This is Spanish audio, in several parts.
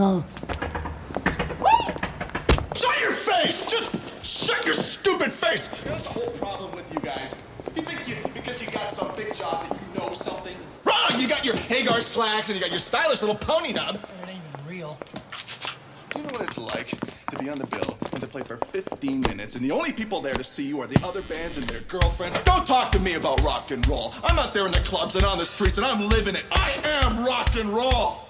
I know. Shut your face! Just shut your stupid face! That's the whole problem with you guys. You think you, because you got some big job that you know something? Wrong! You got your Hagar slacks and you got your stylish little pony nub. It ain't even real. Do you know what it's like to be on the bill and to play for 15 minutes and the only people there to see you are the other bands and their girlfriends? Don't talk to me about rock and roll. I'm out there in the clubs and on the streets and I'm living it. I am rock and roll!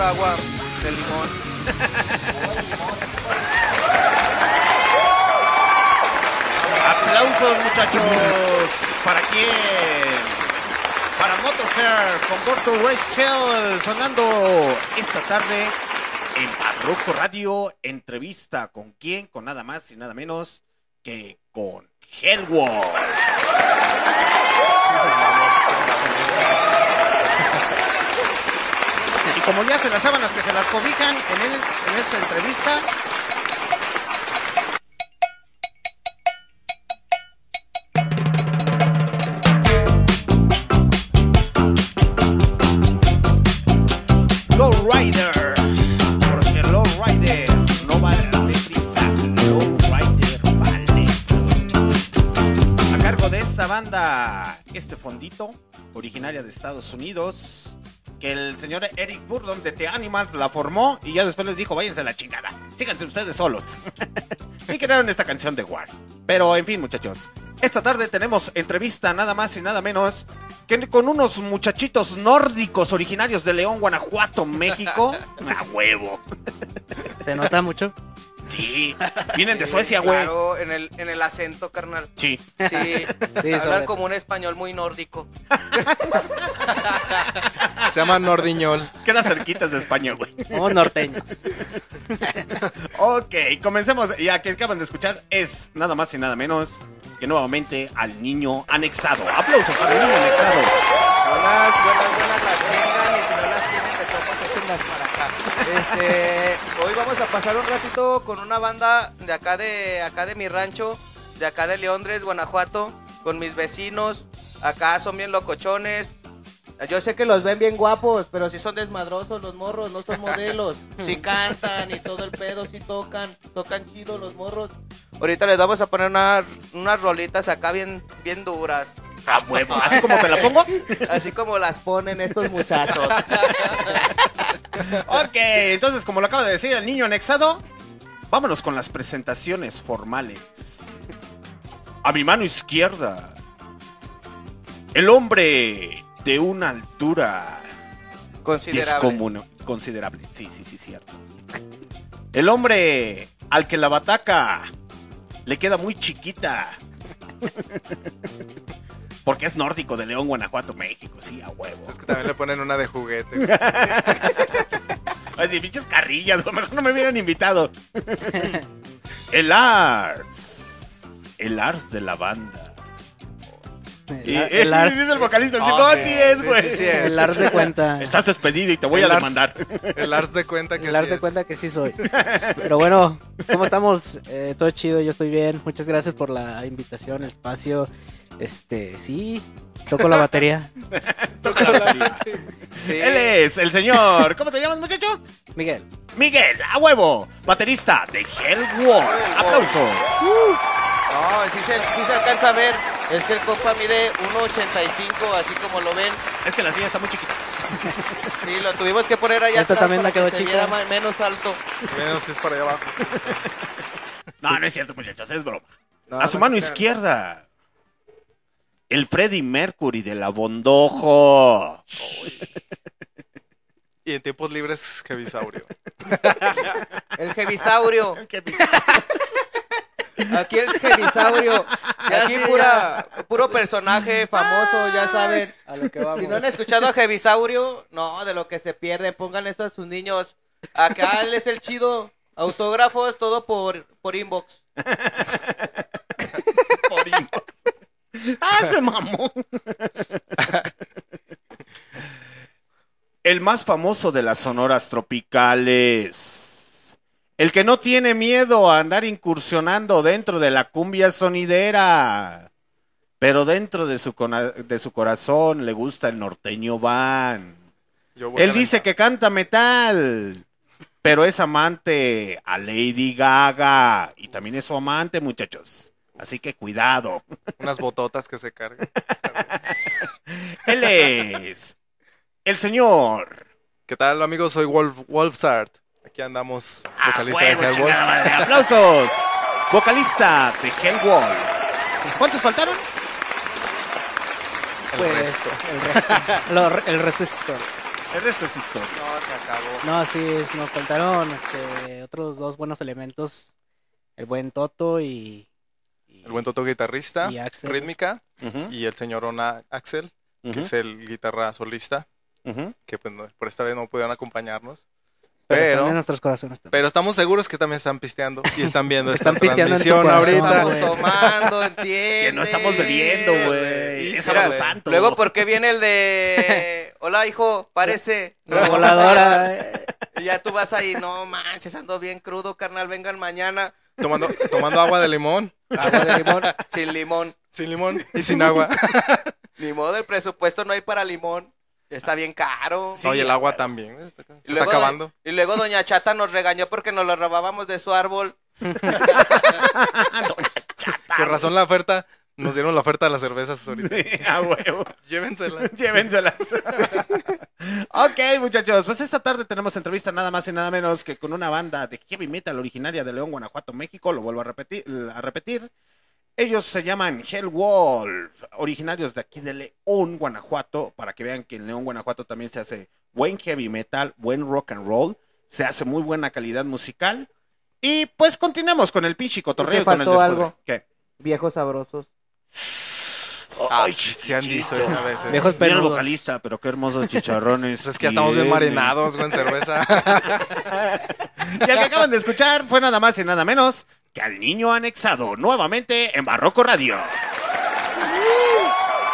Agua de limón. Aplausos, muchachos. ¿Para quién? Para Motorhair con Borto Rachel sonando esta tarde en Barroco Radio. Entrevista con quién? Con nada más y nada menos que con Hellwall. Como ya se las sábanas que se las cobijan en, esta entrevista, Low Rider. Porque Low Rider no vale deprisa. Low Rider vale. A cargo de esta banda, este fondito, originaria de Estados Unidos, el señor Eric Burdon de The Animals la formó y ya después les dijo, váyanse a la chingada, síganse ustedes solos. y crearon esta canción de War. Pero en fin, muchachos, esta tarde tenemos entrevista nada más y nada menos que con unos muchachitos nórdicos originarios de León, Guanajuato, México. A huevo. ¿Se nota mucho? Sí, vienen de Suecia, güey. Claro, en el, en el acento, carnal. Sí. Sí, Sí, hablan como un español muy nórdico. Se llama Nordiñol. Queda cerquitas de España, güey. Somos norteños. Ok, comencemos. Ya que acaban de escuchar es nada más y nada menos que nuevamente al niño anexado. Aplausos para el niño anexado. Buenas, buenas, buenas las tengan y si no las tienen de échenlas para. Este, hoy vamos a pasar un ratito con una banda de acá de acá de mi rancho, de acá de Leondres, Guanajuato, con mis vecinos. Acá son bien locochones. Yo sé que los ven bien guapos, pero si son desmadrosos los morros, no son modelos. Si cantan y todo el pedo, si tocan, tocan chido los morros. Ahorita les vamos a poner una- unas rolitas acá bien, bien duras. A huevo, así como te la pongo. Así como las ponen estos muchachos. Ok, entonces como lo acaba de decir el niño anexado, vámonos con las presentaciones formales. A mi mano izquierda, el hombre de una altura Considerable. considerable. Sí, sí, sí, cierto. El hombre al que la bataca le queda muy chiquita. Porque es nórdico de León, Guanajuato, México, sí, a huevo. Es que también le ponen una de juguete. Ay, sí, pinches carrillas, güey, mejor no me hubieran invitado. El Ars. El Ars de la banda. El, el Ars, dice el vocalista, sí, no, sí, sí es, sí, güey. sí, sí es. el Ars de cuenta. Estás despedido y te voy El a Ars- demandar. El Ars de cuenta que El Ars sí de es. cuenta que sí soy. Pero bueno, ¿cómo estamos? Eh, todo chido, yo estoy bien. Muchas gracias por la invitación, el espacio. Este, sí, toco la batería. Toca la batería. Sí. Él es el señor. ¿Cómo te llamas, muchacho? Miguel. Miguel, a huevo. Baterista de Hellwall. Aplausos. No, sí se, sí se alcanza a ver. Es que el compa mide 1.85, así como lo ven. Es que la silla está muy chiquita. Sí, lo tuvimos que poner allá Esta atrás también para la quedó que se chica. viera menos alto. Tiene los pies para allá abajo. No, no es cierto, muchachos, es broma. No, a su no mano izquierda. El Freddy Mercury de la Bondojo. Y en tiempos libres, Jevisaurio. El Jevisaurio. Bizarro. Aquí el Jevisaurio. Y aquí pura, puro personaje famoso, ya saben. A lo que vamos. Si no han escuchado a Jevisaurio, no, de lo que se pierde, pongan esto a sus niños. Acá él es el chido. Autógrafos, todo por, por inbox. Ah, se mamó. El más famoso de las sonoras tropicales. El que no tiene miedo a andar incursionando dentro de la cumbia sonidera. Pero dentro de su, de su corazón le gusta el norteño van. Él dice que canta metal, pero es amante a Lady Gaga. Y también es su amante, muchachos. Así que cuidado. Unas bototas que se cargan. Él es el señor. ¿Qué tal, amigos? Soy Wolf, Wolfsart. Aquí andamos, Ah, vocalista de Hellboy. madre. ¡Aplausos! Vocalista de Hellwall. ¿Cuántos faltaron? El Pues resto. el resto, lo- el resto es historia. El resto es historia. No, se acabó. No, sí, nos faltaron este, otros dos buenos elementos. El buen Toto y... El buen Toto guitarrista, Y Axel. rítmica, y el señor Ona Axel, que es el guitarra solista, que pues, no- por esta vez no pudieron acompañarnos. Pero, están Pero, en nuestros corazones también. pero estamos seguros que también están pisteando y están viendo esta Están pisteando en tu transmisión corazón, ahorita. Estamos tomando, entiende. Que no estamos bebiendo, güey. Es Mira, sábado santo. Luego, ¿por qué viene el de... Hola, hijo, parece. No, voladora. eh. Y ya tú vas ahí, no manches, ando bien crudo, carnal, vengan mañana. Tomando, tomando agua de limón, Agua de limón, sin limón. sin limón y sin agua. Ni modo, el presupuesto no hay para limón. Está bien caro. Oye, el agua también. ¿eh? Está- Se Y está luego- acabando. Y luego Doña Chata nos regañó porque nos lo robábamos de su árbol. Qué razón la oferta. Nos dieron la oferta de las cervezas ahorita. A huevo. Llévenselas. Llévenselas. ok, muchachos, pues esta tarde tenemos entrevista nada más y nada menos que con una banda de heavy metal originaria de León, Guanajuato, México. Lo vuelvo a repetir. A repetir. Ellos se llaman Hellwolf, originarios de aquí de León, Guanajuato, para que vean que en León, Guanajuato también se hace buen heavy metal, buen rock and roll, se hace muy buena calidad musical. Y pues continuemos con el pinche cotorreo con el algo. ¿Qué? Viejos sabrosos. Ah, Ay, sí han dicho a veces. Viejos Mira el vocalista, pero qué hermosos chicharrones. Es que ya estamos bien marinados, güey, en cerveza. Y el que acaban de escuchar fue nada más y nada menos que al niño anexado nuevamente en Barroco Radio.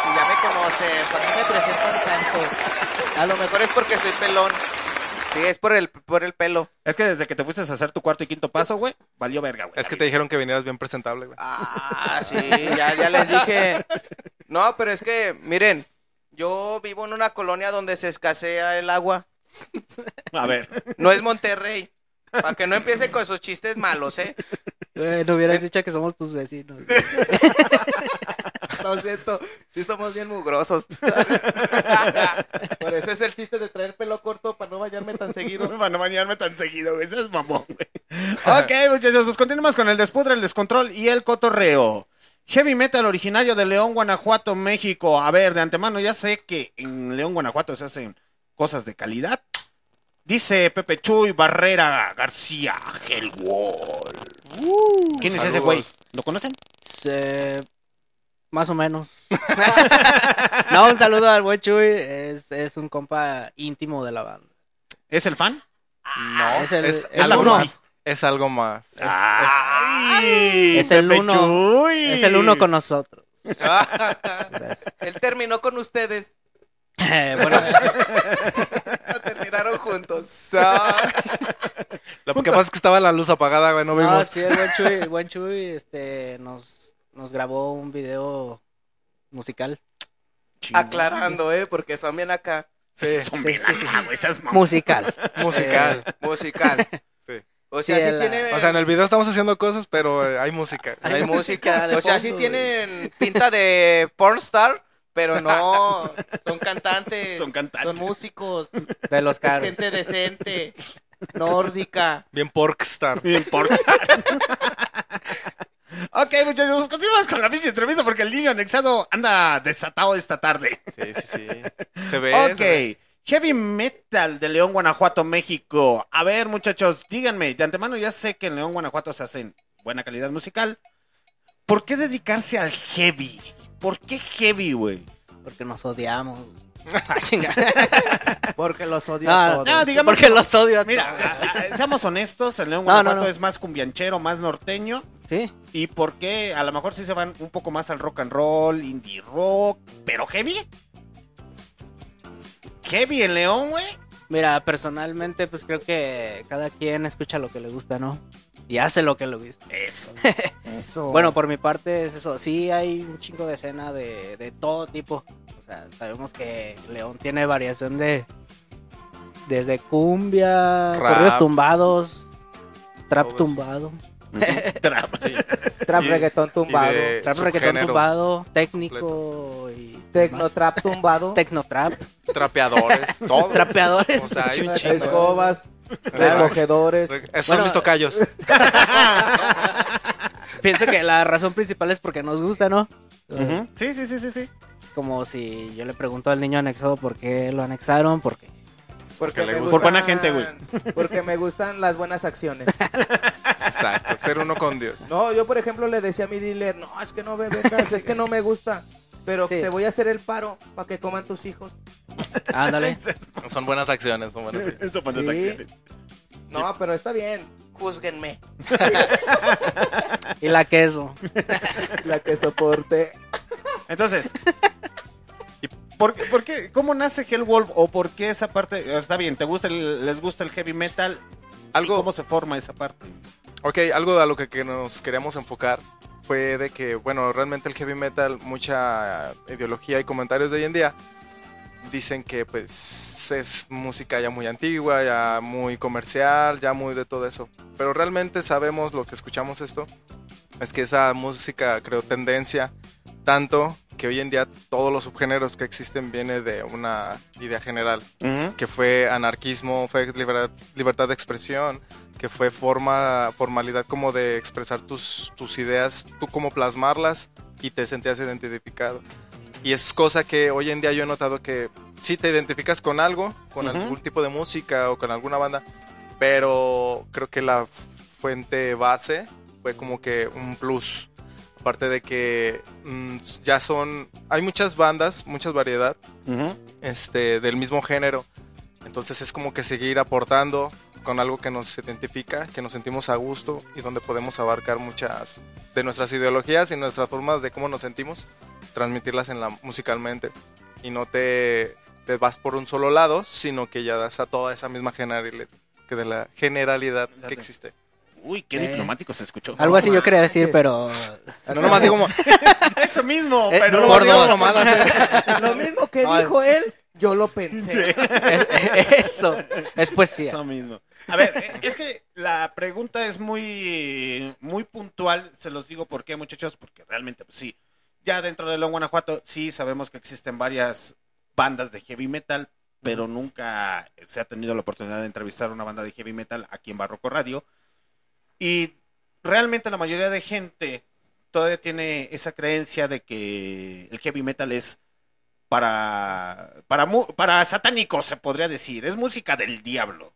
Si ya me conocen, ¿para qué me presentan tanto? A lo mejor es porque soy pelón. Sí, es por el, por el pelo. Es que desde que te fuiste a hacer tu cuarto y quinto paso, güey, valió verga, güey. Es que te dijeron que vinieras bien presentable, güey. Ah, sí, ya, ya les dije. No, pero es que, miren, yo vivo en una colonia donde se escasea el agua. A ver. No es Monterrey. Para que no empiece con sus chistes malos, ¿eh? Eh, no hubieras dicho que somos tus vecinos. Lo siento, sí somos bien mugrosos. Por eso es el chiste de traer pelo corto para no bañarme tan seguido. Para no bañarme tan seguido, güey. Eso es mamón, güey. Ok, muchachos, pues continuamos con el despudre, el descontrol y el cotorreo. Heavy metal originario de León, Guanajuato, México. A ver, de antemano, ya sé que en León, Guanajuato se hacen cosas de calidad. Dice Pepe Chuy Barrera García Hellwall. ¿Quién es ese güey? ¿Lo conocen? Más o menos. no, un saludo al buen Chuy. Es, es un compa íntimo de la banda. ¿Es el fan? No, es el- es, es algo uno. más. Es algo más. Es- ¡Ay! Es el Pepe uno. Chuy. Es el uno con nosotros. Él terminó con ustedes. bueno, Juntos. Lo que pasa es que estaba la luz apagada, güey, no no, vimos. sí, el buen Chuy, el buen Chuy este, nos, nos grabó un video musical. Aclarando, ¿eh? Porque son bien acá. Sí, Son Sí, bien sí, sí. acá, güey, esas mamás. Musical. musical. Musical. Sí. O sea, Sí, sí la- tiene... O sea, en el video estamos haciendo cosas, pero eh, hay música. hay Hay música. O sea, sí tienen pinta de pornstar, pero no. Son cantantes. Son cantantes. Son músicos. De los caros. Gente decente. Nórdica. Bien porkstar. Bien porkstar. ok, muchachos, pues continuamos con la pinche entrevista porque el niño anexado anda desatado esta tarde. Sí, sí, sí. Se ve. Ok. se ve. Heavy Metal de León, Guanajuato, México. A ver, muchachos, díganme, de antemano ya sé que en León, Guanajuato se hacen buena calidad musical. ¿Por qué dedicarse al heavy? ¿Por qué heavy, güey? Porque nos odiamos. Ah. Porque los odio No, a todos. no, digamos Porque que- los odio. a Mira, todos. a- a- seamos honestos, en León, no, Guanajuato no. es más cumbianchero, más norteño. Sí. ¿Y por qué? A lo mejor sí se van un poco más al rock and roll, indie rock, pero heavy. Heavy en León, güey. Mira, personalmente, pues creo que cada quien escucha lo que le gusta, ¿no? Y hace lo que le gusta. Eso. Eso. Bueno, por mi parte es eso. Sí hay un chingo de escena de, de todo tipo. O sea, sabemos que León tiene variación de... Desde cumbia, Rap. corridos tumbados, trap tumbado, Trap. Sí. Trap Y- reggaetón tumbado. trap reggaetón tumbado, técnico y... Tecnotrap tumbado. Tecnotrap, Trapeadores, todo. trapeadores. O sea, hay un chingo. Escobas. Recogedores. Esos son Bueno, mis tocayos. pienso que la razón principal es porque nos gusta, ¿no? Sí, sí, sí, sí, sí. Es como si yo le pregunto al niño anexado por qué lo anexaron, porque Porque le me gusta. Por buena gente, güey. Porque me gustan las buenas acciones. Exacto, ser uno con Dios. No, yo por ejemplo le decía a mi dealer, no, es que no me vendas, es que no me gusta. Pero Sí. te voy a hacer el paro para que coman tus hijos. ándale. Son buenas acciones, son buenas acciones. Sí. acciones. No, pero está bien. Júzguenme. Y la queso. La que soporte. Entonces, ¿y ¿por, qué- por qué, ¿cómo nace Hellwolf o por qué esa parte? Está bien, ¿te gusta el- les gusta el heavy metal? Algo- ¿Y ¿Cómo se forma esa parte? Ok, algo a lo que, que nos queríamos enfocar fue de que, bueno, realmente el heavy metal, mucha ideología y comentarios de hoy en día dicen que pues es música ya muy antigua, ya muy comercial, ya muy de todo eso. Pero realmente sabemos lo que escuchamos esto, es que esa música creó tendencia tanto que hoy en día todos los subgéneros que existen viene de una idea general Ujú. que fue anarquismo, fue libertad, libertad de expresión, que fue forma, formalidad como de expresar tus, tus ideas, tú como plasmarlas y te sentías identificado. Y es cosa que hoy en día yo he notado que sí te identificas con algo, con Ujú. algún tipo de música o con alguna banda, pero creo que la fuente base fue como que un plus. Aparte de que mm, ya son, hay muchas bandas, muchas variedad, este, del mismo género. Entonces es como que seguir aportando con algo que nos identifica, que nos sentimos a gusto y donde podemos abarcar muchas de nuestras ideologías y nuestras formas de cómo nos sentimos, transmitirlas en la musicalmente y no te, te vas por un solo lado, sino que ya das a toda esa misma generalidad que de la generalidad que existe. Uy, qué Eh, diplomático se escuchó. Algo así yo quería decir, pero No nomás digo como, Eso mismo, Eh, pero no, nomás digo eh. Lo mismo que dijo él, yo lo pensé. eso es poesía. Eso mismo. A ver, eh, es que la pregunta es muy, muy puntual. Se los digo por qué, muchachos, porque realmente, pues sí. Ya dentro de León, Guanajuato, sí sabemos que existen varias bandas de heavy metal, pero nunca se ha tenido la oportunidad de entrevistar a una banda de heavy metal aquí en Barroco Radio. Y realmente la mayoría de gente todavía tiene esa creencia de que el heavy metal es para para para satánicos se podría decir, es música del diablo.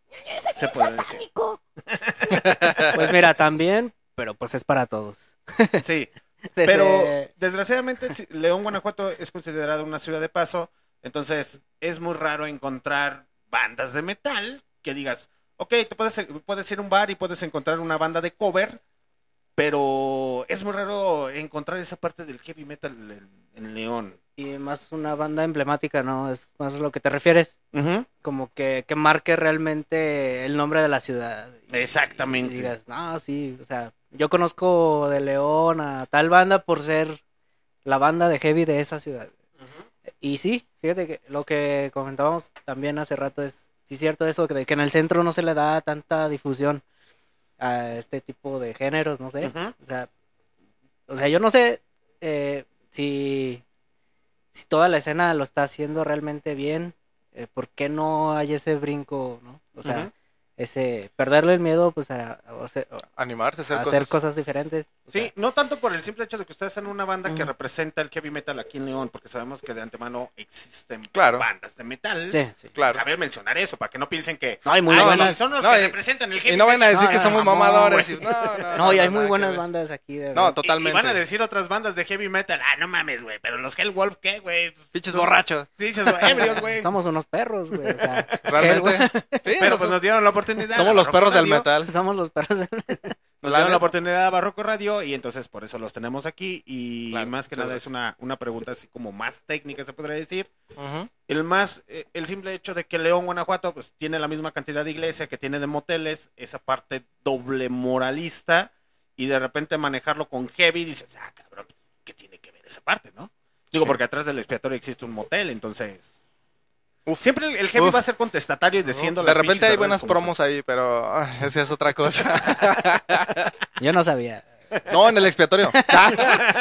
Se podría decir. Pues mira, también, pero pues es para todos. Sí, Desde- pero desgraciadamente sí, León, Guanajuato es considerado una ciudad de paso, entonces es muy raro encontrar bandas de metal que digas, ok, te puedes, puedes ir a un bar y puedes encontrar una banda de cover, pero es muy raro encontrar esa parte del heavy metal en, en León. Y más una banda emblemática, ¿no? Es más lo que te refieres. Como que, que marque realmente el nombre de la ciudad. Y- Exactamente. Y digas, no, sí, o sea, yo conozco de León a tal banda por ser la banda de heavy de esa ciudad. Y sí, fíjate que lo que comentábamos también hace rato es, sí cierto eso, que, que en el centro no se le da tanta difusión a este tipo de géneros, no sé. O sea, o sea, yo no sé eh, si, si toda la escena lo está haciendo realmente bien, eh, ¿por qué no hay ese brinco, no? O sea. Ese perderle el miedo, pues a, Animarse a hacer, a hacer cosas. cosas diferentes. Sí, sea, no tanto por el simple hecho de que ustedes sean una banda que representa el heavy metal aquí en León, porque sabemos que de antemano existen Claro. bandas de metal. sí, sí. Claro. Cabe mencionar eso, para que no piensen que No, hay muy "Ay, buenas. son los No, que y- representan el heavy Y no van a metal". decir No, que no, somos mamadores. y- No, no, No, y hay muy buenas bandas aquí. De No, totalmente. Y, van a decir otras bandas de heavy metal, ah, no mames, güey, pero los Hellwolf, ¿qué, güey? Pinches borrachos. Ebrios, güey. Somos unos perros, güey. O sea, Realmente. Sí, Pero pues nos dieron la oportunidad. Somos los perros del metal. somos los perros. del- Nos La dieron la oportunidad a Barroco Radio y entonces por eso los tenemos aquí. Y Claro, más que nada es una, una pregunta así como más técnica, se podría decir. El más, eh, el simple hecho de que León, Guanajuato, pues tiene la misma cantidad de iglesia que tiene de moteles, esa parte doble moralista, y de repente manejarlo con heavy, dices, ah, cabrón, ¿qué tiene que ver esa parte, no? Digo, Sí. porque atrás del expiatorio existe un motel, entonces. Uf. Siempre el, el heavy Uf. va a ser contestatario y diciendo De las repente hay buenas son. promos ahí, pero ay, esa es otra cosa. Yo no sabía. No, en el expiatorio.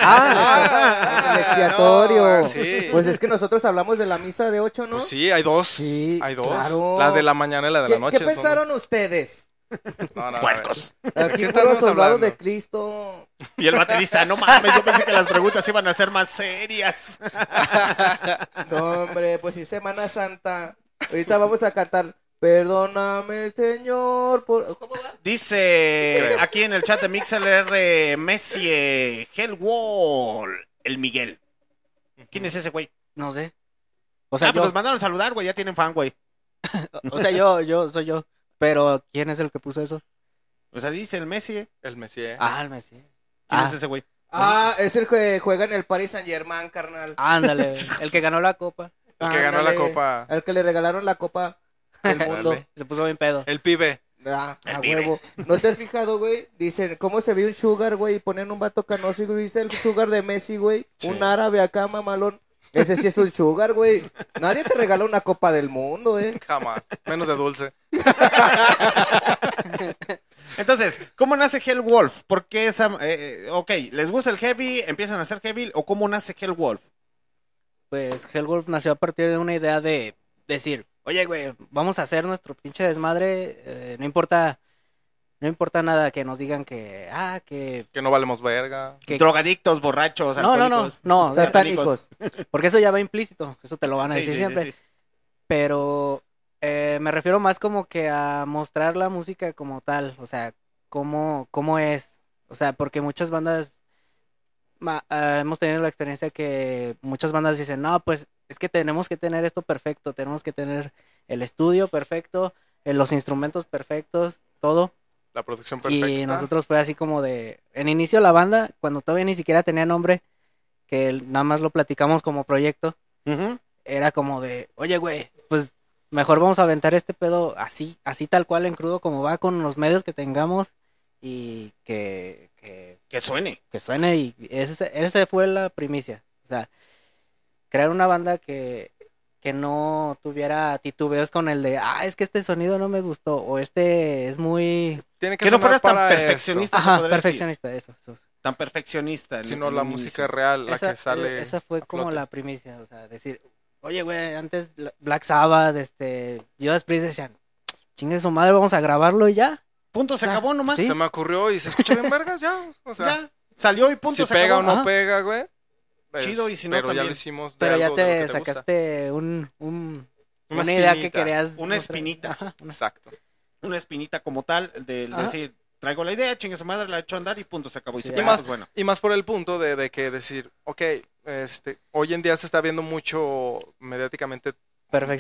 Ah, el expiatorio. no, sí. Pues es que nosotros hablamos de la misa de ocho, ¿no? Pues sí, hay dos. Sí, hay dos. claro. La de la mañana y la de ¿Qué, la noche. qué son- pensaron ustedes? No, no, Puercos. Aquí puro estamos soldado hablando? de Cristo. Y el baterista, no mames, yo pensé que las preguntas iban a ser más serias. No, hombre, pues sí, Semana Santa. Ahorita vamos a cantar. Perdóname, Señor. Por... ¿Cómo va? Dice aquí en el chat de MixLR Messi Hellwall, el Miguel. ¿Quién es ese güey? No sé. O sea, ah, pues los mandaron a saludar, güey, ya tienen fan, güey. o sea, yo, yo, soy yo. Pero, ¿quién es el que puso eso? O sea, dice el Messi. El Messier. Ah, el Messi. ¿Quién Ah, es ese güey? Ah, es el que juega en el Paris Saint Germain, carnal. ándale, el que ganó la copa. El que ganó la copa. Al que le regalaron la copa del mundo. Se puso bien pedo. El pibe. Ah, El a pibe. huevo. ¿No te has fijado, güey? Dicen, ¿cómo se ve un sugar, güey? Y ponen un vato canoso y güey, ¿viste el sugar de Messi, güey? Sí. Un árabe acá, mamalón. Ese sí es un sugar, güey. Nadie te regala una copa del mundo, eh. Jamás. Menos de dulce. Entonces, ¿cómo nace Hellwolf? ¿Por qué esa... eh, eh, ok, ¿les gusta el heavy? ¿Empiezan a hacer heavy? ¿O cómo nace Hellwolf? Pues Hellwolf nació a partir de una idea de decir, oye, güey, vamos a hacer nuestro pinche desmadre, eh, no importa, no importa nada que nos digan que, ah, que, Que no valemos verga. que- Drogadictos, borrachos, no, no, no, alcohólicos. no, Satánicos. porque eso ya va implícito, eso te lo van a Sí, decir sí, siempre, sí. pero eh, me refiero más como que a mostrar la música como tal, o sea, cómo, cómo es, o sea, porque muchas bandas ma- ah, hemos tenido la experiencia que muchas bandas dicen, no, pues es que tenemos que tener esto perfecto, tenemos que tener el estudio perfecto, eh, los instrumentos perfectos, todo. La producción perfecta. Y nosotros fue así como de, en inicio la banda, cuando todavía ni siquiera tenía nombre, que nada más lo platicamos como proyecto, era como de, oye, güey, pues mejor vamos a aventar este pedo así, así tal cual en crudo como va con los medios que tengamos y que, que, Que suene. que suene y ese, esa fue la primicia. O sea, crear una banda que, que no tuviera titubeos con el de, ah, es que este sonido no me gustó o este es muy... Tiene que, Que no fueras tan perfeccionista, se Ajá, podría decir. perfeccionista, eso. eso. Tan perfeccionista. Sino la música real, la esa, que sale. eh, esa fue como la primicia, o sea, decir, oye, güey, antes la- Black Sabbath, este, Judas Priest decían, chingue su madre, vamos a grabarlo y ya. Punto, se acabó nomás. sí. Se me ocurrió y se escucha bien vergas ya. O sea, ya. Salió y punto, si se pega acabó. o no Ajá. pega, güey. pues, Chido, y si no, pero ya también. lo hicimos de Pero ya algo de lo te, que te gusta. sacaste un, un- Una una, idea que querías. una mostrar. espinita. Ajá, una- Exacto. Una espinita como tal, de Ajá. decir, traigo la idea, chingue su madre, la echo a andar y punto, se acabó. Y Sí, se y pega, más- pues bueno. Y más por el punto de, de que decir, ok, este, hoy en día se está viendo mucho mediáticamente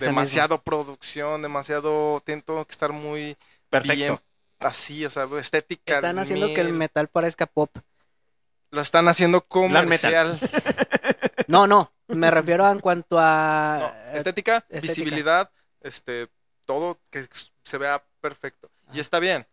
demasiado producción, demasiado, tengo que estar muy Perfecto. bien así, o sea, estética. Están haciendo que el metal parezca pop. Lo están haciendo comercial. No, no, me refiero en cuanto a... No, estética, estética. visibilidad, este, todo que se vea perfecto. Y está bien.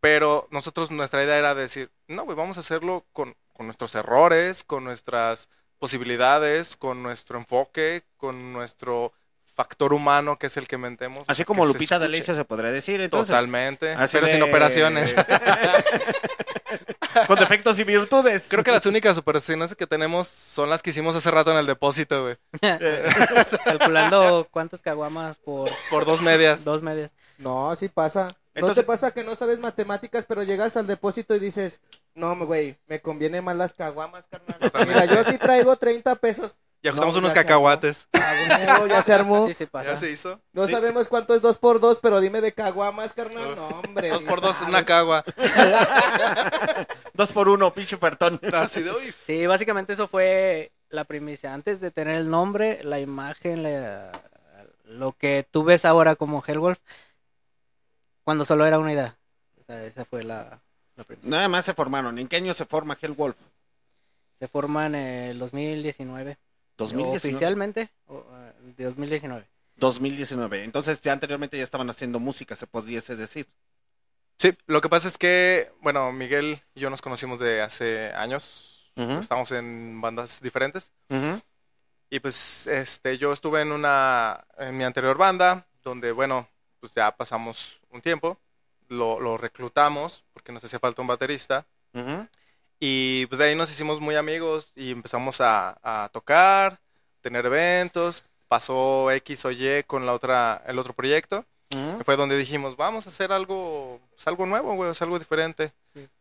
Pero nosotros, nuestra idea era decir, no, güey, vamos a hacerlo con, con nuestros errores, con nuestras posibilidades, con nuestro enfoque, con nuestro factor humano que es el que mentemos. Así como Lupita. Alicia se podría decir, entonces. Totalmente. Así pero de- sin operaciones. Con defectos y virtudes. Creo que las únicas operaciones que tenemos son las que hicimos hace rato en el depósito, güey. Calculando cuántas caguamas por Por dos medias. dos medias. No, sí pasa. ¿No te pasa que no sabes matemáticas, pero llegas al depósito y dices, no, güey, me conviene más las caguamas, carnal? Mira, yo aquí traigo 30 pesos. Y ajustamos No, unos ya se cacahuates. Ah, huevo, ya se armó. Sí, sí pasa. Ya se hizo. No sabemos cuánto es 2 por 2 pero dime de caguamas, carnal. No, hombre. Dos ni por dos, sabes. una cagua. Dos por uno, pinche pertón. Sí, básicamente eso fue la primicia. Antes de tener el nombre, la imagen, la- lo que tú ves ahora como Hellwolf, cuando solo era una idea. O sea, esa fue la, la primicia. Nada más se formaron. ¿En qué año se forma Hellwolf? Se forma en el 2019. 2019. Oficialmente, o, eh, de 2019. 2019. Entonces ya anteriormente ya estaban haciendo música, se pudiese decir. Sí, lo que pasa es que, bueno, Miguel y yo nos conocimos de hace años. Estamos en bandas diferentes. Y pues, este, yo estuve en una, en mi anterior banda, donde, bueno, pues ya pasamos un tiempo. Lo, lo reclutamos porque nos hacía falta un baterista. Ujú. Y pues de ahí nos hicimos muy amigos y empezamos a, a tocar, tener eventos. Pasó X o Y con la otra, el otro proyecto. Ujú. Fue donde dijimos, vamos a hacer algo pues, algo nuevo, güey, es algo diferente.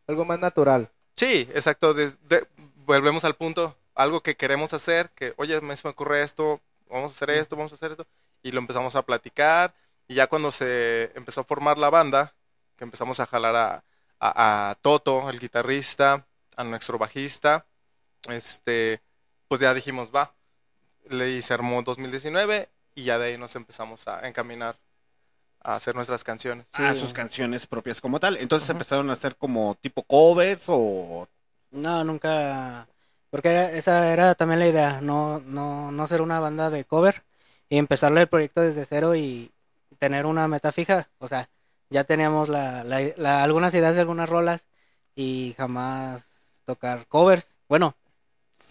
Algo más natural. Sí, exacto. de- de- volvemos al punto. Algo que queremos hacer, que, oye, me, se me ocurre esto, vamos a hacer esto, vamos a hacer esto. Y lo empezamos a platicar. Y ya cuando se empezó a formar la banda, que empezamos a jalar a, a, a Toto, el guitarrista, a nuestro bajista, este, pues ya dijimos, va. Le y se armó 2019 y ya de ahí nos empezamos a encaminar a hacer nuestras canciones. Ah, sus canciones propias como tal. Entonces empezaron a hacer como tipo covers o... No, nunca. Porque era- esa era también la idea, no, no, no ser una banda de cover y empezarle el proyecto desde cero y tener una meta fija. O sea, ya teníamos la, la- la- algunas ideas de algunas rolas y jamás tocar covers. Bueno,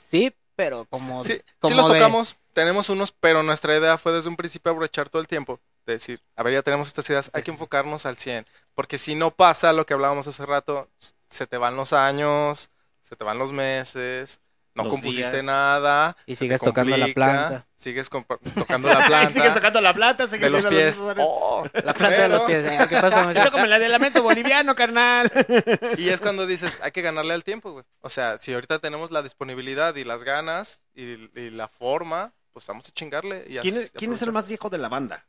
sí, pero como. Sí, como sí los de- tocamos, tenemos unos, pero nuestra idea fue desde un principio aprovechar todo el tiempo. De decir, a ver, ya tenemos estas ideas, hay que enfocarnos al 100. Porque si no pasa lo que hablábamos hace rato, se te van los años, se te van los meses, no Los compusiste días. nada. Y sigues tocando la planta. Sigues tocando la planta. Sigues tocando la planta, sigues de los pies. Oh, La planta de los pies. ¿eh? ¿Qué? Yo como la del lamento boliviano, carnal. Y es cuando dices, hay que ganarle al tiempo, güey. O sea, si ahorita tenemos la disponibilidad y las ganas y, y la forma, pues vamos a chingarle. Y ¿Quién es, quién es el más viejo de la banda?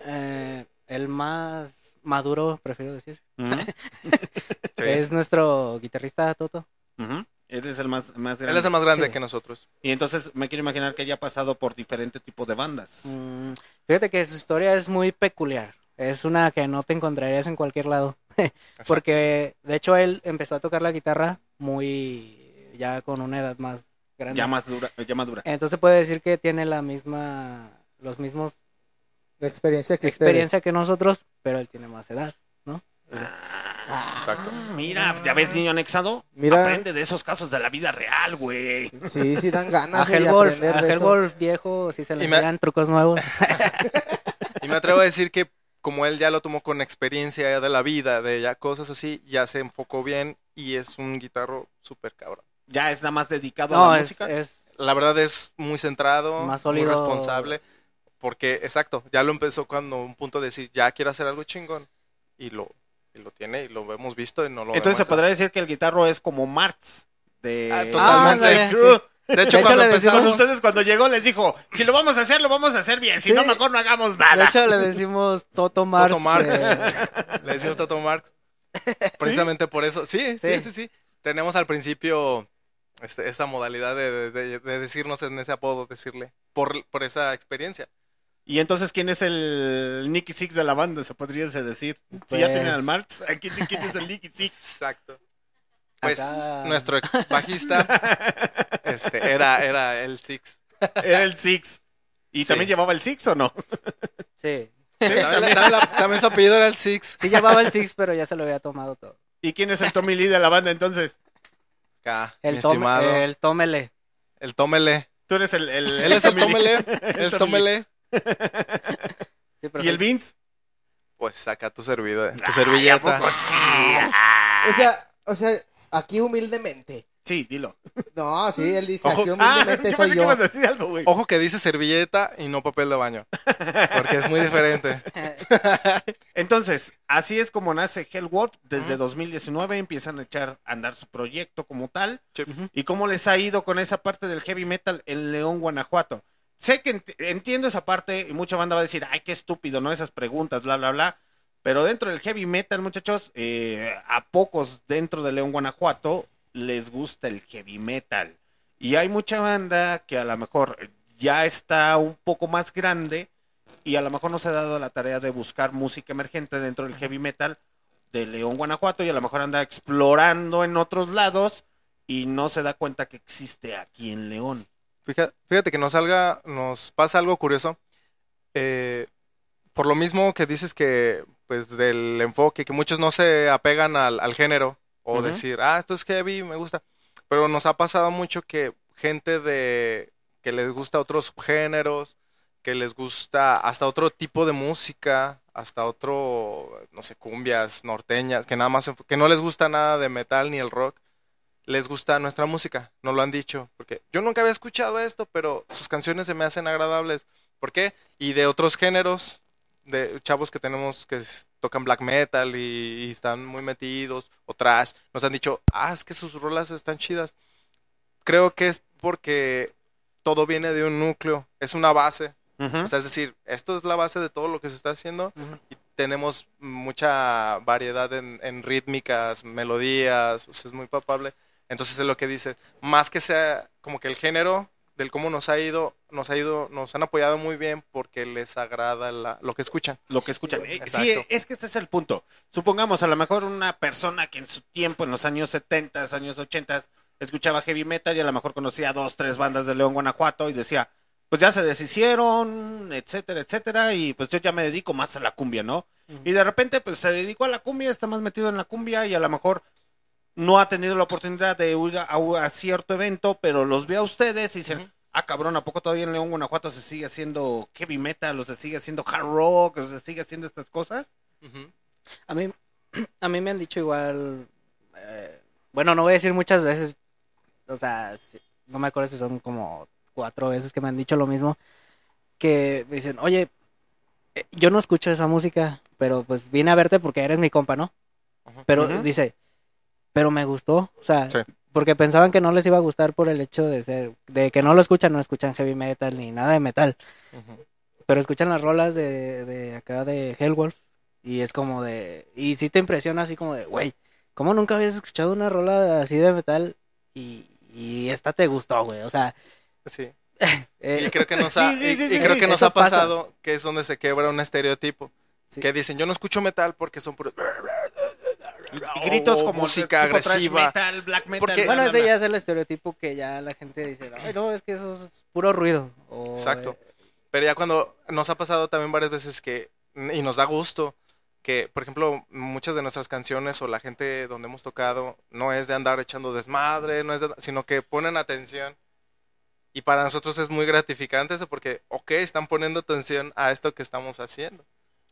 Eh, el más maduro, prefiero decir. Sí. Es nuestro guitarrista Toto. ujú. Él es el más, más grande. Él es el más grande Sí. que nosotros. Y entonces me quiero imaginar que haya pasado por diferente tipo de bandas. Mm, fíjate que su historia es muy peculiar. Es una que no te encontrarías en cualquier lado. Porque de hecho él empezó a tocar la guitarra muy ya con una edad más grande. Ya más dura, ya madura. Entonces puede decir que tiene la misma los mismos La experiencia que experiencia que nosotros, pero él tiene más edad, ¿no? Exacto. Ah, Mira, ¿ya ves, niño anexado? Mira. Aprende de esos casos de la vida real, güey. Sí, sí dan A ganas eh, de Hellwolf, aprender a de eso. Viejo, si se le me- enseñan trucos nuevos. Y me atrevo a decir que como él ya lo tomó con experiencia de la vida, de ya cosas así, ya se enfocó bien y es un guitarro súper cabrón. Ya es nada más dedicado a la es, música. es La verdad es muy centrado, Más muy responsable, porque exacto, ya lo empezó cuando un punto de decir, ya quiero hacer algo chingón y lo y lo tiene y lo hemos visto y no lo Entonces se podría decir que el guitarro es como Marx de Ah, totalmente. Crew. De hecho, De hecho, cuando le decimos- empezamos, Entonces cuando llegó les dijo, si lo vamos a hacer, lo vamos a hacer bien, si Sí. no mejor no hagamos de nada. hecho le decimos Toto Mars. Toto Marx. eh, le decimos Toto Marx, precisamente por eso, sí, sí, Sí. sí, sí, tenemos al principio este, esa modalidad de, de- de decirnos en ese apodo, decirle, por, por esa experiencia. Y entonces, ¿quién es el Nicky Six de la banda? Se podría decir. Si ya Pues- tienen al Marx, ¿quién, quién es el Nicky Six? Exacto. Pues Acá- nuestro ex bajista este, era, era el Six. Era el Six. ¿Y Sí. también llevaba el Six o no? Sí. También, también la- también su apellido era el Six. Sí llevaba el Six, pero ya se lo había tomado todo. ¿Y quién es el Tommy Lee de la banda entonces? Acá, El, tome, estimado. el tómele. El tómele. Tú eres el... el Él es el Tommy Lee. tómele. El tómele. Sí, pero ¿Y el Vince? Pues saca tu servidor, tu Ay, ¿a servilleta. poco sí? O sea, o sea, aquí humildemente. Sí, dilo. No, sí, él dice, Ojo. aquí Ah, humildemente yo soy pensé que yo. ibas a decir algo, güey. Ojo que dice servilleta y no papel de baño. Porque es muy diferente. Entonces, así es como nace Hellwolf. Desde 2019 empiezan a echar a andar su proyecto como tal. Sí. ¿Y cómo les ha ido con esa parte del heavy metal en León, Guanajuato? Sé que ent- entiendo esa parte y mucha banda va a decir, ay, qué estúpido, ¿no? Esas preguntas, bla, bla, bla. Pero dentro del heavy metal, muchachos, eh, a pocos dentro de León, Guanajuato, les gusta el heavy metal. Y hay mucha banda que a lo mejor ya está un poco más grande y a lo mejor no se ha dado la tarea de buscar música emergente dentro del heavy metal de León, Guanajuato y a lo mejor anda explorando en otros lados y no se da cuenta que existe aquí en León. Fíjate, fíjate que nos salga, nos pasa algo curioso. Eh, por lo mismo que dices que, pues, del enfoque, que muchos no se apegan al, al género, o decir, ah, esto es heavy, me gusta. Pero nos ha pasado mucho que gente de, que les gusta otros subgéneros, que les gusta hasta otro tipo de música, hasta otro, no sé, cumbias, norteñas, que nada más, que no les gusta nada de metal ni el rock, les gusta nuestra música, nos lo han dicho, porque yo nunca había escuchado esto, pero sus canciones se me hacen agradables. ¿Por qué? Y de otros géneros, de chavos que tenemos que tocan black metal y, y están muy metidos, o trash, nos han dicho, ah, es que sus rolas están chidas. Creo que es porque todo viene de un núcleo, es una base. O sea, es decir, esto es la base de todo lo que se está haciendo y tenemos mucha variedad en, en rítmicas, melodías, o sea, es muy palpable. Entonces es lo que dice, más que sea como que el género del cómo nos ha ido, nos ha ido, nos han apoyado muy bien porque les agrada la- lo que escuchan. lo que escuchan. Exacto. Sí, es que este es el punto. Supongamos a lo mejor una persona que en su tiempo, en los años 70, años 80, escuchaba heavy metal y a lo mejor conocía dos, tres bandas de León, Guanajuato y decía, pues ya se deshicieron, etcétera, etcétera, y pues yo ya me dedico más a la cumbia, ¿no? Y de repente pues se dedicó a la cumbia, está más metido en la cumbia y a lo mejor no ha tenido la oportunidad de ir a, a cierto evento, pero los ve a ustedes y dicen, ah, cabrón, ¿a poco todavía en León, Guanajuato se sigue haciendo heavy metal, o se sigue haciendo hard rock, o se sigue haciendo estas cosas? A mí, a mí me han dicho igual, eh, bueno, no voy a decir muchas veces, o sea, si- no me acuerdo si son como cuatro veces que me han dicho lo mismo, que me dicen, oye, eh, yo no escucho esa música, pero pues vine a verte porque eres mi compa, ¿no? Pero dice, pero me gustó, o sea, Sí. porque pensaban que no les iba a gustar por el hecho de ser, de que no lo escuchan, no escuchan heavy metal ni nada de metal, pero escuchan las rolas de, de acá de Hellwolf y es como de, y sí te impresiona así como de, güey, ¿cómo nunca habías escuchado una rola así de metal y, y esta te gustó, güey? O sea, Sí. eh, Y creo que nos ha, Sí, sí, sí, y creo que nos ha pasa. pasado que es donde se quebra un estereotipo. Que dicen, yo no escucho metal porque son puros... Y gritos o como música tipo thrash agresiva. metal, black metal. Porque- bla, bueno, bla, ese bla. ya es el estereotipo que ya la gente dice, ay, no, es que eso es puro ruido. o, Exacto. eh, Pero ya cuando nos ha pasado también varias veces que, y nos da gusto, que por ejemplo muchas de nuestras canciones o la gente donde hemos tocado no es de andar echando desmadre, no es de- sino que ponen atención. Y para nosotros es muy gratificante eso porque, ok, están poniendo atención a esto que estamos haciendo.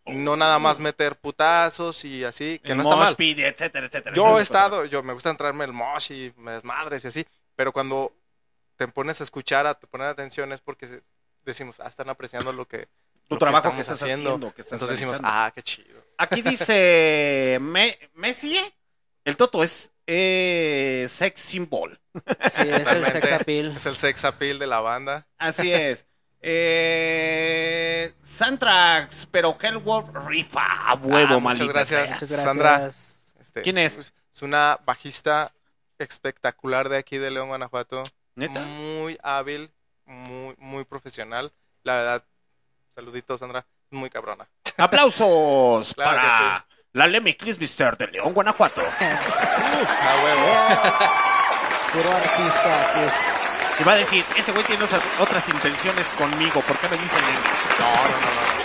No nada más meter putazos y así, que El no está mal. pit, etcétera, etcétera. Yo he estado, yo me gusta entrarme el mosh y me desmadres y así, pero cuando te pones a escuchar, a te poner atención es porque decimos, ah, están apreciando lo que Tu lo trabajo que estamos estás haciendo, que estás Entonces decimos, ah, qué chido. Aquí dice Me- Messi, el Toto es eh, sex symbol. Sí, es el sex appeal. Es el sex appeal de la banda. Así es. Eh, Santrax, pero Hellwolf rifa a huevo, Ah, muchas gracias. sea. Muchas gracias. Sandra. Este, ¿Quién es? Es una bajista espectacular de aquí de León, Guanajuato. ¿Neta? Muy hábil, muy, muy profesional. La verdad, saluditos, Sandra. Muy cabrona. Aplausos Claro para la Lemmy Kilmister de León, Guanajuato. A huevo. Puro artista. pues. Y va a decir, ese güey tiene otras, otras intenciones conmigo, ¿por qué me dicen? No, no, no, no.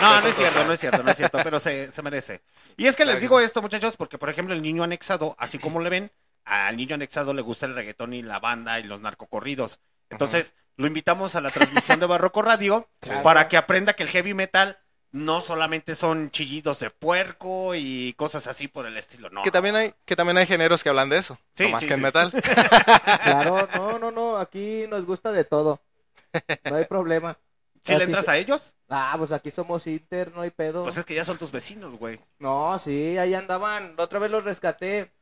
No, no es cierto, no es cierto, no es cierto, pero se, se merece. Y es que les Claro. digo esto, muchachos, porque por ejemplo el niño anexado, así como le ven, al niño anexado le gusta el reggaetón y la banda y los narcocorridos. Entonces, lo invitamos a la transmisión de Barroco Radio para que aprenda que el heavy metal no solamente son chillidos de puerco y cosas así por el estilo, no. Que también hay, que también hay géneros que hablan de eso. Sí, no más sí, que sí. en metal. Claro, no, no, no. Aquí nos gusta de todo. No hay problema. ¿Sí le entras a ellos? Ah, pues aquí somos Inter, no hay pedo. Pues es que ya son tus vecinos, güey. No, sí, ahí andaban. La otra vez los rescaté.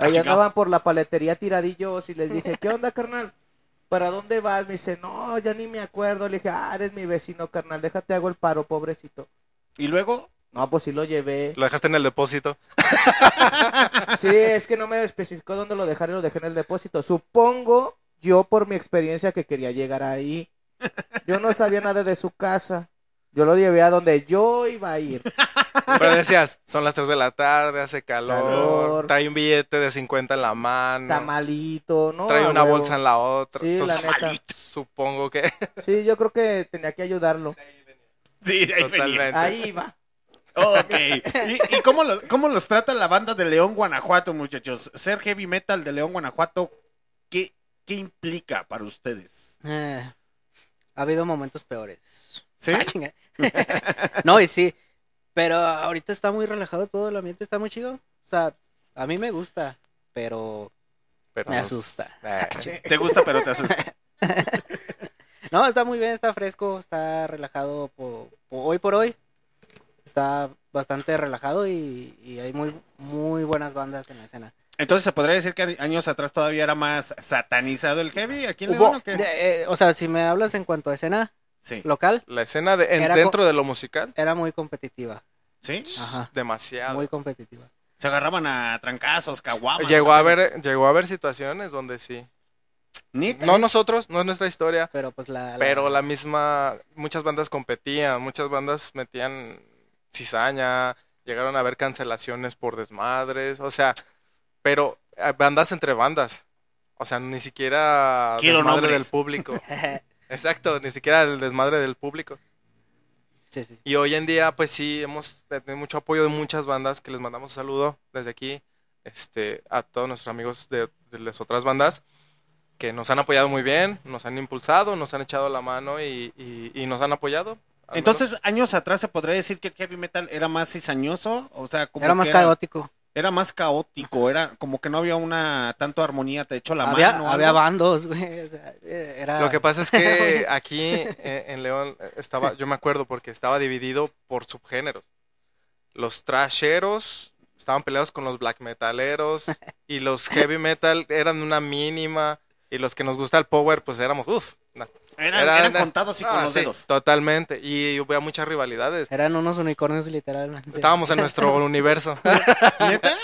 Ahí Ah, chica. andaban por la paletería tiradillos y les dije, ¿qué onda, carnal? ¿Para dónde vas? Me dice, no, ya ni me acuerdo. Le dije, ah, eres mi vecino, carnal, déjate hago el paro, pobrecito. Y luego, No, pues sí lo llevé. Lo dejaste en el depósito. Sí, es que no me especificó dónde lo dejaré, lo dejé en el depósito. Supongo, yo por mi experiencia, que quería llegar ahí. Yo no sabía nada de su casa. Yo lo llevé a donde yo iba a ir. Pero decías, son las 3 de la tarde, hace calor, Calor. trae un billete de 50 en la mano, Tamalito, ¿no? trae una huevo. bolsa en la otra. Sí, la Entonces, neta. supongo que Sí, yo creo que tenía que ayudarlo. sí, ahí venía. totalmente. Ahí iba. Ok. ¿Y, y cómo, los, cómo los trata la banda de León, Guanajuato, muchachos? Ser heavy metal de León, Guanajuato, ¿qué, qué implica para ustedes? Eh, ha habido momentos peores. ¿Sí? Ah, chinga. no, y sí. Pero ahorita está muy relajado todo, el ambiente está muy chido. O sea, a mí me gusta, pero Pero me asusta. Eh, Te gusta, pero te asusta. No, está muy bien, está fresco, está relajado hoy por hoy. Está bastante relajado y, y hay muy, muy buenas bandas en la escena. Entonces se podría decir que años atrás todavía era más satanizado el heavy aquí en Hubo- León o qué? de- eh, o sea, si me hablas en cuanto a escena Sí. local, La escena de, en- dentro de lo musical, era muy competitiva. ¿Sí? Ajá, demasiado. muy competitiva. Se agarraban a trancazos, caguamas. Llegó a haber, llegó a haber situaciones donde sí. ¿Neta? No nosotros, no es nuestra historia, Pero pues la... la- pero la misma, muchas bandas competían, muchas bandas metían cizaña, llegaron a haber cancelaciones por desmadres, o sea, pero eh, bandas entre bandas, o sea, ni siquiera Quiero desmadre nombres. del público. Exacto, ni siquiera el desmadre del público. sí, sí. Y hoy en día, pues sí, hemos tenido mucho apoyo de muchas bandas que les mandamos un saludo desde aquí este, a todos nuestros amigos de, de las otras bandas que nos han apoyado muy bien, nos han impulsado, nos han echado la mano y, y- y nos han apoyado. Entonces, años atrás se podría decir que el heavy metal era más cizañoso, o sea, como Era más que caótico. Era más caótico, era como que no había una tanto armonía, te echó la había, mano. había algo. bandos, güey. o sea, era... Lo que pasa es que aquí eh, en León estaba, yo me acuerdo porque estaba dividido por subgéneros. Los trasheros estaban peleados con los black metaleros y los heavy metal eran una mínima y los que nos gusta el power pues éramos uff. Eran, eran contados y con Ah, los sí, dedos. Totalmente. Y hubo muchas rivalidades. Eran unos unicornios literalmente. Estábamos en nuestro universo. ¿Neta?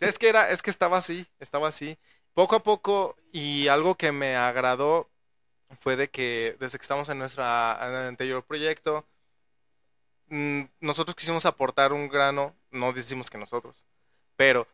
Es que era, es que estaba así, estaba así. Poco a poco, y algo que me agradó fue de que desde que estamos en nuestro anterior proyecto, mm, nosotros quisimos aportar un grano, no decimos que nosotros, pero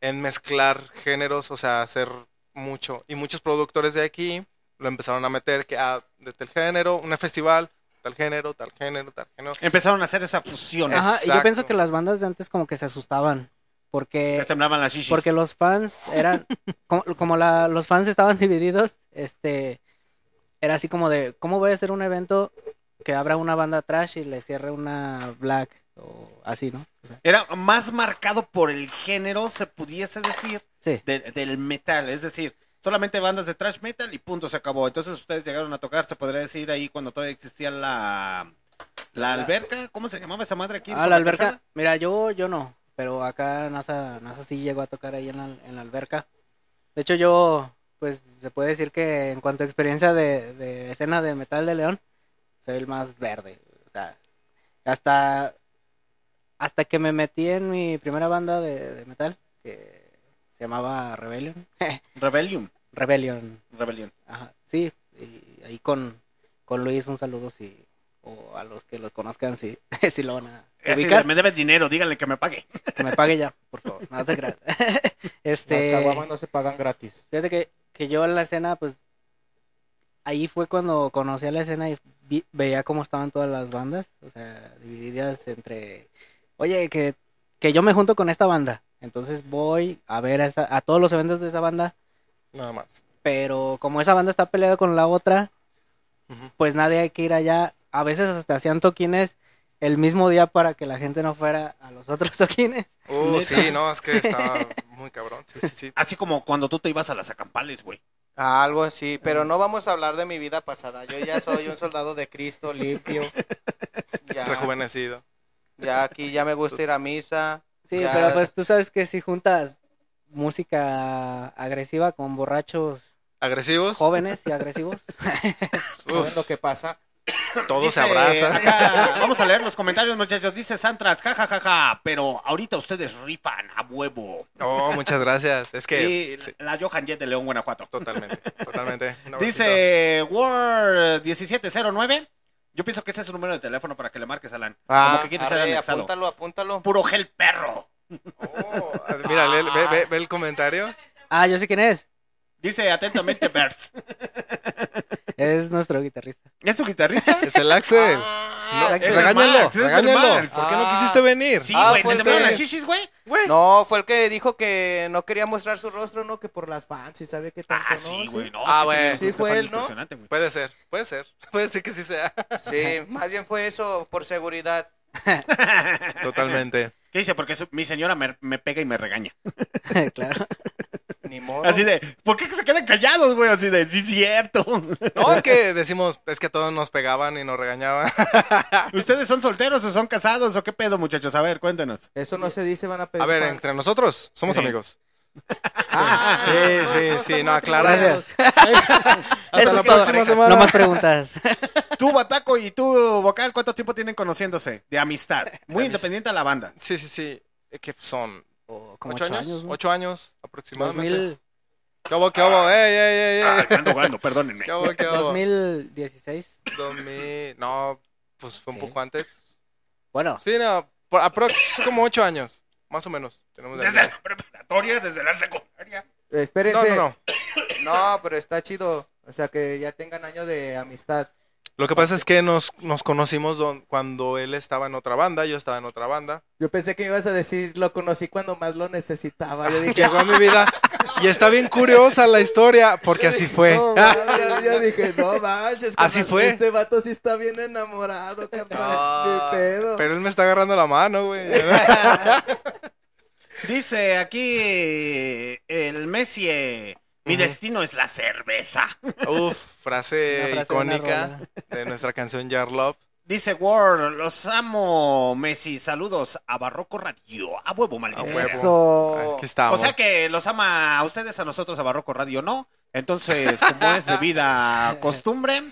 en mezclar géneros, o sea, hacer mucho. Y muchos productores de aquí lo empezaron a meter que ah, de tal género, un festival, tal género, tal género, tal género. Empezaron a hacer esa fusión. Ajá, y yo pienso que las bandas de antes como que se asustaban. Porque, Les temblaban las shishis. porque los fans eran, como, como la, los fans estaban divididos, este, era así como de, ¿cómo voy a hacer un evento que abra una banda trash y le cierre una black? O así, ¿no? O sea, Era más marcado por el género, se pudiese decir, sí. de- del metal. Es decir, solamente bandas de thrash metal y punto, se acabó. Entonces ustedes llegaron a tocar, se podría decir ahí cuando todavía existía la, la alberca. ¿Cómo se llamaba esa madre aquí? Ah, la alberca. Mira, yo, yo no, pero acá NASA, NASA sí llegó a tocar ahí en la, en la alberca. De hecho, yo, pues, se puede decir que en cuanto a experiencia de, de escena de metal de León, soy el más verde. O sea, hasta, hasta que me metí en mi primera banda de, de metal, que se llamaba Rebellion. Rebellion. Rebellion. Rebellion. Ajá, sí, y ahí con, con Luis un saludo si, o a los que lo conozcan si, si lo van a Así ubicar. de, me debes dinero, díganle que me pague. Que me pague ya, por favor. No se crean. este, Las caguamas no se pagan gratis. Fíjate que, que yo en la escena, pues, ahí fue cuando conocí a la escena y vi- veía cómo estaban todas las bandas, o sea, divididas entre, oye, que, que yo me junto con esta banda, entonces voy a ver a, esa- a todos los eventos de esa banda, Nada más. pero como esa banda está peleada con la otra, pues nadie hay que ir allá. A veces hasta hacían toquines el mismo día para que la gente no fuera a los otros toquines. Uh, sí, no, es que estaba muy cabrón. Sí, sí, sí. Así como cuando tú te ibas a las acampales, güey. Ah, Algo así, pero no vamos a hablar de mi vida pasada. Yo ya soy un soldado de Cristo limpio. Ya, Rejuvenecido. ya aquí ya me gusta ir a misa. Sí, ya pero pues es- tú sabes que si juntas música agresiva con borrachos ¿Agresivos? jóvenes y agresivos, ¿saben lo que pasa? Todos Dice, se abrazan. acá, vamos a leer los comentarios, muchachos. Dice Santrax, jajajaja, pero ahorita ustedes rifan a huevo. Oh, muchas gracias. Es que... Sí, sí, la Johan Jet de León, Guanajuato. totalmente, totalmente. Dice Word 1709. Yo pienso que ese es su número de teléfono para que le marques, Alan. Ah, Como que quiere ser anexado. apúntalo, apúntalo. Puro gel perro. Oh, mira, lee- ve, ve- ve el comentario. ah, yo sé quién es, Dice atentamente Bert. es nuestro guitarrista. ¿Es tu guitarrista? Es el Axel. Ah, no, es el regáñalo, Max, es el regáñalo. Max. ¿Por qué no Ah. quisiste venir? Sí, Ah, güey, fue ¿te el temblaron que- las shishis, güey? No, fue el que dijo que no quería mostrar su rostro, ¿no? Que por las fans, y sabe qué tanto, Ah, sí, güey. No, Ah, que güey. Sí, grupo fue él, ¿no? Puede ser, puede ser. Puede ser que sí sea. Sí, más bien fue eso, por seguridad. Totalmente. ¿Qué dice? Porque su- mi señora me, me pega y me regaña. claro. Ni modo. Así de, ¿por qué se quedan callados, güey? Así de, sí, cierto. No, es que decimos, es que todos nos pegaban y nos regañaban. ¿Ustedes son solteros o son casados o qué pedo, muchachos? A ver, cuéntenos. Eso no se dice, van a pedir. A ver, fans. entre nosotros somos Sí. amigos. Ah, Sí, sí, sí, no, aclara. Gracias. Hasta Eso la es todo. próxima semana. No más preguntas. Tú, Bataco, y tú, Vocal, ¿cuánto tiempo tienen conociéndose de amistad? Muy De independiente a la banda. Sí, sí, sí. Eh, ¿Qué Como ¿Ocho ocho años? años, ¿no? Ocho años aproximadamente. 2000, ¿Qué hubo, qué hubo? ¡Ey, ey, ey, Ah, ey! ando jugando, perdónenme. ¿Qué hubo, qué hubo? 2016. 2000... No, pues fue un Sí. poco antes. Bueno, Sí, no, por aprox como ocho años, más o menos. Tenemos de Desde la preparatoria, desde la secundaria. No, Espérense. no, no. No, pero está chido. O sea, que ya tengan años de amistad. Lo que pasa es que nos, nos conocimos don- cuando él estaba en otra banda, yo estaba en otra banda. Yo pensé que me ibas a decir, lo conocí cuando más lo necesitaba. Yo dije, Llegó a mi vida y está bien curiosa la historia porque así fue. No, yo, yo dije, no manches. Así fue. Este vato sí está bien enamorado, cabrón. Ni pedo. Pero él me está agarrando la mano, güey. Dice aquí el Messi, mi destino es la cerveza. Uf, frase, icónica de nuestra canción Jar Love. Dice Ward, los amo, Messi. Saludos a Barroco Radio. A huevo, maldito. huevo. Eso. Aquí estamos. O sea que los ama a ustedes, a nosotros, a Barroco Radio, ¿no? Entonces, como es de vida costumbre,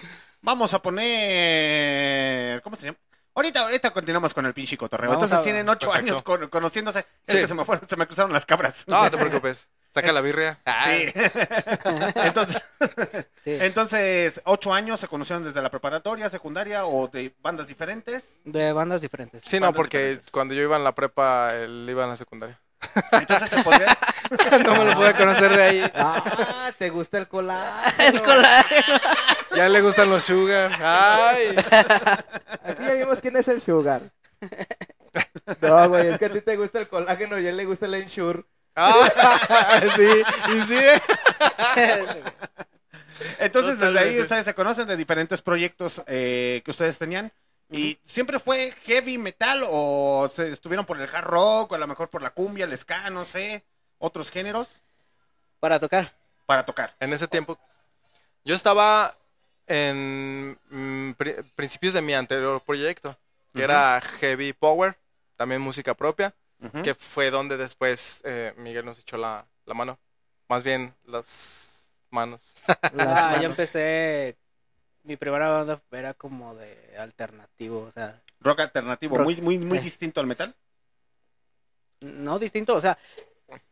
vamos a poner... ¿Cómo se llama? Ahorita, ahorita continuamos con el pinche cotorreo. Vamos Entonces a- tienen ocho Perfecto. años con- conociéndose. Es Sí. que se me fueron, se me cruzaron las cabras. No, no te preocupes. Saca la birria. Ah, Sí. Entonces, sí. entonces, ocho años se conocieron desde la preparatoria, secundaria o de bandas diferentes. De bandas diferentes. Sí, no, porque diferentes. cuando yo iba en la prepa, él iba en la secundaria. Entonces se podría... no me lo pude conocer de ahí. Ah, ¿te gusta el colar? El colágeno. Ya le gustan los sugar. Ay. Aquí ya vimos quién es el sugar. No, güey, es que a ti te gusta el colágeno y a él le gusta el ensure. Ah, sí, y sí. Entonces, desde ahí ustedes se conocen de diferentes proyectos eh, que ustedes tenían. ¿Y siempre fue heavy metal o se estuvieron por el hard rock o a lo mejor por la cumbia, el ska, no sé, otros géneros Para tocar. para tocar? En ese tiempo, yo estaba en mm, pri- principios de mi anterior proyecto, que era Heavy Power, también música propia, Que fue donde después eh, Miguel nos echó la, la mano. Más bien, las manos. Las Ah, manos. yo empecé. Mi primera banda era como de alternativo, o sea, Rock alternativo, Rock. muy, muy, muy Eh. distinto al metal. no distinto, o sea,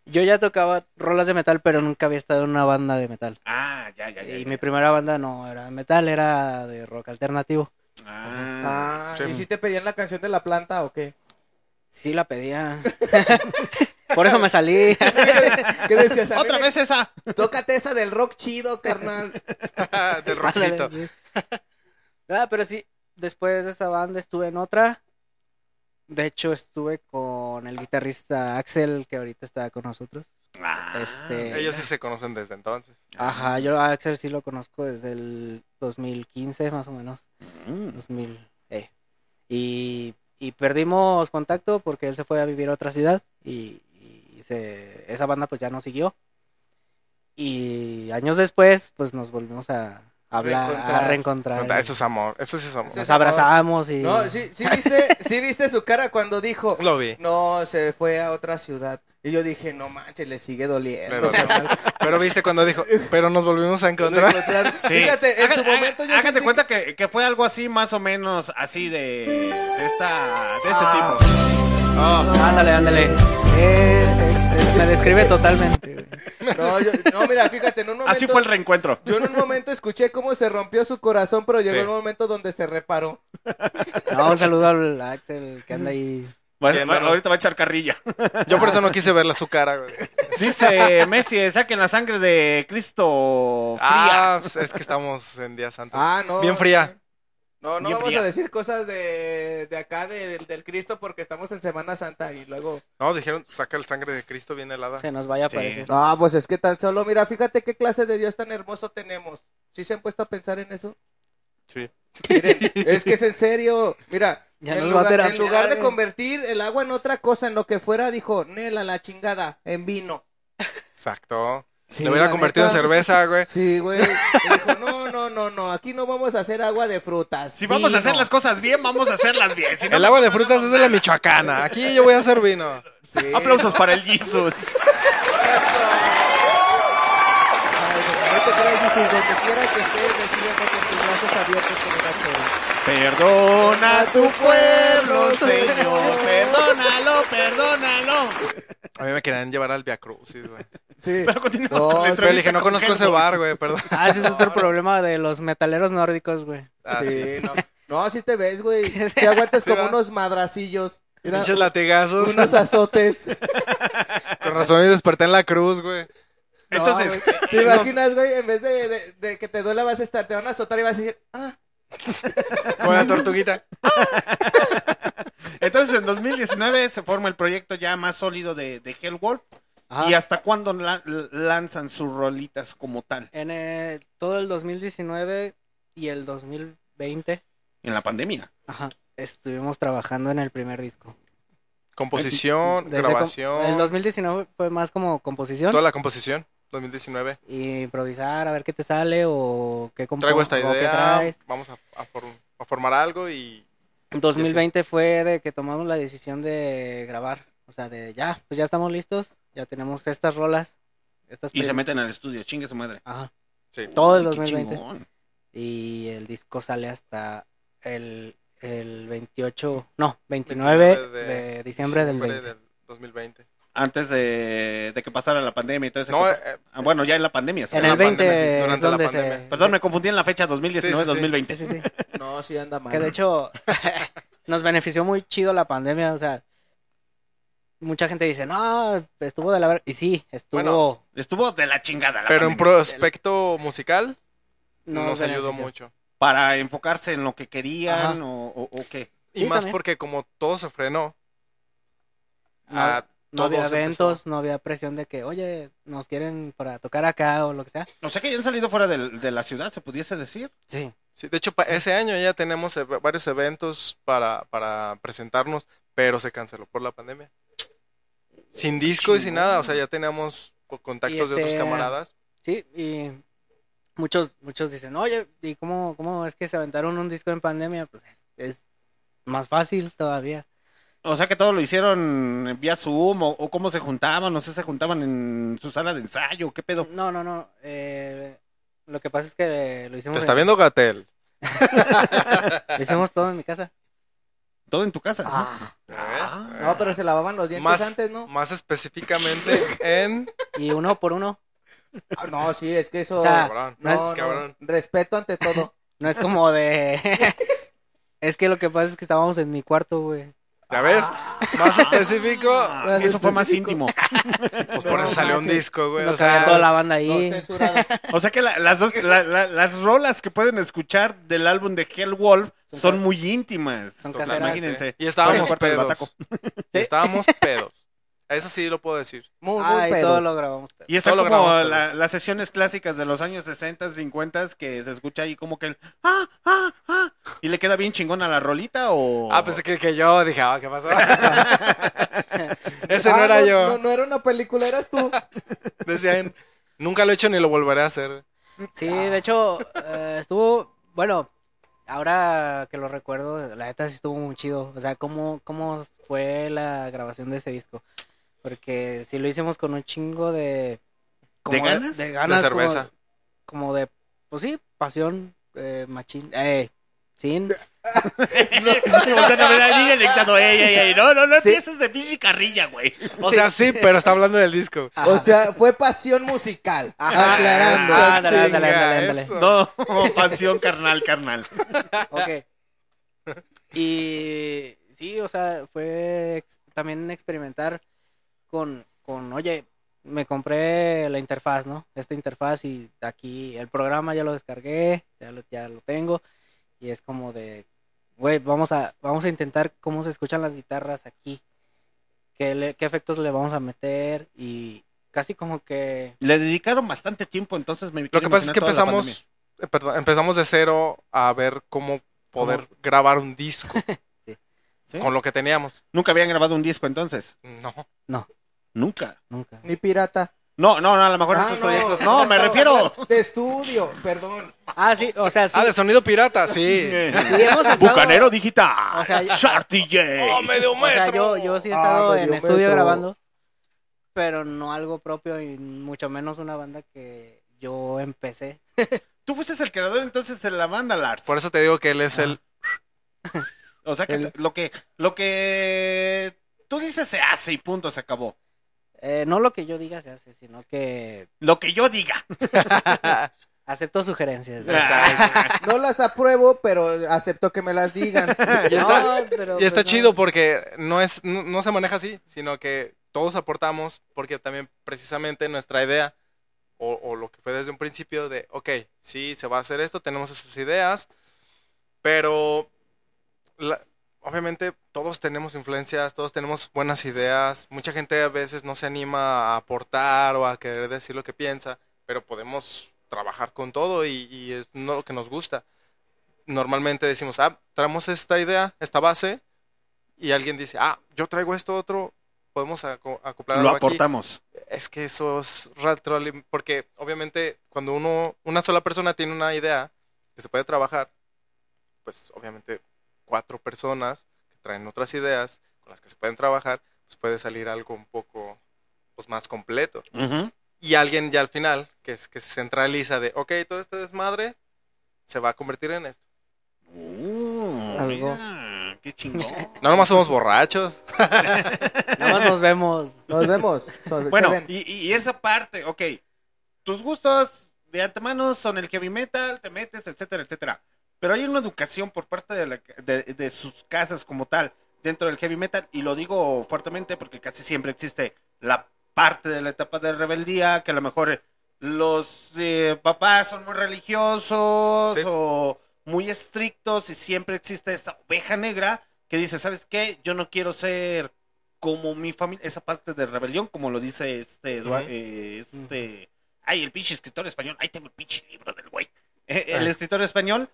yo ya tocaba rolas de metal, pero nunca había estado en una banda de metal. Ah, ya, ya, ya. Y ya. mi primera banda no era de metal, era de rock alternativo. Ah, Ah, Sí. ¿y si te pedían la canción de la planta o qué? Sí la pedía. Por eso me salí. ¿Qué decías? A Otra vez esa. Tócate esa del rock chido, carnal. de rockcito. Sí. Ah, pero sí, después de esa banda estuve en otra. De hecho, estuve con el guitarrista Axel, que ahorita está con nosotros. Ah, Este, Ellos sí se conocen desde entonces. Ajá, yo a Axel sí lo conozco desde el 2015 más o menos. mm. 2000, eh. Y, y perdimos contacto porque él se fue a vivir a otra ciudad y, y se, esa banda pues ya no siguió. Y años después pues nos volvimos a hablar, Reencontrar. a reencontrar. Eso es amor, eso sí es amor. Nos abrazamos y... No, sí, sí viste, sí viste su cara cuando dijo, Lo vi. no, se fue a otra ciudad. Y yo dije, no manches, le sigue doliendo. Pero viste cuando dijo, pero nos volvimos a encontrar. encontrar- Sí. Fíjate, en Haga- su haga- momento yo hágate sentí- cuenta que, que fue algo así, más o menos, así de, de esta, de este Ah. tipo. Oh, Ándale, ándale. Eh, me describe totalmente. güey. No, yo- no, mira, fíjate, en un momento... así fue el reencuentro. Yo en un momento escuché cómo se rompió su corazón, pero llegó Sí. el momento donde se reparó. No, un saludo al Axel que anda ahí. Bueno, Bien, va- bueno. ahorita va a echar carrilla. Yo por eso no quise verla su cara, güey. Dice Messi, saquen la sangre de Cristo fría. Ah, pues es que estamos en días santos. Ah, no. Bien fría. No, no vamos fría. a decir cosas de, de acá, del, del Cristo, porque estamos en Semana Santa y luego... No, dijeron, saca el sangre de Cristo bien helada. Se nos vaya a Sí. aparecer. No, pues es que tan solo, mira, fíjate qué clase de Dios tan hermoso tenemos. ¿Sí se han puesto a pensar en eso? Sí. Miren, es que es en serio. Mira, Ya en, nos va a lugar, en terapiar, lugar de güey. convertir el agua en otra cosa, en lo que fuera, dijo, Nela, la chingada, en vino. Exacto. Sí, Le hubiera convertido en cerveza, güey. Sí, güey. Dijo, no, no, no, no, aquí no vamos a hacer agua de frutas. Si vamos a hacer las cosas bien, vamos a hacerlas bien. Si no, El agua de frutas es de la Michoacana. Aquí yo voy a hacer vino. Sí. Aplausos para el Jesus. Ay, no te creas, Jesús, donde quiera que estés, recíbeme con tus brazos abiertos con una chévere. Perdona a tu pueblo, Señor. Perdónalo, perdónalo. A mí me querían llevar al Via Crucis, güey. Sí. Pero continuamos No, con la pero dije, no con conozco ese bar, güey, perdón. Ah, ese es otro problema de los metaleros nórdicos, güey. Ah, sí, no. No, así te ves, güey. Si aguantas Sí, como va. unos madracillos. Pinches latigazos. unos azotes. Con razón y desperté en la cruz, güey. Entonces, güey. ¿te imaginas, güey? En vez de, de- de que te duela vas a estar, te van a azotar y vas a decir, ah, Con la tortuguita. Entonces en 2019 se forma el proyecto ya más sólido de, de Hellwolf. Ajá. ¿Y hasta cuándo la- lanzan sus rolitas como tal? En eh, todo el 2019 y el 2020, En la pandemia. ajá, estuvimos trabajando en el primer disco. Composición, Desde com- grabación. El 2019 fue más como composición. Toda la composición. 2019. Y improvisar, a ver qué te sale o qué Traigo esta qué idea. traes. Vamos a, a for- a formar algo y. En 2020 fue de que tomamos la decisión de grabar. O sea, de ya, pues ya estamos listos. Ya tenemos estas rolas. Estas Y se meten al estudio, chingue su madre. Ajá. Sí. Todo el Uy, qué 2020. chingón. Y el disco sale hasta el, el 28, no, 29, de, diciembre del 20. del 2020. Antes de, de que pasara la pandemia y todo No, coto- eh, Ah, bueno, ya en la pandemia. En el la 20 pandemia, durante la pandemia. se... Perdón, me confundí en la fecha 2019-2020. Sí, sí, sí. no, sí anda mal. Que de hecho nos benefició muy chido la pandemia, o sea, mucha gente dice, no, estuvo de la verga. Y sí, estuvo... Bueno, Estuvo de la chingada la Pero en prospecto musical no nos ayudó mucho. Para enfocarse en lo que querían o, o- o qué. Y más también. porque como todo se frenó. No, a no había empezó. eventos, no había presión de que, oye, nos quieren para tocar acá o lo que sea. O sea que ya han salido fuera de, la ciudad, se pudiese decir. Sí. Sí, de hecho, ese año ya tenemos eh, varios eventos para, para presentarnos, pero se canceló por la pandemia. Sin disco y sin nada, o sea, ya teníamos co- contactos de otros este, camaradas. Sí, y muchos muchos dicen, oye, ¿y cómo, cómo es que se aventaron un disco en pandemia? Pues es, es más fácil todavía. O sea que todo lo hicieron vía Zoom o, o cómo se juntaban, no sé, se juntaban en su sala de ensayo, qué pedo. No, no, no. eh, lo que pasa es que lo hicimos, Te está en- viendo Gatel. lo hicimos todo en mi casa. Todo en tu casa. Ah. No, pero se lavaban los dientes Más, antes, ¿no? más específicamente en... Y uno por uno. Ah, no, sí, es que eso... O sea, Cabrón, no, no, cabrón. respeto ante todo. No es como de... es que lo que pasa es que estábamos en mi cuarto, güey. ¿Ya ves? Más específico. Ah, eso fue más íntimo. Pues por No eso salió un disco, güey. No o sea, toda la banda ahí. O sea que la- las dos, la- la- las rolas que pueden escuchar del álbum de Hellwolf Son son muy íntimas. son caseras. imagínense. Y estábamos pedos. bataco. Y estábamos pedos. Eso sí lo puedo decir. Muy, muy Ay, pedos. todo lo grabamos. Y está Todo como la- las sesiones clásicas de los años 60, 50 que se escucha ahí como que el ah, ah, ah, y le queda bien chingón a la rolita o Ah, pensé que, que yo dije, ah, ¿qué pasó? Ese no Ah, era yo. No, no era una película, eras tú. Decían, nunca lo he hecho ni lo volveré a hacer. Sí, de hecho, eh, estuvo, bueno, ahora que lo recuerdo, la neta sí estuvo muy chido. O sea, cómo, cómo fue la grabación de ese disco. Porque si lo hicimos con un chingo de... ¿De ganas? De ganas. De como- cerveza. Como, de, pues sí, pasión, eh, machín, eh, sin... Voltean a ver al niño dictando, ey, ey, ey, no, no, no Sí. empieces de pinche carrilla, güey. O sea, sí, pero está hablando del disco. O sea, fue pasión musical. Ajá. Aclarando. Ah, ándale, Chinga, ándale. eso. No, pasión carnal, carnal. Ok. Y sí, o sea, fue ex- también experimentar con, con, oye, me compré la interfaz, ¿no? Esta interfaz y aquí el programa ya lo descargué, ya lo, ya lo tengo. Y es como de, güey, vamos a, vamos a intentar cómo se escuchan las guitarras aquí. ¿Qué, le- qué efectos le vamos a meter? Y casi como que... Le dedicaron bastante tiempo, entonces me Lo que pasa es que empezamos, eh, perdón, empezamos de cero a ver cómo poder grabar un disco con lo que teníamos. Nunca habían grabado un disco entonces. No. No, Nunca. nunca. Ni pirata. No, no, no, a lo mejor Ah, estos no. proyectos. No, me refiero. De estudio, perdón. Ah, sí, o sea, sí. Ah, de sonido pirata, sí. sí hemos estado- Bucanero digital. O sea, ya- Shark DJ. ¡Oh, medio O sea, metro! yo, yo sí he Ah, estado en estudio metro. grabando, pero no algo propio y mucho menos una banda que yo empecé. Tú fuiste el creador entonces de la banda, Lars. Por eso te digo que él es el... O sea que El- lo que lo que tú dices se hace y punto, se acabó. Eh, no lo que yo diga se hace, sino que Lo que yo diga. acepto sugerencias. No las apruebo, pero acepto que me las digan. Y está, No, pero, y está pues, no. chido porque no, es, no, no se maneja así, sino que todos aportamos porque también precisamente nuestra idea o, o lo que fue desde un principio de, ok, sí, se va a hacer esto, tenemos esas ideas, pero la- obviamente todos tenemos influencias, todos tenemos buenas ideas, mucha gente a veces no se anima a aportar o a querer decir lo que piensa, pero podemos trabajar con todo y, y es no lo que nos gusta normalmente decimos, ah, traemos esta idea, esta base, y alguien dice, ah, yo traigo esto otro, podemos aco- acoplar Lo algo aquí". aportamos. Es que eso es porque obviamente cuando uno, una sola persona tiene una idea que se puede trabajar, pues obviamente cuatro personas que traen otras ideas con las que se pueden trabajar, pues puede salir algo un poco pues más completo. Y alguien ya al final, que, es, que se centraliza de, ok, todo este desmadre se va a convertir en esto. Uh, Algo. mira, qué chingón. No nomás somos borrachos. Nada más nos vemos. Nos vemos. Bueno, y, y esa parte, ok. Tus gustos de antemano son el heavy metal, te metes, etcétera, etcétera. Pero hay una educación por parte de, la- de- de sus casas como tal dentro del heavy metal, y lo digo fuertemente porque casi siempre existe la parte de la etapa de rebeldía, que a lo mejor los eh, papás son muy religiosos Sí. o muy estrictos y siempre existe esa oveja negra que dice, ¿sabes qué? Yo no quiero ser como mi familia, esa parte de rebelión, como lo dice este, eh, este, ay, el pinche escritor español, ahí tengo el pinche libro del güey, Eh, el Ah. escritor español,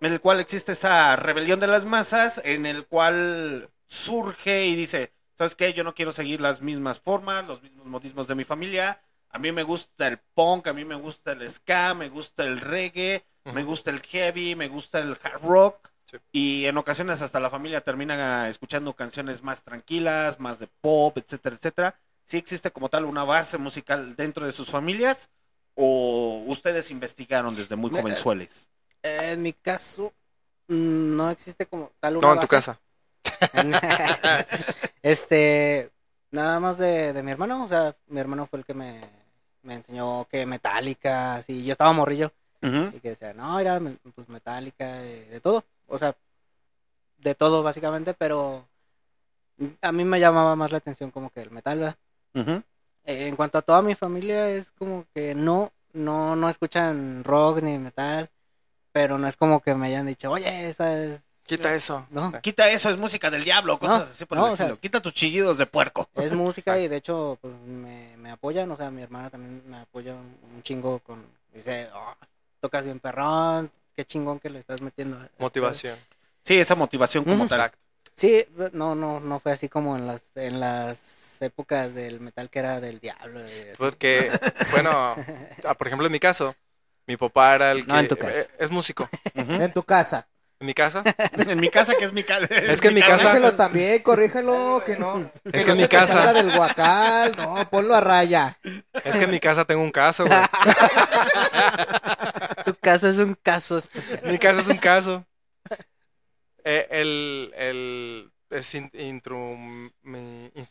en el cual existe esa rebelión de las masas, en el cual surge y dice, ¿sabes qué? Yo no quiero seguir las mismas formas, los mismos modismos de mi familia, a mí me gusta el punk, a mí me gusta el ska, me gusta el reggae, me gusta el heavy, me gusta el hard rock. Sí. Y en ocasiones hasta la familia termina escuchando canciones más tranquilas, más de pop, etcétera, etcétera. ¿Sí existe como tal una base musical dentro de sus familias? ¿O ustedes investigaron desde muy Me- jovenzueles? Eh, en mi caso, mm, no existe como tal una No, en tu casa. este, nada más de, de mi hermano, o sea, mi hermano fue el que me, me enseñó que Metallica, así, yo estaba morrillo, y que decía, no, era pues Metallica, de, de todo, o sea, de todo básicamente, pero a mí me llamaba más la atención como que el metal, ¿verdad? Eh, en cuanto a toda mi familia, es como que no, no, no escuchan rock ni metal, pero no es como que me hayan dicho, oye, esa es... Quita eso. No, Quita eso, es música del diablo, cosas No, así por no, el o sea- estilo. Quita tus chillidos de puerco. es música y de hecho pues me, me apoyan, o sea, mi hermana también me apoya un, chingo con, dice, "Oh, tocas bien perrón, qué chingón que le estás metiendo. a esto". Motivación. Sí, esa motivación como Ujú. tal. Sí, no, no, no fue así como en las, en las épocas del metal que era del diablo. Porque, bueno, ah, por ejemplo, en mi caso, mi papá era el que... No, en tu casa. eh, es músico. En tu casa. En mi casa. En mi casa, que es mi casa. Es que en mi casa- Corrígelo también, corrígelo, que no. Que Es que no en mi casa- salga del guacal, no, ponlo a raya. Es que en mi casa tengo un caso, güey. Tu caso es un caso especial. Mi casa es un caso. Eh, el, el, es in- intrum-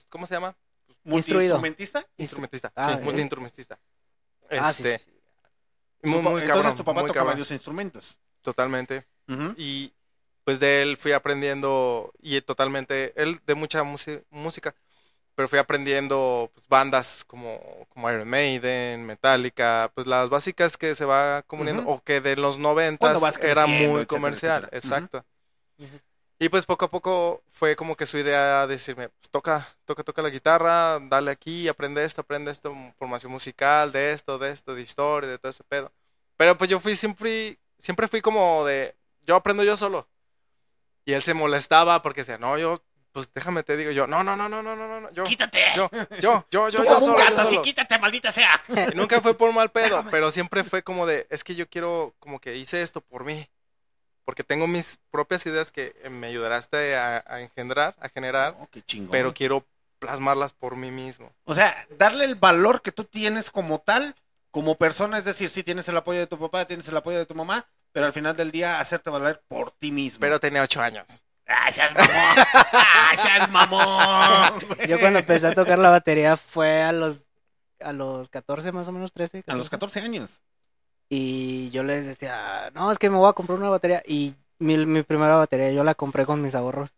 ¿cómo se llama? ¿Multiinstrumentista? Instrumentista. Ah, sí, eh. multiinstrumentista. Ah, sí, Este, sí, sí. Muy, muy Entonces cabrón, tu papá muy toca cabrón. varios instrumentos. Totalmente. Y pues de él fui aprendiendo y totalmente, él de mucha música, pero fui aprendiendo pues, bandas como, como Iron Maiden, Metallica, pues las básicas que se va comuniendo, o que de los noventas era muy etcétera, comercial, etcétera. exacto. Y pues poco a poco fue como que su idea decirme, pues toca, toca, toca la guitarra, dale aquí, aprende esto, aprende esto, formación musical, de esto, de esto, de historia, de todo ese pedo. Pero pues yo fui siempre, siempre fui como de, yo aprendo yo solo. Y él se molestaba porque decía, no, yo, pues déjame te digo, yo, no, no, no, no, no, no, no, yo. Quítate. Yo, yo, yo, yo, yo solo, gato, yo solo. Sí, quítate, maldita sea. Y nunca fue por mal pedo, déjame. pero siempre fue como de, es que yo quiero, como que hice esto por mí. Porque tengo mis propias ideas que eh, me ayudaste a, a engendrar, a generar, Oh, qué chingón. pero quiero plasmarlas por mí mismo. O sea, darle el valor que tú tienes como tal, como persona, es decir, sí tienes el apoyo de tu papá, tienes el apoyo de tu mamá, pero al final del día hacerte valer por ti mismo. Pero tenía ocho años. ¡Ah, seas mamón! ¡Ah, seas mamón! Yo cuando empecé a tocar la batería fue a los a los 14 más o menos, 13. A los 14 años. Y yo les decía, no, es que me voy a comprar una batería. Y mi, mi primera batería yo la compré con mis ahorros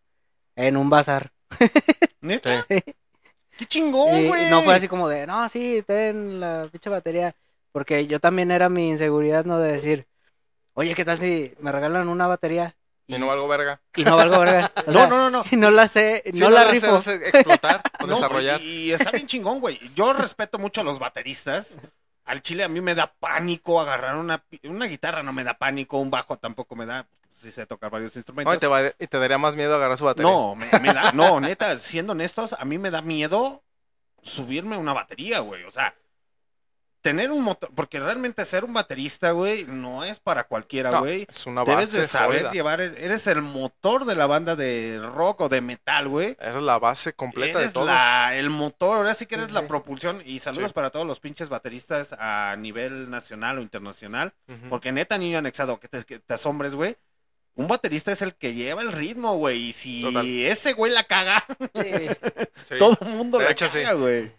en un bazar. ¿Neta? ¡Qué chingón, güey! no fue así como de, no, sí, ten la pinche batería. Porque yo también era mi inseguridad, ¿no? De decir, oye, ¿qué tal si me regalan una batería? Y no valgo verga. Y no valgo verga. O No, sea, no, no, no. Y no la sé, Sí, no, la, sé rifo. hacer explotar o No, desarrollar. Y, y está bien chingón, güey. Yo respeto mucho a los bateristas. Al chile a mí me da pánico agarrar una, una guitarra, no me da pánico, un bajo tampoco me da. Sí sé tocar varios instrumentos. y, te va- y te daría más miedo agarrar su batería. No, me, me da, no, neta, siendo honestos, a mí me da miedo subirme una batería, güey. O sea, tener un motor, porque realmente ser un baterista, güey, no es para cualquiera, No, güey. es una Debes de base saber sólida. llevar, eres el motor de la banda de rock o de metal, güey. Eres la base completa Eres de todos. la- el motor, ahora sí que eres la propulsión. Y saludos Sí. para todos los pinches bateristas a nivel nacional o internacional. Porque neta, niño anexado, que te, que te asombres, güey. Un baterista es el que lleva el ritmo, güey. Y si Total. ese güey la caga, Sí. Sí. todo el mundo De la hecho, caga, güey.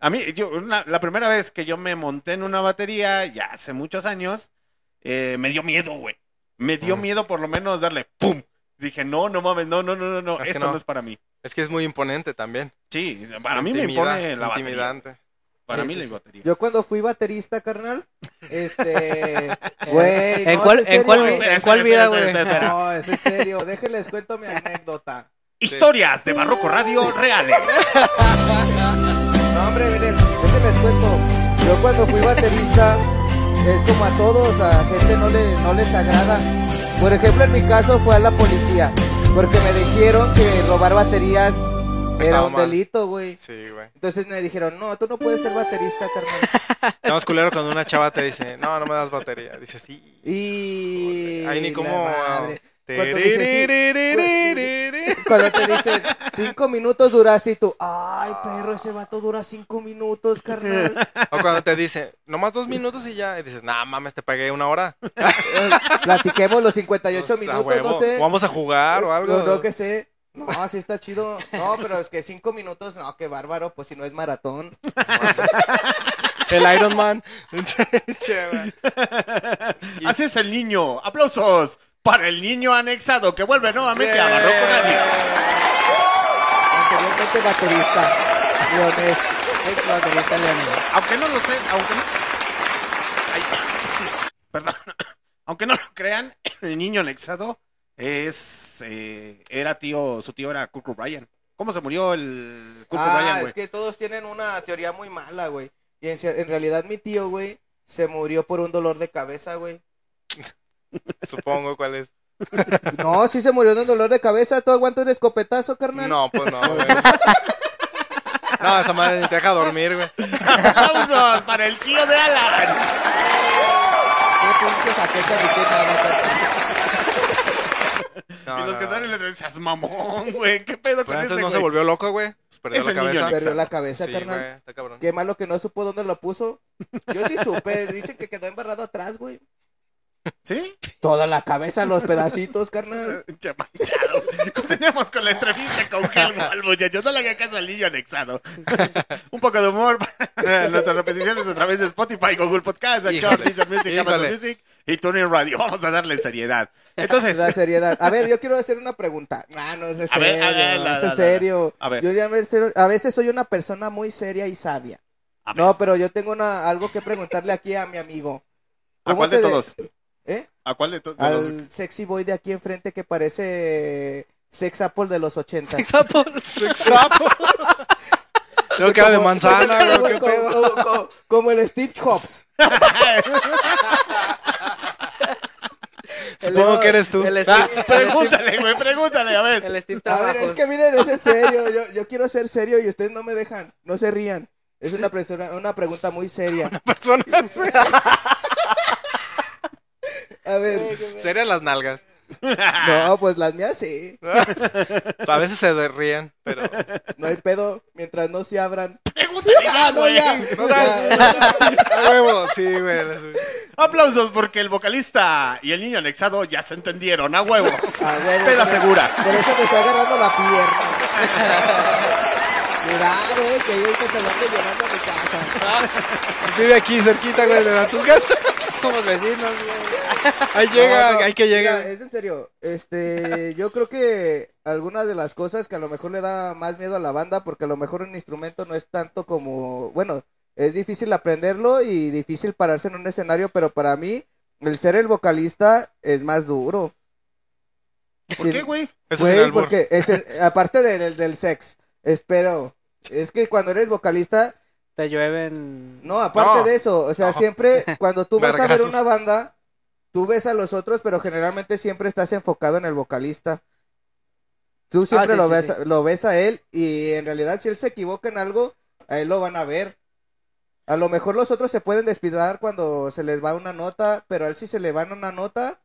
A mí, yo, una- la primera vez que yo me monté en una batería, ya hace muchos años, eh, me dio miedo, güey. Me dio Mm. miedo por lo menos darle ¡pum! Dije, no, no mames, no, no, no, no, no, Es que esto no. no. es para mí. Es que es muy imponente también. Sí, para mí me impone la batería. intimidante. Para Sí, mí sí, la sí. batería. Yo cuando fui baterista, carnal, este, güey, ¿En no, cuál, es en serio, cuál, güey. espera, en cuál espera, vida, güey? No, es en serio, déjenles cuento mi anécdota. Historias de Barroco Radio reales. Déjenles cuento. Yo cuando fui baterista, es como a todos, a gente no, le, no les agrada. Por ejemplo, en mi caso fue a la policía, porque me dijeron que robar baterías era un mal. delito, güey. Sí, güey. Entonces me dijeron, no, tú no puedes ser baterista, carnal. Nada más culero cuando una chava te dice, no, no me das batería. Dices, sí. Y... Ahí ni cómo. madre. Cuando te dicen, cinco minutos duraste y tú, ay, perro, ese vato dura cinco minutos, carnal. O cuando te dice, nomás dos minutos y ya. Y dices, nah, mames, te pagué una hora. Platiquemos los 58 Pues, a minutos, huevo. no sé. O Vamos a jugar o algo. No, no, que sé. No, sí está chido. No, pero es que cinco minutos, no, qué bárbaro, pues si no es maratón. El Iron Man. Che, güey. Así es el niño. Aplausos para el niño anexado que vuelve nuevamente a Barroco Radio. Anteriormente baterista. Leonés. Ex baterista. Aunque no lo sé, aunque no. Ay, perdón. Aunque no lo crean, el niño anexado es. eh, era tío. Su tío era Kurt Cobain. ¿Cómo se murió el Kurt Ah, es güey? que todos tienen una teoría muy mala, güey. Y en realidad mi tío, güey, se murió por un dolor de cabeza, güey. Supongo cuál es. No, sí se murió de un dolor de cabeza. ¿Tú aguantas un escopetazo, carnal? No, pues no, güey. No, esa madre ni te deja dormir, güey. ¡Aplausos para el tío de Alan! Qué pinche qué nada, carnal. No, y los no, que no. están en el seas mamón, güey. ¿Qué pedo Pero con antes ese, no se güey? volvió loco, güey. Pues perdió Es la el niño cabeza. Perdió la cabeza, Sí, carnal. güey, está cabrón. Qué malo que no supo dónde lo puso. Yo sí supe. Dicen que quedó embarrado atrás, güey. ¿Sí? Toda la cabeza, los pedacitos, carnal. Che, manchado. Continuemos con la entrevista con Helmut, muchachos. No le hagan caso al niño anexado. Un poco de humor para nuestras repeticiones a través de Spotify, Google Podcast, Anchor, Deezer Music, Amazon. Music y TuneIn Radio. Vamos a darle seriedad. Entonces, La seriedad. A ver, yo quiero hacer una pregunta. Ah, no, es ver, serio. a ver, la, es la, en la, serio. a ver. Yo ya me- a veces soy una persona muy seria y sabia. Ver. No, pero yo tengo una, algo que preguntarle aquí a mi amigo. ¿a ¿Cómo cuál de todos? ¿A cuál de todos? Al sexy boy de aquí enfrente que parece sex apple de los 80. Sapo. Tengo que era de manzana, como, como- pedo. como- como- como el Steve Jobs. Supongo que eres tú. El Ah, Pregúntale, güey, pregúntale, a ver. El Steve A ver, es que miren, es en serio. Yo, yo quiero ser serio y ustedes no me dejan. No se rían. Es una, persona, una pregunta muy seria. Persona A ver. Serían las nalgas. No, pues las mías sí. A veces se ríen, pero. No hay pedo mientras no se abran. Ah, no, güey. ya. No, Ya, ya. A huevo, sí, güey. Aplausos porque el vocalista y el niño anexado ya se entendieron, a huevo. Ah, Te la por- asegura. Por eso me está agarrando la pierna. Cuidado, eh, que yo ahorita te lo ando llevando a mi casa. Vive aquí cerquita, güey, de la tu casa. Somos vecinos, güey. Ahí llega, No, no, hay que mira, llegar. es en serio. Este, yo creo que algunas de las cosas que a lo mejor le da más miedo a la banda, porque a lo mejor un instrumento no es tanto como, bueno, es difícil aprenderlo y difícil pararse en un escenario, pero para mí el ser el vocalista es más duro. ¿Por Sí, qué, güey? Eso Güey, es el albur. porque es el- aparte del, del sex, espero, es que cuando eres vocalista, Te llueven. no, aparte No. de eso, o sea, No. siempre cuando tú vas a ver una banda, tú ves a los otros, pero generalmente siempre estás enfocado en el vocalista. Tú siempre sí, lo, sí, ves, sí. Lo ves a él y en realidad si él se equivoca en algo, a él lo van a ver. A lo mejor los otros se pueden despidar cuando se les va una nota, pero a él si se le va una nota,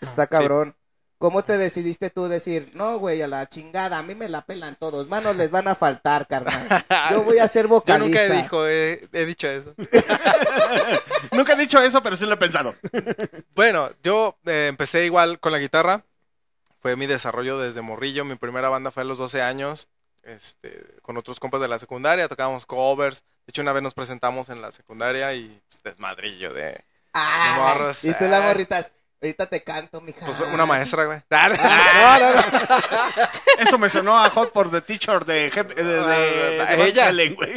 está cabrón. ¿Cómo te decidiste tú decir, no, güey, a la chingada, a mí me la pelan todos, manos les van a faltar, carnal? Yo voy a ser Yo vocalista. nunca he, dijo, he, he dicho eso. Nunca he dicho eso, pero sí lo he pensado. Bueno, yo eh, empecé igual con la guitarra. Fue mi desarrollo desde morrillo. Mi primera banda fue a los 12 años. Este, con otros compas de la secundaria. Tocábamos covers. De hecho, una vez nos presentamos en la secundaria y pues, desmadrillo de, Ah, de morros. y tú la morritas, ahorita te canto, mija. Pues una maestra, güey. Ah, no, no, no. Eso me sonó a Hot for the Teacher de, Hep- de, de- de Van ella,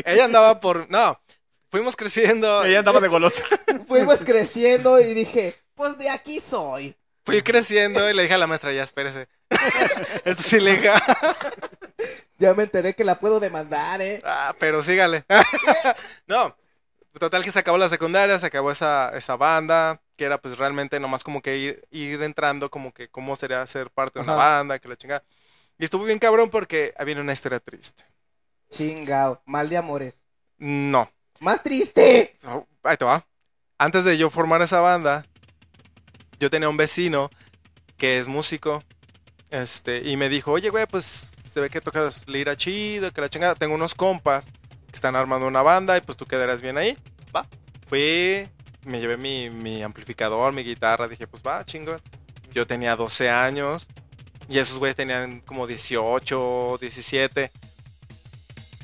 ella andaba por... No, fuimos creciendo. Ella andaba de golosa. Fuimos creciendo y dije, pues de aquí soy. Fui creciendo y le dije a la maestra, ya espérese. Esto es ilegal. Ya me enteré que la puedo demandar, ¿eh? Ah, pero sígale. no, total que se acabó la secundaria, se acabó esa, esa banda, que era pues realmente nomás como que ir, ir entrando, como que cómo sería ser parte de una Ajá. banda, que la chingada. Y estuvo bien cabrón porque había una historia triste. Chingao, mal de amores. No, Más triste. Oh, ahí te va. Antes de yo formar esa banda, yo tenía un vecino que es músico. Este, y me dijo, oye, güey, pues se ve que tocas lira chido, que la chingada. Tengo unos compas que están armando una banda y pues tú quedarás bien ahí. Va. Fui, me llevé mi, mi amplificador, mi guitarra. Dije, pues va, chingón. Yo tenía 12 años y esos güeyes tenían como 18, 17.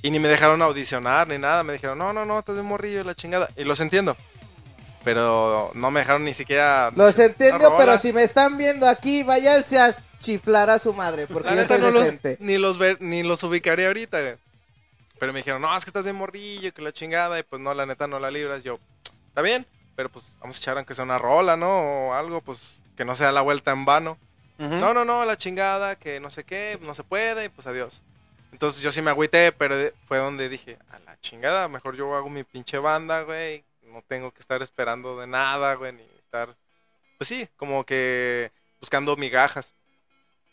Y ni me dejaron audicionar ni nada. Me dijeron, no, no, no, estás de morrillo y la chingada. Y los entiendo. Pero no me dejaron ni siquiera. Los entiendo, pero si me están viendo aquí, váyanse a chiflar a su madre, porque yo soy no los, ni los ver, ni los ubicaría ahorita, güey. Pero me dijeron, no, es que estás bien morrillo, que la chingada. Y pues no, la neta no la libras. Yo, está bien, pero pues vamos a echar aunque sea una rola, ¿no? O algo, pues que no sea la vuelta en vano. No, no, no, la chingada, que no sé qué, no se puede, y pues adiós. Entonces yo sí me agüité, pero fue donde dije, a la chingada, mejor yo hago mi pinche banda, güey. No tengo que estar esperando de nada, güey, ni estar, pues sí, como que buscando migajas.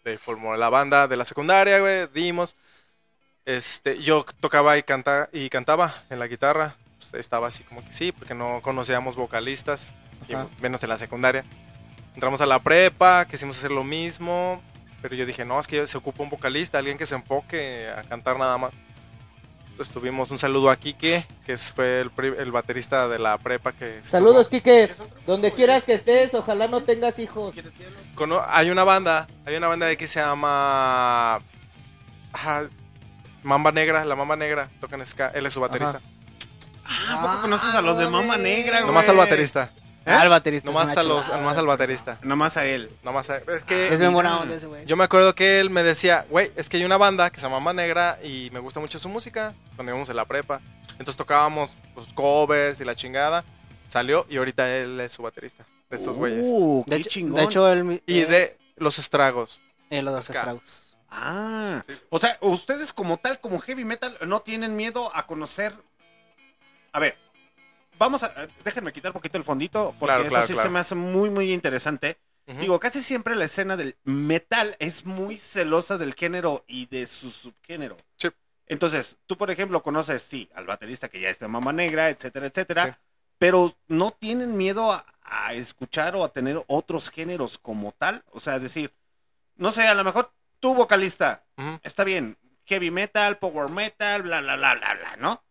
De formó la banda de la secundaria, güey, dimos. Este, yo tocaba y, canta, y cantaba en la guitarra. Pues, estaba así como que sí, porque no conocíamos vocalistas, y menos en la secundaria. Entramos a la prepa, quisimos hacer lo mismo, pero yo dije, no, es que se ocupa un vocalista, alguien que se enfoque a cantar nada más. Entonces tuvimos un saludo a Kike, que fue el, pri- el baterista de la prepa que... Saludos, Kike. Donde quieras que estés, ojalá no tengas hijos. Hay una banda, hay una banda de que se llama Mamba Negra, la Mamba Negra, tocan ska, él es su baterista. Ah, ¿a poco conoces a los de Mama Negra, güey? Nomás al baterista. ¿Eh? El baterista. Nomás a los, nomás al baterista. Nomás a él. Nomás a- es que Es bien buena onda ese güey. yo me acuerdo que él me decía, güey, es que hay una banda que se llama Mamba Negra y me gusta mucho su música cuando íbamos en la prepa. Entonces tocábamos pues, covers y la chingada. Salió y ahorita él es su baterista de estos güeyes. Uh, De qué hecho, chingón. de hecho, él. Y eh, de los estragos. eh, los dos Ska. estragos. Ah, o sea, ustedes como tal, como heavy metal, no tienen miedo a conocer. A ver, vamos a. Déjenme quitar un poquito el fondito, porque Claro, eso claro, sí claro. se me hace muy, muy interesante. Digo, casi siempre la escena del metal es muy celosa del género y de su subgénero. Sí. Entonces, tú, por ejemplo, conoces, sí, al baterista que ya está Mama Negra, etcétera, etcétera, Sí. pero no tienen miedo a, a escuchar o a tener otros géneros como tal. O sea, decir, no sé, a lo mejor tú, vocalista, está bien, heavy metal, power metal, bla, bla, bla, bla, bla, ¿no?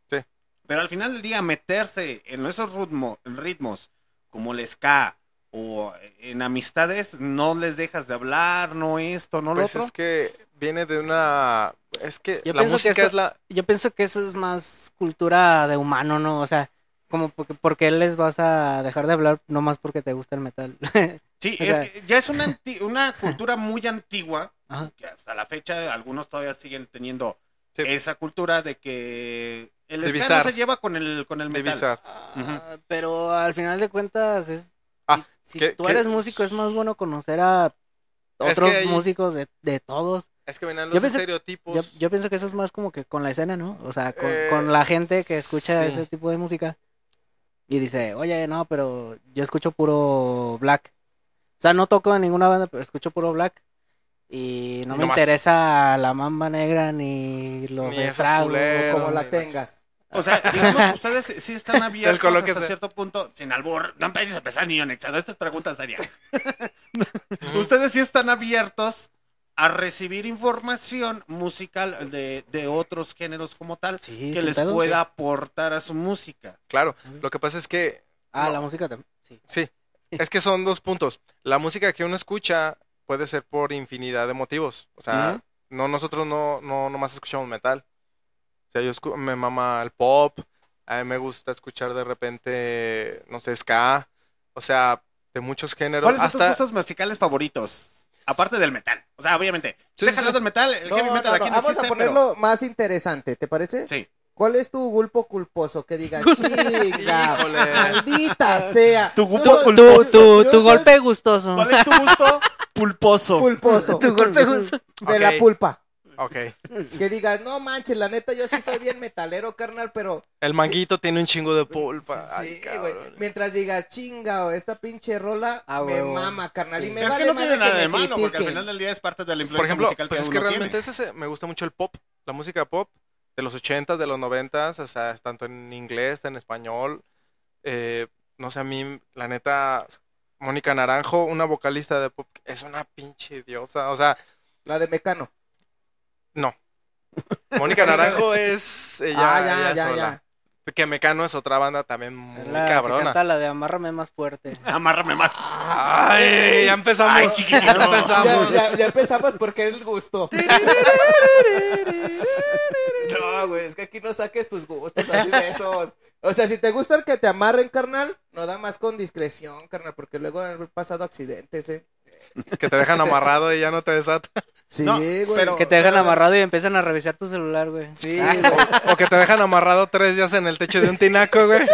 Pero al final del día, meterse en esos ritmo- ritmos como el ska o en amistades, no les dejas de hablar, no esto, no lo Pues otro. es que viene de una... Es que Yo la pienso que eso- es la... Yo pienso que eso es más cultura de humano, ¿no? O sea, como porque, porque les vas a dejar de hablar nomás porque te gusta el metal. Sí, o es que ya es una, anti- una cultura muy antigua, Ajá. que hasta la fecha algunos todavía siguen teniendo Sí. esa cultura de que el Divisar. se lleva con el, con el metal. Divisar. Ah, Pero al final de cuentas es Ah, si ¿qué- tú qué- eres músico es más bueno conocer a Es otros músicos de, de todos. Es que venían Yo los pensé- estereotipos. Yo, yo pienso que eso es más como que con la escena, ¿no? O sea, con, Eh, con la gente que escucha sí. ese tipo de música y dice, oye, no, pero yo escucho puro black. O sea, no toco en ninguna banda, pero escucho puro black. Y no me Nomás. interesa la mamba negra ni los Ni estragos. Como la ni tengas. O sea, digamos que ustedes sí están abiertos hasta sea. cierto punto, sin albur. No empieces a empezar, niño Nexas. Esta es pregunta seria. ustedes sí están abiertos a recibir información musical de, de otros géneros como tal Sí, que les pedo, pueda sí. aportar a su música. Claro, lo que pasa es que... Ah, no, la música también. Sí. Sí, es que son dos puntos. La música que uno escucha puede ser por infinidad de motivos. O sea, no nosotros no, no nomás escuchamos metal. O sea, yo escu- me mama el pop, a mí me gusta escuchar de repente, no sé, ska. O sea, de muchos géneros. ¿Cuáles son tus gustos musicales favoritos? Aparte del metal. O sea, obviamente. Sí, déjalo sí. del metal, el No, heavy metal no, aquí no, no Vamos existe, a ponerlo más interesante, ¿te parece? Sí. ¿Cuál es tu gulpo culposo? Que diga, chinga, maldita sea. Tu Yo gulpo soy- Tu, culposo. tu, yo tu golpe gustoso. ¿Cuál es tu gusto? Pulposo. Pulposo. Tu golpe gustoso. De la Ok. pulpa. Ok. Que diga, no manches, la neta, yo sí soy bien metalero, carnal, pero... El manguito tiene un chingo de pulpa. Ay, Sí, cabrón. güey. Mientras diga, chinga, o esta pinche rola Ah, me huevo. mama, carnal. Y me es vale que no madre tiene nada me de malo, porque al critiquen. final del día es parte de la influencia Por ejemplo, musical pues que es que uno realmente tiene. ese, se- me gusta mucho el pop, la música pop de los 80s, de los 90s, o sea, tanto en inglés, en español. Eh, no sé, a mí, la neta, Mónica Naranjo, una vocalista de pop, es una pinche diosa. O sea, La de Mecano. no. Mónica Naranjo es ella, ah, ya, ella ya, sola. Que Mecano es otra banda también muy la cabrona. canta la de amárrame más fuerte. Amárrame más. Ay, ya empezamos. Ay, chiquitito. Ya empezamos. Ya, ya, ya empezamos porque es el gusto. No, güey, es que aquí no saques tus gustos así de esos. O sea, si te gusta el que te amarren, carnal, no da más con discreción, carnal, porque luego han pasado accidentes, ¿eh? Que te dejan amarrado y ya no te desata. Sí, No, güey. pero- Que te dejan pero- amarrado y empiezan a revisar tu celular, güey. Sí, Ah, güey. O que te dejan amarrado tres días en el techo de un tinaco, güey.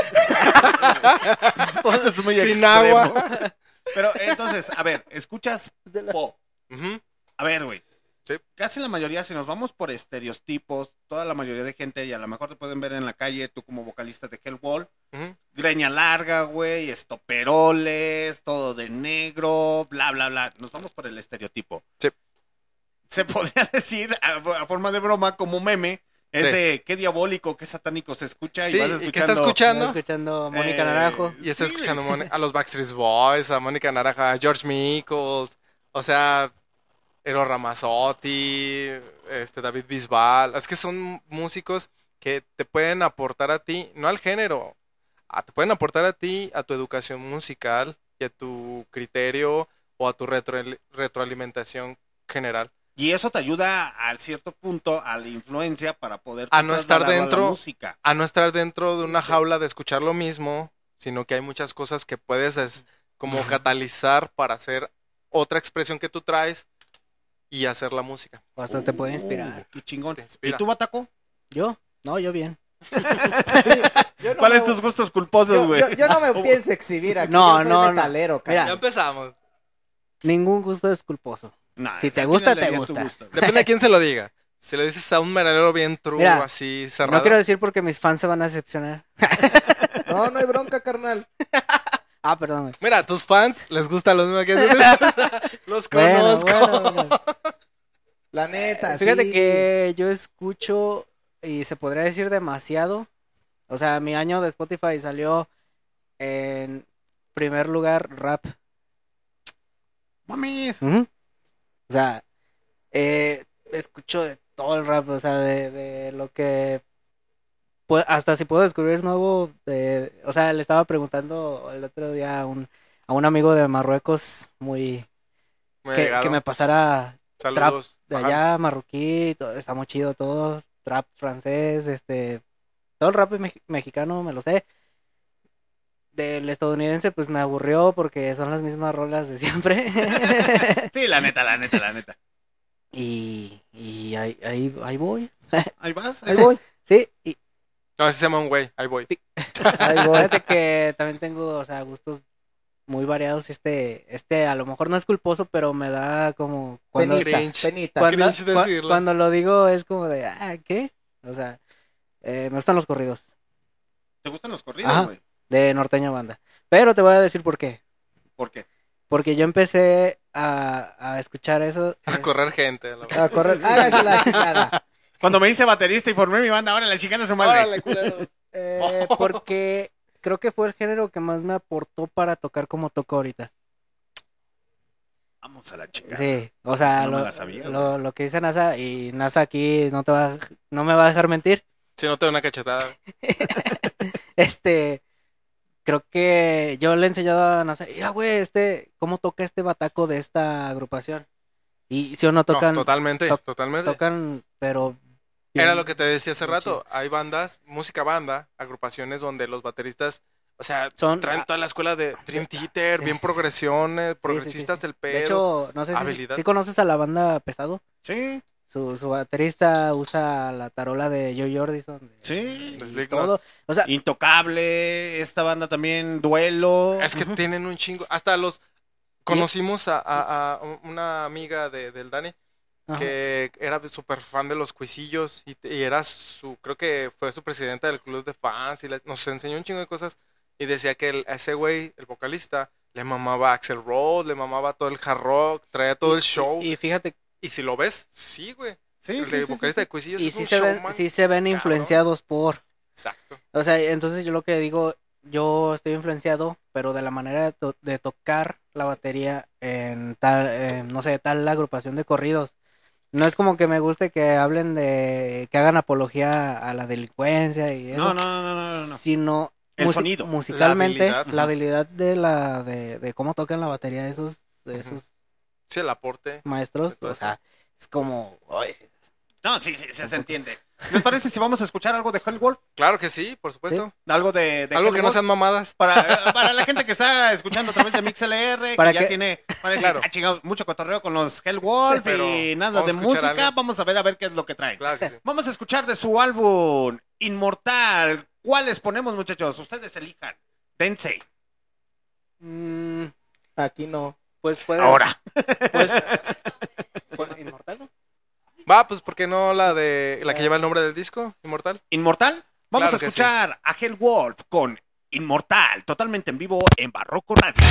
Eso es muy Sin extremo. agua. Pero entonces, a ver, escuchas pop. A ver, güey. Sí. Casi la mayoría, si nos vamos por estereotipos, toda la mayoría de gente, y a lo mejor te pueden ver en la calle, tú como vocalista de Hellwall, Ujú. greña larga, güey, estoperoles, todo de negro, bla, bla, bla. Nos vamos por el estereotipo. Sí. Se podría decir, a, a forma de broma, como meme, es Sí. de qué diabólico, qué satánico se escucha y vas ¿y escuchando. qué está escuchando? Estaba escuchando a Mónica Eh, Naranjo. Y está Sí, escuchando a los Backstreet Boys, a Mónica Naranja, a George Michaels, o sea, Eros Ramazzotti, este, David Bisbal. Es que son músicos que te pueden aportar a ti, no al género, a- te pueden aportar a ti, a tu educación musical y a tu criterio o a tu retro- retroalimentación general. Y eso te ayuda al cierto punto a la influencia para poder A no estar a dentro- música. a no estar dentro de una jaula de escuchar lo mismo, sino que hay muchas cosas que puedes es, como catalizar para hacer otra expresión que tú traes y hacer la música. O hasta te puede inspirar. Uh, qué chingón. ¿Y tú, Bataco? ¿Yo? No, yo bien. Yo no ¿Cuáles me- tus gustos culposos, güey? yo, yo no me pienso exhibir aquí. No, yo soy no, no. metalero, Mira, carnal. Ya empezamos. Ningún gusto es culposo. Nah, Si te gusta, te gusta. gusto. Depende de quién se lo diga. Si lo dices a un metalero bien true, Mira, así cerrado. No quiero decir porque mis fans se van a decepcionar. No, no hay bronca, carnal. Ah, perdón. Mira, a tus fans les gusta lo mismo que. Los conozco. bueno, bueno. La neta, Fíjate sí. que yo escucho y se podría decir demasiado. O sea, mi año de Spotify salió en primer lugar rap. Mames. O sea, eh, escucho de todo el rap, o sea, de, de lo que... hasta si puedo descubrir nuevo, de, o sea, le estaba preguntando el otro día a un, a un amigo de Marruecos muy... Muy que, que me pasara trap Saludos. de allá, marroquí, todo, está muy chido todo, trap francés, este, todo el rap mex- mexicano me lo sé. Del estadounidense pues me aburrió porque son las mismas rolas de siempre. Sí, la neta, la neta, la neta. y y ahí, ahí, ahí voy. Ahí vas. Ahí voy. Sí, y No, así se llama un güey. Ahí voy. Ahí voy. fíjate que también tengo, o sea, gustos muy variados. Este, este a lo mejor no es culposo, pero me da como cuando, Penita, Cringe. penita. cuando, cringe decirlo. cuando lo digo es como de, ah, ¿qué? O sea, eh, me gustan los corridos. ¿Te gustan los corridos, Ajá. güey? de norteña banda. Pero te voy a decir por qué. ¿Por qué? Porque yo empecé a, a escuchar eso. A eh, correr gente. a la- A correr. Hágase la chingada. Cuando me hice baterista y formé mi banda, ahora la chingada su madre. Órale, culero. eh, porque creo que fue el género que más me aportó para tocar como toco ahorita. Vamos a la chingada. Sí, o sea, no lo, la sabía, lo, güey. lo que dice NASA y NASA aquí no te va, no me va a dejar mentir. Si no te da una cachetada. Este, creo que yo le he enseñado a NASA, mira, güey, este, ¿cómo toca este bataco de esta agrupación? Y si o no tocan, no, totalmente, to- totalmente. tocan, pero Era lo que te decía hace rato. Hay bandas, música banda, agrupaciones donde los bateristas, o sea, Son- traen toda la escuela de Dream Theater, sí. bien progresiones, Sí, sí, sí, progresistas sí. del pedo. De hecho, no sé si, habilidad. si conoces a la banda Pesado. Sí, Su, su baterista usa la tarola de Joe Jordison. de- sí. de y Slipknot. todo. O sea, Intocable, esta banda también, Duelo. Es que tienen un chingo. Hasta los conocimos a, a- a una amiga de, del Dani ajá. que era súper fan de los cuisillos y, y era su, creo que fue su presidenta del club de fans y nos enseñó un chingo de cosas y decía que el, a ese güey, el vocalista, le mamaba Axel Rose, le mamaba todo el hard rock, traía todo el show. Y, Y fíjate, si lo ves, sí, güey. Sí, el sí, de sí, sí, vocalista sí. de cuisillos y es sí un se, ven, showman. sí se ven cabrón. influenciados por... Exacto. O sea, entonces yo lo que digo, yo estoy influenciado, pero de la manera de, to- de tocar la batería en tal, en, no sé, tal agrupación de corridos. No es como que me guste que hablen de, que hagan apología a la delincuencia y eso, No, no, no, no, no, no. sino El sonido. musicalmente, La la habilidad, de la, de, de cómo tocan la batería esos, esos Sí, el aporte. maestros, o sea, es como, oye, No, sí, sí, sí, se entiende. ¿Les parece si vamos a escuchar algo de Hellwolf? Claro que sí, por supuesto. Algo de, de Algo que no sean mamadas. Para, eh, para la gente que está escuchando a través de MixLR, Para que ya tiene decir, Claro. "Ah, chingado, mucho cotorreo con los Hellwolf Pero y nada de música, algo. vamos a ver a ver qué es lo que traen. Claro que sí. Vamos a escuchar de su álbum Inmortal. ¿Cuáles ponemos, muchachos? Ustedes elijan. Dense. mm, Aquí no. pues puede, Ahora. pues, pues, inmortal, ¿no? Va, pues, ¿por qué no la de la que lleva el nombre del disco, Inmortal? ¿Inmortal? Vamos Claro a escuchar a Hellwolf con Inmortal, totalmente en vivo en Barroco Radio.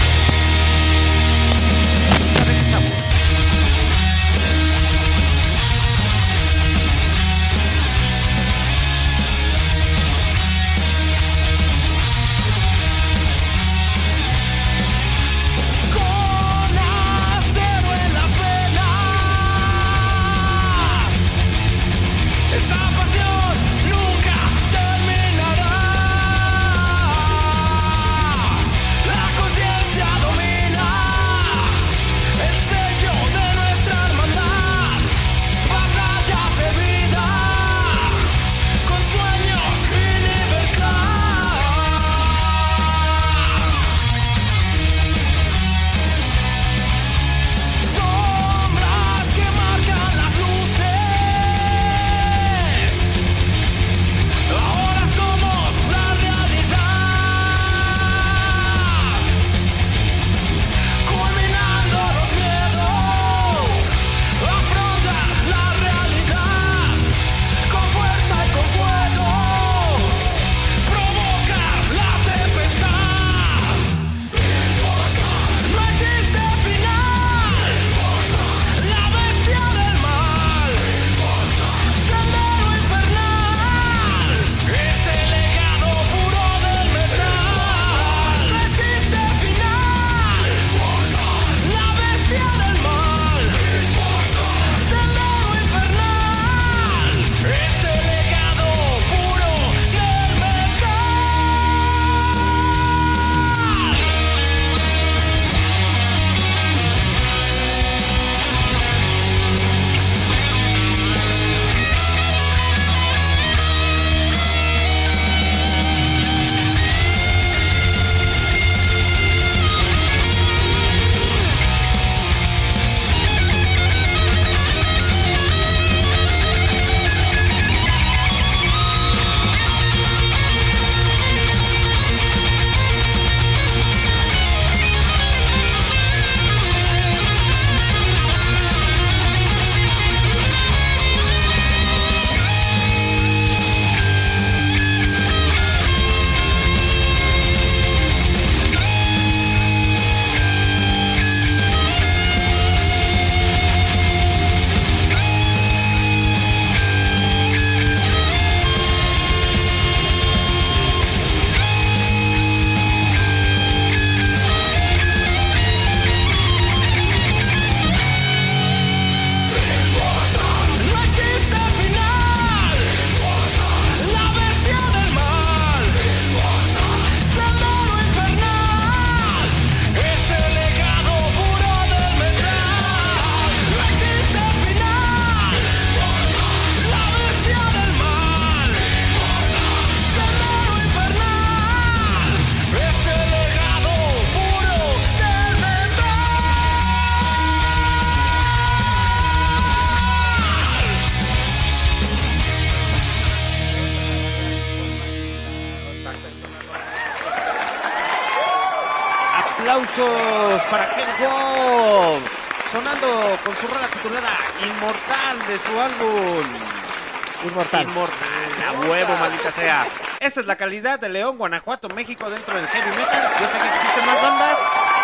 Esta es la calidad de León, Guanajuato, México dentro del heavy metal. Yo sé que existen más bandas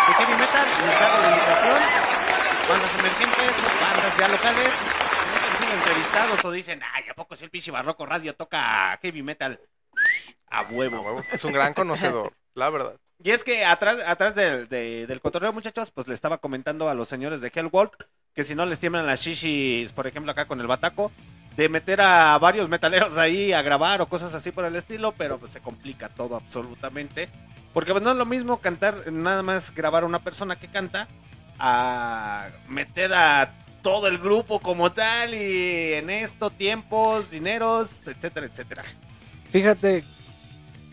de heavy metal. Les hago la invitación. Bandas emergentes, bandas ya locales. Nunca han sido entrevistados o dicen, ay, ¿a poco si el pinche barroco radio toca heavy metal? A huevo. Es un gran conocedor, la verdad. Y es que atrás, atrás del, de- del cotorreo, muchachos, pues le estaba comentando a los señores de Hellwolf que si no les tiemblan las shishis, por ejemplo, acá con el bataco, de meter a varios metaleros ahí a grabar o cosas así por el estilo, pero pues se complica todo absolutamente. Porque pues, no es lo mismo cantar, nada más grabar a una persona que canta, a meter a todo el grupo como tal y en esto tiempos, dineros, etcétera, etcétera. Fíjate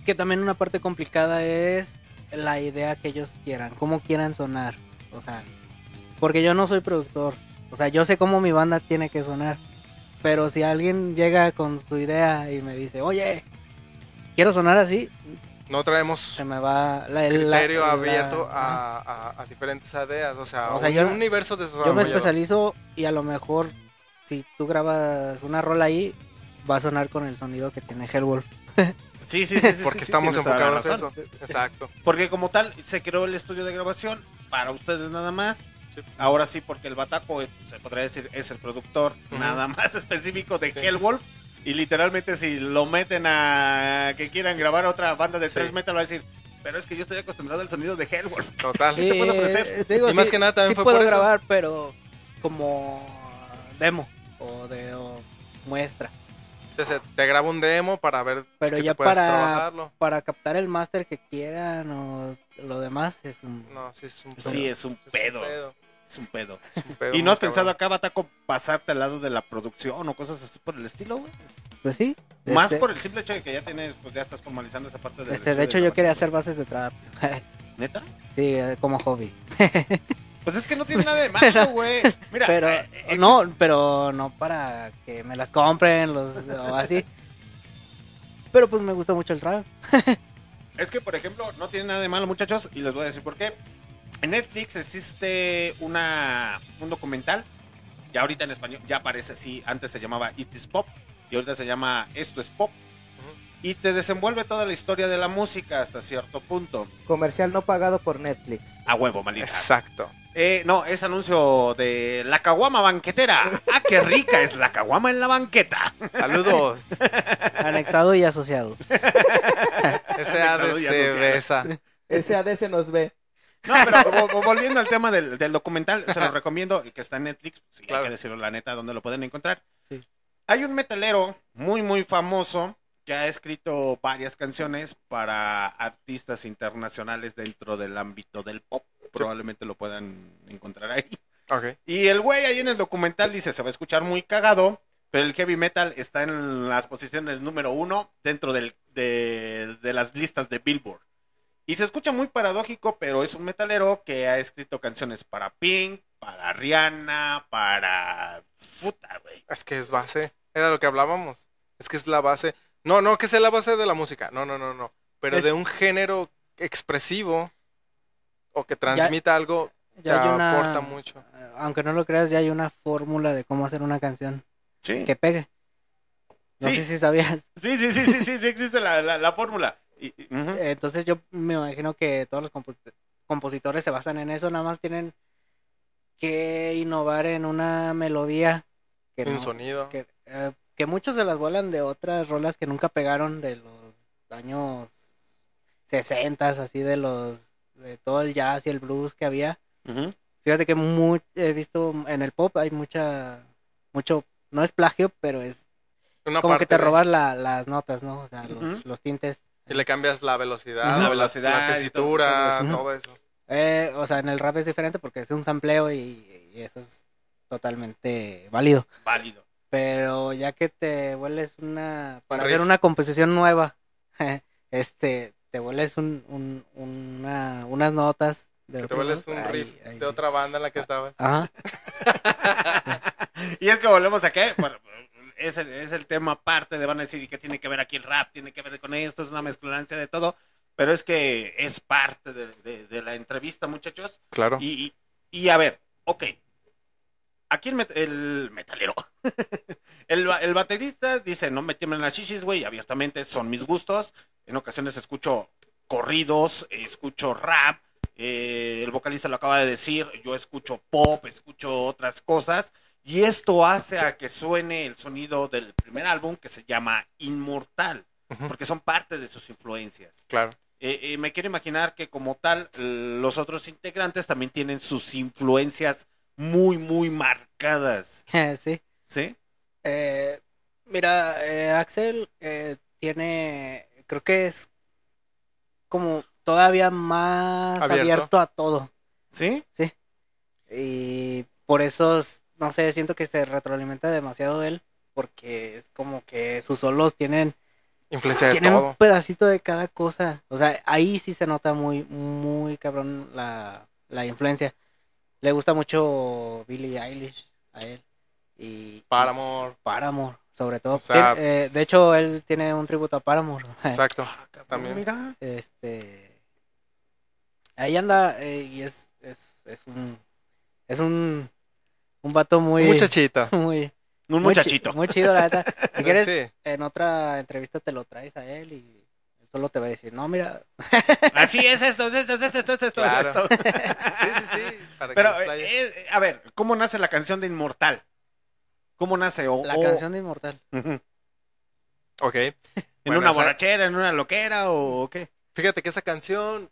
que también una parte complicada es la idea que ellos quieran, cómo quieran sonar. O sea, porque yo no soy productor. O sea, yo sé cómo mi banda tiene que sonar. Pero si alguien llega con su idea y me dice, oye, quiero sonar así, No traemos se me va la, criterio la- abierto a, a- a diferentes ideas. O sea, O sea, un yo- universo de Yo me especializo y a lo mejor si tú grabas una rola ahí, va a sonar con el sonido que tiene Hellwolf. Sí, sí, sí, sí. Porque sí, estamos enfocados en eso. Exacto. Porque como tal, se creó el estudio de grabación para ustedes nada más. Ahora sí, porque el Bataco, eh, se podría decir, es el productor nada más específico de Hellwolf. Y literalmente si lo meten a que quieran grabar otra banda de Sí. tres metal, va a decir, pero es que yo estoy acostumbrado al sonido de Hellwolf. Total. ¿Qué te puedo Eh, ofrecer? te digo, Y más que nada también sí fue puedo por eso. grabar, pero como demo o de o muestra. O sea, se- te grabo un demo para ver Pero ya tú puedas para, trabajarlo. para captar el máster que quieran o lo demás es un... No, sí es un Sí, es un pedo. pedo. Es un pedo. Es un pedo ¿Y no has pensado acá, Bataco, pasarte al lado de la producción o cosas así por el estilo, güey? Pues sí. Más este- por el simple hecho de que ya tienes, pues ya estás formalizando esa parte del este, de hecho, yo quería hacer bases de trap. ¿Neta? sí, eh, como hobby. Pues es que no tiene nada de malo, güey. Mira, pero eh, no, pero no para que me las compren los o así. Pero pues me gusta mucho el trap. Es que, por ejemplo, no tiene nada de malo, muchachos, y les voy a decir por qué. En Netflix existe una, un documental, ya ahorita en español, ya aparece así, antes se llamaba It is Pop, y ahorita se llama Esto es Pop. Y te desenvuelve toda la historia de la música hasta cierto punto. Comercial no pagado por Netflix. A huevo, maldita. Exacto. Eh, no, es anuncio de la caguama banquetera. ¡Ah, qué rica es la caguama en la banqueta! Saludos. Anexado y asociado. Ese Anexado y asociado. besa. Ese ADC nos ve. No, pero vo- vo- volviendo al tema del, del documental, se lo recomiendo y que está en Netflix. Sí, Claro. hay que decirlo la neta, donde lo pueden encontrar. Sí. Hay un metalero muy, muy famoso que ha escrito varias canciones para artistas internacionales dentro del ámbito del pop. Probablemente lo puedan encontrar ahí. Ok. Y el güey ahí en el documental dice, se va a escuchar muy cagado, pero el heavy metal está en las posiciones número uno dentro del, de, de las listas de Billboard. Y se escucha muy paradójico, pero es un metalero que ha escrito canciones para Pink, para Rihanna, para... Puta, güey. Es que es base. Era lo que hablábamos. Es que es la base. No, no que sea la base de la música. No, no, no, no. Pero Es- de un género expresivo o que transmita algo Ya hay una- aporta mucho. Aunque no lo creas, ya hay una fórmula de cómo hacer una canción Sí. que pegue. No Sí. sé si sabías. Sí, sí, sí, sí, sí, sí existe la, la, la fórmula. Y-. Entonces yo me imagino que todos los compo- compositores se basan en eso, nada más tienen que innovar en una melodía. Que Un no- sonido. Que, eh, que muchos se las vuelan de otras rolas que nunca pegaron de los años 60, así de los de todo el jazz y el blues que había. Ujú. Fíjate que mu- he visto en el pop hay mucha mucho no es plagio, pero es Una como que te robas la- las notas, ¿no? O sea, los, los tintes. Y le cambias la velocidad, la, velocidad la tesitura, todo todo, eso. eso. Eh, o sea, en el rap es diferente porque es un sampleo y, y eso es totalmente válido. Válido. Pero ya que te vuelves una... Para hacer una composición nueva, este, te vuelves un, un- una, unas notas. De Que te vuelves un ahí- riff ahí de sí. otra banda en la que estabas. Ajá. Y es que volvemos a qué? Bueno, es, el, es el tema aparte de van a decir, ¿y qué tiene que ver aquí el rap? ¿Tiene que ver con esto? Es una mezclancia de todo. pero es que es parte de, de- de la entrevista, muchachos. Claro. Y, y, y a ver, ok. Aquí el, met- el metalero. el, ba- el baterista dice, no me tiemblen las chichis, güey, abiertamente son mis gustos. En ocasiones escucho corridos, escucho rap. eh, el vocalista lo acaba de decir, yo escucho pop, escucho otras cosas. Y esto hace a que suene el sonido del primer álbum que se llama Inmortal, porque son parte de sus influencias. Claro. Eh, eh, me quiero imaginar que como tal, los otros integrantes también tienen sus influencias muy, muy marcadas. sí. ¿Sí? Eh, mira, eh, Axel eh, tiene, creo que es como todavía más Abierto. abierto, a todo. ¿Sí? Sí. Y por eso, es- no sé, siento que se retroalimenta demasiado él, porque es como que sus solos tienen, Influencia de tienen un todo. pedacito de cada cosa. O sea, ahí sí se nota muy, muy cabrón la, la influencia. Le gusta mucho Billie Eilish a él. Y, Paramore. Paramore, sobre todo. O sea- Tiene- eh, de hecho, él tiene un tributo a Paramore. Exacto. También. Mira. Este. Ahí anda eh, y es, es, es un. Es un. Un vato muy. Un muchachito. Muy. Un muchachito. Muy chido, la neta. Si quieres, Sí. en otra entrevista te lo traes a él y él solo te va a decir, no, mira. Así es esto, es esto, es esto, es esto, es esto, es Claro. esto. Sí, sí, sí. Para Pero, eh, eh, a ver, ¿cómo nace la canción de Inmortal? ¿Cómo nace? O, La o- canción de Inmortal. Ok. ¿En Bueno, una esa- borrachera, en una loquera o qué? Fíjate que esa canción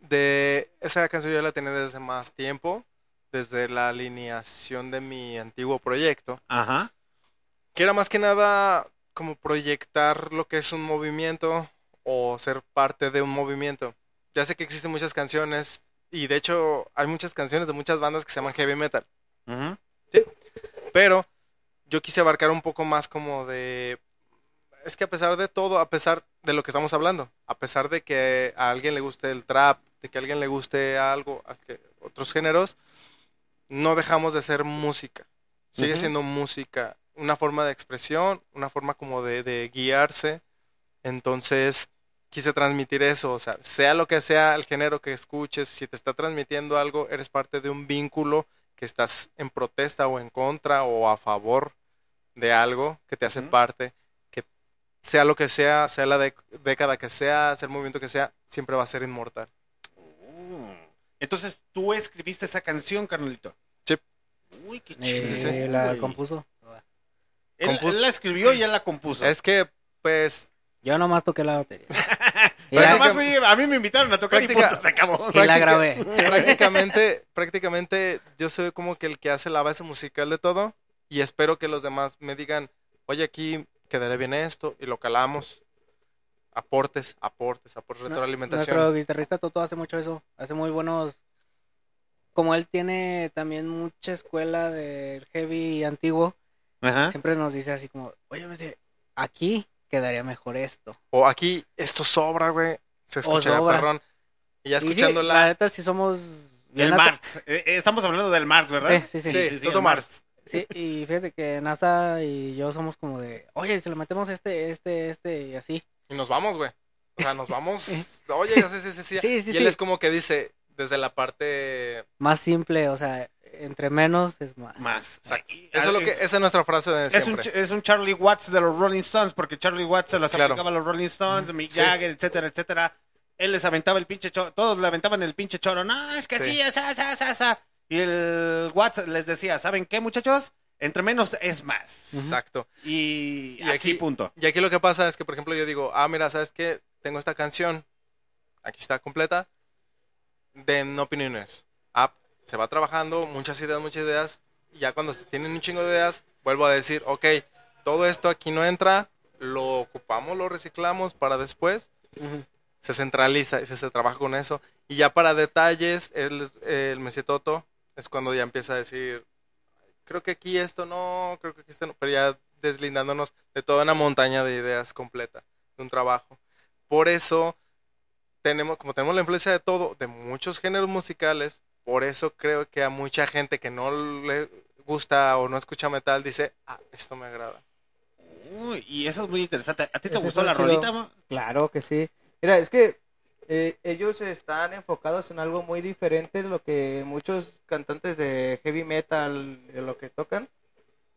de esa canción yo la tenía desde hace más tiempo, desde la alineación de mi antiguo proyecto, Ajá. que era más que nada como proyectar lo que es un movimiento o ser parte de un movimiento. Ya sé que existen muchas canciones y de hecho hay muchas canciones de muchas bandas que se llaman heavy metal, Ujú. pero yo quise abarcar un poco más como de es que a pesar de todo, a pesar de lo que estamos hablando, a pesar de que a alguien le guste el trap, de que a alguien le guste algo, a que otros géneros, no dejamos de ser música. Sigue siendo música, una forma de expresión, una forma como de, de guiarse. Entonces, quise transmitir eso, o sea, sea lo que sea el género que escuches, si te está transmitiendo algo, eres parte de un vínculo que estás en protesta o en contra o a favor de algo que te hace parte, que sea lo que sea, sea la década que sea, sea el movimiento que sea, siempre va a ser inmortal. Entonces, tú escribiste esa canción, carnalito. Sí. Uy, qué Eh, chido. sí, sí. la güey. compuso. Él, compuso. él la escribió y él la compuso. Es que, pues, Yo nomás toqué la batería. Y Pero la- nomás fui- a mí me invitaron a tocar y Práctica- punto, se acabó. y la grabé. prácticamente, prácticamente yo soy como que el que hace la base musical de todo y espero que los demás me digan, oye, aquí quedaré bien esto y lo calamos. Aportes, aportes, aportes, retroalimentación. Nuestro guitarrista Toto hace mucho eso. Hace muy buenos. Como él tiene también mucha escuela del heavy antiguo, Ajá. siempre nos dice así como, oye, me dice, aquí quedaría mejor esto. O aquí, esto sobra, güey. Se sobra. perrón. Y ya Y sí, escuchándola. la neta sí somos bien El Marx. Eh, eh, estamos hablando del Marx, ¿verdad? Sí, sí, sí. Sí, Toto el Marx. Sí, y fíjate que NASA y yo somos como de, oye, si le metemos este, este, este y así. Y nos vamos, güey. O sea, nos vamos. Oye, sí, sí, sí, sí. Sí, sí, y él sí. es como que dice, desde la parte. Más simple, o sea, entre menos es más. Más. Exacto. Eso es lo que, esa es nuestra frase de Es un, siempre. ch- es un Charlie Watts de los Rolling Stones, porque Charlie Watts se las Claro. aplicaba a los Rolling Stones, Mick Sí. Jagger, etcétera, etcétera. Él les aventaba el pinche choro, todos le aventaban el pinche choro. No, es que Sí. sí, esa, esa, esa, esa. Y el Watts les decía, ¿saben qué, muchachos? Entre menos es más. Exacto. Y, Y así, aquí- punto. Y aquí lo que pasa es que, por ejemplo, yo digo, ah, mira, ¿sabes qué? Tengo esta canción, aquí está completa, de no opiniones. Ah, se va trabajando, muchas ideas, muchas ideas, y ya cuando se tienen un chingo de ideas, vuelvo a decir, ok, todo esto aquí no entra, lo ocupamos, lo reciclamos para después, se centraliza y se, se trabaja con eso. Y ya para detalles, el, el Messi Toto es cuando ya empieza a decir, creo que aquí esto no, creo que aquí esto no, pero ya deslindándonos de toda una montaña de ideas completa, de un trabajo. Por eso tenemos, como tenemos la influencia de todo, de muchos géneros musicales, por eso creo que a mucha gente que no le gusta o no escucha metal dice, ah, esto me agrada. Uy, y eso es muy interesante. ¿A ti te Ese gustó la chido. rolita? Claro que sí. Mira, es que eh, ellos están enfocados en algo muy diferente de lo que muchos cantantes de heavy metal lo que tocan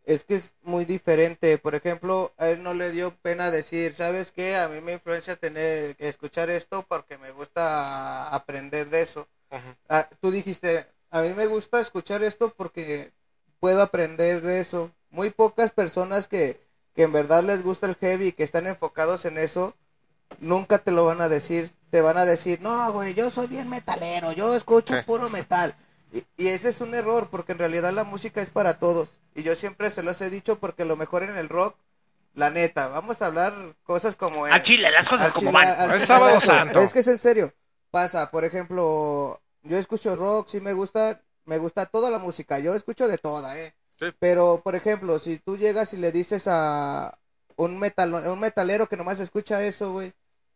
es que es muy diferente. Por ejemplo a él no le dio pena decir sabes qué a mí me influencia tener que escuchar esto porque me gusta aprender de eso Ah, tú dijiste a mí me gusta escuchar esto porque puedo aprender de eso muy pocas personas que que en verdad les gusta el heavy y que están enfocados en eso nunca te lo van a decir. Te van a decir, no, güey, yo soy bien metalero, yo escucho puro metal. Y, y ese es un error, porque en realidad la música es para todos. Y yo siempre se los he dicho porque lo mejor en el rock, la neta, vamos a hablar cosas como... Al chile, las cosas como chile, van. al Es sábado santo. Es que es en serio. Pasa, por ejemplo, yo escucho rock, sí me gusta, me gusta toda la música, yo escucho de toda, eh. Pero, por ejemplo, si tú llegas y le dices a un metal, un metalero que nomás escucha eso, güey,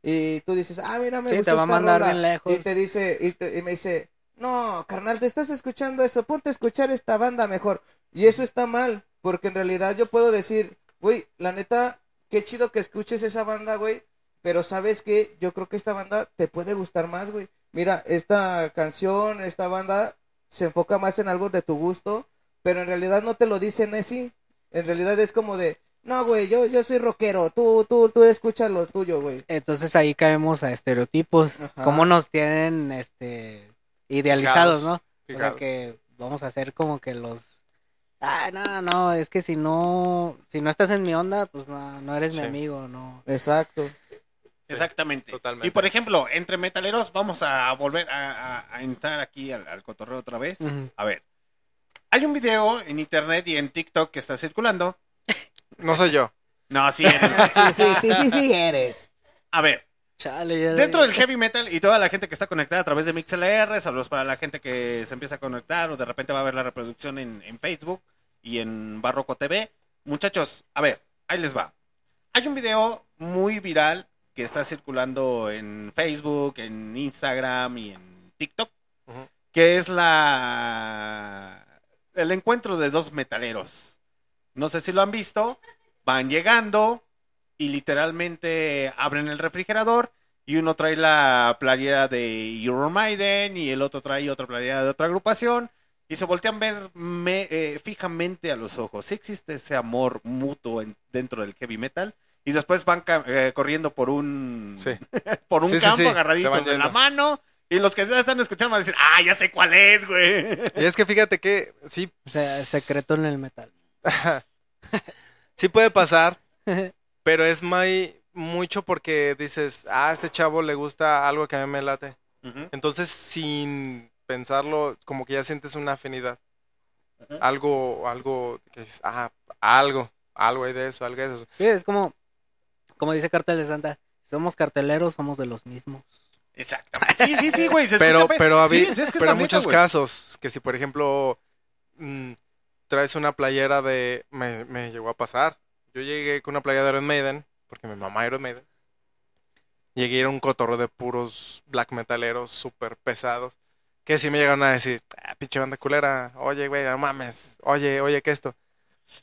y tú dices, ah, mira, me Sí, gusta te va a esta mandar rola", bien lejos. Y te dice, y, te- y me dice, no, carnal, te estás escuchando eso, ponte a escuchar esta banda mejor. Y eso está mal, porque en realidad yo puedo decir, güey, la neta, qué chido que escuches esa banda, güey, pero sabes que yo creo que esta banda te puede gustar más, güey. Mira, esta canción, esta banda se enfoca más en algo de tu gusto, pero en realidad no te lo dicen así. En realidad es como de, no, güey, yo, yo soy rockero, tú, tú, tú escucha lo tuyo, güey. Entonces ahí caemos a estereotipos, Ajá. cómo nos tienen este idealizados, Fijados, ¿no? O sea fijados. que vamos a hacer como que los ah, no, no, es que si no si no estás en mi onda, pues no, no eres mi amigo, no. Exacto. Exactamente. Y por ejemplo, entre metaleros, vamos a volver a, a- a entrar aquí al, al cotorreo otra vez. A ver. Hay un video en internet y en TikTok que está circulando. No soy yo. No, sí eres. Sí, sí, sí, sí, sí eres. A ver. Chale, ya- Dentro del heavy metal y toda la gente que está conectada a través de MixLR, saludos para la gente que se empieza a conectar o de repente va a ver la reproducción en, en Facebook y en Barroco TV. Muchachos, a ver, ahí les va. Hay un video muy viral que está circulando en Facebook, en Instagram y en TikTok, que es la el encuentro de dos metaleros. No sé si lo han visto, van llegando y literalmente abren el refrigerador y uno trae la playera de Iron Maiden y el otro trae otra playera de otra agrupación y se voltean a ver me- eh, fijamente a los ojos. Sí existe ese amor mutuo en- dentro del heavy metal y después van ca- eh, corriendo por un por un Sí, campo sí, agarraditos de la mano y los que ya están escuchando van a decir, ah, ya sé cuál es, güey. Y es que fíjate que sí. O sea, secreto en el metal. sí puede pasar, pero es muy, mucho porque dices, ah, a este chavo le gusta algo que a mí me late. Entonces, sin pensarlo, como que ya sientes una afinidad. Algo, algo, que dices, ah, algo, algo hay de eso, algo hay de eso. Sí, es como como dice Cartel de Santa, somos carteleros, somos de los mismos. Exactamente. Sí, sí, sí, güey. se pero, escucha pe- pero, sí, es que es pero neta, muchos casos, que si por ejemplo mm, traes una playera de... Me, me llegó a pasar. Yo llegué con una playera de Iron Maiden, porque mi mamá Iron Maiden. Llegué a ir a un cotorro de puros black metaleros súper pesados. Que si me llegaron a decir, ah, pinche banda culera, oye, güey, no mames, oye, oye, ¿qué esto?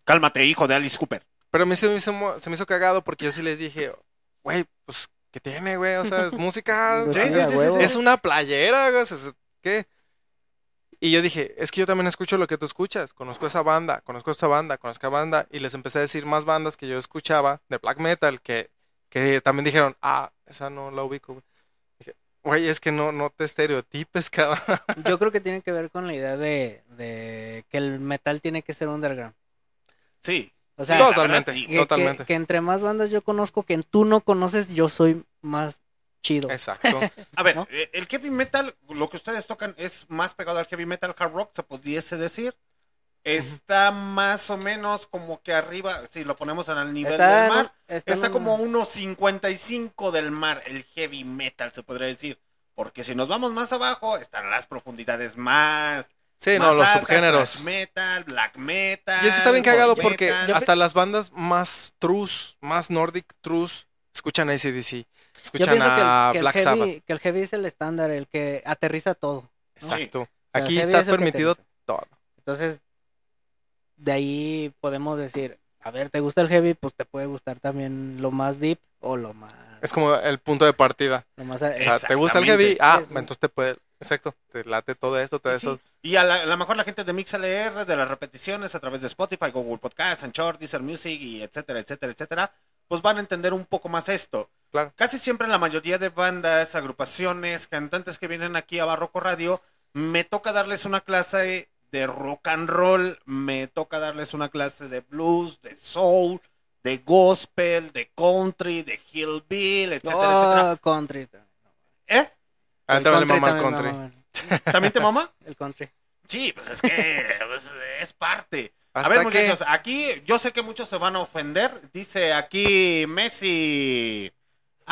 Cálmate, hijo de Alice Cooper. Pero a mí se me hizo, mo- se me hizo cagado porque yo sí les dije, güey, pues, ¿qué tiene, güey? O sea, es música. Sí, Sí, sí, sí, sí. Es una playera, güey. o sea, es- ¿Qué? Y yo dije, es que yo también escucho lo que tú escuchas. Conozco esa banda, conozco esta banda, conozco esa banda. Y les empecé a decir más bandas que yo escuchaba de black metal que, que también dijeron, ah, esa no la ubico, güey. Dije, güey, es que no, no te estereotipes, cabrón. Yo creo que tiene que ver con la idea de, de que el metal tiene que ser underground. Sí. O sea, totalmente, que- que- totalmente. Que, entre más bandas yo conozco que tú no conoces, yo soy más chido. Exacto. A ver, eh, el heavy metal, lo que ustedes tocan es más pegado al heavy metal hard rock, se pudiese decir. Está más o menos como que arriba, si lo ponemos en el nivel Está del mar, está está, como unos 55 del mar, el heavy metal se podría decir. Porque si nos vamos más abajo, están las profundidades más. Sí, más no, los altas, subgéneros. metal, black metal. Y es que está bien cagado porque metal. hasta las bandas más trus, más nordic trus, escuchan ACDC, Yo escuchan que el, a que el Black heavy, Sabbath. que el heavy es el estándar, el que aterriza todo. ¿no? Exacto. O sea, Aquí está es permitido todo. Entonces, de ahí podemos decir, a ver, ¿te gusta el heavy? Pues te puede gustar también lo más deep o lo más Es como el punto de partida. O sea, ¿te gusta el heavy? Ah, Sí, sí. entonces te puede... Exacto, te late todo esto, todo Sí, esto. Y a, la- a lo mejor la gente de MixLR, de las repeticiones a través de Spotify, Google Podcast, Anchor, Deezer Music, y etcétera, etcétera, etcétera, pues van a entender un poco más esto. Claro. Casi siempre la mayoría de bandas, agrupaciones, cantantes que vienen aquí a Barroco Radio, me toca darles una clase de rock and roll, me toca darles una clase de blues, de soul, de gospel, de country, de hillbill, etcétera, etcétera. Oh, country. ¿Eh? A él también le mama el country. mama ¿También te mama? El country. Sí, pues es que pues, es parte. A ¿Hasta ver, muchachos, aquí yo sé que muchos se van a ofender. Dice aquí Messi.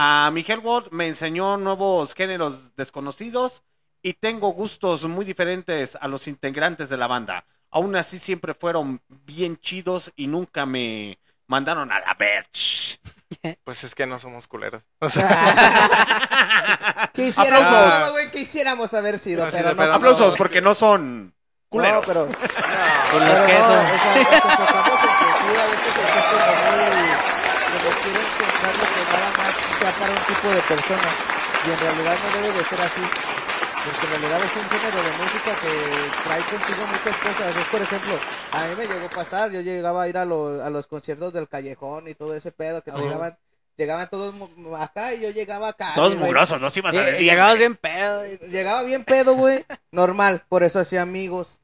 A Miguel Ward me enseñó nuevos géneros desconocidos y tengo gustos muy diferentes a los integrantes de la banda. Aún así siempre fueron bien chidos y nunca me mandaron a la verge. Pues es que no somos culeros. Quisiéramos, Aplausos. güey, quisiéramos haber sido, No, sí, pero no. pero Aplausos porque no son culeros. No, pero, Con los o sea, que a veces el muy, como sea para un tipo de persona. Y en realidad no debe de ser así. Porque en realidad es un género de música que trae consigo muchas cosas. Es, por ejemplo, a mí me llegó a pasar, yo llegaba a ir a, los- a los conciertos del callejón y todo ese pedo, que llegaban, llegaban todos acá y yo llegaba acá. Todos y no mugrosos, los ibas a decir. llegabas bien pedo. Llegaba bien pedo, güey. Normal, por eso hacía amigos.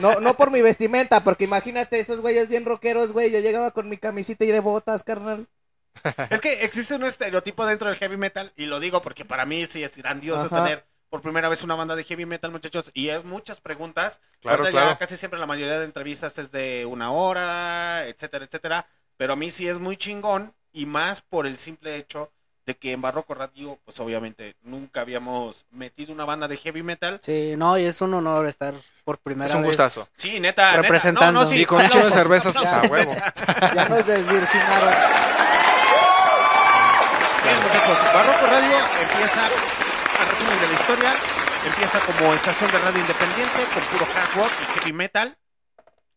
No, no por mi vestimenta, porque imagínate esos güeyes bien rockeros, güey. Yo llegaba con mi camisita y de botas, carnal. Es que existe un estereotipo dentro del heavy metal, y lo digo porque para mí sí es grandioso Ajá. tener por primera vez una banda de heavy metal, muchachos, y es muchas preguntas. Claro, Ahorita ya claro. casi siempre la mayoría de entrevistas es de una hora, etcétera, etcétera. Pero a mí sí es muy chingón, y más por el simple hecho de que en Barroco Radio, pues obviamente nunca habíamos metido una banda de heavy metal. Sí, no, y es un honor estar por primera Es un vez. gustazo. Sí, neta, neta. Representando. No, no, sí, y con un de cervezas, pues a huevo. neta. Ya nos desvirginaron. Bien, muchachos, Barroco Radio empieza, a resumen de la historia, empieza como estación de radio independiente con puro hard rock y heavy metal.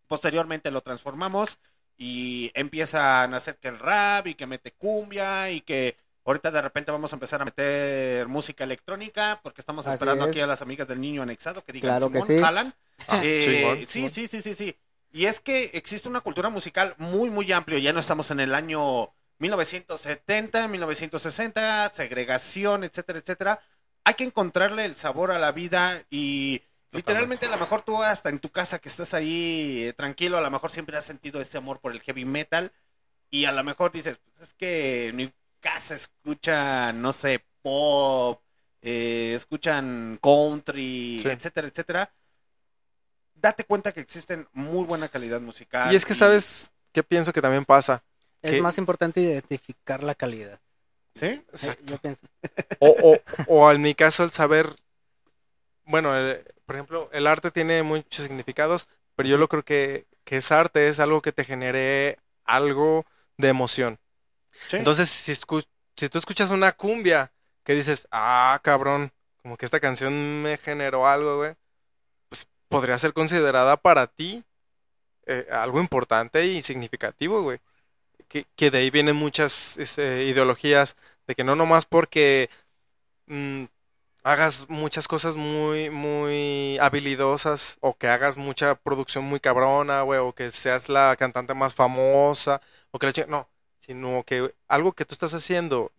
Posteriormente lo transformamos y empieza a nacer que el rap y que mete cumbia y que ahorita de repente vamos a empezar a meter música electrónica porque estamos Así esperando es. aquí a las amigas del niño anexado que digan Claro que Simón, sí. jalan. Ah, Eh, sí, sí, sí, sí, sí. Y es que existe una cultura musical muy, muy amplio. Ya no estamos en el año 1970, 1960, segregación, etcétera, etcétera. Hay que encontrarle el sabor a la vida y literalmente a lo mejor tú hasta en tu casa que estás ahí eh, tranquilo, a lo mejor siempre has sentido ese amor por el heavy metal y a lo mejor dices, pues es que en mi casa escuchan, no sé, pop, eh, escuchan country, Sí. etcétera, etcétera. Date cuenta que existen muy buena calidad musical. Y es que, ¿sabes qué pienso que también pasa? Es ¿Qué? más importante identificar la calidad. ¿Sí? Exacto. Yo pienso. O, o, o en mi caso el saber, bueno, el- por ejemplo, el arte tiene muchos significados, pero yo lo creo que, que es arte, es algo que te genere algo de emoción. Sí. Entonces, si, escu- si tú escuchas una cumbia que dices, ah, cabrón, como que esta canción me generó algo, güey, pues podría ser considerada para ti eh, algo importante y significativo, güey. Que, de ahí vienen muchas este, ideologías de que no nomás porque mm, hagas muchas cosas muy, muy habilidosas o que hagas mucha producción muy cabrona, güey, o que seas la cantante más famosa, o que la no, sino que algo que tú estás haciendo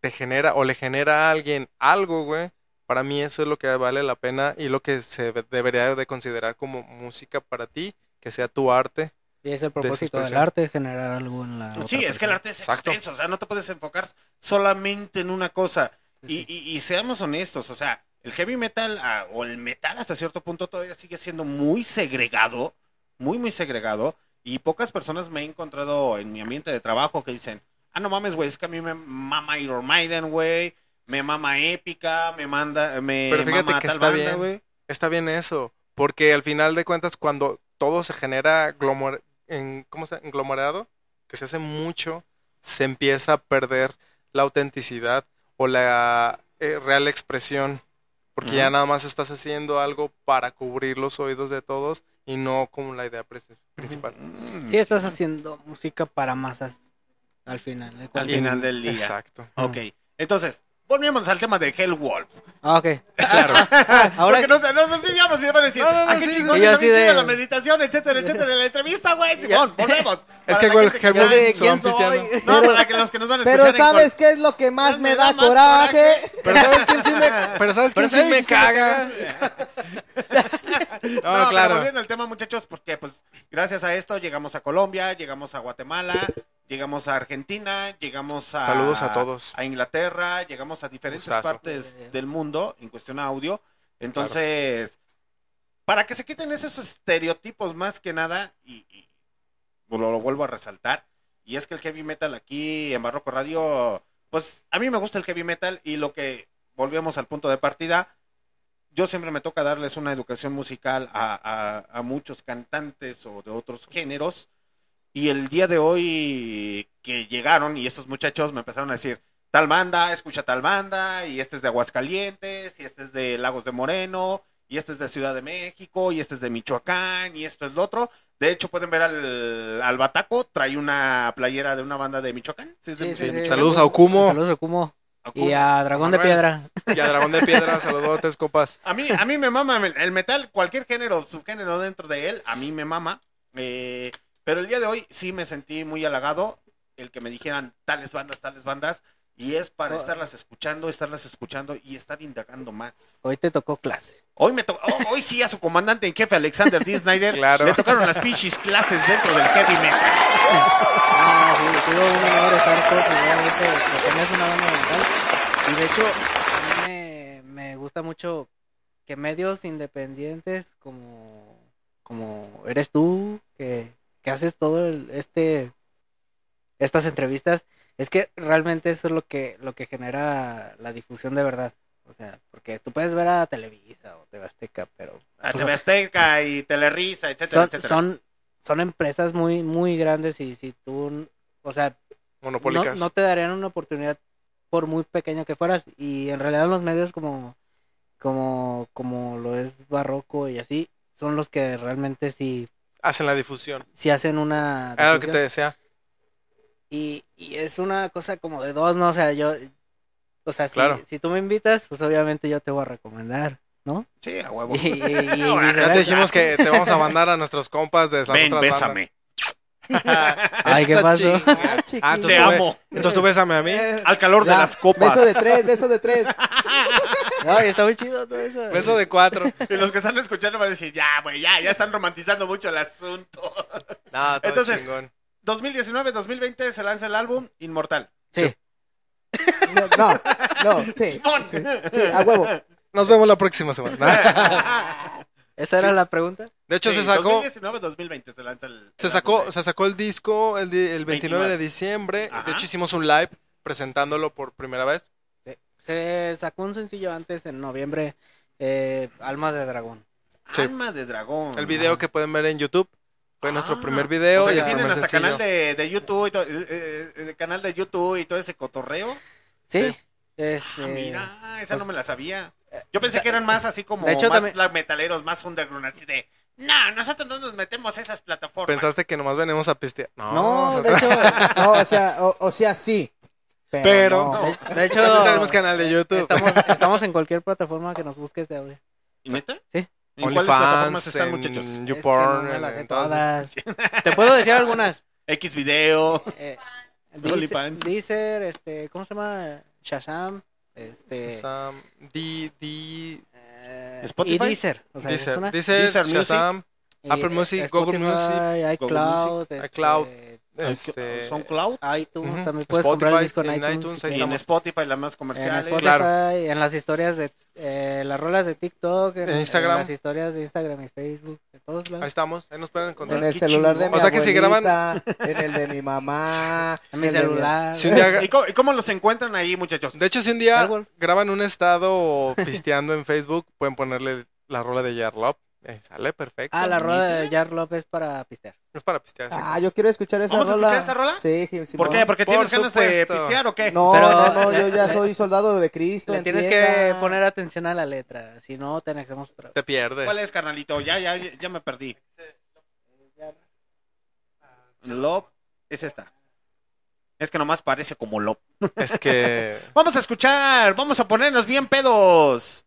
te genera o le genera a alguien algo, güey. Para mí eso es lo que vale la pena y lo que se de- debería de considerar como música para ti, que sea tu arte. Y es el propósito del arte, generar algo en la. Sí, otra es que el arte es Exacto. extenso, o sea, no te puedes enfocar solamente en una cosa. Y, y- y seamos honestos, o sea, el heavy metal ah, o el metal hasta cierto punto todavía sigue siendo muy segregado, muy, muy segregado. Y pocas personas me he encontrado en mi ambiente de trabajo que dicen, ah, no mames, güey, es que a mí me mama Iron Maiden, güey, me mama Épica, me manda, me Pero fíjate mama que tal está banda, bien. güey. Está bien eso, porque al final de cuentas cuando todo se genera en, ¿cómo se englomerado, que se hace mucho, se empieza a perder la autenticidad o la eh, real expresión, porque ya nada más estás haciendo algo para cubrir los oídos de todos y no como la idea principal. Sí, estás haciendo música para masas. Al final. Al final del día. Exacto. Ok. Entonces, volvemos al tema de Hellwolf. Ah, ok. Claro. Ahora Porque nos, nos desviamos y van a decir, No, no, no, ah, qué sí. chingón, está así bien chida de- la meditación, etcétera, etcétera, la entrevista, güey, Simón, volvemos. Es Para que que Hellwolf van pisteando. No, para que los que nos van a escuchar Pero en ¿sabes qué es lo que más me, da, más coraje? Pero ¿sabes quién sí me, pero ¿sabes quién sí me caga? No, claro. volviendo al tema, muchachos, porque pues gracias a esto llegamos a Colombia, llegamos a Guatemala, llegamos a Argentina, llegamos a Saludos a todos. a Inglaterra, llegamos a diferentes Gustazo. partes del mundo en cuestión audio. Entonces, para que se quiten esos estereotipos más que nada y, y lo, lo vuelvo a resaltar, y es que el heavy metal aquí en Barroco Radio, pues a mí me gusta el heavy metal y lo que volvemos al punto de partida, yo siempre me toca darles una educación musical a, a- a muchos cantantes o de otros géneros. Y el día de hoy que llegaron y estos muchachos me empezaron a decir, tal banda, escucha tal banda, y este es de Aguascalientes, y este es de Lagos de Moreno, y este es de Ciudad de México, y este es de Michoacán, y esto es lo otro. De hecho, pueden ver al, al Bataco, trae una playera de una banda de Michoacán. Sí, es de- Sí, sí, de sí. Saludos a Okumo. Saludos a Okumo. Y a Dragón de. Piedra. Y a Dragón de Piedra, saludotes, copas. A mí, a mí me mama el el metal, cualquier género, subgénero dentro de él, a mí me mama. Eh, pero el día de hoy sí me sentí muy halagado el que me dijeran tales bandas, tales bandas. Y es para estarlas escuchando, estarlas escuchando y estar indagando más. Hoy te tocó clase. Hoy me to- oh, hoy sí a su comandante en jefe Alexander D. Snyder Claro. le tocaron las pichis clases dentro del heavy metal. Ah, sí, tuvo un honor estar por primera vez que que tenías una banda mental. Y de hecho, a mí me, me gusta mucho que medios independientes como, como eres tú, que, que haces todo el- este estas entrevistas, es que realmente eso es lo que, lo que genera la difusión de verdad. O sea, porque tú puedes ver a Televisa o TV Azteca, pero A sea, TV Azteca y Telerisa, etcétera, son, etcétera. son, son empresas muy, muy grandes y si tú, o sea, no, no te darían una oportunidad por muy pequeño que fueras y en realidad los medios como, como, como lo es Barroco y así, son los que realmente sí, Hacen la difusión. sí hacen una Era lo que difusión. te decía. y, y es una cosa como de dos, ¿no? O sea, yo, o sea, si, Claro. si tú me invitas, pues obviamente yo te voy a recomendar, ¿no? Sí, a huevo. Y, y- Ya te dijimos que te vamos a mandar a nuestros compas de las Ven, otras bésame. Ay, ¿qué pasó? Ah, Ah, entonces Te tú amo. Entonces tú bésame a mí. Al calor de Ya, las copas. Beso de tres, beso de tres. Ay, está muy chido todo eso. Beso de cuatro. Y los que están escuchando van a decir, ya, güey, ya, ya están romantizando mucho el asunto. No, todo Entonces, chingón. 2019-2020 se lanza el álbum Inmortal. Sí. No, no, no, sí, sí, sí, a huevo. Nos vemos la próxima semana. ¿Esa era la pregunta? De hecho, Sí, se sacó, 2019-2020 se lanza el. se el sacó, álbum. se sacó el disco el, di- el 29 de 29. diciembre. Ajá. De hecho, hicimos un live presentándolo por primera vez. Se sacó un sencillo antes, en noviembre, eh, Alma de Dragón. Sí. Alma de dragón. El video que pueden ver en YouTube fue nuestro Ah, primer video. O sea y que tienen hasta sencillo. canal de, de YouTube y todo, eh, eh, eh, canal de YouTube y todo ese cotorreo. Sí. Sí. Este, Ah, mira, esa pues, no me la sabía. Yo pensé que eran más así como de hecho, más también- metaleros, más underground, así de, no, nosotros no nos metemos a esas plataformas. Pensaste que nomás venimos a pistear. No, No, de hecho, No, o sea, o, o sea, sí. Pero, Pero- no. de, de hecho, tenemos canal de YouTube. estamos, estamos en cualquier plataforma que nos busques de audio. ¿Y neta? Sí. ¿En cuáles plataformas OnlyFans, están, en muchachos? Es que YouPorn, no todas. Te puedo decir algunas. X video. Eh. Deezer, Deezer, este, ¿cómo se llama? Shazam, este, Shazam, D, D, eh, Spotify. y Deezer, o sea, Deezer, una. Deezer, Deezer Music. Shazam, Apple eh, Music, Google Music, iCloud, Music, este, este, SoundCloud. iTunes, Ujú. también puedes comprar el disco en Spotify, iTunes. en iTunes, ahí en. Spotify, las más En comerciales. Spotify, Claro. en las historias de eh, las rolas de TikTok, en, En Instagram. en las historias de Instagram y Facebook, de todos lados. ahí estamos, ahí nos pueden encontrar. En el Qué celular de mi O sea que si graban- en el de mi mamá, En mi celular. Si un día, ¿Y cómo, y cómo los encuentran ahí, muchachos? de hecho, si un día graban un estado pisteando en Facebook, pueden ponerle la rola de Yarlop. Eh, sale perfecto. Ah, la rola de. Jar López para pistear. Es para pistear. sí. Ah, yo quiero escuchar esa ¿Vamos a rola. escuchar esa rola? Sí, ¿Por Simón. qué? ¿Porque Por tienes ganas de supuesto. pistear o qué? No, Pero- no, no, yo ya soy soldado de Cristo. Le tienes entienda. que poner atención a la letra, si no te anexamos otra vez. Te pierdes. ¿Cuál es, carnalito? Ya, ya, ya me perdí. Love es esta. Es que nomás parece como lo. Es que. Vamos a escuchar, vamos a ponernos bien pedos.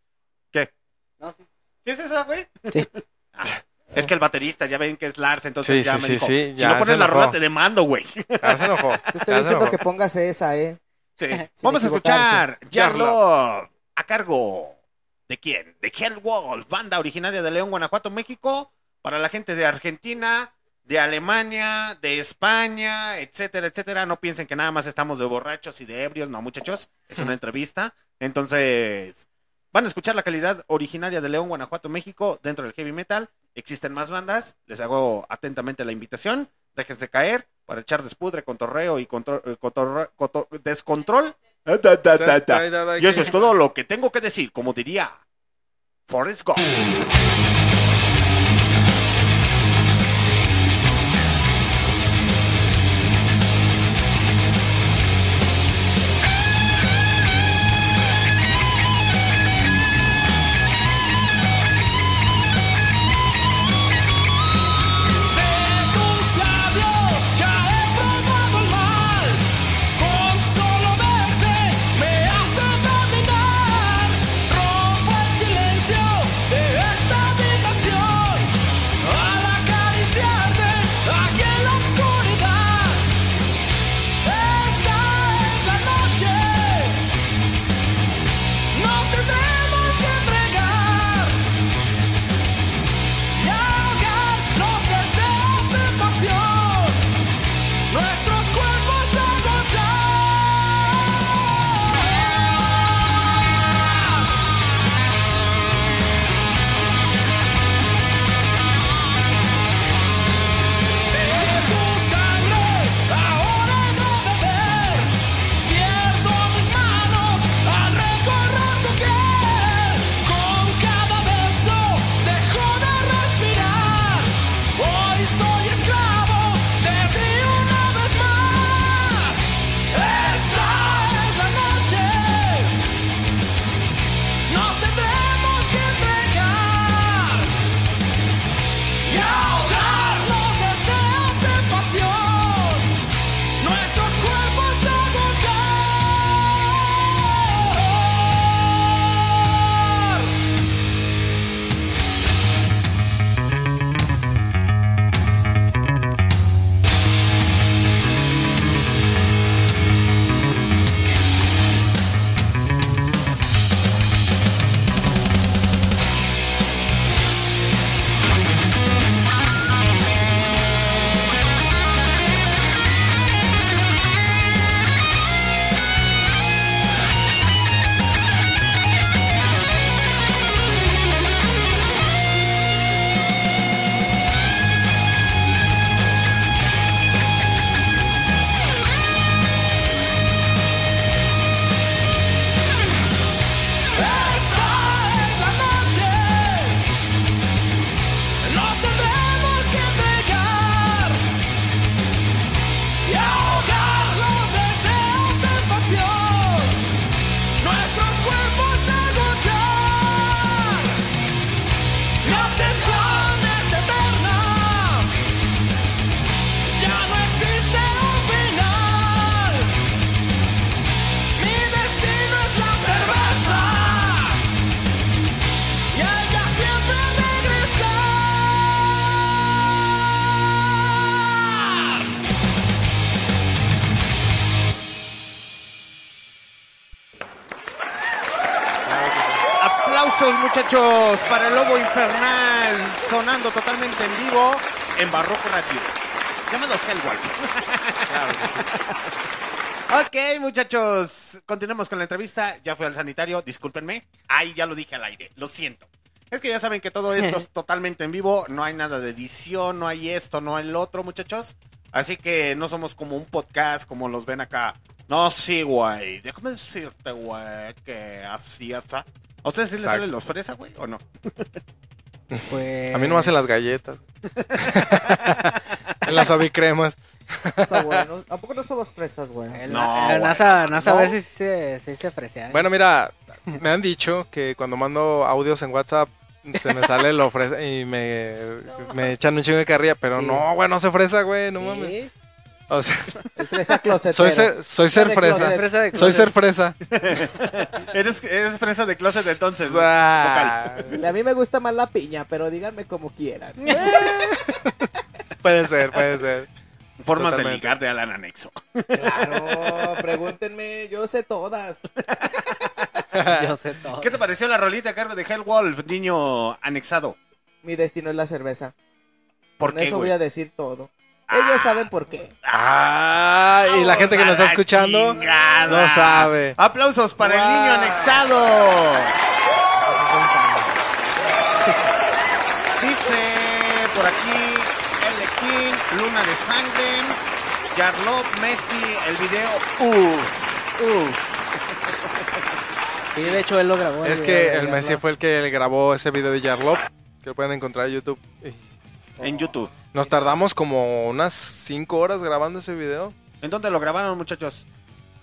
¿Qué? No, sí. ¿Qué es esa, güey? Sí. Ah, es que el baterista, ya ven que es Lars, entonces Sí, ya sí, me sí, dijo, sí, si no pones la rola te demando, güey. Ya se enojó. Te estoy diciendo que pongas esa, ¿eh? Sí. Vamos a escuchar Love a cargo de quién? De Hell Wolf, banda originaria de León, Guanajuato, México, para la gente de Argentina, de Alemania, de España, etcétera, etcétera. No piensen que nada más estamos de borrachos y de ebrios, no, muchachos. Es una entrevista. Entonces, van a escuchar la calidad originaria de León, Guanajuato, México, dentro del heavy metal. Existen más bandas. Les hago atentamente la invitación. Déjense caer para echar despudre, contorreo y contro- eh, cotorre- descontrol. Y eso es todo lo que tengo que decir, como diría Forrest Gump. Muchachos, para el Lobo Infernal, sonando totalmente en vivo en Barroco Radio. Llamados Hellwolf. Ok, muchachos, continuemos con la entrevista. Ya fui al sanitario, discúlpenme. Ay, ya lo dije al aire, lo siento. Es que ya saben que todo esto es totalmente en vivo, no hay nada de edición, no hay esto, no hay lo otro, muchachos. Así que no somos como un podcast como los ven acá. No, sí, güey. Déjame decirte, güey, que así, así. ¿A ustedes sí les Exacto. salen los fresa, güey, o no? Pues... A mí no me hacen las galletas. en las avicremas. ¿A poco no somos fresas, güey? El, No, güey. NASA, NASA a ver si se, si se fresean. Bueno, mira, me han dicho que cuando mando audios en WhatsApp se me sale lo fresa y me, me echan un chingo de carrilla, pero Sí. no, güey, no se fresa, güey, no Sí. mames. O sea, fresa closetero. soy ser, soy ser fresa. closet. Fresa de Soy ser fresa. Eres, eres fresa de closet entonces. Ah, A mí me gusta más la piña, pero díganme como quieran. puede ser, puede ser. Formas de Totalmente. ligar de Alan Anexo. Claro, pregúntenme, yo sé todas. Yo sé todo. ¿Qué te pareció la rolita a cargo de Hellwolf, niño anexado? Mi destino es la cerveza. ¿Por Con qué, eso güey? voy a decir todo. Ellos saben por qué. Ah, y la gente que nos está escuchando chingada. no sabe. Aplausos para el niño anexado. Dice por aquí L. King, Luna de Sangre, Yarlov, Messi, el video. Uf, uf. Sí, de hecho él lo grabó. Es que el Messi fue el que grabó ese video de Yarlop, que lo pueden encontrar en YouTube. En YouTube. Nos tardamos como unas 5 horas grabando ese video. ¿En dónde lo grabaron, muchachos?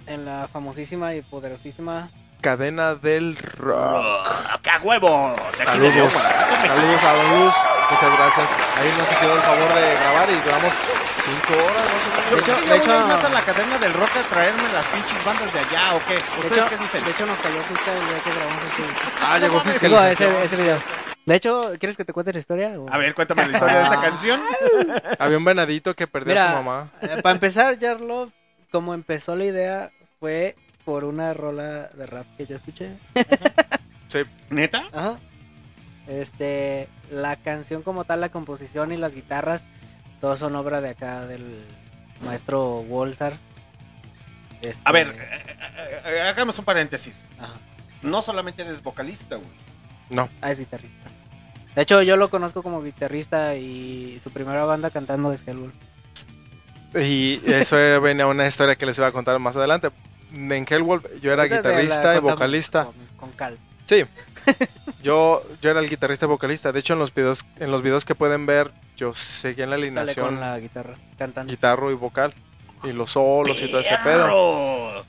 En la famosísima y poderosísima. Cadena del Rock. ¡Ah, ¡Qué a huevo! De aquí de Saludos. Saludos a Don Luz. Muchas gracias. Ahí nos hicieron el favor de grabar y duramos 5 horas más o menos. Yo De hecho- de hecho- más a la cadena del rock a traerme las pinches bandas de allá o qué. De ¿Ustedes hecho, qué dicen? de hecho nos cayó justo el día que grabamos este video. Ah, llegó fiscalización. ese, ese video. De hecho, ¿quieres que te cuente la historia? o? A ver, cuéntame la historia de esa canción. Había un venadito que perdió a su mamá. eh, para empezar, Jarlov, como empezó la idea, fue por una rola de rap que yo escuché. Sí. ¿Neta? Ajá. Este, la canción como tal, la composición y las guitarras, todos son obra de acá del maestro Wolzar. Este, A ver, eh, eh, eh, hagamos un paréntesis. Ajá. No solamente eres vocalista, güey. No. Ah, es guitarrista. De hecho, yo lo conozco como guitarrista y su primera banda cantando es Hellwolf. Y eso venía una historia que les iba a contar más adelante. En Hellwolf yo era guitarrista y vocalista. Con, con cal. Sí. Yo, yo era el guitarrista y vocalista. De hecho, en los videos, en los videos que pueden ver, yo seguía en la Sale alineación con la guitarra cantando. guitarro y vocal. Y los solos y todo ese pedo.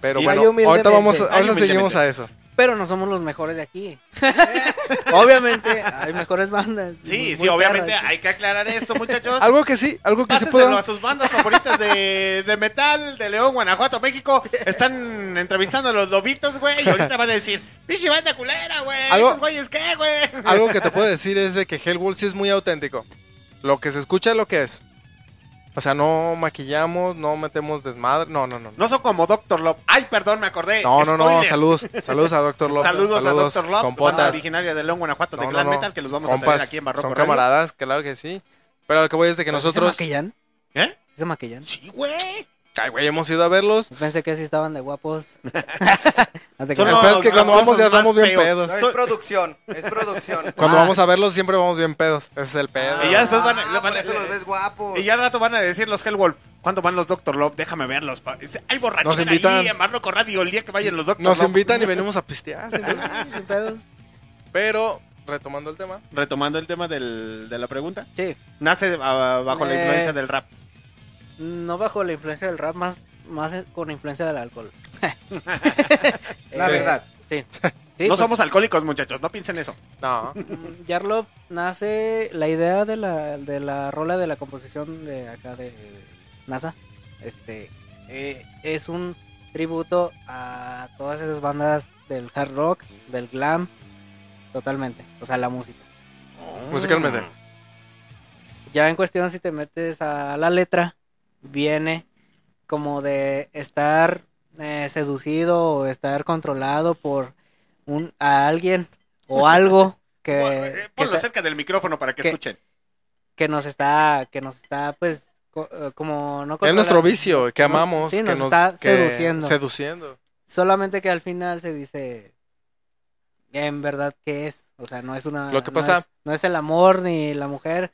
Pero Sí, bueno, ahorita vamos, humildemente. seguimos a eso. Pero no somos los mejores de aquí. obviamente, hay mejores bandas. Sí, muy sí, obviamente hay que aclarar esto, muchachos. Algo que sí, algo que se Pásenselo puede. a sus bandas favoritas de, de metal, de León, Guanajuato, México. Están entrevistando a los lobitos, güey, y ahorita van a decir, pinche banda culera, güey. Algo- ¿Esos güeyes qué, güey? Algo que te puedo decir es de que Hellwolf sí es muy auténtico. Lo que se escucha es lo que es. O sea, no maquillamos, no metemos desmadre. No, no, no. No son como Doctor Love. Ay, perdón, me acordé. No, no, no, saludos. Saludos a Doctor Love. Saludos, a Doctor Love, banda compotas. originaria de León, Guanajuato, de No, Clan no, no. Metal, que los vamos a traer aquí en Barroco Son Radio. camaradas, claro que sí. Pero lo que voy es de que ¿Pero sí nosotros... se maquillan? ¿Eh? ¿Sí se maquillan? Sí, güey. Ay, güey, hemos ido a verlos. Yo Pensé que sí estaban de guapos. Son es que los cuando vamos ya más bien feos. pedos. No, es producción, es producción. Cuando Ah. vamos a verlos siempre vamos bien pedos. Ese es el pedo. Y ya después van, a- Ah, van por a- eso los ves guapos. Y ya al rato van a decir los Hellwolf, ¿cuándo van los Doctor Love? Déjame verlos. pa- Dice, Hay Nos borrachera invitan. ahí en Barroco Radio el día que vayan los Doctor Nos Love. invitan y venimos a pistear. sí, güey. Sin pedos. Pero, retomando el tema. Retomando el tema del- de la pregunta. Sí. Nace ah, bajo la Eh. influencia del rap. No bajo la influencia del rap, más, más con la influencia del alcohol. La verdad. Sí. Sí, no pues, somos alcohólicos, muchachos. No piensen eso. No. mm, Jarlov nace la idea de la, de la rola de la composición de acá de NASA. Este eh, es un tributo a todas esas bandas del hard rock, del glam, totalmente. O sea, la música. Musicalmente. Ya en cuestión, si te metes a la letra, viene como de estar eh, seducido o estar controlado por un a alguien o algo que, Eh, que, Ponlo está- cerca del micrófono para que que- escuchen. que nos está, que nos está, pues, co- eh, como no Es nuestro vicio, que amamos. sí, que nos nos está que- seduciendo. Seduciendo. Solamente que al final se dice en verdad qué es, o sea, no es una, Lo que no pasa- es- no es el amor ni la mujer,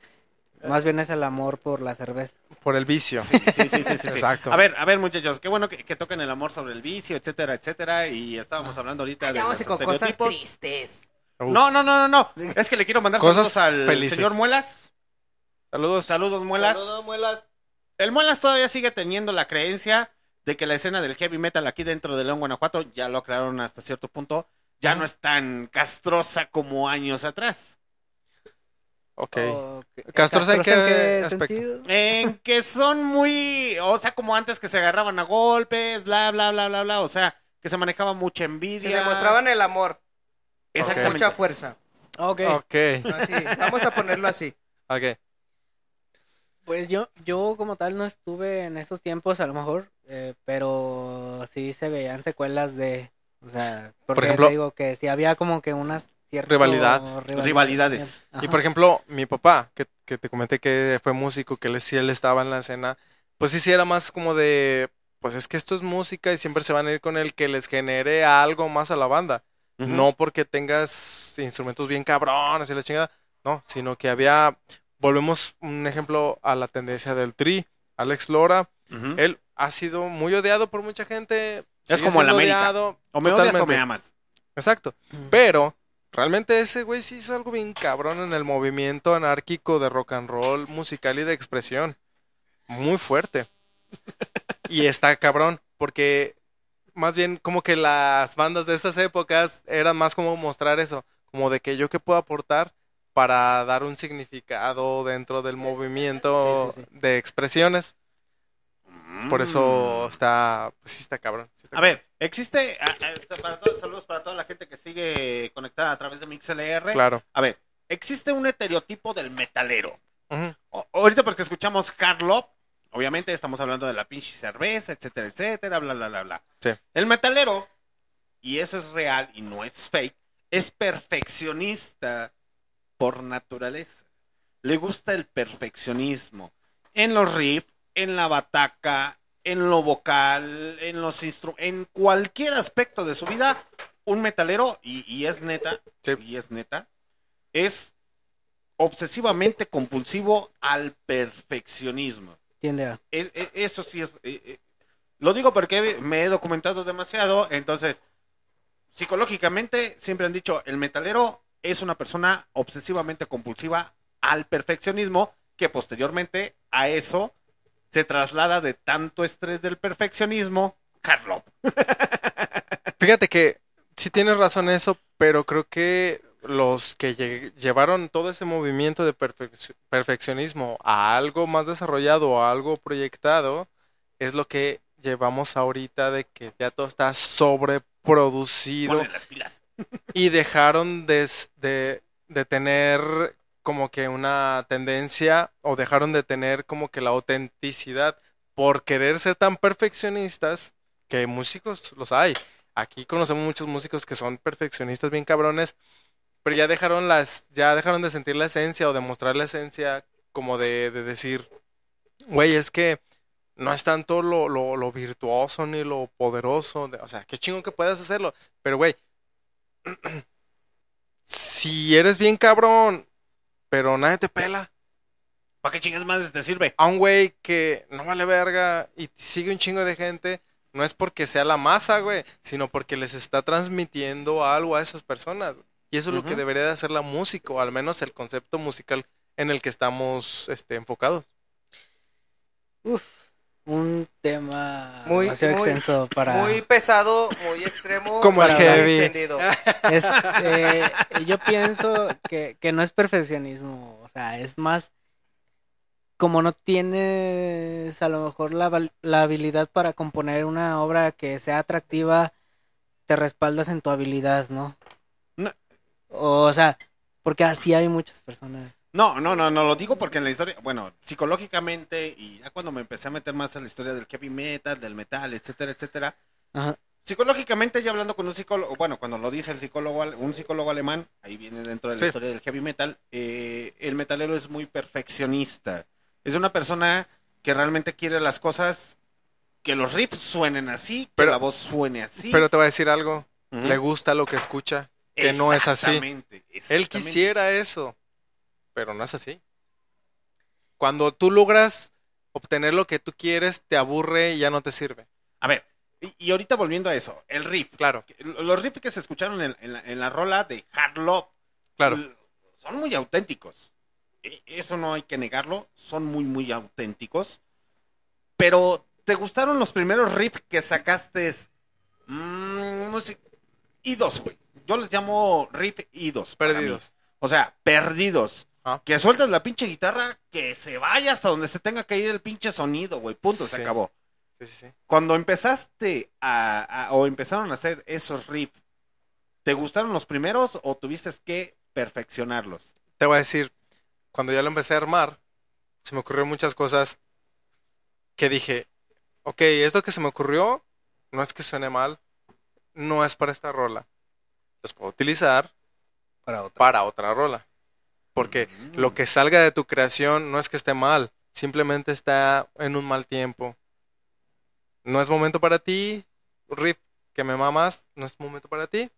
más bien es el amor por la cerveza. Por el vicio. Sí, sí, sí, sí, sí, sí. Exacto. A ver, a ver, muchachos, qué bueno que, que toquen el amor sobre el vicio, etcétera, etcétera. Y estábamos hablando ahorita de los con cosas tristes. No, no, no, no, no. Es que le quiero mandar Cosas saludos al felices. señor Muelas. Saludos. Saludos, Muelas. Saludos, muelas. El Muelas todavía sigue teniendo la creencia de que la escena del heavy metal aquí dentro de León, Guanajuato, ya lo aclararon hasta cierto punto, ya no es tan castrosa como años atrás. Ok. O- Castrosa, ¿en qué, ¿en qué aspecto? sentido? En que son muy, o sea, como antes que se agarraban a golpes, bla, bla, bla, bla, bla, o sea, que se manejaba mucha Se envidia. demostraban el amor. Exactamente. Mucha fuerza. Ok. Ok. Así, vamos a ponerlo así. Ok. Pues yo, yo como tal no estuve en esos tiempos a lo mejor, eh, pero sí se veían secuelas de, o sea, porque ejemplo- te digo que sí había como que unas Rivalidad. Rivalidades. Y por ejemplo, mi papá, que, que te comenté que fue músico, que él sí él estaba en la escena, pues sí, sí era más como de, pues es que esto es música y siempre se van a ir con el que les genere algo más a la banda. No porque tengas instrumentos bien cabrones y la chingada, no, sino que había, volvemos un ejemplo a la tendencia del tri, Alex Lora, él ha sido muy odiado por mucha gente. Es como el América. odiado, O me odias o me amas. Exacto. Pero realmente ese güey sí hizo algo bien cabrón en el movimiento anárquico de rock and roll musical y de expresión. Muy fuerte. Y está cabrón, porque más bien como que las bandas de esas épocas eran más como mostrar eso, como de que yo qué puedo aportar para dar un significado dentro del movimiento Sí, sí, de expresiones. Por eso está, pues sí está cabrón. sí está A ver, existe, a- a- para todos- saludos para toda la gente que sigue conectada a través de MixLR. Claro. A ver, existe un estereotipo del metalero. O- ahorita porque escuchamos Carlo, obviamente estamos hablando de la pinche cerveza, etcétera, etcétera, bla, bla, bla, bla. Sí. El metalero, y eso es real y no es fake, es perfeccionista por naturaleza. Le gusta el perfeccionismo en los riffs, en la bataca, en lo vocal, en los instru en cualquier aspecto de su vida, un metalero, y, y es neta, y es neta, es obsesivamente compulsivo al perfeccionismo. Tiende a. Es- es- eso sí es. eh, eh, lo digo porque me he documentado demasiado, entonces, psicológicamente siempre han dicho, el metalero es una persona obsesivamente compulsiva al perfeccionismo, que posteriormente a eso se traslada de tanto estrés del perfeccionismo, Carlo. Fíjate que sí tienes razón en eso, pero creo que los que lle- llevaron todo ese movimiento de perfec- perfeccionismo a algo más desarrollado, a algo proyectado, es lo que llevamos ahorita de que ya todo está sobreproducido Ponle las pilas. y dejaron de, s- de, de tener como que una tendencia o dejaron de tener como que la autenticidad por querer ser tan perfeccionistas que músicos los hay. Aquí conocemos muchos músicos que son perfeccionistas bien cabrones, pero ya dejaron las ya dejaron de sentir la esencia o de mostrar la esencia como de, de decir, güey, es que no es tanto lo, lo, virtuoso ni lo poderoso, de- o sea, qué chingón que puedas hacerlo, pero güey, si eres bien cabrón, pero nadie te pela. ¿Para qué chingas más te sirve? A un güey que no vale verga y sigue un chingo de gente, no es porque sea la masa, güey, sino porque les está transmitiendo algo a esas personas. Y eso es lo que debería de hacer la música, o al menos el concepto musical en el que estamos este, enfocados. Un tema Muy, demasiado muy, extenso para... muy pesado, muy extremo. Como el heavy. extendido. Es, eh, yo pienso que, que no es perfeccionismo, o sea, es más como no tienes a lo mejor la, la habilidad para componer una obra que sea atractiva, te respaldas en tu habilidad, ¿no? No. O sea, porque así hay muchas personas. No, no, no, no lo digo porque en la historia, bueno, psicológicamente y ya cuando me empecé a meter más en la historia del heavy metal, del metal, etcétera, etcétera, Ajá. psicológicamente ya hablando con un psicólogo, bueno, cuando lo dice el psicólogo, un psicólogo alemán, ahí viene dentro de la Sí. historia del heavy metal, eh, el metalero es muy perfeccionista, es una persona que realmente quiere las cosas, que los riffs suenen así, que Pero- la voz suene así. Pero te voy a decir algo, le gusta lo que escucha, que no es así. Exactamente, Él quisiera eso, pero no es así. Cuando tú logras obtener lo que tú quieres, te aburre y ya no te sirve. A ver, y, y ahorita volviendo a eso, el riff. Claro, Los riffs que se escucharon en, en la, en la rola de Hard Love claro. son muy auténticos. E- Eso no hay que negarlo, son muy, muy auténticos. Pero, ¿te gustaron los primeros riffs que sacaste? Mm, músic- idos, güey. Yo les llamo riff idos. Perdidos. O sea, perdidos. Ah. Que sueltas la pinche guitarra, que se vaya hasta donde se tenga que ir el pinche sonido, güey. Punto, se acabó. Sí, sí, sí. Cuando empezaste a, a- o empezaron a hacer esos riffs, ¿te gustaron los primeros o tuviste que perfeccionarlos? Te voy a decir, cuando ya lo empecé a armar, se me ocurrieron muchas cosas que dije, ok, esto que se me ocurrió no es que suene mal, no es para esta rola. Los puedo utilizar Para otra. para otra rola. Porque lo que salga de tu creación no es que esté mal, simplemente está en un mal tiempo. No es momento para ti, riff que me mamas, no es momento para ti,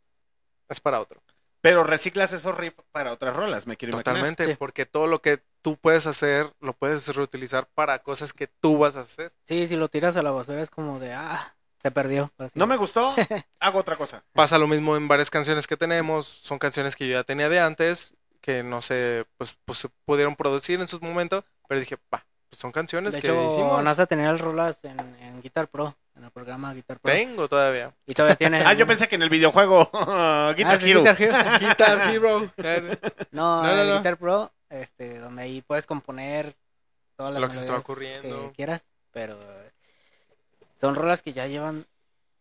es para otro. Pero reciclas esos riffs para otras rolas, me quiero imaginar. Totalmente, Sí. porque todo lo que tú puedes hacer, lo puedes reutilizar para cosas que tú vas a hacer. Sí, si lo tiras a la basura es como de, ah, se perdió. así. No me gustó, hago otra cosa. Pasa lo mismo en varias canciones que tenemos, son canciones que yo ya tenía de antes, que no sé, pues, pues se pudieron producir en sus momentos, pero dije, pa, pues son canciones De que hecho, hicimos. NASA tenía las rolas en, en Guitar Pro, en el programa Guitar Pro. Tengo todavía. Y todavía tiene. Ah, yo pensé que en el videojuego Guitar Ah, Hero. Guitar Hero. Guitar Hero. No, No, no, en no. Guitar Pro, este, donde ahí puedes componer todas las Lo que se te va melodías ocurriendo. que quieras, pero eh, son rolas que ya llevan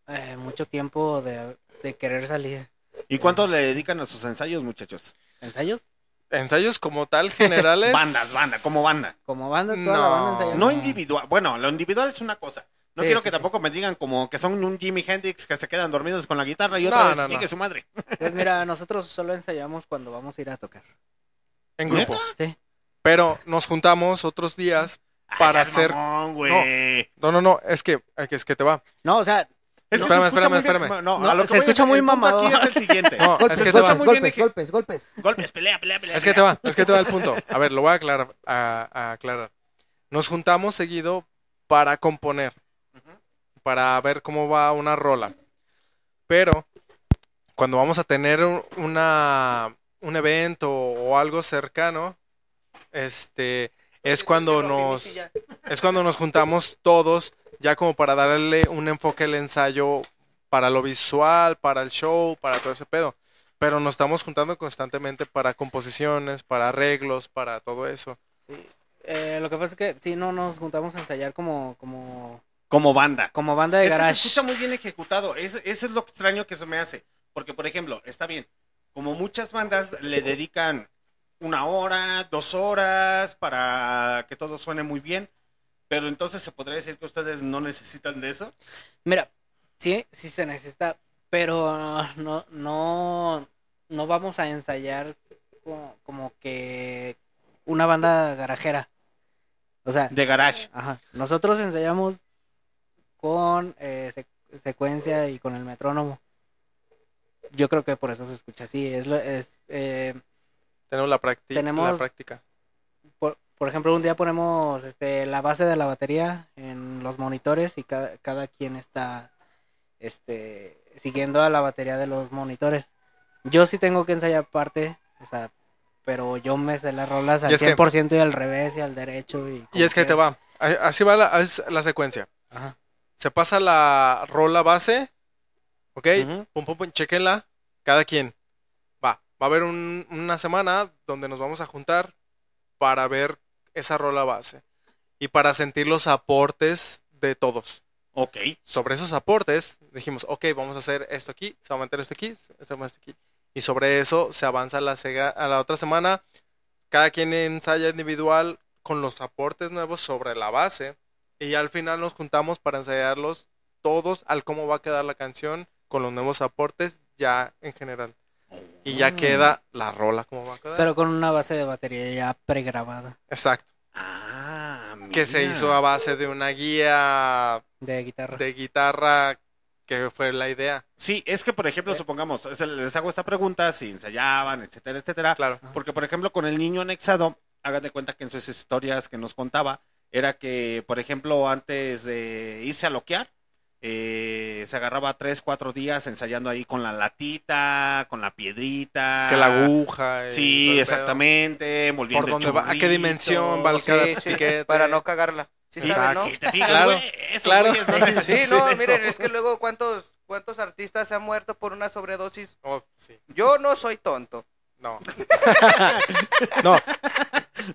eh, mucho tiempo de, de querer salir. ¿Y cuánto le dedican a sus ensayos, muchachos? ¿Ensayos? Ensayos como tal, generales. Bandas, banda, como banda. Como banda, toda la No. banda ensayando. No individual. Bueno, lo individual es una cosa. No Sí, quiero sí, que sí. tampoco me digan como que son un Jimi Hendrix que se quedan dormidos con la guitarra y No, otra vez no, no. sigue su madre. Pues mira, nosotros solo ensayamos cuando vamos a ir a tocar. En grupo. Sí. Pero nos juntamos otros días para Ay, hacer. mamón, güey. No, no, no, es que, es que te va. No, o sea, Es que Espérame, se escucha espérame, espérame. No, No, a lo que se voy escucha es- muy mamado. aquí es el siguiente. No, Golpes, es que golpes, va. muy bien golpes, que- golpes, golpes. Golpes, pelea, pelea, pelea. Es que te va, es que te va el punto. A ver, lo voy a aclarar. A, a aclarar. Nos juntamos seguido para componer, para ver cómo va una rola. Pero cuando vamos a tener un, una, un evento o algo cercano, este es cuando nos es cuando nos juntamos todos ya como para darle un enfoque al ensayo para lo visual, para el show, para todo ese pedo. Pero nos estamos juntando constantemente para composiciones, para arreglos, para todo eso. eh, lo que pasa es que sí, no nos juntamos a ensayar como, como, Como banda. como banda de Es que se garage. escucha muy bien ejecutado. Es, eso es lo extraño que se me hace. Porque, por ejemplo, está bien. Como muchas bandas le dedican una hora, dos horas para que todo suene muy bien. Pero entonces se podría decir que ustedes no necesitan de eso. Mira, sí, sí se necesita, pero no, no, no vamos a ensayar como, como que una banda garajera. O sea, De garage. ajá, nosotros ensayamos con eh, sec- secuencia y con el metrónomo. Yo creo que por eso se escucha así. Es, lo- es eh, Tenemos la, práctica Tenemos- la práctica. Por, ejemplo, un día ponemos este, la base de la batería en los monitores y cada, cada quien está este, siguiendo a la batería de los monitores. Yo sí tengo que ensayar parte, o sea, pero yo me sé las rolas al Y es que- 100% y al revés y al derecho. Y, Y es que te va. Así va la, secuencia. Ajá. Se pasa la rola base. ¿Ok? Ujú. Pum, pum, pum, chequenla. Cada quien. Va. Va a haber un- una semana donde nos vamos a juntar para ver esa rola base. Y para sentir los aportes de todos. Ok. Sobre esos aportes, dijimos, ok, vamos a hacer esto aquí, se va a meter esto aquí, se va a meter esto aquí. Y sobre eso se avanza a la, sega- a la otra semana. Cada quien ensaya individual con los aportes nuevos sobre la base. Y al final nos juntamos para ensayarlos todos al cómo va a quedar la canción con los nuevos aportes ya en general. Y ya queda la rola como va a quedar. Pero con una base de batería ya pregrabada Exacto. Ah, Que se mira. hizo a base de una guía de guitarra. de guitarra que fue la idea. Sí, es que, por ejemplo, supongamos, es el- les hago esta pregunta, si ensayaban, etcétera, etcétera. Claro. Porque, por ejemplo, con el niño anexado, hagan de cuenta que en sus historias que nos contaba, era que, por ejemplo, antes de irse a loquear, eh, se agarraba tres, cuatro días ensayando ahí con la latita, con la piedrita. Que la aguja. Sí, exactamente, envolviendo Por dónde va, a qué dimensión va el Sí, cada sí, piquete. para no cagarla. Sí, ¿no? que te fijas, Claro, claro. no Sí, no, eso. miren, es que luego cuántos cuántos artistas se han muerto por una sobredosis. Oh, sí. Yo no soy tonto. No. no.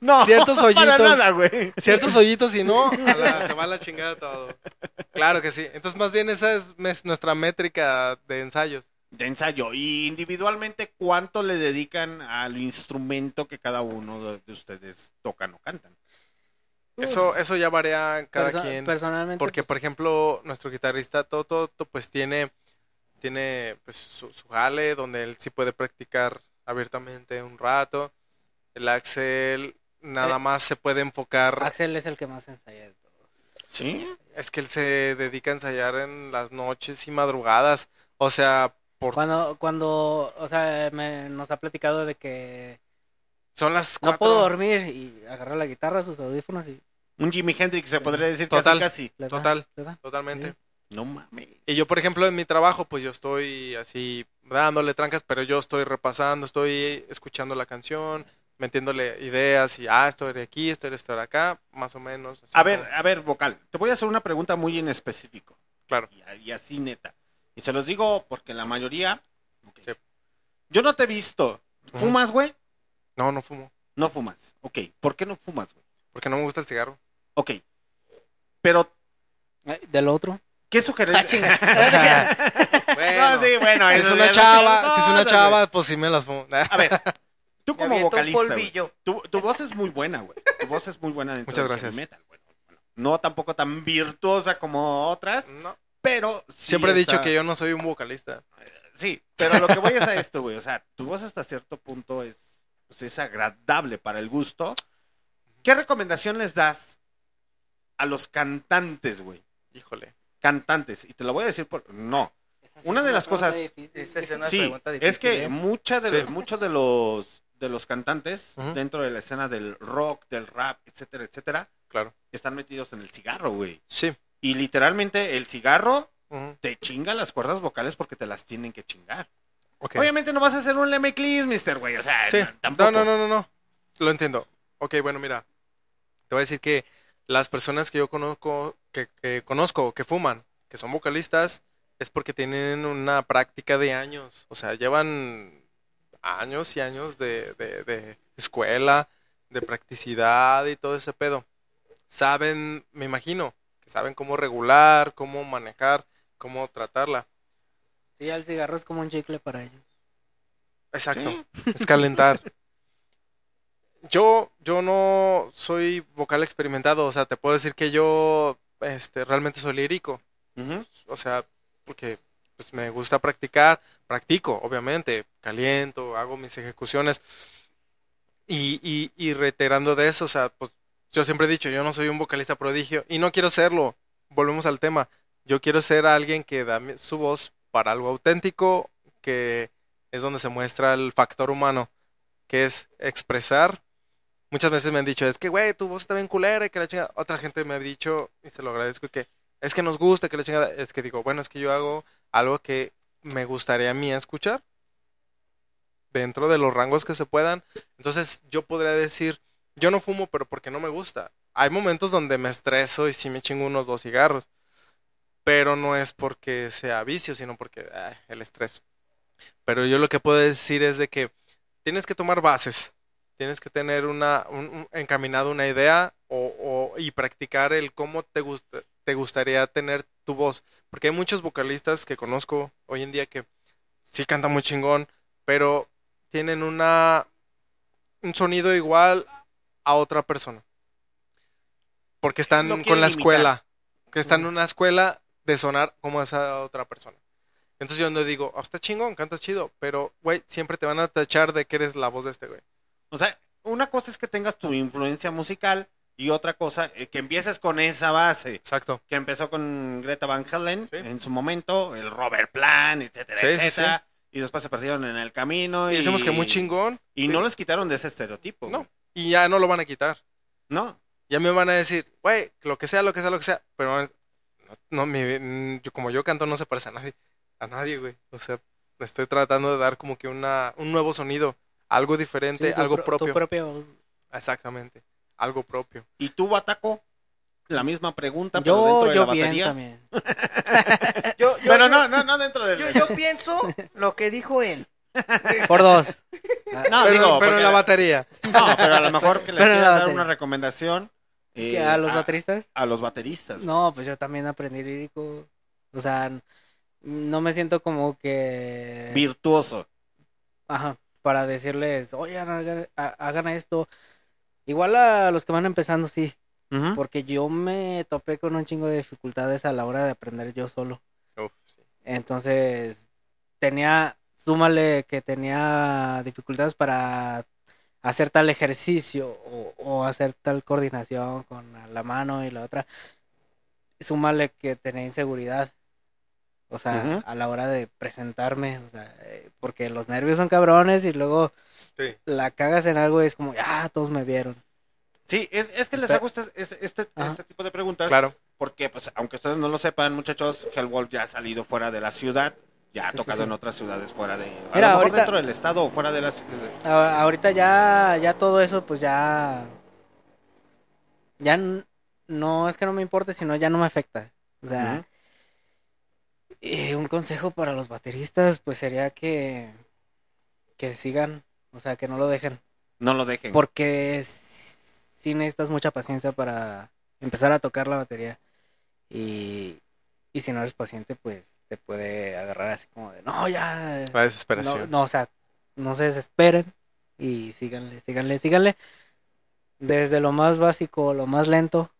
No, Ciertos para hoyitos. nada, güey. Ciertos hoyitos y no, a la- se va a la chingada todo. Claro que sí. Entonces, más bien esa es mes- nuestra métrica de ensayos. De ensayo. Y individualmente, ¿cuánto le dedican al instrumento que cada uno de, de ustedes tocan o cantan? Eso, eso ya varía en cada Perso- quien. personalmente, Porque, pues- por ejemplo, nuestro guitarrista Toto, Toto, pues tiene, tiene pues, su, su jale donde él sí puede practicar abiertamente un rato. El Axel nada Eh, más se puede enfocar. Axel es el que más ensaya de todos. ¿Sí? Es que él se dedica a ensayar en las noches y madrugadas. O sea, por Cuando, cuando, o sea, me- nos ha platicado de que son las no cuatro. puedo dormir y agarra la guitarra, sus audífonos y Un Jimi Hendrix se podría decir Total, casi casi. total, totalmente. No mames. Y yo, por ejemplo, en mi trabajo, pues yo estoy así dándole trancas, pero yo estoy repasando, estoy escuchando la canción, metiéndole ideas y, ah, esto era aquí, esto era esto era acá, más o menos. así A ver, como- a ver, vocal. Te voy a hacer una pregunta muy en específico. Claro. Y, y así neta. Y se los digo porque la mayoría. Sí. Yo no te he visto. ¿Fumas, güey? No, no fumo, No fumas. Ok. ¿Por qué no fumas, güey? porque no me gusta el cigarro. Ok. Pero, Eh, Del otro. ¿qué Ah, sugerencia? Bueno, No, sí, bueno, si es una chava, si es una chava, pues sí me las fumo. A ver, tú como vocalista, güey, tu, tu voz es muy buena, güey. Tu voz es muy buena dentro Muchas gracias. heavy metal, güey. No tampoco tan virtuosa como otras, No. pero sí Siempre he dicho que yo no soy un vocalista. Sí, pero lo que voy es a esto, güey. O sea, tu voz hasta cierto punto es, pues, es agradable para el gusto. ¿Qué recomendación les das a los cantantes, güey? Híjole. Cantantes. Y te lo voy a decir por... No. Una es de las cosas- difícil. Esa es una Sí, pregunta difícil. es que ¿eh? mucha de, Sí. muchos de los, de los cantantes dentro de la escena del rock, del rap, etcétera, etcétera, Claro. están metidos en el cigarro, güey. Sí. Y literalmente el cigarro te chinga las cuerdas vocales porque te las tienen que chingar. Obviamente no vas a hacer un Clis, mister, güey. O sea, Sí. no, tampoco. No, no, no, no, no. Lo entiendo. Ok, bueno, mira. Te voy a decir que las personas que yo conozco, que, que conozco, que fuman, que son vocalistas, es porque tienen una práctica de años. O sea, llevan años y años de, de, de escuela, de practicidad y todo ese pedo. Saben, me imagino, que saben cómo regular, cómo manejar, cómo tratarla. Sí, el cigarro es como un chicle para ellos. Exacto. Sí. Es calentar. Yo, yo no soy vocal experimentado, o sea, te puedo decir que yo este, realmente soy lírico. O sea, porque pues, me gusta practicar, practico, obviamente, caliento, hago mis ejecuciones. Y, y, reiterando de eso, o sea, pues yo siempre he dicho, yo no soy un vocalista prodigio y no quiero serlo. Volvemos al tema. Yo quiero ser alguien que da su voz para algo auténtico, que es donde se muestra el factor humano, que es expresar. Muchas veces me han dicho, es que, güey, tu voz está bien culera y que la chingada. Otra gente me ha dicho, y se lo agradezco, que es que nos gusta, que la chingada. Es que digo, bueno, es que yo hago algo que me gustaría a mí escuchar dentro de los rangos que se puedan. Entonces, yo podría decir, yo no fumo, pero porque no me gusta. Hay momentos donde me estreso y sí me chingo unos dos cigarros. Pero no es porque sea vicio, sino porque el estrés. Pero yo lo que puedo decir es de que tienes que tomar bases. Tienes que tener una, un, un- encaminado una idea o, o- y practicar el cómo te, gusta, te gustaría tener tu voz. Porque hay muchos vocalistas que conozco hoy en día que sí cantan muy chingón, pero tienen una un sonido igual a otra persona. Porque están con la imitar. escuela, que están en una escuela de sonar como esa otra persona. Entonces yo no digo, oh, está chingón, cantas chido, pero, güey, siempre te van a tachar de que eres la voz de este güey. O sea, una cosa es que tengas tu influencia musical y otra cosa eh, que empieces con esa base. Exacto. Que empezó con Greta Van Halen Sí. en su momento, el Robert Plant, etcétera, Sí, sí, etcétera. Y después se perdieron en el camino. Y Y, decimos que muy chingón. Y Sí. no les quitaron de ese estereotipo. No. güey. Y ya no lo van a quitar. No. Ya me van a decir, güey, lo que sea, lo que sea, lo que sea. Pero no, no, mi- mm, yo, como yo canto no se parece a nadie. A nadie, güey. O sea, estoy tratando de dar como que una, un nuevo sonido. Algo diferente, algo pro- tu propio. propio- Exactamente. Algo propio. ¿Y tú, Bataco? La misma pregunta, pero Yo, dentro de yo la batería. también. Yo, yo- Pero yo- no, no, no dentro del... Yo, yo pienso lo que dijo él. Por dos. No, pero, digo, pero en la batería. No, pero a lo mejor que les Pero quieras dar batería. una recomendación. eh, ¿Que ¿A los bateristas? A los bateristas. No, pues yo también aprendí lírico. O sea, no me siento como que... Virtuoso. Ajá, para decirles, hagan, ha- hagan esto. Igual a los que van empezando, sí. Porque yo me topé con un chingo de dificultades a la hora de aprender yo solo. Uf, sí. Entonces, tenía, súmale que tenía dificultades para hacer tal ejercicio o, o hacer tal coordinación con la mano y la otra. Súmale que tenía inseguridad. O sea, a la hora de presentarme, o sea, eh, porque los nervios son cabrones y luego Sí. la cagas en algo y es como, ah, todos me vieron. Sí, es, es que les hago este, este, este, este tipo de preguntas. Claro. Porque, pues, aunque ustedes no lo sepan, muchachos, Hellwolf ya ha salido fuera de la ciudad. Ya ha Sí, tocado sí. en otras ciudades fuera de. A Mira, lo mejor ahorita- dentro del estado o fuera de la ciudad. Ahorita ya, ya todo eso, pues ya, ya n- no es que no me importe, sino ya no me afecta. O sea. Eh, un consejo para los bateristas, pues sería que, que sigan, o sea, que no lo dejen, No lo dejen. porque si necesitas mucha paciencia para empezar a tocar la batería y, y si no eres paciente, pues te puede agarrar así como de, no, ya, La desesperación. no, no, o sea, no se desesperen y síganle, síganle, síganle. Desde lo más básico, lo más lento,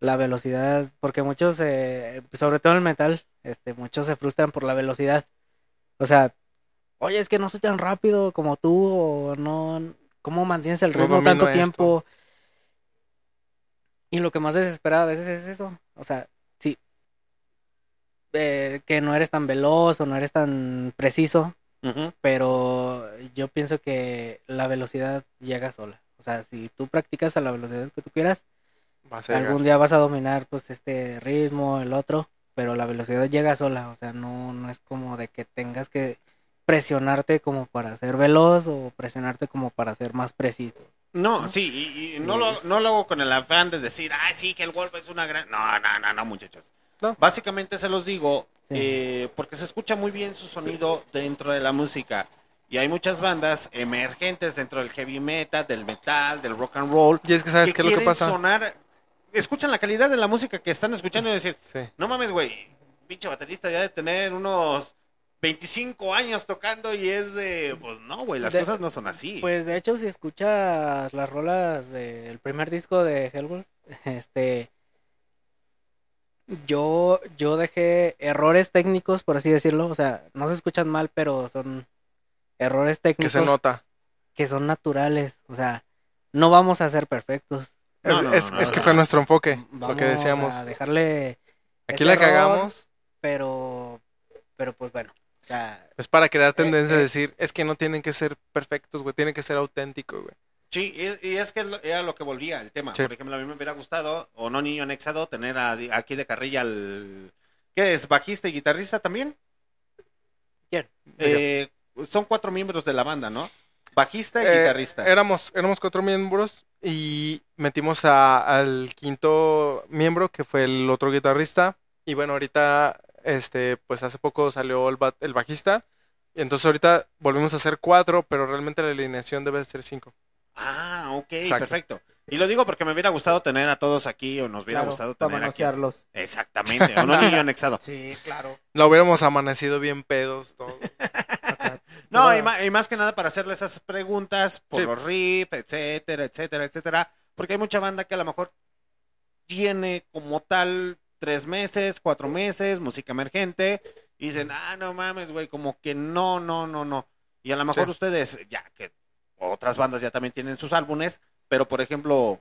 la velocidad, porque muchos, eh, sobre todo el metal, este, muchos se frustran por la velocidad. O sea, oye, es que no soy tan rápido como tú, o no, ¿cómo mantienes el ritmo tanto esto. tiempo? Y lo que más desespera a veces es eso. O sea, sí, eh, que no eres tan veloz o no eres tan preciso, pero yo pienso que la velocidad llega sola. O sea, si tú practicas a la velocidad que tú quieras, Vas a llegar. algún día vas a dominar pues este ritmo, el otro, pero la velocidad llega sola. O sea, no, no es como de que tengas que presionarte como para ser veloz o presionarte como para ser más preciso. No, sí, y, y no, lo, no lo hago con el afán de decir, ay, sí, que el Wolf es una gran... No, no, no, no, muchachos. No. Básicamente se los digo Sí. eh, porque se escucha muy bien su sonido dentro de la música. Y hay muchas bandas emergentes dentro del heavy metal, del metal, del rock and roll. Y es que, ¿sabes qué es lo que pasa? sonar... Escuchan la calidad de la música que están escuchando y decir, Sí. no mames, güey, pinche baterista ya de tener unos 25 años tocando y es de... Pues no, güey, las De- cosas no son así. Pues de hecho, si escuchas las rolas del primer disco de Hellwolf, este, yo, yo dejé errores técnicos, por así decirlo, o sea, no se escuchan mal, pero son errores Que técnicos se nota. que son naturales, o sea, no vamos a ser perfectos. No, es no, es, no, es no, que fue nuestro enfoque, lo que decíamos. a dejarle Aquí la error, cagamos, pero, pero pues bueno, o sea, es para crear tendencia eh. a decir, es que no tienen que ser perfectos, güey, tienen que ser auténticos, güey. Sí, y, y es que era lo que volvía el tema. Sí. Por ejemplo, a mí me hubiera gustado, o no niño anexado, tener a- aquí de carrilla al... ¿Qué es? ¿Bajista y guitarrista también? ¿Quién? Eh, son cuatro miembros de la banda, ¿no? Bajista y Eh, guitarrista. Éramos, éramos cuatro miembros y metimos a- al quinto miembro, que fue el otro guitarrista. Y bueno, ahorita, este, pues hace poco salió el, ba- el bajista. Y entonces ahorita volvimos a ser cuatro, pero realmente la alineación debe ser cinco. Ah, ok, Exacto. perfecto. Y lo digo porque me hubiera gustado tener a todos aquí, o nos hubiera Claro, gustado para tener aquí. manosearlos. Exactamente, o no niño anexado. Sí, claro. Lo hubiéramos amanecido bien pedos todos. No, Pero- y ma- y más, que nada para hacerle esas preguntas por Sí. los riffs, etcétera, etcétera, etcétera. Porque hay mucha banda que a lo mejor tiene como tal tres meses, cuatro meses, música emergente, y dicen, ah, no mames, güey, como que no, no, no, no. Y a lo mejor Sí. ustedes, ya que otras bandas ya también tienen sus álbumes, pero por ejemplo,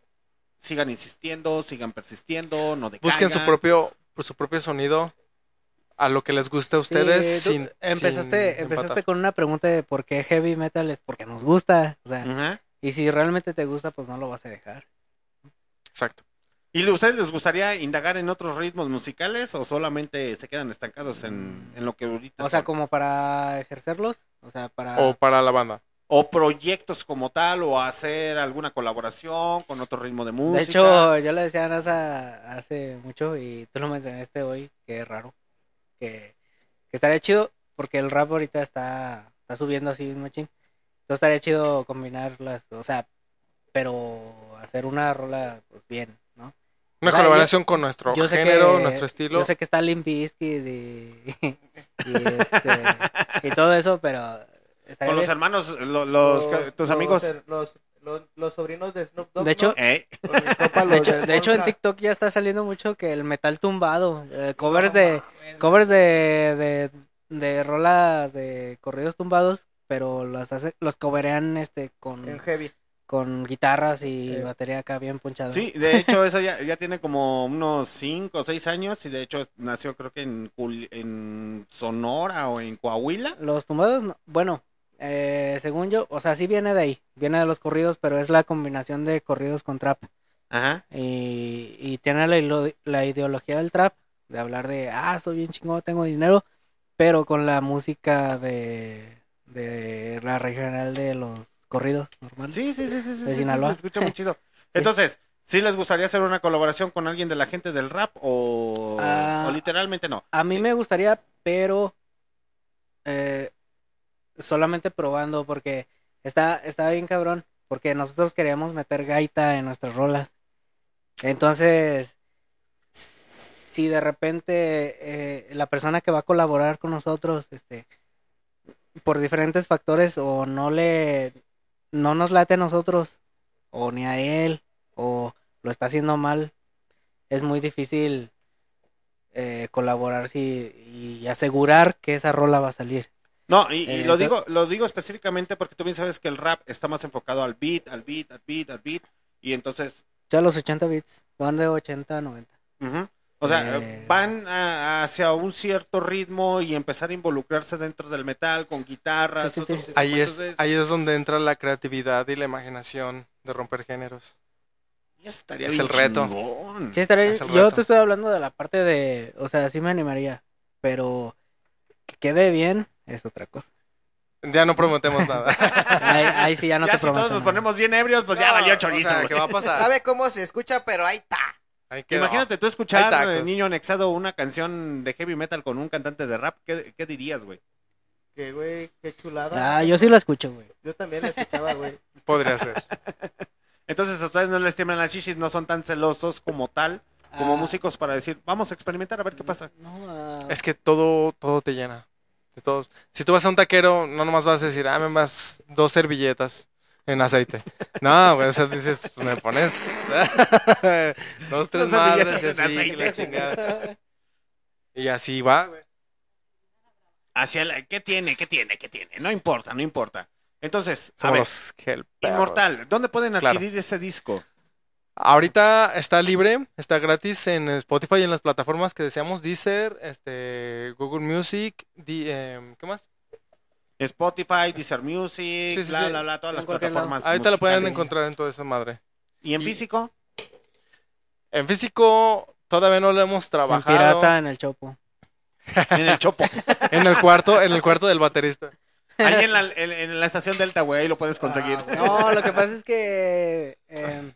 sigan insistiendo, sigan persistiendo, no decaigan. Busquen su propio, pues, su propio sonido a lo que les guste a ustedes. Sí, tú sin, empezaste, sin empezaste con una pregunta de por qué heavy metal es porque nos gusta, o sea, y si realmente te gusta, pues no lo vas a dejar. Exacto. ¿Y a ustedes les gustaría indagar en otros ritmos musicales o solamente se quedan estancados en, en lo que ahorita O sea, son? como para ejercerlos, o sea, para... O para la banda. O proyectos como tal, o hacer alguna colaboración con otro ritmo de música. De hecho, yo le decía a NASA hace mucho y tú lo mencionaste hoy, que es raro, que, que estaría chido porque el rap ahorita está, está subiendo así un machín. Entonces estaría chido combinarlas, o sea, pero hacer una rola pues bien, ¿no? Una O sea, colaboración con nuestro yo sé género, que- nuestro estilo. Yo sé que está Limp Bizkit y, y, este, y todo eso, pero estaría Con los bien. hermanos, lo- los, tus los amigos. Los, los, los sobrinos de Snoop Dogg. De hecho, ¿no? ¿Eh? De hecho, del de hecho en. TikTok ya está saliendo mucho que el metal tumbado, eh, covers de covers de, de de rolas de corridos tumbados, pero las hace, los coverean este con En heavy. con guitarras y Eh. batería acá bien punchada. Sí, de hecho, eso ya, ya tiene como unos 5 o 6 años y de hecho nació creo que en, Cul- en Sonora o en Coahuila. Los tumbados, no- bueno, eh, según yo, o sea, sí viene de ahí, viene de los corridos, pero es la combinación de corridos con trap. Ajá. Y, y tiene la, la ideología del trap, de hablar de, ah, soy bien chingón, tengo dinero, pero con la música de, de la regional de los corridos normales. Sí, sí, sí, sí, sí, De sí, se escucha muy chido. Entonces, ¿sí les gustaría hacer una colaboración con alguien de la gente del rap o, Ah. o literalmente no? A mí me gustaría, pero eh, solamente probando porque está, bien cabrón, porque nosotros queríamos meter gaita en nuestras rolas. Entonces, si de repente eh, la persona que va a colaborar con nosotros, este, por diferentes factores o no le, no nos late a nosotros, o ni a él, o lo está haciendo mal, es muy difícil eh, colaborar y asegurar que esa rola va a salir. No, y, y Eh, lo digo lo digo específicamente porque tú bien sabes que el rap está más enfocado al beat, al beat, al beat, al beat. Y entonces, Ya los 80 bits, van de 80 a 90. ujú, o sea, Eh. van a- hacia un cierto ritmo y empezar a involucrarse dentro del metal con guitarras. Sí, sí, Ahí es, ahí es donde entra la creatividad y la imaginación de romper géneros. Y eso estaría es bien el reto. chingón. Sí, estaría- Es el yo reto. te estoy hablando de la parte de, o sea, sí me animaría, pero que quede bien es otra cosa. Ya no prometemos nada. Ahí, ahí sí ya no ya te si todos nos ponemos bien ebrios, pues ya valió o chorizo. sea. ¿qué va a pasar? ¿Sabe cómo se escucha? Pero ahí está. Imagínate tú escuchar, eh, niño anexado, una canción de heavy metal con un cantante de rap. ¿Qué, qué dirías, güey? Que, güey, qué chulada. Ah, yo sí lo escucho, güey. Yo también la escuchaba, güey. Podría ser. Entonces, a ustedes no les tiemblan las chichis, no son tan celosos como tal, como Ah. músicos para decir, vamos a experimentar a ver qué pasa. No, ah, Es que todo, todo te llena. Todos. Si tú vas a un taquero, no nomás vas a decir, ah, me más dos servilletas en aceite. No, güey, o sea, dices, pues me pones dos, tres Dos servilletas madres y en así, aceite. la chingada. Y así va, güey. Hacia la- ¿Qué tiene? ¿Qué tiene? ¿Qué tiene? No importa, no importa. Entonces, a ver. Inmortal, ¿dónde pueden Claro. adquirir ese disco? Ahorita está libre, está gratis en Spotify y en las plataformas que deseamos, Deezer, este, Google Music, di- em, ¿qué más? Spotify, Deezer Music, Sí, sí, bla, sí. bla, bla, todas En las plataformas. Ahorita la pueden musicales. encontrar en toda esa madre. ¿Y en Y- físico? En físico todavía no lo hemos en trabajado. pirata, en el chopo. En el Chopo. En el cuarto, en el cuarto del baterista. Ahí en la, en, en la estación Delta, güey, ahí lo puedes conseguir. Ah, No, lo que pasa es que em,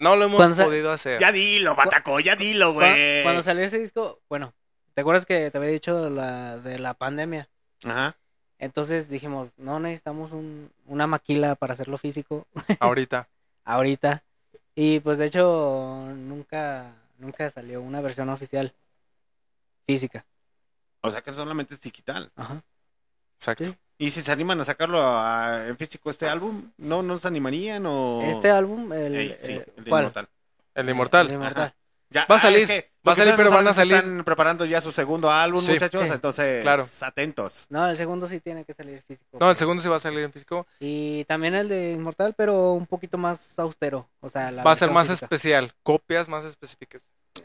No lo hemos podido hacer. ya dilo, Bataco, ya dilo, güey. cuando salió ese disco, bueno, ¿te acuerdas que te había dicho de la, de la pandemia? Ajá. Entonces dijimos, no necesitamos un, una maquila para hacerlo físico Ahorita. ahorita. Y pues de hecho nunca, nunca salió una versión oficial física. O sea que solamente es digital. Ajá. Exacto. Sí. ¿Y si se animan a sacarlo a- en físico este álbum? ¿No, no se animarían o...? Este álbum, el, Ey, sí, eh, el de ¿cuál? Inmortal. El de Inmortal. El Inmortal. Ya, Va a ah, salir, es que va a salir, pero van a salir. Están preparando ya su segundo álbum, Sí, muchachos, sí. entonces Claro. atentos. No, el segundo sí tiene que salir físico. No, el segundo sí va a salir en físico. Y también el de Inmortal, pero un poquito más austero. O sea, la Va a ser más física. especial. Copias más específicas.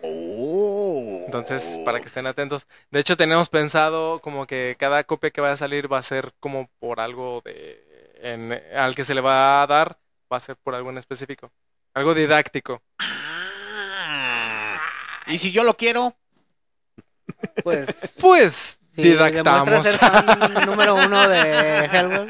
Oh. Entonces, para que estén atentos. De hecho, tenemos pensado como que cada copia que vaya a salir va a ser como por algo de... en- al que se le va a dar, va a ser por algo en específico. Algo didáctico. Ah. ¿Y si yo lo quiero? Pues, Pues, si didactamos. demuestra ser fan número uno de Hellboy.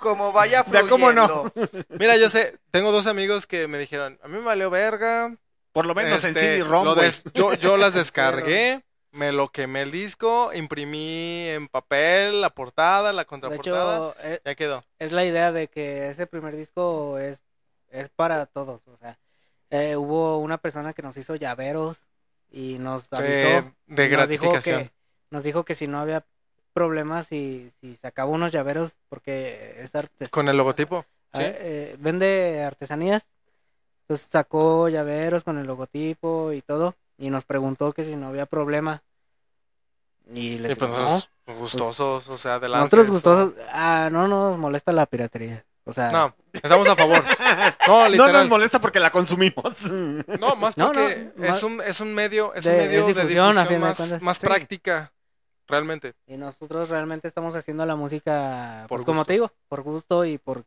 Como vaya Ya, ¿cómo no? fluyendo. Mira, yo sé, tengo dos amigos que me dijeron, a mí me valió verga. Por lo menos en Este, CD-ROM, güey. des- yo, yo las descargué, Me lo quemé el disco, imprimí en papel la portada, la De contraportada. hecho, eh, ya quedó. es la idea de que ese primer disco es, es para todos. O sea, eh, hubo una persona que nos hizo llaveros y nos avisó. De- nos dijo gratificación. que- Nos dijo que si no había problemas, si, si sacaba unos llaveros, porque es arte. Con el logotipo. Sí. eh, vende artesanías. Entonces sacó llaveros con el logotipo y todo. Y nos preguntó que si no había problema. Y les Y pues digo, nosotros "No". gustosos, o sea, adelante. Nosotros eso. gustosos, ah, no nos molesta la piratería. O sea, No, estamos a favor. No, nos molesta porque la consumimos. No, más porque no, es un es un medio es de- un medio es de difusión, difusión de más, Sí. práctica, realmente. Y nosotros realmente estamos haciendo la música, Por pues como te digo, por gusto y por...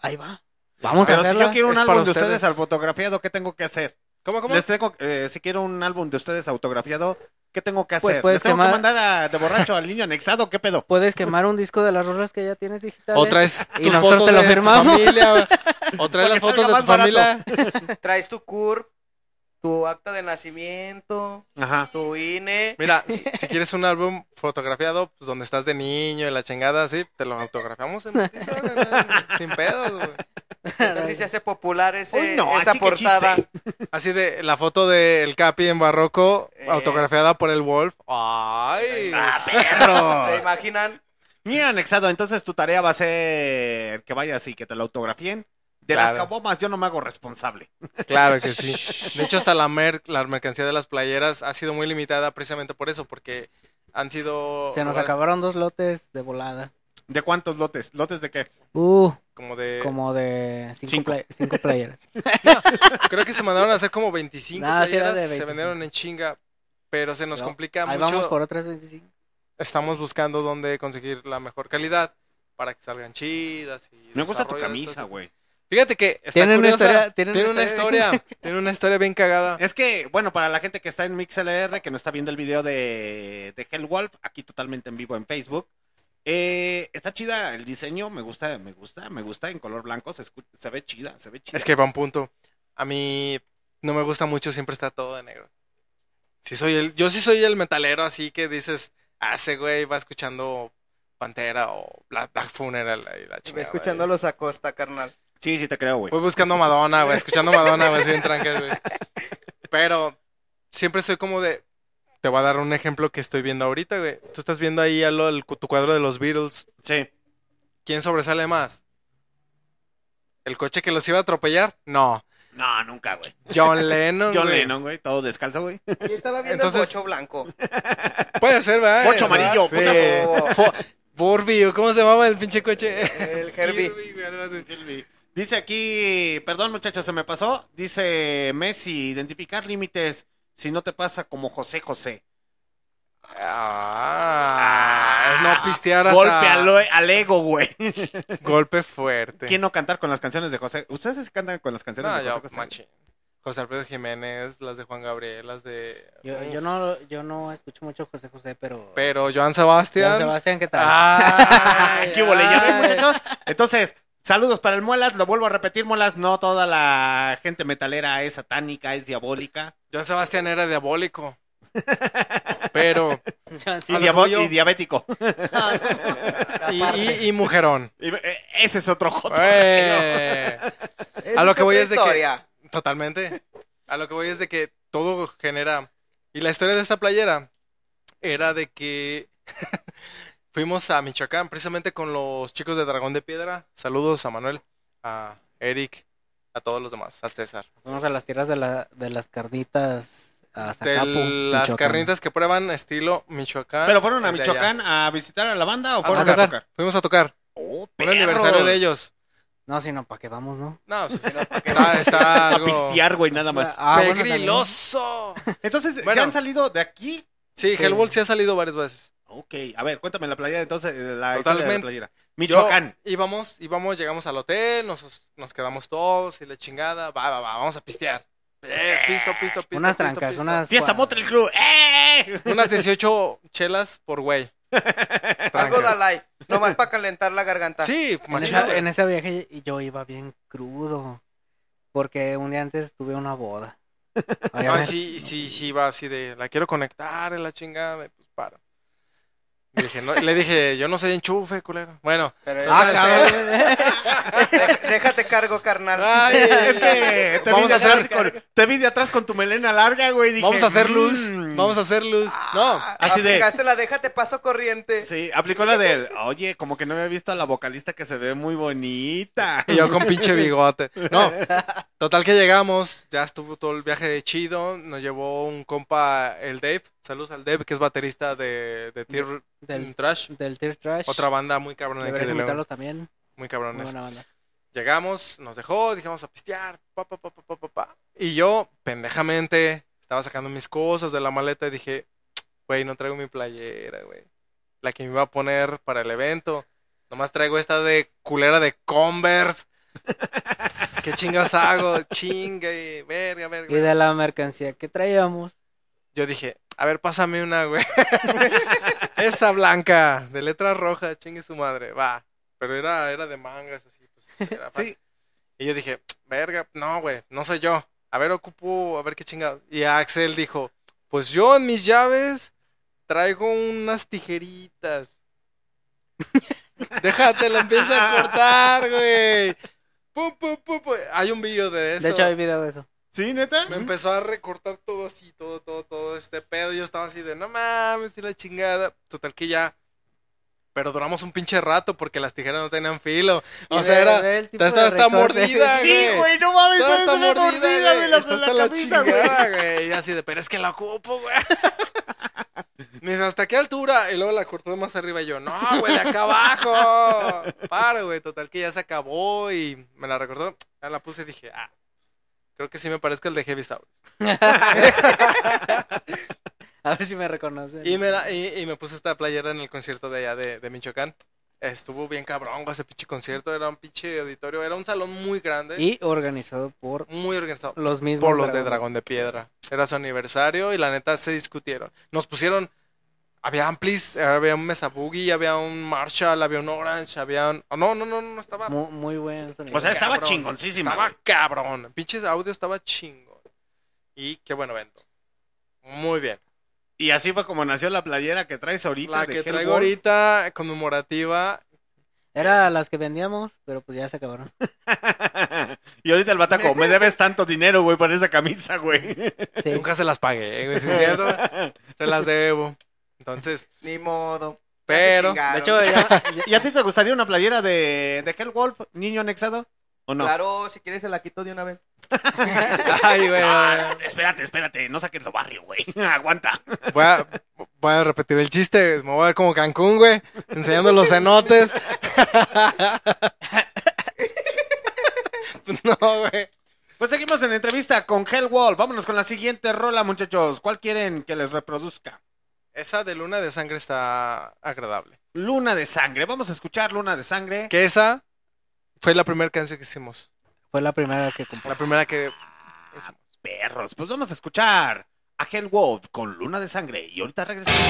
Ahí va. Vamos Pero a si hacerla. yo quiero un Es álbum para de ustedes ustedes. al fotografiado, ¿qué tengo que hacer? ¿Cómo, cómo? Les tengo, eh, si quiero un álbum de ustedes autografiado, ¿qué tengo que hacer? Pues puedes ¿Les tengo quemar- que mandar a, de borracho al niño anexado? ¿Qué pedo? Puedes quemar un disco de las rolas que ya tienes digitales. O traes y tus nosotros fotos te lo de tu firmamos. familia, o traes Para las fotos de salga tu más familia. Traes tu CURP, tu acta de nacimiento, Ajá. tu INE. Mira, si quieres un álbum fotografiado, pues donde estás de niño y la chingada así, te lo autografiamos en putiza, sin pedos, güey. Entonces se hace popular ese, Uy, no, esa así portada. Así de la foto del Capi en barroco, Eh. autografiada por el Wolf. ¡Ay! ¡Ah, perro! ¿Se imaginan? Mira, anexado, entonces tu tarea va a ser que vayas y que te lo autografíen. De las cabomas yo no me hago responsable. Claro que sí. De hecho, hasta la, mer la mercancía de las playeras ha sido muy limitada precisamente por eso, porque han sido... Se nos acabaron dos lotes de volada. ¿De cuántos lotes? ¿Lotes de qué? Uh, Como de... como de cinco, Cinco. play- cinco playeras. Creo que se mandaron a hacer como 25 Nah, sí era playeras, de se 25. vendieron en chinga, pero se nos Pero complica Ahí mucho. vamos por otras 25. Estamos buscando dónde conseguir la mejor calidad para que salgan chidas. Y Me gusta tu camisa, güey. Fíjate que está Tiene una historia- tiene tiene una historia historia, tiene una historia bien cagada. Es que, bueno, para la gente que está en MixLR, que no está viendo el video de, de Hellwolf, aquí totalmente en vivo en Facebook, eh, está chida el diseño, me gusta, me gusta, me gusta en color blanco, se, escu- se ve chida, se ve chida. Es que va un punto. A mí no me gusta mucho siempre está todo de negro. Sí soy el, yo sí soy el metalero así que dices, ah, ese güey va escuchando Pantera o Black, Black Funeral y la chingada. escuchándolos a costa, carnal. Sí, sí te creo, güey. Voy buscando a Madonna, güey, escuchando a Madonna, güey, bien tranquilo, güey. Pero siempre soy como de, te voy a dar un ejemplo que estoy viendo ahorita, güey. Tú estás viendo ahí el- tu cuadro de los Beatles. Sí. ¿Quién sobresale más? ¿El coche que los iba a atropellar? No. No, nunca, güey. John Lennon, John güey. Lennon, güey, todo descalzo, güey. Yo estaba viendo Entonces- el bocho blanco. Puede ser, ¿verdad? Bocho amarillo, sí. putazo. Fo- Furby, ¿o ¿cómo se llamaba el pinche coche? El Herbie. algo así. Dice aquí, perdón muchachos, se me pasó. Dice Messi, identificar límites si no te pasa como José José. Ah, es no pistear hasta... Golpe al, al ego, güey. Golpe fuerte. ¿Quién no cantar con las canciones de José? ¿Ustedes sí cantan con las canciones No, de yo, José José? José Alfredo Jiménez, las de Juan Gabriel, las de... Yo, no yo no escucho mucho José José, pero Pero Joan Sebastián... Joan Sebastián, ¿qué tal? Ay, ¿Qué hubo, le? ¿Ya ven, ay. muchachos? Entonces, saludos para el Muelas, lo vuelvo a repetir, Muelas, no toda la gente metalera es satánica, es diabólica. Joan Sebastián era diabólico. Pero... Y, yo- diabético. Y, y- y mujerón. Y, eh, ese es otro joto. Eh. A lo que voy es de que... Totalmente. A lo que voy es de que todo genera... Y la historia de esta playera era de que fuimos a Michoacán precisamente con los chicos de Dragón de Piedra. Saludos a Manuel, a Eric, a todos los demás, al César. Fuimos a las tierras de, la, de las carnitas a De las Michoacán. carnitas que prueban estilo Michoacán. ¿Pero fueron a allá. Michoacán a visitar a la banda o A fueron a tocar. tocar? Fuimos a tocar. Oh, Un perros. aniversario de ellos. No, sino para que vamos, ¿no? No, sí, está, está A pistear, güey, nada más. Ah, bueno. ¡Pegriloso! Entonces, Bueno. ¿ya han salido de aquí? Sí, Sí. Hellbolt sí ha salido varias veces. Ok, a ver, cuéntame la playera, entonces, eh, la historia de la Totalmente. playera. Michoacán. Yo- íbamos, íbamos, llegamos al hotel, nos, nos quedamos todos y la chingada. Va, va, va, vamos a pistear. Eh, pisto, pisto, pisto. unas pisto, trancas, pisto. unas... Fiesta Motel Crew. ¡Eh! Unas 18 chelas por güey. Algo Dalai. Nomás para calentar la garganta. Sí, En, esa- güey. en ese viaje yo iba bien crudo. Porque un día antes tuve una boda. Sí, sí, sí, iba así de, la quiero conectar en la chingada, pues. Le dije, no, le dije, yo no soy enchufe, culero. Bueno, Pero Dej- Déjate cargo, carnal. Ay, Es que te vi, de a hacer- atrás con, te vi de atrás con tu melena larga, güey. Dije, vamos a hacer luz, "Mm". vamos a hacer luz. No, Así de, Aplicaste la déjate paso corriente. sí, aplicó la del, oye, como que no había visto a la vocalista que se ve muy bonita. Y yo con pinche bigote. No, total que llegamos, ya estuvo todo el viaje chido, nos llevó un compa, el Dave, saludos al Dave, que es baterista de, de Tear Del- Trash, Del Tear Trash. otra banda muy cabrona de aquí de también. muy Muy cabrones. buena banda. Llegamos, nos dejó, dijimos a pistear, pa, pa, pa, pa, pa, pa, pa. Y yo, pendejamente, estaba sacando mis cosas de la maleta y dije, güey, no traigo mi playera, güey. La que me iba a poner para el evento. Nomás traigo esta de culera de Converse. ¿Qué chingas hago? Chingue, verga, verga. Y de la mercancía que traíamos. Yo dije, a ver, pásame una, güey. Esa blanca, de letra roja, chingue su madre, va. Pero era, era de mangas, así. Pues, era. Sí. Y yo dije, verga, no, güey, no soy yo. A ver, ocupo, a ver qué chingados. Y Axel dijo, pues yo en mis llaves traigo unas tijeritas. Déjate, la empieza a cortar, güey. Pum, pum, pum, pum. Hay un video de eso. De hecho, hay video de eso. ¿Sí, neta? Me empezó a recortar todo así, todo, todo, todo este pedo. Yo estaba así de, no mames, y la chingada. Total que ya. Pero duramos un pinche rato porque las tijeras no tenían filo. O sea, era. Esta está mordida, Sí, güey, no mames, está se ve mordida, güey, la- Está la la camisa, güey. chingada, güey. Y así de, pero es que la ocupo, güey. Me dice, ¿hasta qué altura? Y luego la cortó más arriba y yo, no, güey, de acá abajo. Para, güey. Total que ya se acabó y me la recortó. Ya la puse y dije, ah, creo que sí me parezco el de Heavy Saurus. A ver si me reconocen. Y me, la- y, y me puse esta playera en el concierto de allá de, de Michoacán. Estuvo bien cabrón ese pinche concierto. Era un pinche auditorio. Era un salón muy grande. Y organizado por Muy organizado. los mismos. Por los de. Dragón de Piedra. Era su aniversario y la neta se discutieron. Nos pusieron. Había amplis, había un Mesa Boogie, había un Marshall, había un Orange, había un. oh, no, no, no, no estaba. Muy, muy buen sonido. O sea, estaba cabrón. chingoncísima. Estaba güey. cabrón. Pinche audio estaba chingón. Y qué buen evento. Muy bien. Y así fue como nació la playera que traes ahorita. La de que Hellwolf. traigo ahorita, conmemorativa. Era las que vendíamos, pero pues ya se acabaron. y ahorita el bataco, me debes tanto dinero, güey, por esa camisa, güey. Sí. Nunca se las pagué, güey, ¿sí es cierto? se las debo. Entonces, Ni modo. pero. De hecho, ya, ¿Y a ti te gustaría una playera de, de Hellwolf, niño anexado? ¿O no? Claro, si quieres se la quito de una vez. Ay, güey. Ah, espérate, espérate, no saques lo barrio, güey. Aguanta. Voy a, voy a repetir el chiste. Me voy a ver como Cancún, güey. Enseñando los cenotes. no, güey. Pues seguimos en entrevista con Hellwolf. Vámonos con la siguiente rola, muchachos. ¿Cuál quieren que les reproduzca? Esa de Luna de Sangre está agradable. Luna de Sangre. Vamos a escuchar Luna de Sangre. Que esa fue la primera canción que hicimos. fue la primera que compré. La primera que hicimos. Perros, pues vamos a escuchar a Hellwolf con Luna de Sangre. Y ahorita regresamos.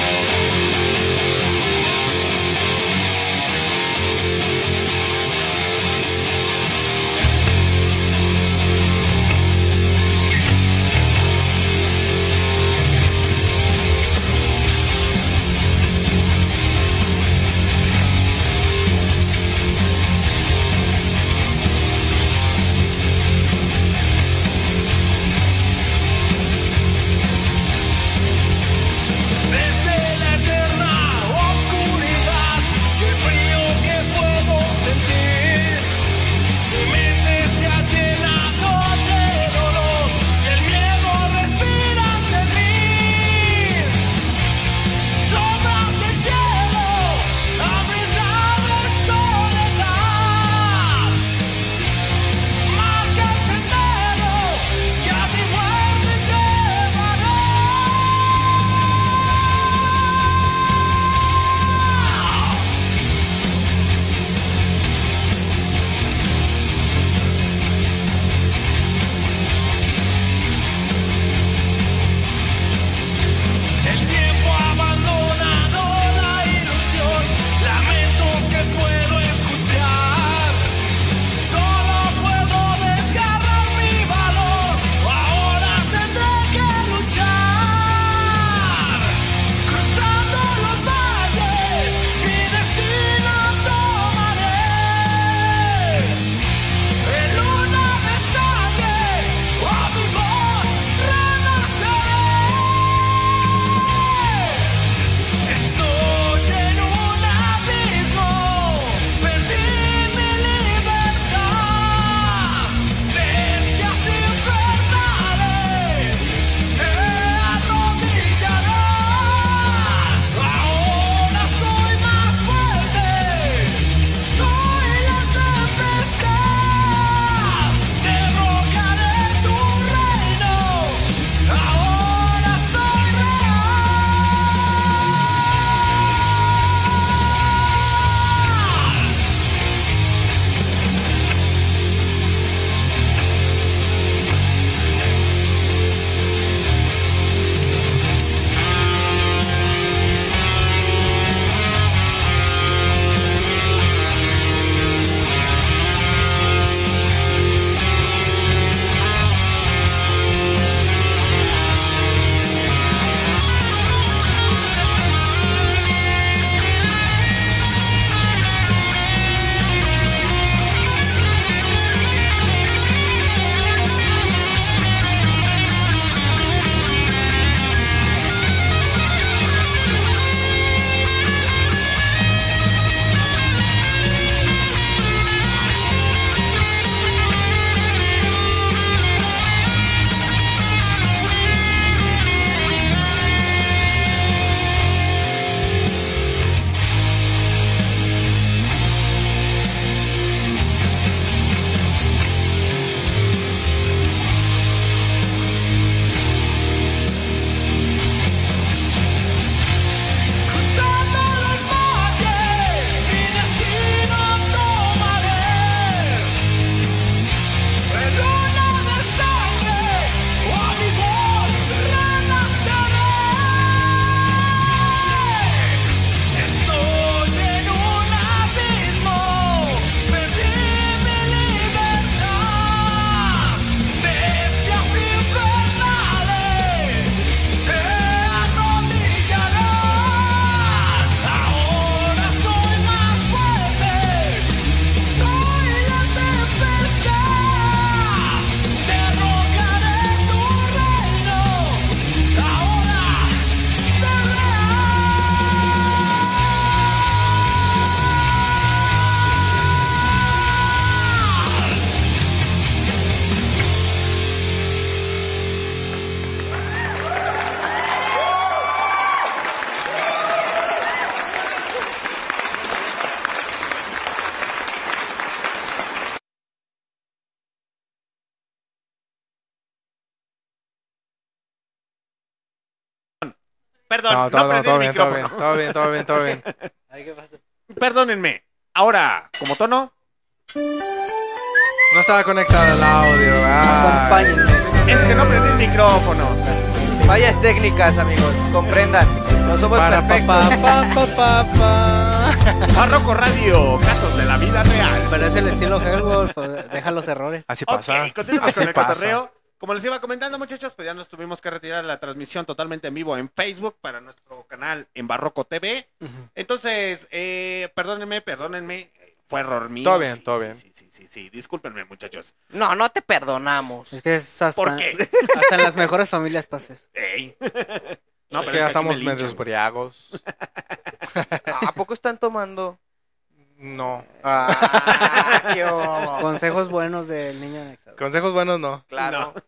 Perdón, No, todo, no, prendí todo el bien, todo micrófono. bien, todo bien, todo bien, todo bien. Ay, ¿qué pasa? Perdónenme. Ahora, como tono, No estaba conectado el audio. Acompáñenme. es que no prendí el micrófono. Fallas técnicas, amigos. Comprendan. No somos Para pa, perfectos. pa, pa, pa, pa. Barroco Radio, casos de la vida real. Pero es el estilo Hellwolf, deja los errores. Así pasa. Ok, continuamos Así con el pasa. cotorreo. Como les iba comentando, muchachos, pues ya nos tuvimos que retirar la transmisión totalmente en vivo en Facebook para nuestro canal en Barroco TV. Entonces, eh, perdónenme, perdónenme. Fue error mío. Todo bien, Sí, todo sí, bien. Sí, sí, sí, sí. Discúlpenme, muchachos. No, no te perdonamos. Es que es hasta, ¿Por qué? hasta en las mejores familias pases. Ey. No, es pero que ya estamos me güey. briagos. ¿A poco están tomando? No. Ah. Consejos buenos del niño anexado. Consejos buenos no. Claro.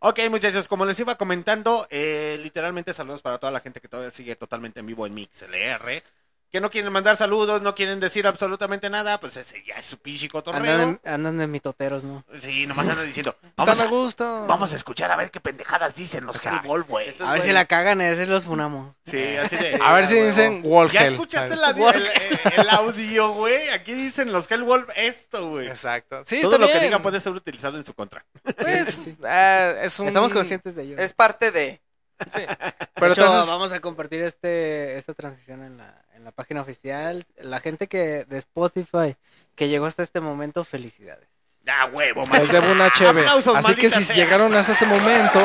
Ok, muchachos, como les iba comentando, eh, literalmente saludos para toda la gente que todavía sigue totalmente en vivo en MixLR. Que no quieren mandar saludos, no quieren decir absolutamente nada, pues ese ya es su pinche cotorreo. Andan, en- andan de mitoteros, ¿no? Sí, nomás andan diciendo, vamos a, a gusto. vamos a escuchar a ver qué pendejadas dicen los Hellwolf, güey. A ver si la cagan, ese los funamos. Sí, así de... A ver si dicen Wall ¿Ya escuchaste A el, el- el audio, güey? Aquí dicen los Hellwolf esto, güey. Exacto. Sí, Todo lo que digan puede ser utilizado en su contra. Pues, eh, es un... Estamos conscientes de ello. Es parte de. Pero de hecho, entonces, vamos a compartir este esta transmisión en la, la página oficial. La gente que de Spotify que llegó hasta este momento, felicidades. Ya, huevo, les debo una. Aplausos, Así que si sea. llegaron hasta este momento,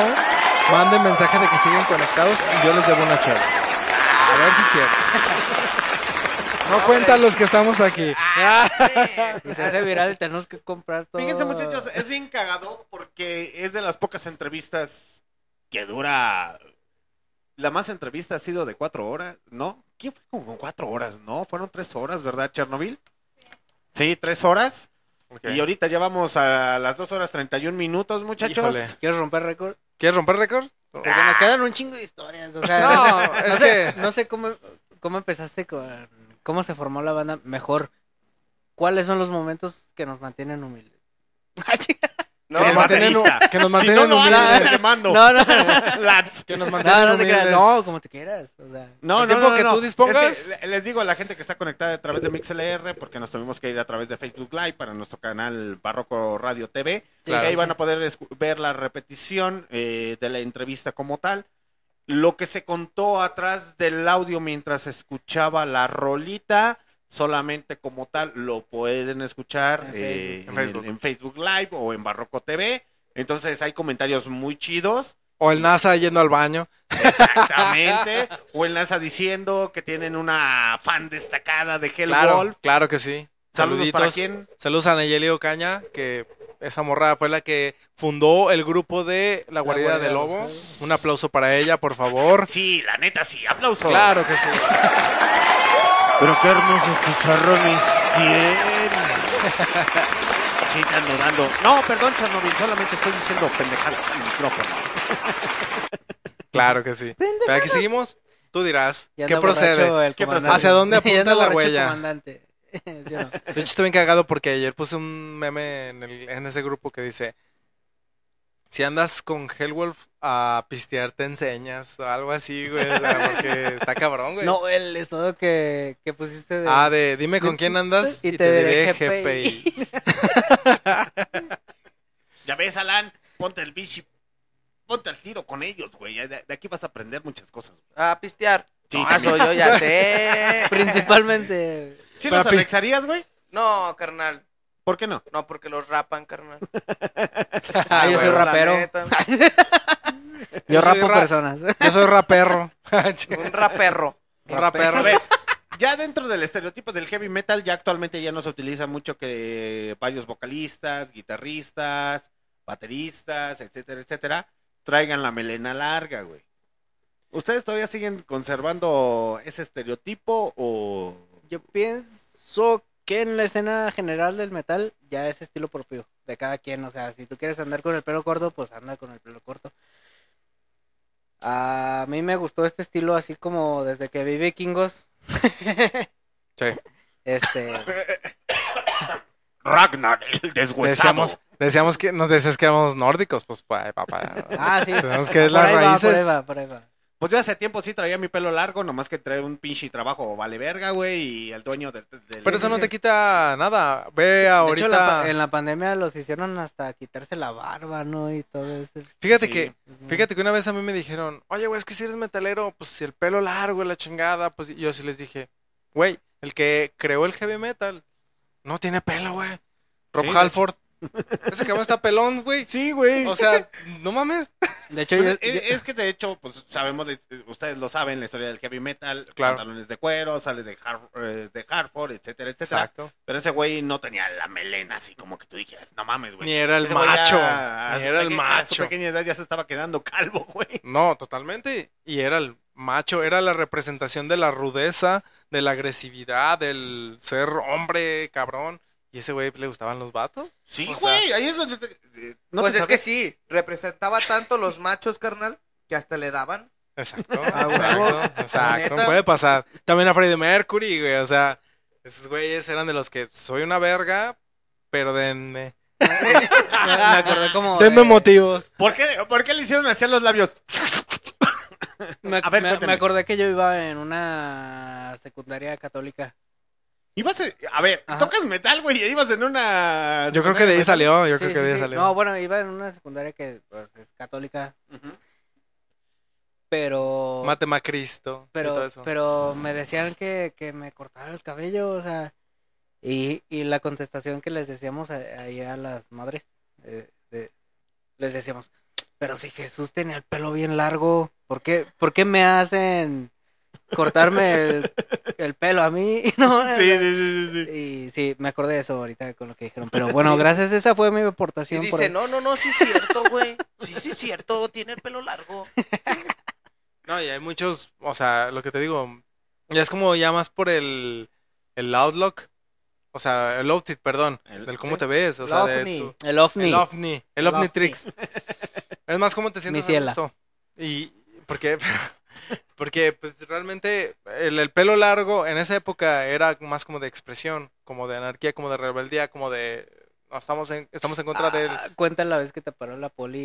manden mensaje de que siguen conectados y yo les debo una cheve. A ver si es cierto. No cuentan los que estamos aquí. Y se hace viral, tenemos que comprar todo. Fíjense, muchachos, es bien cagado porque es de las pocas entrevistas que dura. La más entrevista ha sido de cuatro horas, ¿no? ¿Quién fue como cuatro horas? No, fueron tres horas, ¿verdad, Chernobyl? Sí, tres horas. Y ahorita ya vamos a las dos horas treinta y un minutos, muchachos. Híjole. ¿Quieres romper récord? ¿Quieres romper récord? Porque nos quedan un chingo de historias. O sea, No, no, sé, es no sé- que- no sé cómo, cómo empezaste con. ¿Cómo se formó la banda? Mejor. ¿Cuáles son los momentos que nos mantienen humildes? No, Que nos mantienen- que nos Si mantienen no humildes. demando. No, no. Lads. Que nos No, mantienen no humildes. No, como te quieras. O sea, No, El no, tiempo no, que no. tú dispongas. Es que le- les digo a la gente que está conectada a través de MixLR, porque nos tuvimos que ir a través de Facebook Live para nuestro canal Barroco Radio TV. Claro. y ahí sí, van sí. a poder ver la repetición eh, de la entrevista como tal. Lo que se contó atrás del audio mientras escuchaba la rolita, solamente como tal lo pueden escuchar En eh, Facebook. en, En el- Facebook. en Facebook Live o en Barroco TV. Entonces hay comentarios muy chidos. O el NASA yendo al baño. Exactamente. o el NASA diciendo que tienen una fan destacada de Hellwolf. Claro, claro que sí. Saludos Saluditos. para quién. Saludos a Nayeli Ocaña, que esa morra fue la que fundó el grupo de La Guarida Guarida del Lobo. Lobos. Un aplauso para ella, por favor. Sí, la neta sí. Aplausos. Claro que sí. Pero qué hermosos chicharrones tienen. Sí, te ando dando. No, perdón, Chernobyl, solamente estoy diciendo pendejadas al micrófono. Claro que sí. Pero aquí seguimos. Tú dirás, ya ¿qué procede? ¿Qué procede? ¿Hacia dónde apunta la huella? De hecho, estoy bien cagado porque ayer puse un meme en, el- en ese grupo que dice: Si andas con Hellwolf a pistear, te enseñas o algo así, güey. o sea, porque está cabrón, güey. No, el estado que, que pusiste de... Ah, de dime con quién andas y, Y te, te diré diré GPI. Ya ves, Alan, ponte el bichi. Ponte al tiro con ellos, güey. De, de aquí vas a aprender muchas cosas. güey. A pistear. Sí, no, eso yo ya sé. Principalmente... ¿Sí los anexarías, güey? No, carnal. ¿Por qué no? No, porque los rapan, carnal. Ah, yo soy rapero. Yo rapo ra- personas. Yo soy raperro. Un raperro. Un raperro. A ver, ya dentro del estereotipo del heavy metal, ya actualmente ya no se utiliza mucho que varios vocalistas, guitarristas, bateristas, etcétera, etcétera, traigan la melena larga, güey. ¿Ustedes todavía siguen conservando ese estereotipo o...? Yo pienso que en la escena general del metal ya es estilo propio de cada quien. O sea, si tú quieres andar con el pelo corto, pues anda con el pelo corto. A mí me gustó este estilo así como desde que vi vikingos. Sí. Este, Ragnar, el deshuesado. Decíamos, decíamos que nos decías que éramos nórdicos, pues pa, pa, pa. ah, sí. Tenemos que Por las va, raíces. por ahí va, por ahí va. Pues yo hace tiempo sí traía mi pelo largo, nomás que traía un pinche trabajo vale verga, güey, y el dueño del... del- Pero eso no te quita nada. Ve De ahorita. hecho, en la, pa- en la pandemia los hicieron hasta quitarse la barba, ¿no? Y todo eso. Fíjate Sí. que, fíjate que una vez a mí me dijeron, oye, güey, es que si eres metalero, pues si el pelo largo y la chingada, pues y yo sí les dije, güey, el que creó el heavy metal no tiene pelo, güey. Rob Sí, de Halford. Ese cabrón está pelón, güey. Sí, güey. O sea, no mames. De hecho, Pues yo- es, yo- es que de hecho, pues sabemos, de- ustedes lo saben, la historia del heavy metal, Claro. pantalones de cuero, sale de, Har- eh, de Hartford, etcétera, etcétera. Exacto. Pero ese güey no tenía la melena así como que tú dijeras, no mames, güey. Ni era el Ese macho, ya ni era el peque- A su macho. pequeña edad ya se estaba quedando calvo, güey. No, totalmente. Y era el macho, era la representación de la rudeza, de la agresividad, del ser hombre, cabrón. ¿Y ese güey le gustaban los vatos? Sí, O güey, ahí es donde te- eh, no pues te es que sabes- sí, representaba tanto los machos, carnal, que hasta le daban. Exacto, A huevo. exacto, exacto. Neta. Puede pasar. También a Freddie Mercury, güey. O sea, esos güeyes eran de los que soy una verga, pero denme. me, me acordé como. Denme de- motivos. ¿Por qué, ¿Por qué le hicieron así a los labios? Me, A ver, me- cuéntame. me acordé que yo iba en una secundaria católica. Ibas a, a ver, Ajá. tocas metal, güey, y ibas en una... Yo creo que de ahí salió. Yo Sí, creo que sí, de ahí sí. salió. No, bueno, iba en una secundaria que pues, es católica, pero. Matema a Cristo. y todo pero, eso. pero me decían que, que me cortara el cabello, o sea. Y, y la contestación que les decíamos a- ahí a las madres, eh, de- les decíamos, pero si Jesús tenía el pelo bien largo, ¿por qué, por qué me hacen cortarme el, el pelo a mí? No, Sí, sí, sí, sí, sí. Y sí, me acordé de eso ahorita con lo que dijeron. Pero bueno, gracias, esa fue mi Y aportación. por dice, no, no, no, sí es cierto, güey. Sí, sí es cierto, tiene el pelo largo. No, y hay muchos, o sea, lo que te digo, ya es como ya más por el, el outlook, o sea, el outfit, perdón, El- del cómo sí. te ves, o El sea, de ovni. tu- El ovni. el ovni, el El ovni ovni. tricks. Es más cómo te sientes a ciela. gusto. Y porque porque pues realmente el, el pelo largo en esa época era más como de expresión, como de anarquía, como de rebeldía, como de no, estamos en estamos en contra del Ah, Cuenta la vez que te paró la poli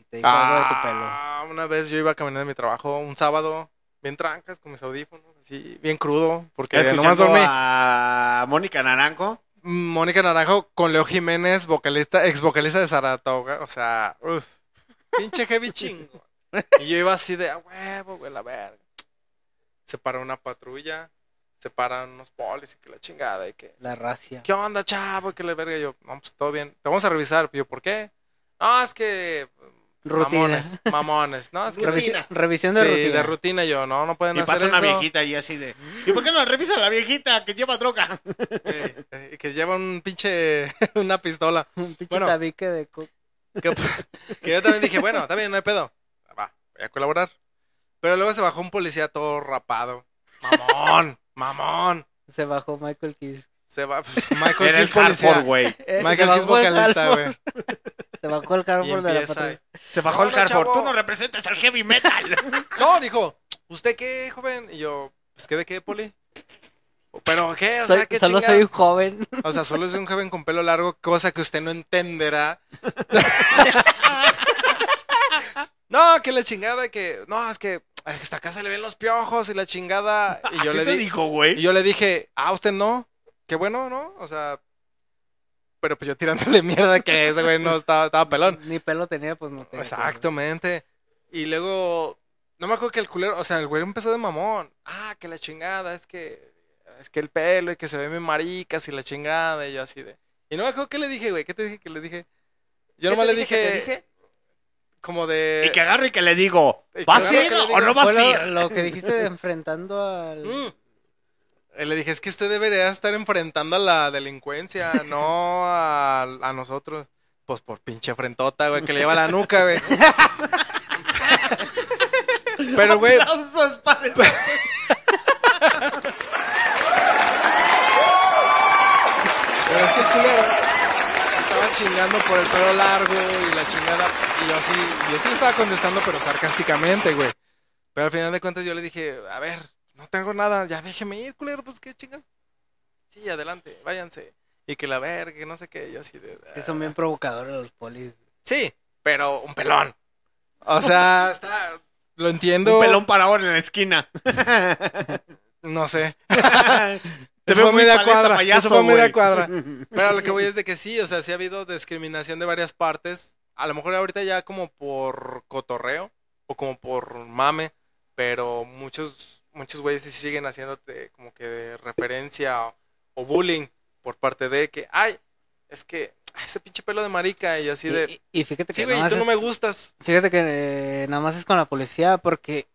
y te dijo algo de tu pelo. Ah, una vez yo iba caminando de mi trabajo un sábado, bien trancas, con mis audífonos, así, bien crudo, porque nomás Escuchando dormí. a Mónica Naranjo. Mónica Naranjo con Leo Jiménez, vocalista, ex vocalista de Saratoga, o sea, uff, pinche heavy chingo. Y yo iba así de, a huevo, güey, la verga. Se para una patrulla, se paran unos polis y que la chingada, y que, La racia. ¿qué onda, chavo? Y que la verga, Y yo, no, pues todo bien, te vamos a revisar. Y yo, ¿por qué? No, es que... Rutina. Mamones, mamones. No, es que Rutina. revisión de sí, rutina. de rutina yo, no, no pueden Y hacer pasa una eso. viejita y así de... ¿Y por qué no revisa a la viejita que lleva droga? Eh, eh, que lleva un pinche, una pistola. Un pinche Bueno. tabique de... Que, que yo también dije, bueno, está bien, no hay pedo. A colaborar. Pero luego se bajó un policía todo rapado. Mamón, mamón. Se bajó Michael Kiss. Se va, Michael Era el Kiss policía. Hartford, güey. Eh, Michael Kiss vocalista, güey. Se bajó el Hartford de la patrulla. Se bajó No, el no, Hartford. chavo. Tú no representas al heavy metal. No, dijo, ¿usted qué, joven? Y yo, pues, ¿qué de qué, poli? ¿Pero qué? O Soy- sea, ¿qué solo chingas? soy un joven. O sea, solo soy un joven con pelo largo, cosa que usted no entenderá. No, que la chingada que... No, es que a esta casa le ven los piojos y la chingada. Y yo ¿Así le te di- dijo, güey? Y yo le dije, ah, usted no. Qué bueno, ¿no? O sea... Pero pues yo tirándole mierda que ese güey no estaba, estaba pelón. Ni pelo tenía, pues no tenía. Exactamente. Y luego, no me acuerdo que el culero, o sea, el güey empezó de mamón. Ah, que la chingada, es que, es que el pelo y que se ve bien maricas y la chingada. Y yo así de. Y no me acuerdo qué le dije, güey. ¿Qué te dije que le dije? Yo ¿Qué nomás le dije dije? Como de. Y que agarro y que le digo, Y que ¿vas agarro a ir o no vas Fue a ir? lo que dijiste de enfrentando al... Mm. Eh, Le dije, es que usted debería estar enfrentando a la delincuencia, no a, a nosotros. Pues por pinche frentota, güey, que le lleva la nuca, güey. Pero, güey, Pero es que el culero chingando por el pelo largo y la chingada. Y yo así, yo sí le estaba contestando, pero sarcásticamente, güey. Pero al final de cuentas yo le dije, a ver, no tengo nada, ya déjeme ir, culero, pues qué chingas. Sí, adelante, váyanse. Y que la verga, que no sé qué, y así de. Es que son bien provocadores los polis. Sí, pero un pelón. O sea, está. lo entiendo. Un pelón parado en la esquina. No sé. Te Eso fue muy media cuadra. payaso, eso fue media cuadra. Pero lo que voy es de que sí, o sea, sí ha habido discriminación de varias partes. A lo mejor ahorita ya como por cotorreo o como por mame, pero muchos muchos güeyes sí siguen haciéndote como que de referencia o, o bullying por parte de que, ay, es que ese pinche pelo de marica y yo así de... Y, y fíjate que Sí, güey, tú no me gustas. Fíjate que eh, nada más es con la policía porque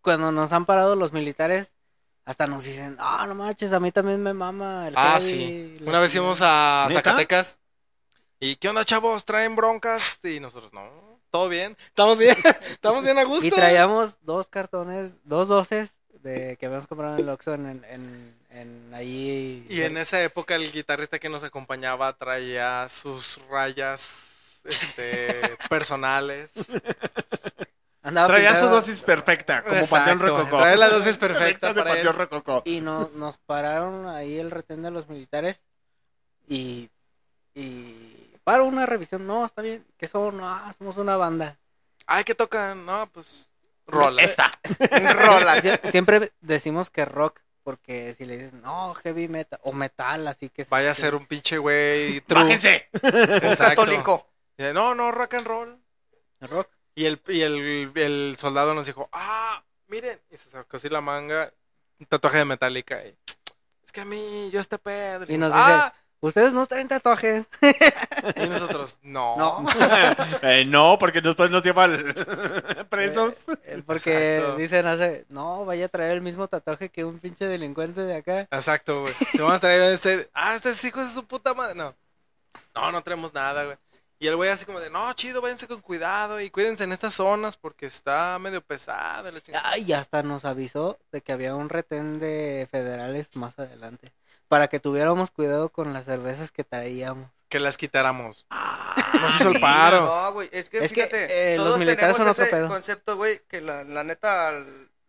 cuando nos han parado los militares hasta nos dicen, ah, no manches, a mí también me mama el Ah, heavy, sí. Una vez chingada". íbamos a ¿Neta? Zacatecas. ¿Y qué onda, chavos? ¿Traen broncas? Y nosotros, no, todo bien. Estamos bien, estamos bien a gusto. Y traíamos dos cartones, dos doces de que habíamos comprado en el Oxxo en, en, en, en ahí. Y en esa época el guitarrista que nos acompañaba traía sus rayas este, personales. Andaba Traía su dosis perfecta, como Exacto, Panteón Rococó. trae la dosis perfecta de para Panteón él. Rococó. Y no, nos pararon ahí el retén de los militares y, y para una revisión, no, está bien, que son, no, somos una banda. Ay, ¿qué tocan? No, pues. Rola. Esta. Rolas. Sie- Siempre decimos que rock, porque si le dices, no, heavy metal, o metal, así que... Vaya a ser un pinche güey. ¡Bájense! Exacto. católico. No, no, rock and roll. rock. Y el, y el, el soldado nos dijo, ah, miren. Y se sacó así la manga, un tatuaje de metálica. Y, es que a mí, yo este pedo. Y nos dijimos, dice, ustedes no traen tatuajes. Y nosotros, no. No. Eh, no, porque después nos llevan presos. Eh, Porque Exacto. dicen, hace, no, vaya a traer el mismo tatuaje que un pinche delincuente de acá. Exacto, güey. Se van a traer este. Ah, este es hijo de su puta madre. No. No, no traemos nada, güey. Y el güey así como de, no, chido, váyanse con cuidado y cuídense en estas zonas porque está medio pesado. y la chingada". Ay, hasta nos avisó de que había un retén de federales más adelante. Para que tuviéramos cuidado con las cervezas que traíamos. Que las quitáramos. Nos hizo el paro. No, güey, es que Es que, fíjate, eh, los todos militares tenemos son otro ese pedo. concepto, güey, que la, la neta,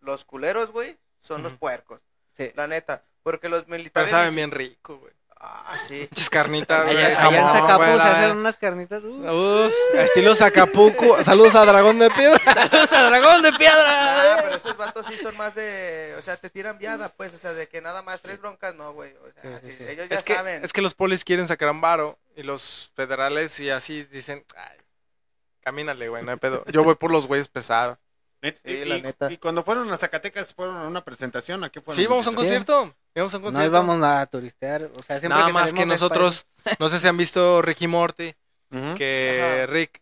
los culeros, güey, son los puercos. Sí. La neta, porque los Pero militares... saben ni bien rico, güey. Ah, sí. Muchas carnitas, güey. Allá, allá en Zacapu se hacen unas carnitas. uh. Uf, estilo Zacapuco. Saludos a Dragón de Piedra. ¡Saludos a Dragón de Piedra! Ah, pero esos vatos sí son más de... O sea, te tiran viada, pues, o sea, de que nada más tres broncas, no, güey. O sea, sí, ellos ya Es que, saben. es que los polis quieren sacar un varo y los federales y así dicen, ay, camínale, güey, no hay pedo. Yo voy por los güeyes pesados. Net- Sí, y, la y- neta. y cuando fueron a Zacatecas, ¿fueron a una presentación? ¿A qué fueron? Sí, vamos a un concierto. Íbamos a un No concierto. íbamos a turistear. O sea, siempre Nada que más que nosotros, no sé si han visto Ricky Morty, que Rick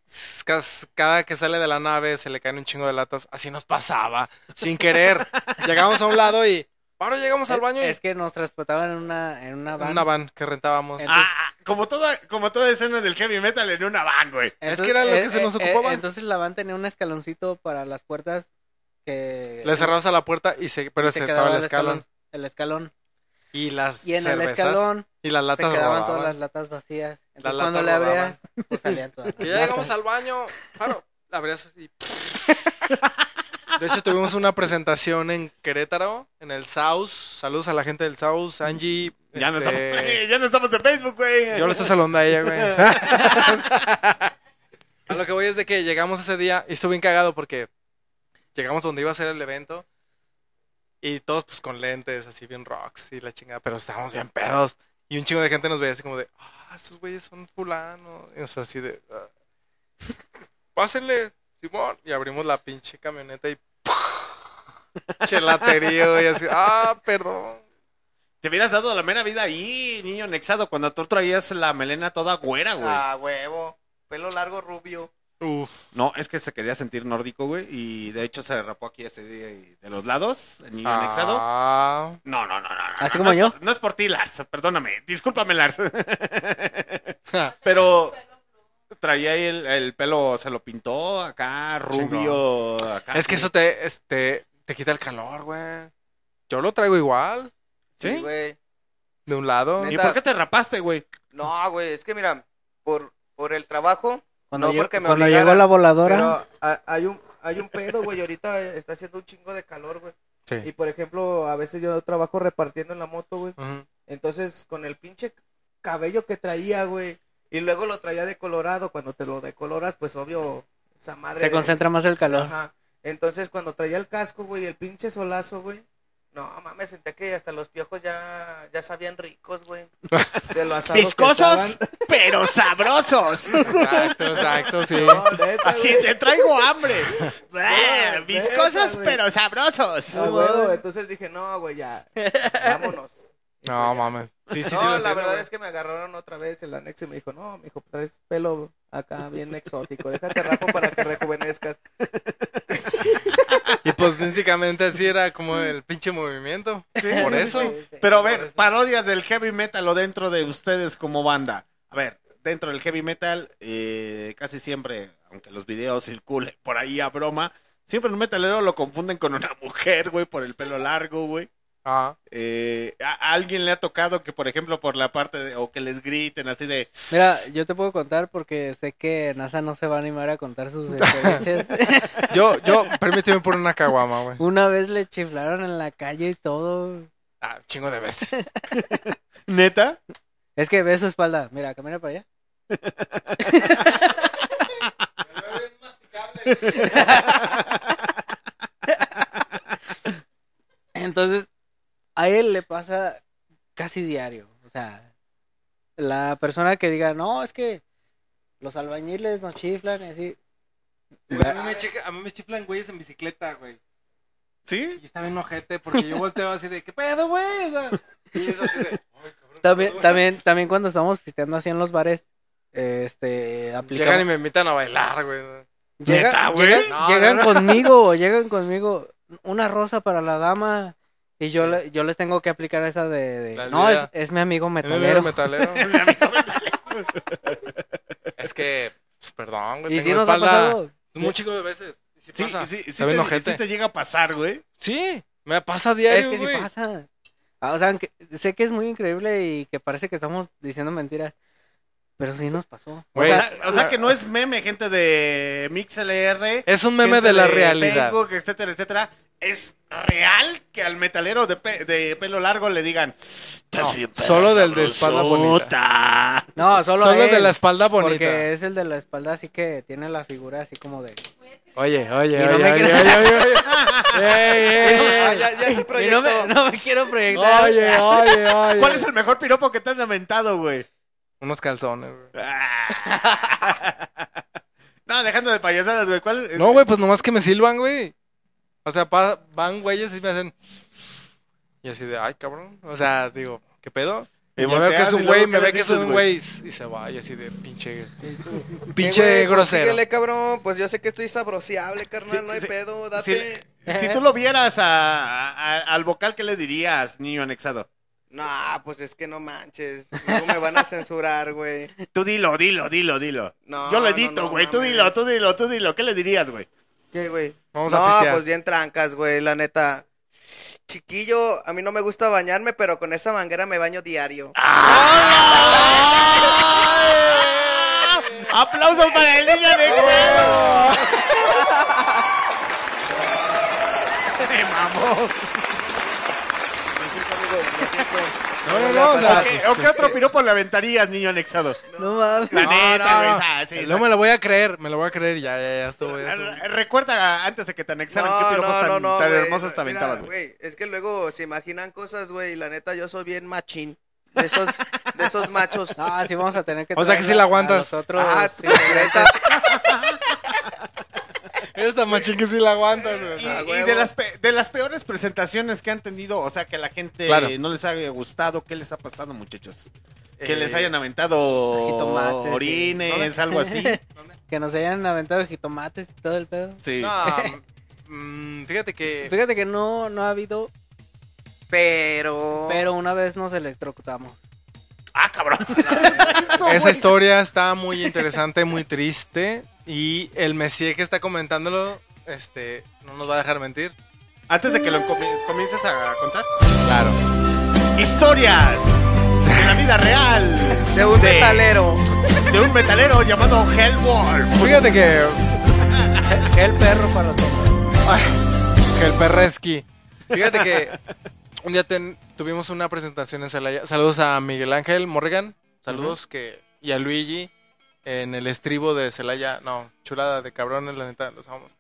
cada que sale de la nave se le caen un chingo de latas. Así nos pasaba, sin querer. Llegamos a un lado y ahora llegamos al baño y Es que nos transportaban en una, en una en van. una van que rentábamos. Entonces- Ah, como toda, como toda escena del heavy metal en una van, güey. Es que era lo que se nos ocupaba. eh, entonces la van tenía un escaloncito para las puertas que... Le cerrabas a la puerta y se, pero y se, se estaba el escalón. El escalón. Y las Y en cervezas. el escalón y las se latas quedaban rodaban. todas las latas vacías. Entonces latas cuando le abrías, pues salían todas Que ya llegamos al baño. Claro, la abrías así. De hecho, tuvimos una presentación en Querétaro, en el South. Saludos a la gente del South, Angie. Ya, no este, estamos, ya no estamos en Facebook, güey. Yo le estoy saludando a ella, güey. a lo que voy es de que llegamos ese día y estuve bien cagado porque llegamos donde iba a ser el evento y todos pues con lentes, así bien rocks y la chingada, pero estábamos bien pedos. Y un chingo de gente nos veía así como de, ah, esos güeyes son fulano. Y, o sea, así de, "Ah". pásenle, Simón. Y abrimos la pinche camioneta y chelaterío y así, ah, perdón. Te hubieras dado la mera vida ahí, niño nexado, cuando tú traías la melena toda güera, güey. Ah, huevo. Pelo largo, rubio. Uf. No, es que se quería sentir nórdico, güey, y de hecho se rapó aquí ese día y de los lados, el niño anexado. Ah. No, no, no, no. no, Así no, como no yo. Es por, no es por ti, Lars, perdóname, discúlpame, Lars. Pero traía ahí el, el pelo, se lo pintó acá, rubio, acá. Es que sí. eso te, este, te quita el calor, güey. Yo lo traigo igual, Sí, güey. de un lado. ¿Y por qué te rapaste, güey? No, güey, es que mira, por, por el trabajo, Cuando, no porque me cuando llegó la voladora, Pero ha- hay un, hay un pedo, güey, ahorita está haciendo un chingo de calor, güey. Y Sí. por ejemplo, a veces yo trabajo repartiendo en la moto, güey. Entonces, con el pinche cabello que traía, güey. Y luego lo traía decolorado. Cuando te lo decoloras, pues obvio, esa madre. se concentra más el calor. Ajá. Entonces, cuando traía el casco, güey, el pinche solazo, güey. No, mames, sentía que hasta los piojos ya, ya sabían ricos, güey. De lo asados que Viscosos, pero sabrosos. Exacto, exacto, sí. No, neta, Así güey. te traigo hambre. Ah, neta, Viscosos, güey. pero sabrosos. A huevo, entonces dije, no, güey, ya, vámonos. No, mames. Sí, sí, sí. no, la entiendo, verdad güey. es que me agarraron otra vez el anexo y me dijo, no, mijo, traes pelo acá bien exótico, déjate rapo para que rejuvenezcas. Y pues físicamente así era como el pinche movimiento. Sí, Por sí, eso. sí. Pero a ver, parodias del heavy metal o dentro de ustedes como banda. A ver, dentro del heavy metal, eh, casi siempre, aunque los videos circulen por ahí a broma, siempre un metalero lo confunden con una mujer, güey, por el pelo largo, güey. Ah. Eh, a, a alguien le ha tocado que, por ejemplo, por la parte de, o que les griten así de... Mira, yo te puedo contar porque sé que NASA no se va a animar a contar sus experiencias. Yo, yo, permíteme por una caguama, güey. Una vez le chiflaron en la calle y todo. Ah, chingo de veces. ¿Neta? Es que ve su espalda. Mira, camina para allá. Entonces, a él le pasa casi diario. O sea, la persona que diga, no, es que los albañiles nos chiflan y así. A mí, me checa- a mí me chiflan güeyes en bicicleta, güey. ¿Sí? Y está bien ojete porque yo volteo así de, ¿qué pedo, güey? O sea, y es así de, También, también, también cuando estamos pisteando así en los bares, este, aplicamos... llegan y me invitan a bailar, güey. Llega- ¿Neta, güey? llegan- No, llegan no, no. conmigo, llegan conmigo, una rosa para la dama. Y yo, le- yo les tengo que aplicar esa de, de, no, es, es mi amigo Es mi metalero. amigo metalero. es que, pues, perdón, güey. Y sí nos ha pasado. Un chico de veces. Y sí Sí, pasa. sí, sí te, sí te llega a pasar, güey. Sí, me pasa diario, Es que sí güey. pasa. Ah, O sea, aunque- sé que es muy increíble y que parece que estamos diciendo mentiras, pero sí nos pasó. O Güey, o, sea, o sea que no es meme, gente de MixLR. Es un meme de la realidad. Facebook, etcétera, etcétera. Es real que al metalero de, pe- de pelo largo le digan. "Estás No, bien perra solo del de espalda sabrosota". no, solo, Solo él, de la espalda bonita. Porque es el de la espalda, así que tiene la figura así como de... Oye, oye, Y no oye, me oye, creas. oye, oye, oye. Ey, ey, Ah, ya, ya se Y no proyectó. me, no me quiero proyectar. Oye, oye, oye. ¿Cuál es el mejor piropo que te han lamentado, güey? Unos calzones, güey. Ah. no, dejando de payasadas, güey. ¿Cuál es? No, güey, pues nomás que me silban, güey. O sea, pa- van güeyes y me hacen... Y así de, ay, cabrón. O sea, digo, ¿qué pedo? Y yo veo que es un güey, ¿qué me ve que es un güey? y se va y así de pinche... ¿Qué, Pinche? Pues grosero. síguele, cabrón. Pues yo sé que estoy sabrosiable, carnal. Sí, no hay sí, pedo, Si, date. si tú lo vieras a- a- al vocal, ¿qué le dirías, niño anexado? No, pues es que no manches. Luego me van a censurar, güey. Tú dilo, dilo, dilo, dilo. No, Yo lo no, edito, no, güey. tú dilo, tú dilo, tú dilo. ¿Qué le dirías, güey? ¿Qué, güey? Vamos a no, pistear. pues bien trancas, güey, la neta. Chiquillo, a mí no me gusta bañarme, pero con esa manguera me baño diario. ¡Aplausos para el niño anexado! Se mamó. Me siento, amigo, me siento. No, no, no, o sea, ¿O qué, o qué otro piropo le aventarías, niño anexado? No mames. La No, neta, no, güey. no. ah, sí, No me lo voy a creer, me lo voy a creer y ya, ya, ya estuvo. ya estuvo. Re- Recuerda antes de que te anexaran No, qué piropos no, tan, no, no, tan güey. hermosos te Mira, aventabas, güey. Es que luego se imaginan cosas, güey, y la neta yo soy bien machín. De esos, de esos machos. Ah, sí vamos a tener que O sea que sí traerla la a aguantas. Nosotros, Ah, sí, neta. Eres tan machín que sí la aguantas, güey. Y, A y huevo. de las pe- de las peores presentaciones que han tenido, o sea, que a la gente Claro. no les haya gustado, ¿qué les ha pasado, muchachos? Que Eh, les hayan aventado jitomates, orines, sí. algo así. que nos hayan aventado jitomates y todo el pedo. Sí. No, mm, fíjate que... Fíjate que no, no ha habido, Pero. pero una vez nos electrocutamos. Ah, cabrón. Eso, Esa güey. historia está muy interesante, muy triste. Y el Messier que está comentándolo, este, no nos va a dejar mentir. Antes de que lo comi- comiences a contar. Claro. Historias de la vida real. De un De- metalero. De un metalero llamado Hellwolf. Fíjate que, el perro para los hombres. el perresqui. Fíjate que un día ten- tuvimos una presentación en Celaya. Saludos a Miguel Ángel Morrigan. Saludos que y a Luigi en el estribo de Celaya. No, chulada de cabrones, la neta, los amamos.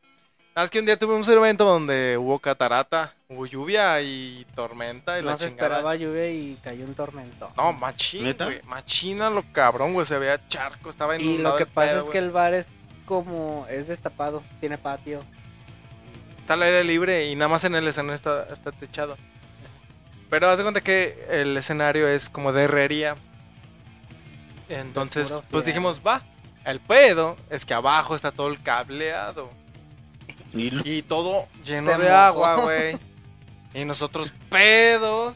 Nada más que un día tuvimos un evento donde hubo catarata, hubo lluvia y tormenta y No la se chingada. esperaba lluvia y cayó un tormento. No, machín, ¿Neta? güey. Machina lo cabrón, güey. Se veía charco, estaba Y inundado. lo que el pasa pedo, es güey. que el bar es como, es destapado, tiene patio. Está al aire libre y nada más en el escenario está, está techado. Pero haz de cuenta que el escenario es como de herrería. Entonces, pues dijimos, va. El pedo es que abajo está todo el cableado. Y Y todo lleno Se de mojó. agua, güey. Y nosotros pedos.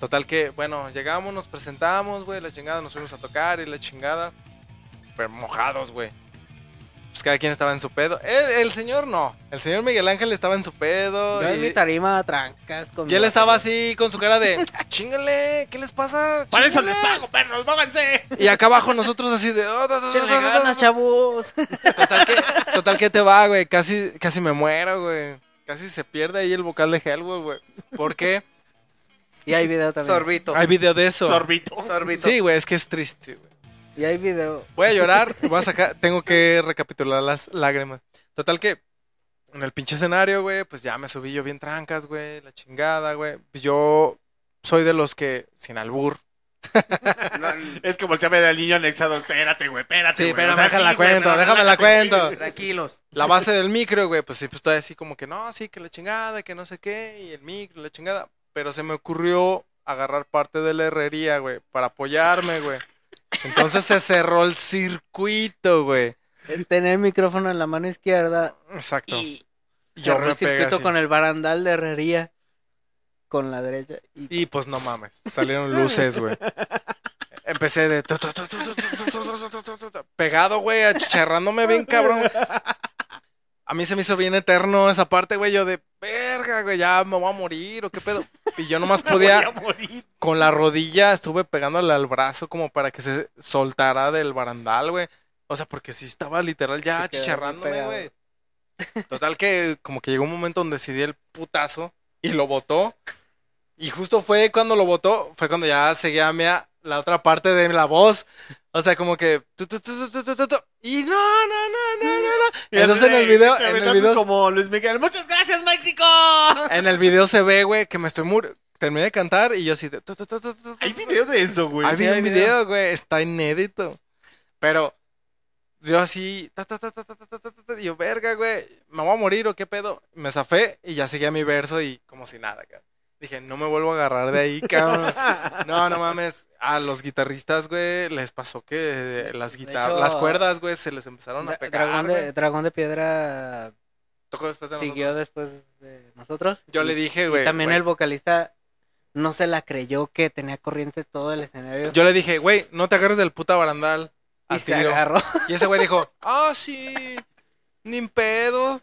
Total que, bueno, llegamos, nos presentamos, güey, la chingada, nos fuimos a tocar y la chingada. Pero mojados, güey. Pues cada quien estaba en su pedo. El, el señor no. El señor Miguel Ángel estaba en su pedo. Yo en y, mi tarima trancas con y él estaba así con su cara de, chingale, ¿qué les pasa? Para eso Chíngale". les pago, perros, pónganse. Y acá abajo nosotros así de... "Oh, da, da, da, Échenle da, da, da". ganas, chavos. Total que, total que te va, güey. Casi, casi me muero, güey. Casi se pierde ahí el vocal de Hellboy, güey. ¿Por qué? Y hay video también. Sorbito. Hay video de eso. Sorbito. Sorbito. Sí, güey, es que es triste, güey. Y hay video. Voy a llorar, voy a sacar, tengo que recapitular las lágrimas. Total que en el pinche escenario, güey, pues ya me subí yo bien trancas, güey, la chingada, güey. Yo soy de los que, sin albur. Es que ver al niño anexado. Espérate, güey, espérate, Sí, güey. pero O sea, déjala sí, cuento, déjame la cuento. Tranquilos. La base del micro, güey, pues sí, pues estoy así como que no, sí, que la chingada, que no sé qué, y el micro, la chingada. Pero se me ocurrió agarrar parte de la herrería, güey, para apoyarme, güey. Entonces se cerró el circuito, güey. Tener el micrófono en la mano izquierda. Exacto. Y yo el circuito con el barandal de herrería. Con la derecha. Y, pues no mames. Salieron luces, güey. Empecé de. Pegado, güey, achicharrándome bien, cabrón. A mí se me hizo bien eterno esa parte, güey, yo de verga, güey, ya me voy a morir o qué pedo. Y yo nomás podía Voy a morir. con la rodilla estuve pegándole al brazo como para que se soltara del barandal, güey. O sea, porque sí estaba literal ya pegado. güey. Total que como que llegó un momento donde decidí el putazo y lo botó. Y justo fue cuando lo botó, fue cuando ya seguía mía la otra parte de la voz. O sea, como que. Y no, no, no, no, no, no. Y entonces en el video. En el video como Luis Miguel. ¡Muchas gracias, México! En el video se ve, güey, que me estoy muriendo. Terminé de cantar y yo así. De... Hay video de eso, güey. Hay, sí, video, güey. Está inédito. Pero yo así. Y yo, verga, güey. ¿Me voy a morir o qué pedo? Me zafé y ya seguía mi verso y como si nada, güey. Dije, no me vuelvo a agarrar de ahí, cabrón. No, no mames. A los guitarristas, güey, les pasó que las guitarras, las cuerdas, güey, se les empezaron a pegar. Dragón, güey. de, Dragón de Piedra Tocó después de siguió nosotros. después de nosotros. Yo Y- le dije, y güey. también güey, el vocalista no se la creyó que tenía corriente todo el escenario. Yo le dije, güey, no te agarres del puta barandal. y se tiro". agarró. Y ese güey dijo, ah, sí, ni pedo.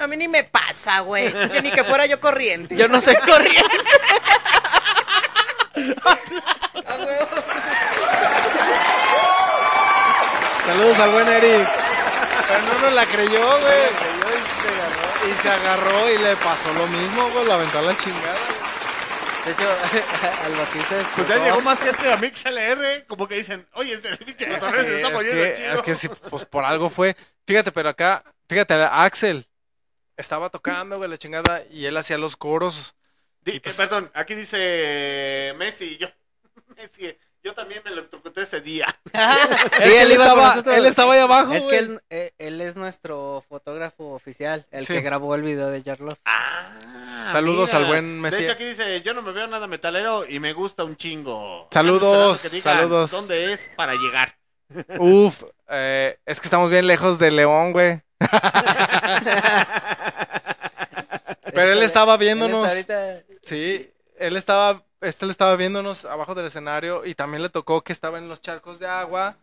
A mí ni me pasa, güey. Que ni que fuera yo corriente. Yo no soy corriente. Saludos al buen Eric. Pero no nos la creyó, güey. Y se agarró y le pasó lo mismo, güey. La aventó a la chingada. güey. De hecho, al bajista Pues ya llegó más gente a MixLR, como que dicen, oye, este pinche se que, está es poniendo que, chido. es que sí, pues por algo fue. Fíjate, pero acá, fíjate, Axel estaba tocando, güey, la chingada. Y él hacía los coros. Di- y pues- eh, perdón, aquí dice Messi, yo, Messi, yo también me electrocuté ese día. Que él estaba, él estaba ahí abajo, Es güey. que él, eh, él es nuestro fotógrafo oficial, el Sí. que grabó el video de Jarlot. Ah, Saludos mira. al buen Messi. De hecho, aquí dice, yo no me veo nada metalero y me gusta un chingo. Saludos, digan saludos. ¿Dónde es para llegar? Uf, eh, es que estamos bien lejos de León, güey. Pero él estaba viéndonos. Sí, él estaba, este le estaba viéndonos abajo del escenario y también le tocó que estaba en los charcos de agua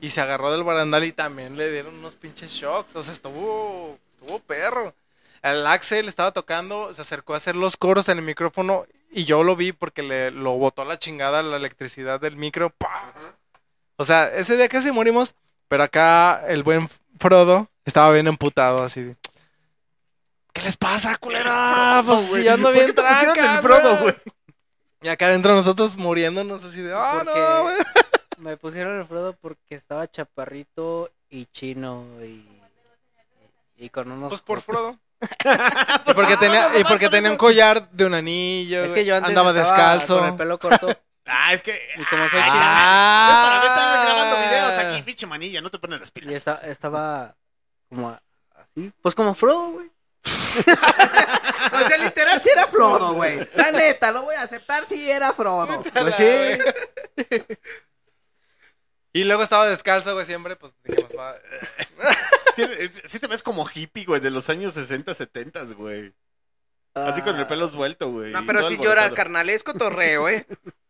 y se agarró del barandal y también le dieron unos pinches shocks. O sea, estuvo, estuvo perro. El Axel estaba tocando, se acercó a hacer los coros en el micrófono y yo lo vi porque le lo botó la chingada la electricidad del micro. ¡pah! O sea, ese día casi morimos, pero acá el buen Frodo estaba bien emputado así. de, ¿Qué les pasa, culera? Frodo, Pues si ando ¿Por bien qué te pusieron tranca, el Frodo, güey? Y acá adentro nosotros muriéndonos así de, ah, Porque no, güey. me pusieron el Frodo porque estaba chaparrito y chino y, Y con unos... Pues por Frodo. y porque tenía, y porque tenía un collar de un anillo. Es que yo antes andaba estaba descalzo. con el pelo corto. Ah, es que. Y como soy Ah, Ah. para mí están grabando videos aquí, pinche manilla, no te pones las Y pilas. esta- estaba como así. Pues como Frodo, güey. O sea, literal, sí era Frodo, güey. La neta, lo voy a aceptar si era Frodo. Pues sí. Y luego estaba descalzo, güey, siempre, pues dijimos, va. Sí te ves como hippie, güey, de los años 60, 70, güey. Así con el pelo suelto, güey. No, y pero si llora, carnal, es cotorreo, ¿eh?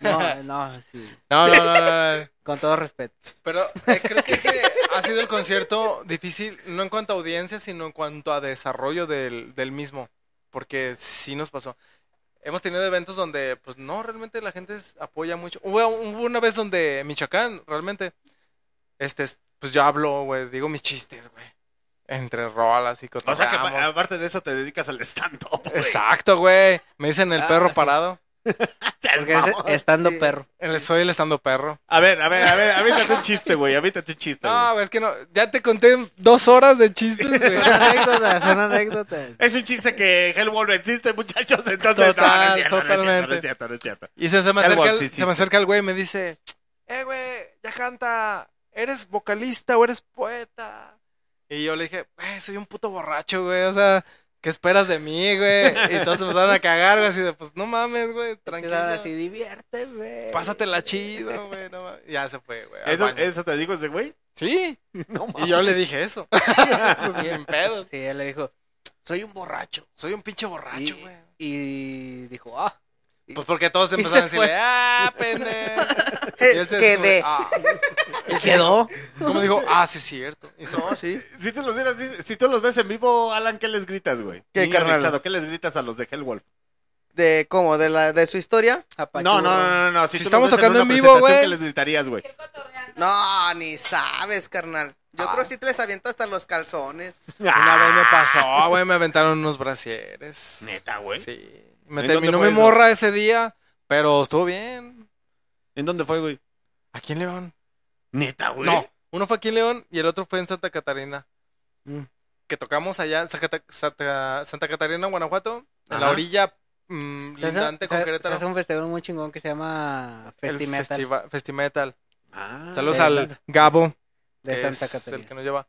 No, no, sí. No, no, no, no, no. Con todo respeto. Pero eh, creo que ese ha sido el concierto difícil, no en cuanto a audiencia, sino en cuanto a desarrollo del, del mismo. Porque sí nos pasó. Hemos tenido eventos donde, pues no, realmente la gente apoya mucho. Hubo, hubo una vez donde Michoacán, realmente, este, es- pues yo hablo, güey, digo mis chistes, güey. Entre rolas y O sea que aparte de eso te dedicas al stand-up. Exacto, güey. Me dicen el Ah, perro sí. parado. Porque es estando perro. El- Soy el estando perro. A ver, a ver, a ver, avítate un chiste, güey, avítate un chiste, No, güey. es que no. Ya te conté dos horas de chistes, güey. Son anécdotas, son anécdotas. Es un chiste que Hellwall existe, muchachos, entonces Total, no, no es cierto, no es cierto, totalmente. no es cierto, no es cierto. Y se, se me, acerca el, sí se me acerca el güey y me dice, eh, güey, ya canta, ¿eres vocalista o eres poeta? Y yo le dije, güey, soy un puto borracho, güey, o sea, ¿qué esperas de mí, güey? Y todos se empezaron a cagar, güey, así de, pues, no mames, güey, tranquilo. Así, divierte, güey. Pásatela chido, güey, no mames. Ya se fue, güey. ¿Eso. ¿Eso te dijo ese güey? Sí. No mames. Y yo le dije eso. Sin pedos. Sí, él le dijo, soy un borracho. Soy un pinche borracho, Y, güey. y dijo, ah. Pues porque todos Y empezaron a decirle, fue. ah, pendejo. Quedé. "Ah". Quedó. Como dijo, ah, sí es cierto. Y No, sí. Si tú los vieras, si tú los ves en vivo, Alan, ¿qué les gritas, güey? ¿Qué, carnal? ¿Qué les gritas a los de Hellwolf? ¿De cómo? ¿De, la, de su historia? No, no, no, no, no. Si, Si tú estamos los ves tocando en, una en vivo, güey. ¿qué les gritarías, güey? No, ni sabes, carnal. Yo creo que sí te les aviento hasta los calzones. Una vez me pasó, güey, me aventaron unos brasieres. Neta, güey. Sí. Me ¿En terminó mi eso? morra ese día, pero estuvo bien. ¿En dónde fue, güey? Aquí en León. Neta, güey. No, uno fue aquí en León y el otro fue en Santa Catarina. Mm. Que tocamos allá en Santa, Santa, Santa Catarina, Guanajuato, en la orilla mm, Se hace, lindante se- con se Querétaro. hace un festival muy chingón que se llama Festimetal Festimetal. Ah, Saludos al Santa- Gabo, de Santa es el Catarina. que nos lleva.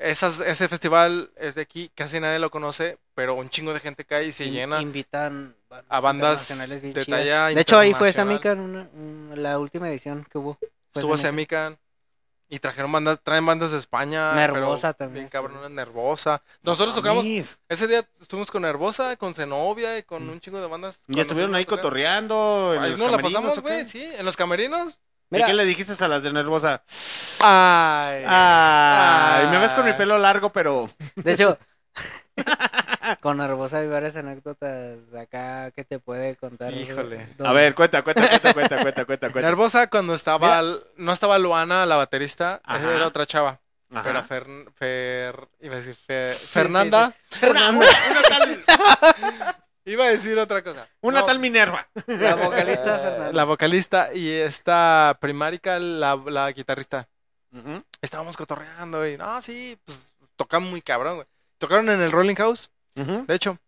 Esas, ese festival es de aquí, casi nadie lo conoce, pero un chingo de gente cae y se In- llena. Invitan a bandas de talla De hecho, ahí fue una- un- la última edición que hubo. Estuvo Samica. Semican. Y trajeron bandas, traen bandas de España. Nervosa pero también Bien cabrona, Nervosa. Nosotros tocamos, ese día estuvimos con Nervosa, con Zenobia y con un chingo de bandas. ¿Y estuvieron ahí tocar. cotorreando? ¿En Ahí los nos la pasamos, güey, sí, en los camerinos. ¿Y Mira. qué le dijiste a las de Nervosa? Ay. Ay, me ves con mi pelo largo, pero... De hecho, con Nervosa hay varias anécdotas acá que te puede contar. Híjole. A ver, cuenta, cuenta, cuenta, cuenta, cuenta, cuenta, cuenta. Nervosa cuando estaba, no estaba Luana, la baterista, esa era otra chava. Ajá. Pero Fer, Fer, iba a decir Fer- Fernanda, Una, una, una tal, iba a decir otra cosa. una No, tal Minerva. La vocalista Fernanda. La vocalista y esta Primarica, la, la guitarrista. Estábamos cotorreando y, no, sí, pues tocan muy cabrón, güey. Tocaron en el Rolling House, de hecho.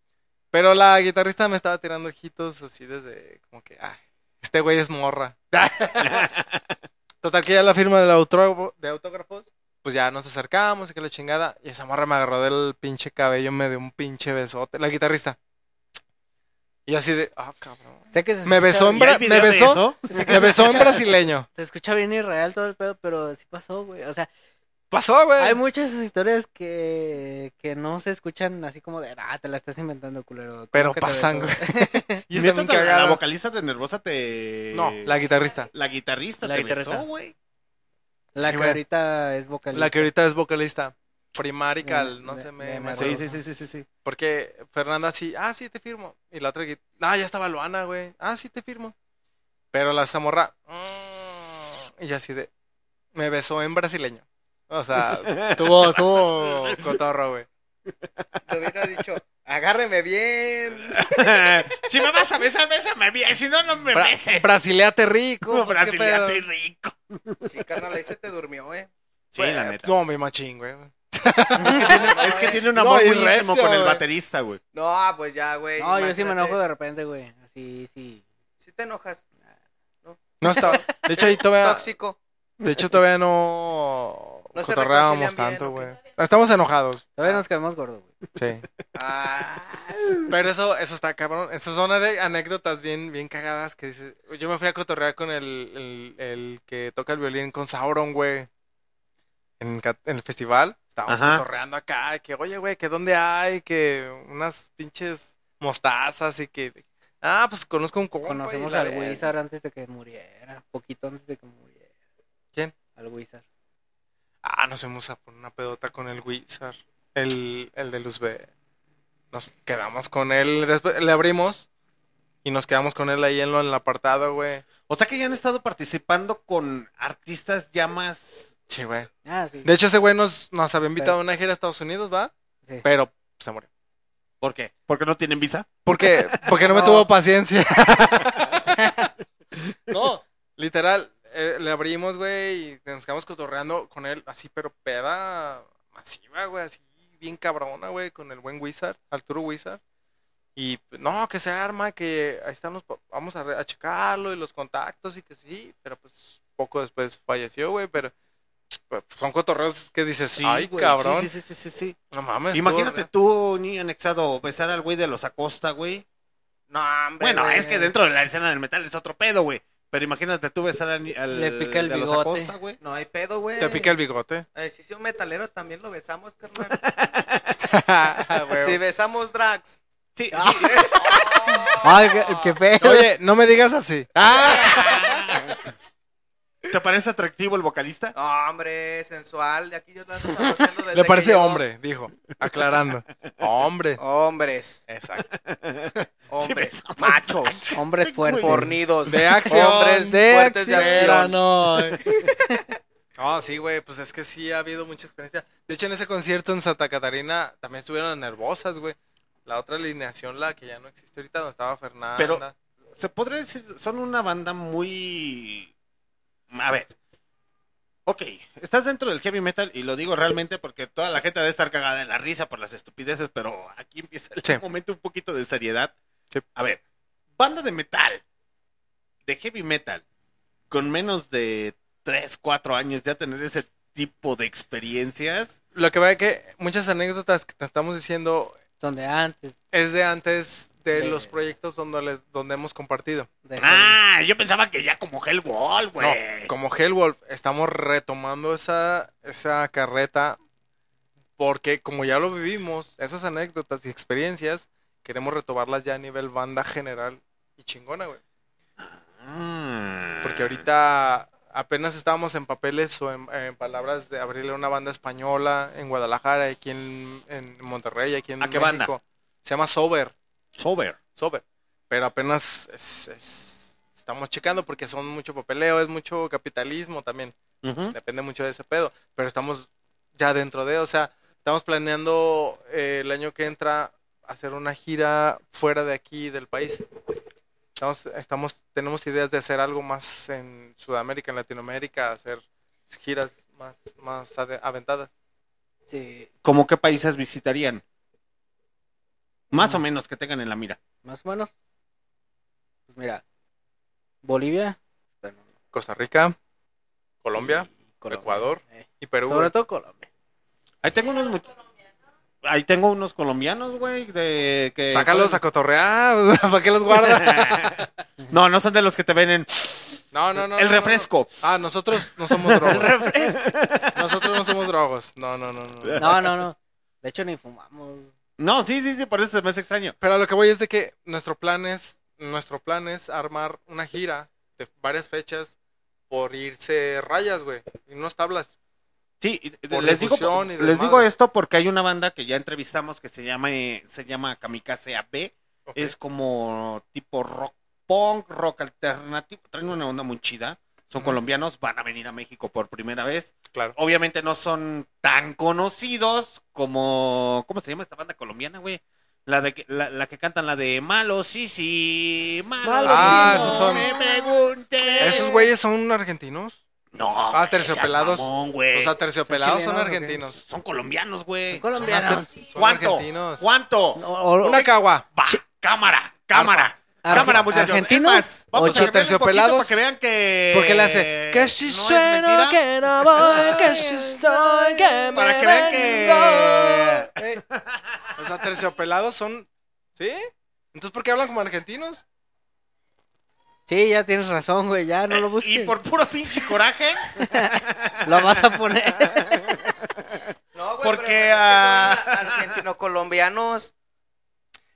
Pero la guitarrista me estaba tirando ojitos así desde, como que, ay, este güey es morra. Total que ya la firma del autógrafo, de autógrafos, pues ya nos acercamos y que la chingada. Y esa morra me agarró del pinche cabello, me dio un pinche besote. La guitarrista. Y así de, ah, cabrón. Sé que se Me escucha besó en bien- bra- ¿Y hay me besó, me besó en brasileño. Se escucha bien irreal todo el pedo, pero sí pasó, güey. O sea, Pasó, güey. hay muchas historias que, que no se escuchan así como de, ah, te la estás inventando, culero. ¿Cómo Pero pasan, besó?" güey. Y ¿Y están neta bien te- la vocalista de Nervosa te... No, la guitarrista. La guitarrista La te guitarrista. besó, güey. La Sí, que ahorita es vocalista. La que ahorita es vocalista. Primarical, no de- sé, me, me. Sí, sí, sí, sí, sí, sí. Porque Fernanda sí, ah, sí, te firmo. Y la otra, ah, ya estaba Luana, güey. Ah, sí, te firmo. Pero la zamorra, mm, y yo así de, me besó en brasileño. O sea, tuvo, tuvo cotorro, güey. Te hubiera dicho, agárreme bien. si me vas a besar, bésame bien. Si no, no me Bra- beses. brasileate rico. No, pues, ¿qué brasileate rico. Sí, carnal, ahí se te durmió, ¿eh? Sí, la neta. No, mi machín, güey. Es que tiene, es que tiene un No, amor y muy íntimo recio, con el güey. baterista, güey. No, pues ya, güey. No, yo sí me imagínate. enojo de repente, güey. Así, sí. Sí te enojas. No está. De hecho, ahí todavía. Tóxico. De hecho, todavía no. No se cotorreábamos reconcilian tanto, güey. Estamos enojados. Todavía nos quedamos gordos, güey. Sí. Ah, Pero eso, eso está cabrón. Eso son ane- anécdotas bien, bien cagadas que dices. Yo me fui a cotorrear con el, el, el que toca el violín con Sauron, güey. En el festival. Estábamos Ajá. cotorreando acá. Que, oye, güey, que dónde hay, que unas pinches mostazas y que. Ah, pues conozco un compa. Conocemos al. Wizard antes de que muriera. Poquito antes de que muriera. ¿Quién? Al Wizard. Ah, nos fuimos a poner una pedota con el Wizard. El, el de Luz B. Nos quedamos con él. Después le abrimos. Y nos quedamos con él ahí en, lo, en el apartado, güey. O sea que ya han estado participando con artistas ya más. Sí, güey. Ah, sí. De hecho, ese güey nos, nos había invitado Pero- a una gira a Estados Unidos, ¿va? Sí. Pero se murió. ¿Por qué? ¿Porque no tienen visa? Porque, porque no me No. tuvo paciencia. no, literal. eh, le abrimos, güey, y nos quedamos cotorreando con él, así, pero peda masiva, güey, así, bien cabrona, güey, con el buen Wizard, Arturo Wizard. Y pues, no, que se arma, que ahí están los, pa- vamos a, re- a checarlo y los contactos y que sí, pero pues poco después falleció, güey, pero son cotorreos que dices, ay, güey, cabrón. Sí, sí, sí, sí, sí. No mames. Imagínate tú, niño anexado, besar al güey de los Acosta, güey. no, hombre. Bueno, güey. es que dentro de la escena del metal es otro pedo, güey. Pero imagínate tú besar al, al Le pica el de los. Acosta, güey. No hay pedo, güey. Te pica el bigote. Eh, si sí, un metalero también lo besamos, carnal. Güey. si besamos drags. Sí, Ah. sí. Ay, qué, qué feo. Oye, no me digas así. ¿Te parece atractivo el vocalista? No, hombre, sensual. De aquí yo lo ando desde Le que parece llegó. hombre, dijo. Aclarando. Hombre. Hombres. Exacto. Hombres. machos. Hombres fuertes. Fornidos. De acción. Hombres De fuertes de acción. Pero acción. no. No, sí, güey, pues es que sí ha habido mucha experiencia. De hecho, en ese concierto en Santa Catarina también estuvieron nervosas, güey. La otra alineación, la que ya no existe ahorita, donde estaba Fernanda. Pero- Se podría decir, son una banda muy... A ver. Ok, estás dentro del heavy metal y lo digo realmente porque toda la gente debe estar cagada de la risa por las estupideces, pero aquí empieza el Sí. momento un poquito de seriedad. Sí. A ver, banda de metal, de heavy metal, con menos de 3, 4 años ya tener ese tipo de experiencias. Lo que va es que muchas anécdotas que te estamos diciendo Son de antes. es de antes de, De- los proyectos donde, les- donde hemos compartido. Ah, yo pensaba que ya como Hellwall, güey. No, como Hellwolf, estamos retomando esa, esa carreta porque como ya lo vivimos, esas anécdotas y experiencias, queremos retomarlas ya a nivel banda general y chingona, güey. Mm. Porque ahorita apenas estábamos en papeles o en, en palabras de abrirle una banda española en Guadalajara, aquí en, en Monterrey, aquí en ¿A qué México. banda? Se llama Sober. Sober. Sober. Pero apenas es- es- estamos checando porque son mucho papeleo, es mucho capitalismo también. Depende mucho de ese pedo. Pero estamos ya dentro de, o sea, estamos planeando eh, el año que entra hacer una gira fuera de aquí del país. Estamos, estamos, tenemos ideas de hacer algo más en Sudamérica, en Latinoamérica, hacer giras más, más aventadas. Sí, ¿Cómo qué países visitarían? Más o menos que tengan en la mira. más o menos. Pues mira, Bolivia. Costa Rica, Colombia, Colombia, Ecuador eh. y Perú. Sobre güey. todo Colombia. Ahí tengo unos much- Ahí tengo unos colombianos, güey, de que Sácalos a cotorrear, ¿para qué los guardas? No, no son de los que te ven en No, no, no. el no, no. refresco. Ah, nosotros no somos drogos. nosotros no somos drogos. No, no, no, no. No, no, no. De hecho, ni fumamos. No, sí, sí, sí, por eso se me hace extraño. Pero a lo que voy es de que nuestro plan es, nuestro plan es armar una gira de varias fechas por irse rayas, güey, y unas tablas. Sí, Por les digo, les esto porque hay una banda que ya entrevistamos que se llama eh, se llama Kamikaze AB. Ok. Es como tipo rock punk, rock alternativo. Traen una onda muy chida. Son colombianos, van a venir a México por primera vez. Claro. Obviamente no son tan conocidos como. ¿Cómo se llama esta banda colombiana, güey? La, de, que- la, la que cantan la de Malo, sí, sí, malo, Ah, sí, esos no son- me preguntes. ¿Esos güeyes son argentinos? No, Ah, terciopelados. mamón, güey. Los aterciopelados son ¿o argentinos. Son colombianos, güey. Son colombianos. Son ¿Cuánto? argentinos. ¿Cuánto? o- Una cagua. Va, cámara, cámara. Arge- cámara, muchachos. ¿argentinos? Es más, vamos Ocho a terciopelados. para que vean que... Porque le hace que si no sueno, que no voy, que si estoy, que me Para que vean que... vengo. Los aterciopelados son. ¿Sí? Entonces, ¿por qué hablan como argentinos? Sí, ya tienes razón, güey, ya no lo Y busques. por puro pinche coraje, Lo vas a poner. No, güey, Porque, pero es que ah, son argentino-colombianos.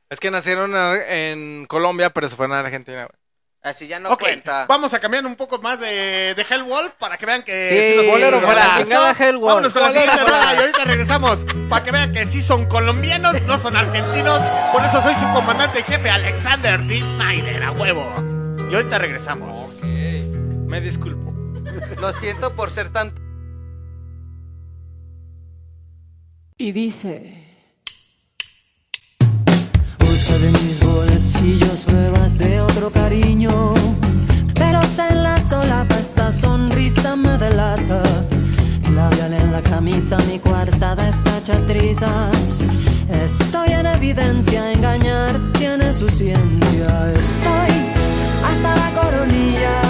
Es que nacieron en- en Colombia, pero se fueron a Argentina. güey. Así ya no ok, cuenta. vamos a cambiar un poco más de, de Hellwall para que vean que Sí, los bolero los fuera. alcanzó. Chingada Hellwall. Vámonos con la Bolero siguiente fuera. rola y ahorita regresamos para que vean que sí son colombianos, no son argentinos. Por eso soy su comandante en jefe, Alexander D. Snyder, a huevo. Y ahorita regresamos. Me disculpo. Lo siento por ser tan... Y dice... mis bolsillos pruebas de otro cariño. Pero se la solapa esta sonrisa me delata. Labial en la camisa, mi coartada está hecha trizas. Estoy en evidencia, engañar tiene su ciencia. Estoy hasta la coronilla.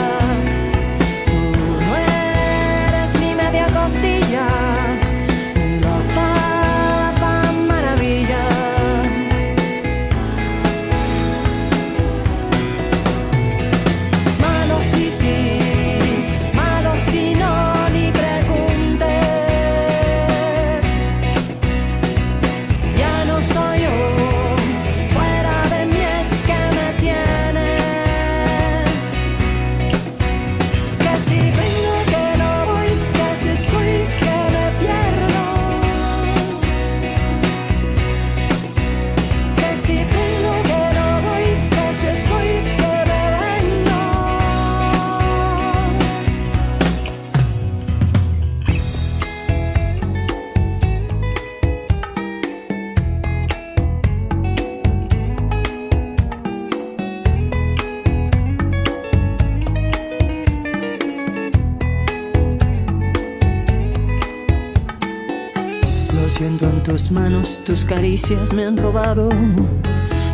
Siento en tus manos, tus caricias me han robado.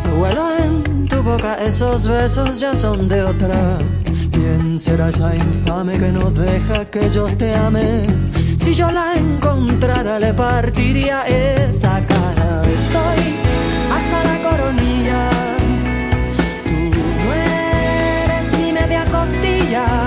Lo huelo en tu boca, esos besos ya son de otra. ¿Quién será esa infame que no deja que yo te ame? Si yo la encontrara, le partiría esa cara. Estoy hasta la coronilla. Tú no eres mi media costilla.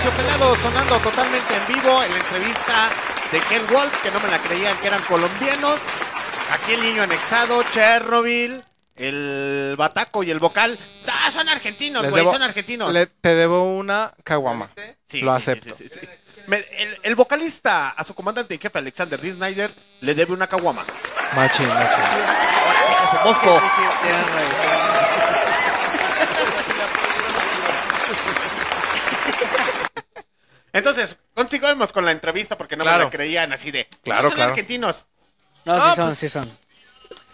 Aterciopelado sonando totalmente en vivo en la entrevista de Ken Wolf, que no me la creían que eran colombianos. Aquí el niño anexado, Chernobyl, el Bataco y el vocal. ¡Ah, son argentinos, güey! Son argentinos. le- te debo una caguama. Sí, Lo sí, acepto. sí, sí, sí. Me- el, el vocalista a su comandante y jefe Alexander D. Snyder le debe una caguama. Machín, machín. Mosco. Entonces, consigamos con la entrevista porque no me Claro. la creían así de. Claro, "No, son claro. argentinos. No, Ah, sí son, pues- sí son.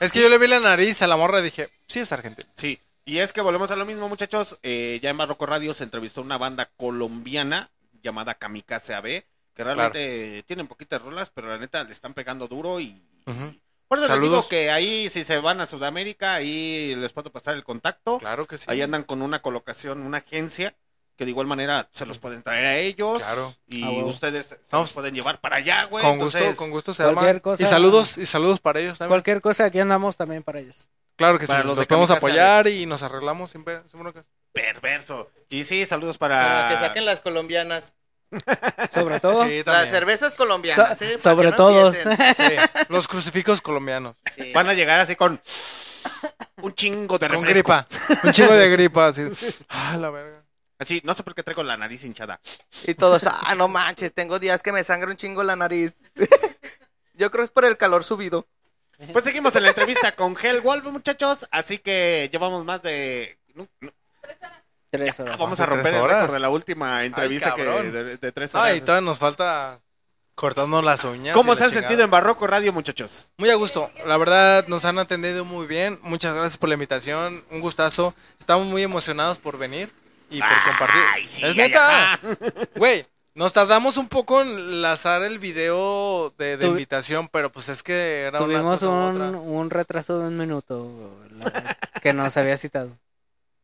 Es que yo le vi la nariz a la morra y dije, sí es argentino. Sí, y es que volvemos a lo mismo, muchachos. Eh, ya en Barroco Radio se entrevistó una banda colombiana llamada Kamikaze AB, que realmente tienen poquitas rolas, pero la neta le están pegando duro y... Por eso les Saludos. digo que ahí si se van a Sudamérica, ahí les puedo pasar el contacto. Claro que sí. Ahí andan con una colocación, una agencia, que de igual manera se los pueden traer a ellos. Claro. Y Ah, ustedes se los pueden llevar para allá, güey. con Entonces, gusto, con gusto se Cualquier arma. cosa- Y saludos, y saludos para ellos también. Cualquier cosa, aquí andamos también para ellos. Claro que sí, Para los los, de podemos apoyar y nos arreglamos sin broncas. Perverso. Y sí, saludos Como para... que saquen las colombianas. Sobre todo. Sí, Las cervezas colombianas, So- ¿eh? Para sobre no todos. empiecen. Sí, los crucifijos colombianos. Sí. Van a llegar así con un chingo de Con refresco. gripa. Un chingo de gripa, así. Ah, la verga. Así, no sé por qué traigo la nariz hinchada. Y todos, ah, no manches, tengo días que me sangra un chingo la nariz. Yo creo que es por el calor subido. Pues seguimos en la entrevista con Hell Wolf, muchachos. Así que llevamos más de. no, no, Tres horas. vamos ¿De a romper el récord de la última entrevista que de, de tres horas. Ay, todavía nos falta cortarnos las uñas. ¿Cómo se han chingada. sentido en Barroco Radio, muchachos? Muy a gusto. La verdad, nos han atendido muy bien. Muchas gracias por la invitación. Un gustazo. Estamos muy emocionados por venir y por compartir. Ay, sí, es neta. Güey, nos tardamos un poco en lanzar el video de, de Tuvi- invitación, pero pues es que era una Tuvimos cosa u un, otra. un retraso de un minuto la- que nos había citado.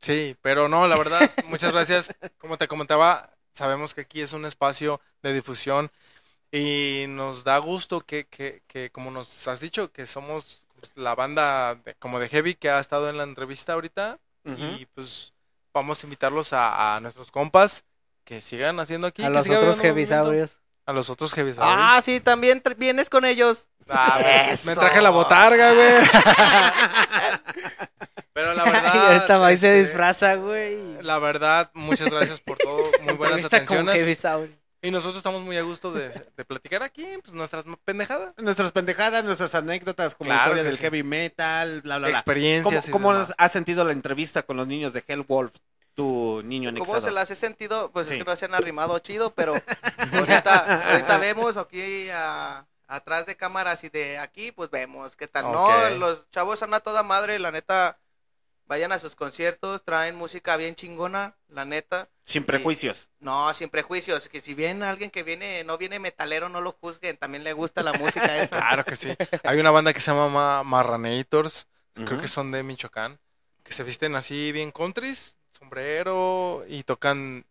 Sí, pero no, la verdad, muchas gracias. Como te comentaba, sabemos que aquí es un espacio de difusión y nos da gusto que, que, que como nos has dicho, que somos pues, la banda de- como de Heavy que ha estado en la entrevista ahorita y pues vamos a invitarlos a, a nuestros compas que sigan haciendo aquí. A que los siga otros heavisaurios. A los otros heavisaurios. Ah, sí, también vienes con ellos. Ah, pues, me traje la botarga, güey. Pero la verdad. y ahorita va y se este, disfraza, güey. La verdad, muchas gracias por todo. Muy buenas con atenciones. Y nosotros estamos muy a gusto de, de platicar aquí, pues nuestras pendejadas. Nuestras pendejadas, nuestras anécdotas como Claro historia del sí. heavy metal, bla, bla, bla. Experiencias ¿Cómo, cómo has sentido la entrevista con los niños de Hell Wolf, tu niño anexado? ¿Cómo se las he sentido? Pues Sí. es que no se han arrimado chido, pero ahorita, ahorita vemos aquí a- atrás de cámaras y de aquí, pues vemos qué tal. No, los chavos son a toda madre, la neta. Vayan a sus conciertos, traen música bien chingona, la neta. Sin prejuicios. No, sin prejuicios. Que si viene alguien que viene, no viene metalero, no lo juzguen. También le gusta la música esa. Claro que sí. Hay una banda que se llama Ma- Marranators, creo que son de Michoacán, que se visten así bien countries, sombrero y tocan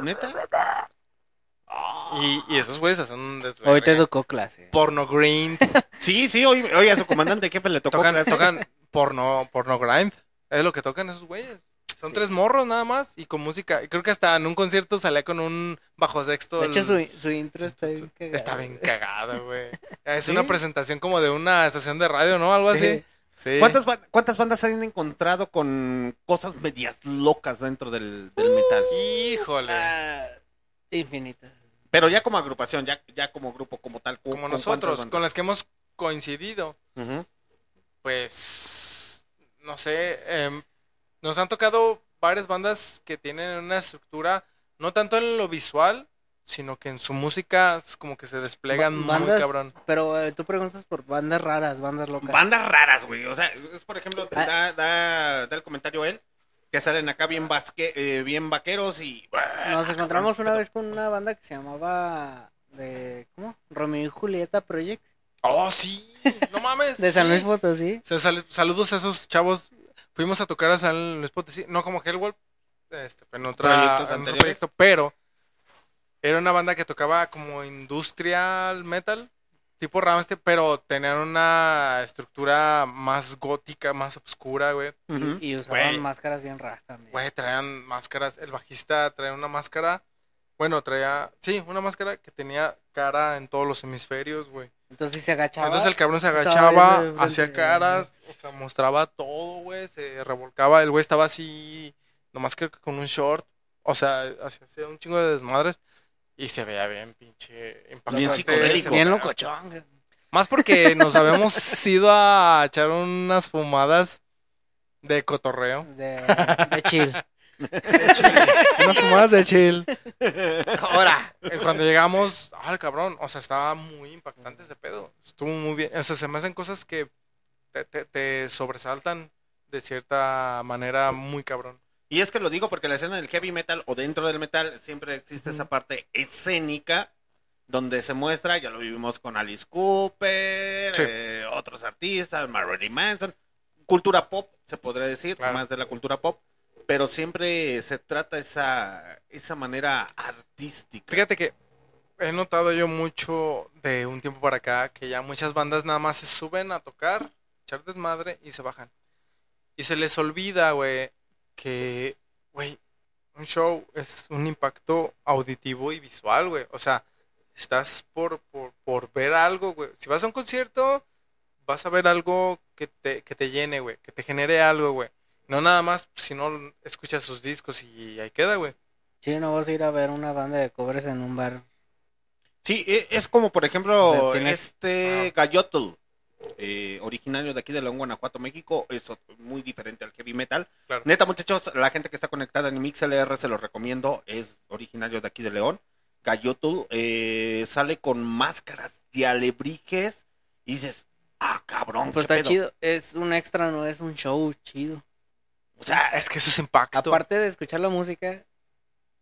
¿Neta? Y, y esos güeyes hacen un desvergue. Hoy te tocó clase. porno grind, Sí, sí, hoy, hoy a su comandante jefe le tocó tocan, clase. tocan porno porno grind. Es lo que tocan esos güeyes. Son tres morros nada más y con música. Y creo que hasta en un concierto salía con un bajo sexto. De hecho, el- su, su intro está bien cagado. Está bien cagada, güey. Es ¿Sí? una presentación como de una estación de radio, ¿no? Algo Sí. así. Sí. ¿Cuántas, ¿Cuántas bandas han encontrado con cosas medias locas dentro del, del metal? Híjole. Ah, infinita. Pero ya como agrupación, ya, ya como grupo, como tal. ¿con- como con nosotros, con las que hemos coincidido, bandas? Pues, no sé, em, nos han tocado varias bandas que tienen una estructura, no tanto en lo visual, sino que en su música es como que se desplegan Ba- muy bandas- cabrón. Pero eh, tú preguntas por bandas raras, bandas locas. Bandas raras, güey. O sea, es por ejemplo, Ah. da, da, da el comentario él, que salen acá bien, vasque, eh, bien vaqueros y... Nos encontramos una vez con una banda que se llamaba de ¿cómo? Romeo y Julieta Project Oh, sí, no mames. de San. Luis Potosí. Sal- saludos a esos chavos. Fuimos a tocar a San Luis Potosí, no como Hellwolf, este, fue en, otra, en otro proyecto, pero era una banda que tocaba como industrial metal, tipo Rammstein, pero tenían una estructura más gótica, más oscura, güey. Y, y usaban Güey. máscaras bien raras también. Güey, traían máscaras. El bajista traía una máscara. Bueno, traía. Sí, una máscara que tenía cara en todos los hemisferios, güey. Entonces si se agachaba. Entonces el cabrón se agachaba, hacía caras, o sea, mostraba todo, güey. Se revolcaba. El güey estaba así, nomás que con un short. O sea, hacía un chingo de desmadres. Y se veía bien, pinche. impactante psicodélico. ese Bien locochón. Más porque nos habíamos ido a echar unas fumadas de cotorreo. De, de chill. unas fumadas de chill. Ahora. Eh, Cuando llegamos, ah, cabrón, o sea, estaba muy impactante ese pedo. Estuvo muy bien. O sea, se me hacen cosas que te, te- te sobresaltan de cierta manera muy cabrón. Y es que lo digo porque la escena del heavy metal o dentro del metal siempre existe esa parte escénica donde se muestra, ya lo vivimos con Alice Cooper, Sí. eh, otros artistas, Marilyn Manson, cultura pop, se podría decir, Claro. más de la cultura pop, pero siempre se trata esa, esa manera artística. Fíjate que he notado yo mucho de un tiempo para acá que ya muchas bandas nada más se suben a tocar, echar desmadre y se bajan. Y se les olvida, güey, que, güey, un show es un impacto auditivo y visual, güey. O sea, estás por, por, por ver algo, güey. Si vas a un concierto, vas a ver algo que te, que te llene, güey, que te genere algo, güey. No nada más si no escuchas sus discos y ahí queda, güey. Sí, no vas a ir a ver una banda de covers en un bar. Sí, e- es como por ejemplo O sea, tienes- este Gallotl, eh, originario de aquí de León, Guanajuato, México, es muy diferente al heavy metal. Claro. Neta, muchachos, la gente que está conectada en MixLR se los recomiendo, es originario de aquí de León. Gallotl eh, sale con máscaras de alebrijes y dices, ah, cabrón, Pues qué está pedo". chido. Es un extra, no es un show chido. O sea, Es que eso es impacto. Aparte de escuchar la música,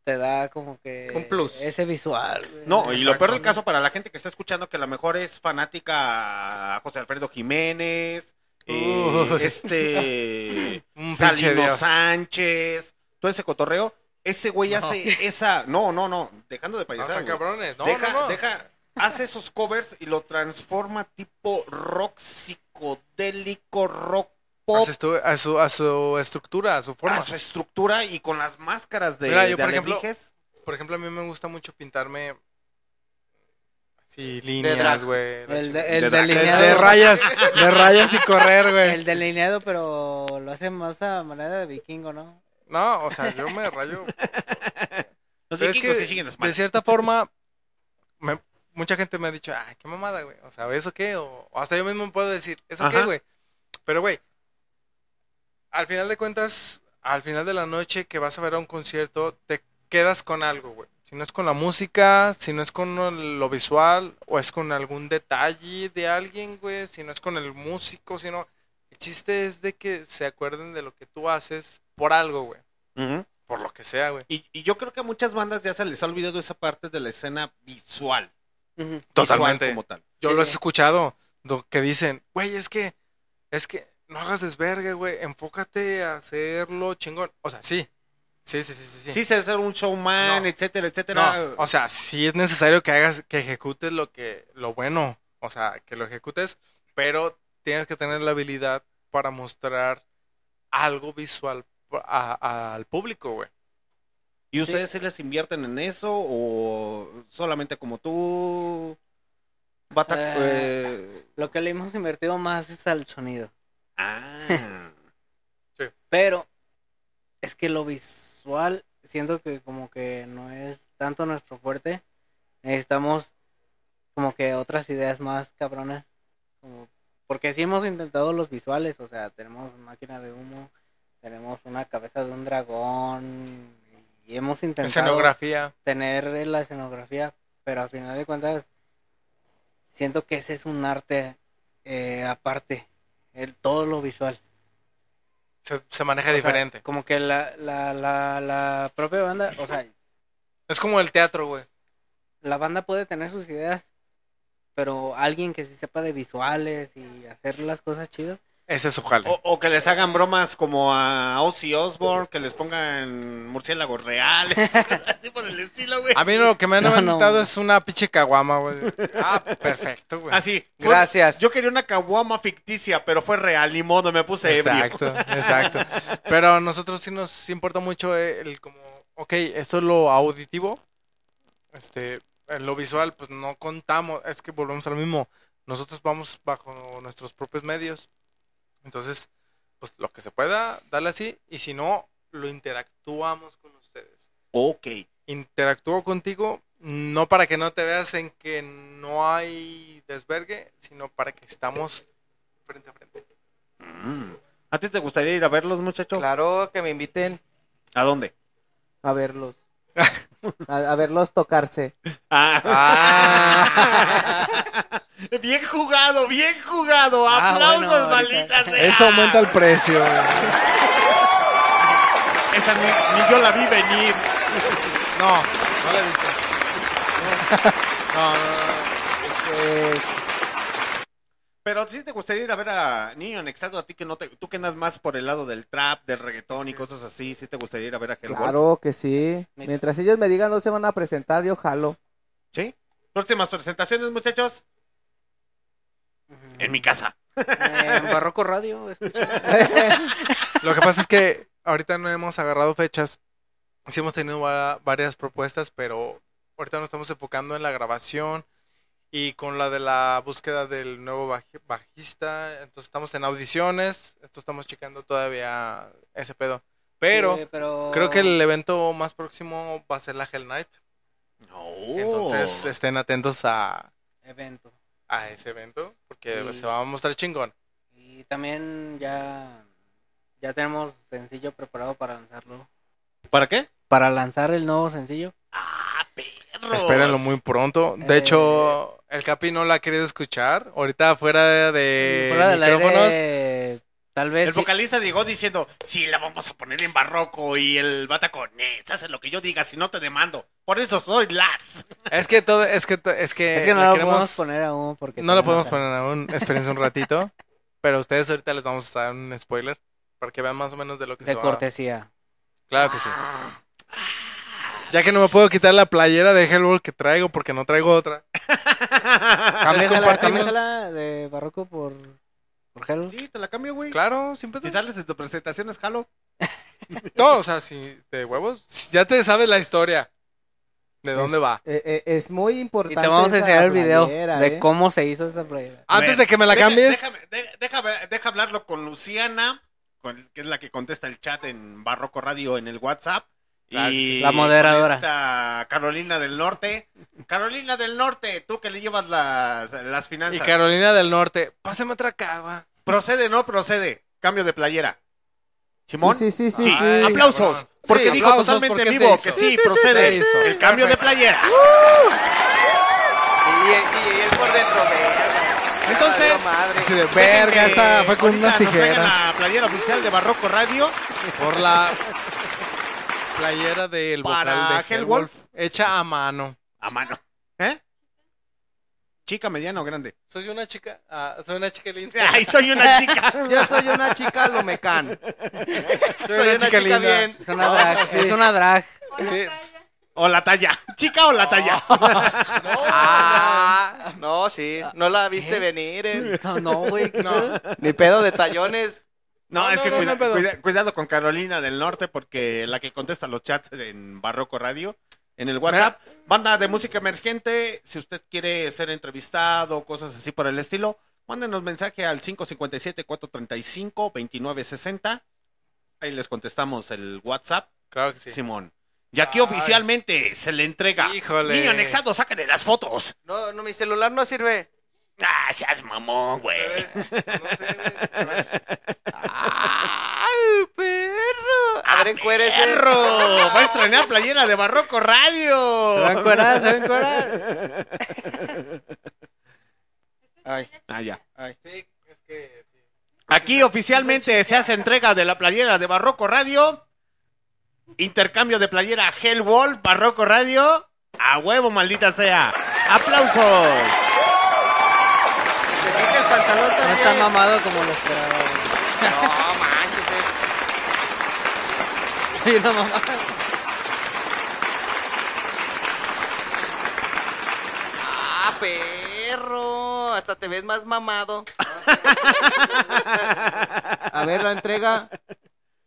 te da como que... Un plus. Ese visual. No, y lo peor del caso para la gente que está escuchando que a lo mejor es fanática a José Alfredo Jiménez, eh, este Salino. Sánchez, todo ese cotorreo, ese güey No. hace esa, no, no, no, dejando de No, payasar, están güey. cabrones. No, deja, no, no. deja, hace esos covers y lo transforma tipo rock psicodélico, rock A su, estu- a su, a su estructura, a su forma. a su estructura y con las máscaras de, Mira, yo, de por ejemplo. Por ejemplo, a mí me gusta mucho pintarme así drag. líneas, güey. El, de, el De delineado. de rayas, de rayas y correr, güey. El delineado, pero lo hace más a manera de vikingo, ¿no? No, o sea, yo me rayo. Los Pero es vikingos que, sí siguen las de cierta forma, me- mucha gente me ha dicho, ay, qué mamada, güey. O sea, ¿eso qué? O, o hasta yo mismo puedo decir, ¿eso qué, Ajá. güey? Pero, güey, al final de cuentas, al final de la noche que vas a ver a un concierto, te quedas con algo, güey. Si no es con la música, si no es con lo visual, o es con algún detalle de alguien, güey, si no es con el músico, si no... El chiste es de que se acuerden de lo que tú haces por algo, güey. Por lo que sea, güey. Y, y yo creo que a muchas bandas ya se les ha olvidado esa parte de la escena visual. Totalmente. Visual como tal. Yo Sí. lo he escuchado, lo que dicen, güey, es que, es que no hagas desvergue, güey, enfócate a hacerlo chingón. O sea, sí, sí, sí, sí, sí. Sí, sí. ser un showman, No. etcétera, etcétera. No, o sea, sí es necesario que hagas, que ejecutes lo que, lo bueno, o sea, que lo ejecutes, pero tienes que tener la habilidad para mostrar algo visual a- a- al público, güey. ¿Y ustedes sí. les invierten en eso o solamente como tú? Bata- Eh. eh, Lo que le hemos invertido más es al sonido. Ah. Pero es que lo visual, siento que como que no es tanto nuestro fuerte. Necesitamos como que otras ideas más cabronas. Como, porque sí hemos intentado los visuales, o sea, tenemos máquina de humo, tenemos una cabeza de un dragón y hemos intentado Escenografía. tener la escenografía, pero al final de cuentas siento que ese es un arte eh, aparte, el, todo lo visual. Se, se maneja O sea, diferente. como que la, la, la, la propia banda, o sea, Es como el teatro, güey. la banda puede tener sus ideas, pero alguien que sí sepa de visuales y hacer las cosas chidas, Ese es su jale. O, o que les hagan bromas como a Ozzy Osbourne, que les pongan murciélagos reales. así por el estilo, güey. A mí lo que me han No, es una pinche caguama, güey. Ah, perfecto, güey. Así. fue- Gracias. Yo quería una caguama ficticia, pero fue real, ni modo, me puse ebrio. Exacto, exacto. Pero a nosotros sí nos importa mucho eh, el como, ok, esto es lo auditivo, este, en lo visual, pues no contamos, es que volvemos a lo mismo, nosotros vamos bajo nuestros propios medios, entonces, pues lo que se pueda, darle así, y si no, lo interactuamos con ustedes. Ok. Interactúo contigo, no para que no te veas en que no hay desvergue, sino para que estamos frente a frente. Mm. ¿A ti te gustaría ir a verlos, muchacho? Claro, que me inviten ¿A dónde? a verlos. A, a verlos tocarse. Ah. bien jugado, bien jugado. Ah, Aplausos, bueno, sea. Eso aumenta el precio. Esa ni, ni yo la vi venir. No, no la he visto. No, no, no. Pero sí te gustaría ir a ver a Niño Anexado, a ti que no te, tú que andas más por el lado del trap, del reggaetón y cosas así, sí te gustaría ir a ver a Hellwolf. claro que sí. Mientras ellos me digan no se van a presentar, yo jalo. ¿Sí? Próximas presentaciones, muchachos. En mi casa. Eh, en Barroco Radio, escucha. Lo que pasa es que ahorita no hemos agarrado fechas. Sí hemos tenido va- varias propuestas, pero ahorita nos estamos enfocando en la grabación y con la de la búsqueda del nuevo baj- bajista. Entonces estamos en audiciones. Esto estamos checando todavía ese pedo. Pero Sí, pero- creo que el evento más próximo va a ser la Hell Night. Oh. Entonces estén atentos a, Evento. A ese evento porque Y- se va a mostrar chingón. Y también ya, ya tenemos sencillo preparado para lanzarlo. ¿Para qué? Para lanzar el nuevo sencillo. Perros. Espérenlo muy pronto. De Eh, hecho, el Capi no la ha querido escuchar. Ahorita fuera de Fuera del micrófonos. aire, tal vez. El vocalista llegó diciendo, sí, la vamos a poner en barroco y el bata con haz lo que yo diga, si no te demando. Por eso soy Lars. Es que todo, es que es que, Es que no la lo queremos- podemos poner aún porque no lo podemos poner aún. Espérense un ratito. pero ustedes ahorita les vamos a dar un spoiler para que vean más o menos de lo que De se va. cortesía. Claro que sí. Ya que no me puedo quitar la playera de Hellboy que traigo porque no traigo otra. Cámbiasela de Barroco por, por. Sí, te la cambio, güey. Claro, siempre. Si sales de tu presentación es jalo. No, o sea, si de huevos, ya te sabes la historia. ¿De dónde Es- va? eh, eh, es muy Y importante. te vamos a enseñar el video playera, de ¿eh? cómo se hizo esa playera. Antes de que me la deja- cambies, Déjame, de- déjame, deja hablarlo con Luciana, con- que es la que contesta el chat en Barroco Radio en el WhatsApp. Y. La moderadora. esta Carolina del Norte. Carolina del Norte, tú que le llevas las, las y finanzas. Carolina del Norte, pásame otra cava. ¿Procede no procede? Cambio de playera. ¿Simón? Sí, sí, sí, Sí, sí. aplausos. cabrón. Porque Sí, dijo aplausos, totalmente porque en vivo que Sí, sí, sí, sí, procede. El cambio de playera. Y, y, y él por dentro, verga. Entonces. Así de verga, esta fue con unas tijeras. la playera oficial de Barroco Radio. Por la playera del Para vocal de Hellwolf. Hellwolf, hecha a mano. A mano. ¿Eh? Chica, mediana o grande. Soy una chica, ah, soy una chica linda. Ay, soy una chica. Yo soy una chica lomecán. soy, una, chica, linda. bien. Es una drag. Es una drag. Sí. O la talla. Chica o la talla. Ah, no, sí. No la viste venir, eh. No, no, güey. ¿qué No. Ni pedo de tallones. No, No, es no, que no, cuida- no, pero- cuida- cuidado con Carolina del Norte porque la que contesta los chats en Barroco Radio, en el WhatsApp, banda de música emergente, si usted quiere ser entrevistado, cosas así por el estilo, mándenos mensaje al 557-435-2960. Ahí les contestamos el WhatsApp, Claro que sí. Simón. Y aquí oficialmente se le entrega. Híjole. Niño anexado, sáquenle las fotos. No, no, mi celular no sirve. Ah, seas mamón, güey. ¡Ay, perro! A ver, encuérese. ¡Perro! Va a estrenar playera de Barroco Radio. Se va a encuerar, se va a encuerar. Ay, Ah, ya. ay. Sí, es que sí. Aquí oficialmente se hace entrega de la playera de Barroco Radio. Intercambio de playera Hellwolf, Barroco Radio. A huevo, maldita sea. ¡Aplausos! Se quita el pantalón No está mamado como lo esperaba. No. Soy una mamá. Ah, perro. Hasta te ves más mamado. A ver, la entrega.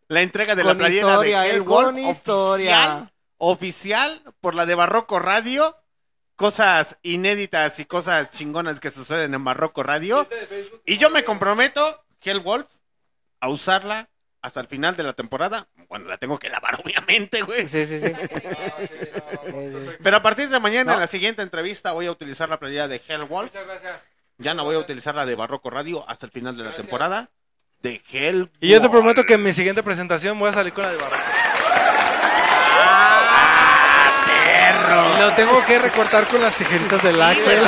La entrega de Con la playera historia, de Hellwolf con historia. oficial, oficial por la de Barroco Radio. Cosas inéditas y cosas chingonas que suceden en Barroco Radio. Y yo me comprometo, Hellwolf, a usarla hasta el final de la temporada. Bueno, la tengo que lavar, obviamente, güey. Sí, sí, sí. Pero a partir de mañana, No. en la siguiente entrevista, voy a utilizar la playera de Hellwolf. Muchas gracias. Ya no voy a utilizar la de Barroco Radio hasta el final de la temporada. De Hellwolf. Y yo te prometo que en mi siguiente presentación voy a salir con la de Barroco. perro! Lo tengo que recortar con las tijeritas del Axel.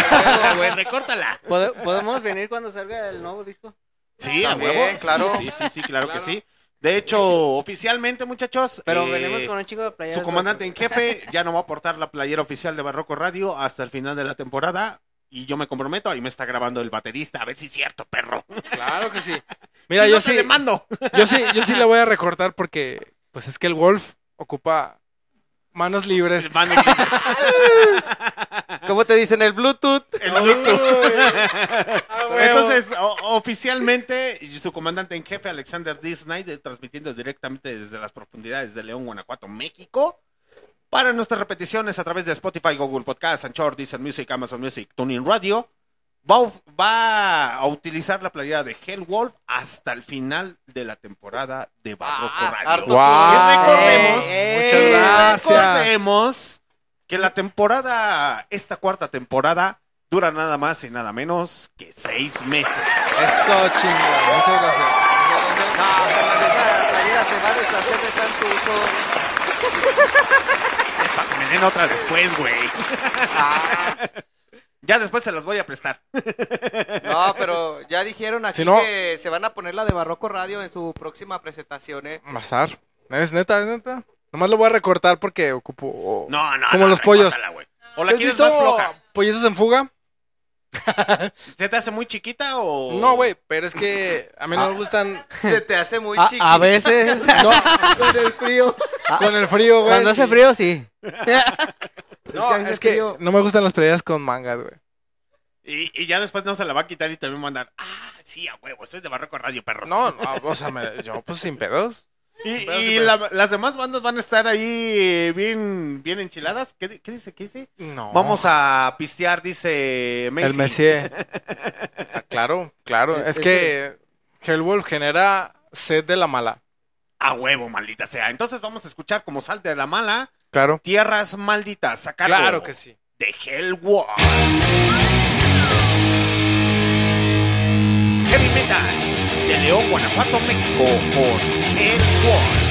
güey, recórtala. ¿Pode- ¿Podemos venir cuando salga el nuevo disco? Sí, a huevo. claro. Sí, sí, sí, claro, que sí. De hecho, oficialmente, muchachos. Pero eh, venimos con un chico de playeras. Su comandante en jefe ya no va a aportar la playera oficial de Barroco Radio hasta el final de la temporada. Y yo me comprometo, ahí me está grabando el baterista, a ver si es cierto, perro. Claro que sí. Mira, Si yo no, te sí. demando. Yo sí, yo sí le voy a recortar porque, pues es que el Wolf ocupa manos libres. Manos libres. ¿Cómo te dicen el Bluetooth? El Bluetooth. Ah. Entonces, oficialmente, su comandante en jefe, Alexander D. Snyder, transmitiendo directamente desde las profundidades de León, Guanajuato, México. Para nuestras repeticiones a través de Spotify, Google Podcast, Anchor, Deezer Music, Amazon Music, TuneIn Radio, va va a utilizar la playera de Hellwolf hasta el final de la temporada de Barroco Ah, Radio. Guau. Y recordemos, Muchas y gracias. recordemos que la temporada, esta cuarta temporada, dura nada más y nada menos que seis meses. Eso, chingón. Muchas gracias. No, pero esa playera se va a deshacer de tanto uso. Para que me den otra después, güey. Ya después se las voy a prestar. No, pero ya dijeron aquí Si no- que se van a poner la de Barroco Radio en su próxima presentación, ¿eh? Mazar. Es neta, es neta. Nomás lo voy a recortar porque ocupo. No, no, Como no, los pollos. recórtala, güey. ¿O la ¿Sí has quieres visto más floja? ¿Pollitos en fuga? ¿Se te hace muy chiquita o...? No, güey, pero es que a mí no me gustan. Se te hace muy A, chiquito. a veces. No, con el frío. con el frío, güey. Cuando hace sí. frío, sí. No, Es que es no me gustan las playeras con mangas, güey. Y, y ya después no se la va a quitar y también va a andar. Ah, sí, a huevo, soy de Barroco Radio, perros. No, no, o sea, me- yo pues sin pedos. Y, y la- las demás bandas van a estar ahí eh, bien, bien enchiladas. ¿Qué, qué dice? ¿Qué dice? No. Vamos a pistear, dice Macy. El Messier. Ah, claro, claro. Es que Hellwolf genera sed de la mala. A huevo, maldita sea. Entonces vamos a escuchar como salte de la mala. Claro. Tierras malditas, a cargo Claro que sí. de Hellwolf. Heavy Metal de León, Guanajuato, México con Hellwolf.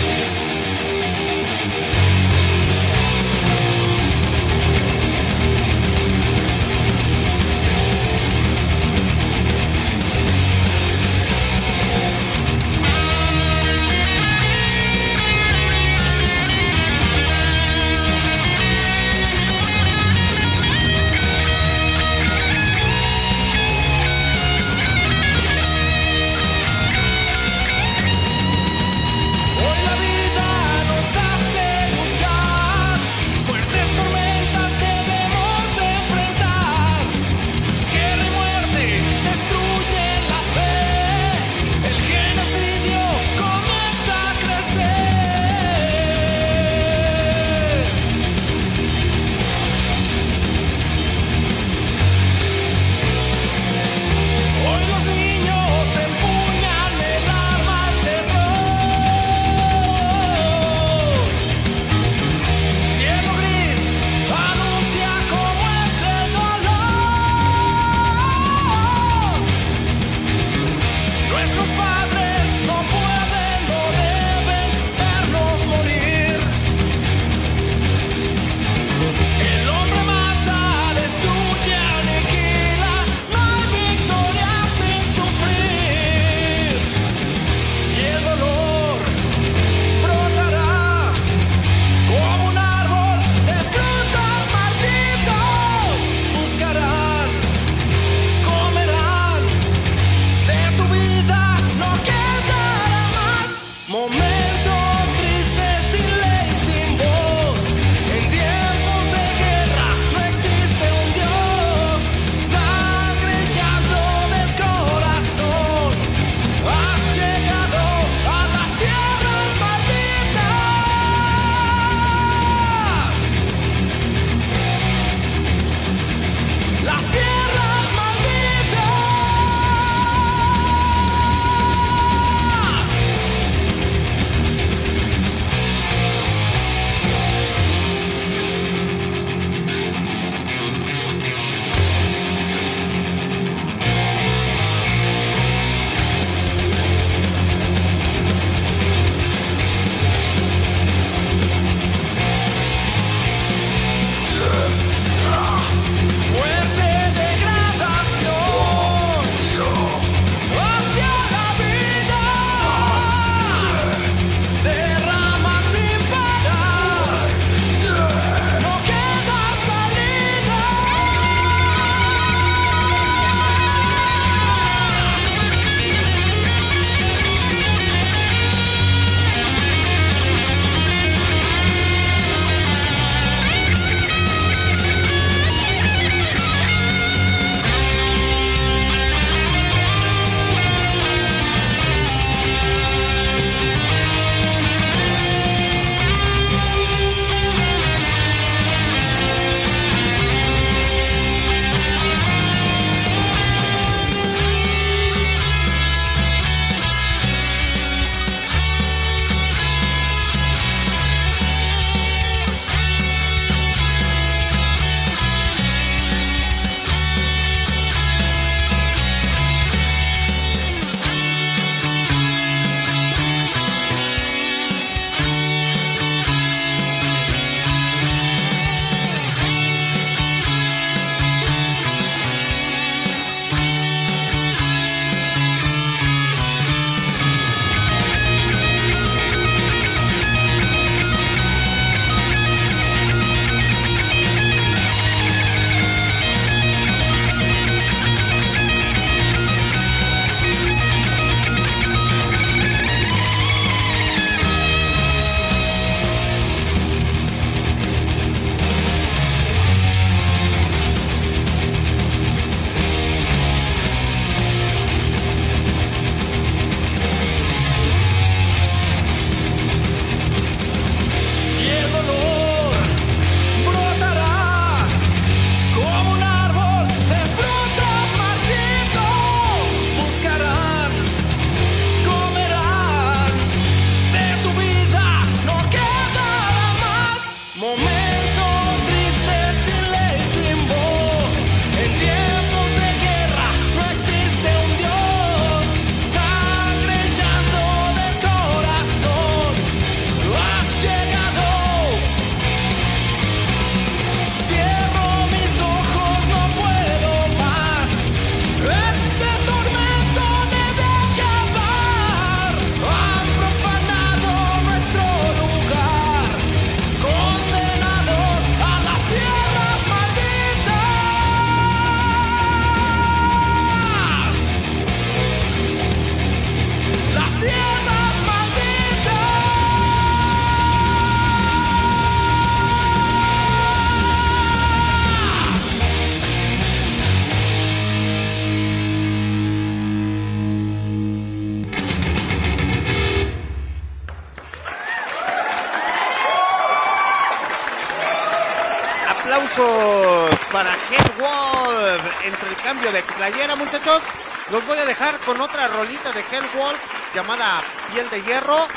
Cambio de playera, muchachos, los voy a dejar con otra rolita de Hellwolf llamada Piel de Hierro.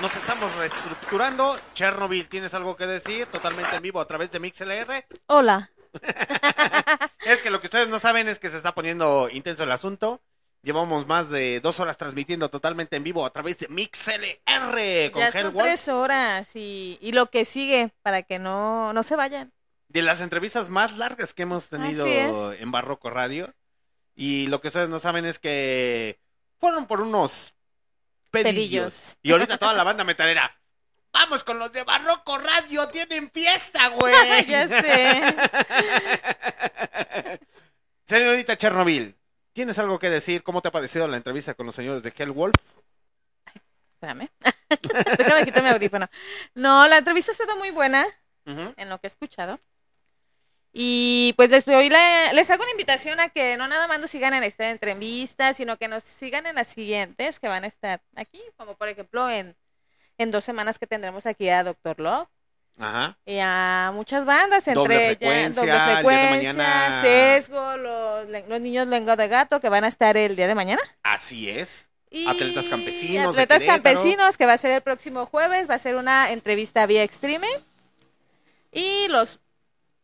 Nos estamos reestructurando. Chernobyl, ¿tienes algo que decir? Totalmente en vivo a través de MixLR. Hola. Es que lo que ustedes no saben es que se está poniendo intenso el asunto. Llevamos más de dos horas transmitiendo totalmente en vivo a través de MixLR con Ya son tres horas y, y lo que sigue para que no, no se vayan. De las entrevistas más largas que hemos tenido en Barroco Radio. Y lo que ustedes no saben es que fueron por unos pedillos. Pedillos. Y ahorita toda la banda metalera. Vamos con los de Barroco Radio, tienen fiesta, güey. ya sé. Señorita Chernobyl, ¿tienes algo que decir? ¿Cómo te ha parecido la entrevista con los señores de Hellwolf? Espérame. Déjame quitar mi audífono. No, la entrevista ha sido muy buena en lo que he escuchado. Y pues desde hoy la- les hago una invitación a que no nada más nos sigan en esta entrevista, sino que nos sigan en las siguientes que van a estar aquí, como por ejemplo en, en dos semanas que tendremos aquí a Doctor Love Ajá. y a muchas bandas, entre Doble frecuencia, Doble el día de Frecuencia, mañana. Sesgo, los, los niños lengua de gato que van a estar el día de mañana. Así es. Y Atletas campesinos. Atletas. Campesinos, que va a ser el próximo jueves, va a ser una entrevista vía Extreme. Y los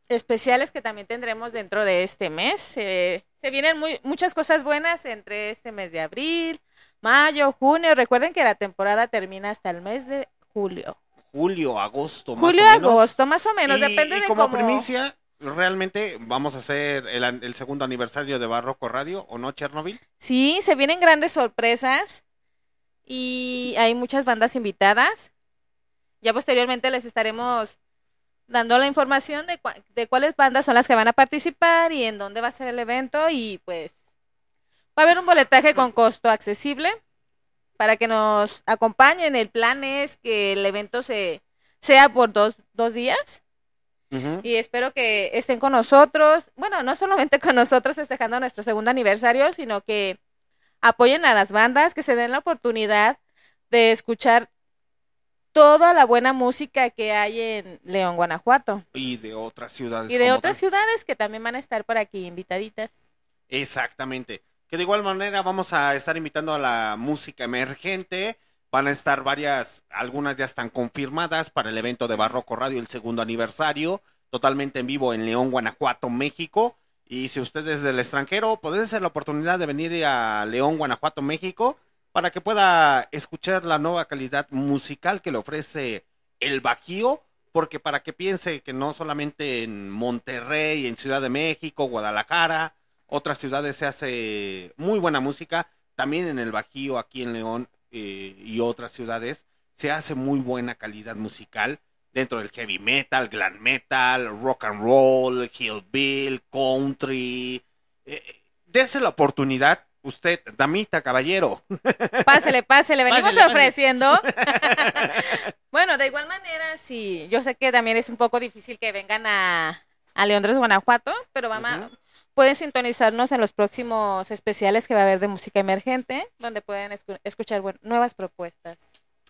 especiales que también tendremos dentro de este mes. Eh, se vienen muy, muchas cosas buenas entre este mes de abril, mayo, junio. Recuerden que la temporada termina hasta el mes de julio. Julio, agosto, más Julio, o menos. agosto, más o menos. Y- depende y de como cómo... primicia, realmente vamos a hacer el, el segundo aniversario de Barroco Radio, ¿o no, Chernobyl? Sí, se vienen grandes sorpresas y hay muchas bandas invitadas. Ya posteriormente les estaremos dando la información de, cua- de cuáles bandas son las que van a participar y en dónde va a ser el evento y pues va a haber un boletaje con costo accesible para que nos acompañen. El plan es que el evento se sea por dos, dos días y espero que estén con nosotros. Bueno, no solamente con nosotros festejando nuestro segundo aniversario, sino que apoyen a las bandas, que se den la oportunidad de escuchar toda la buena música que hay en León, Guanajuato. Y de otras ciudades. Y de otras ciudades que también van a estar por aquí invitaditas. Exactamente. Que de igual manera vamos a estar invitando a la música emergente. Van a estar varias, algunas ya están confirmadas para el evento de Barroco Radio, el segundo aniversario, totalmente en vivo en León, Guanajuato, México. Y si usted es del extranjero, puede ser la oportunidad de venir a León, Guanajuato, México, para que pueda escuchar la nueva calidad musical que le ofrece el Bajío, porque para que piense que no solamente en Monterrey, en Ciudad de México, Guadalajara, otras ciudades se hace muy buena música, también en el Bajío, aquí en León eh, y otras ciudades, se hace muy buena calidad musical dentro del heavy metal, glam metal, rock and roll, hillbill, country. Eh, dese la oportunidad, usted, damita, caballero. Pásele, pásele, venimos Pásele, pásele. ofreciendo. bueno, de igual manera, sí, yo sé que también es un poco difícil que vengan a, a Leondres, Guanajuato, pero vamos, pueden sintonizarnos en los próximos especiales que va a haber de música emergente, donde pueden escu- escuchar nuevas propuestas.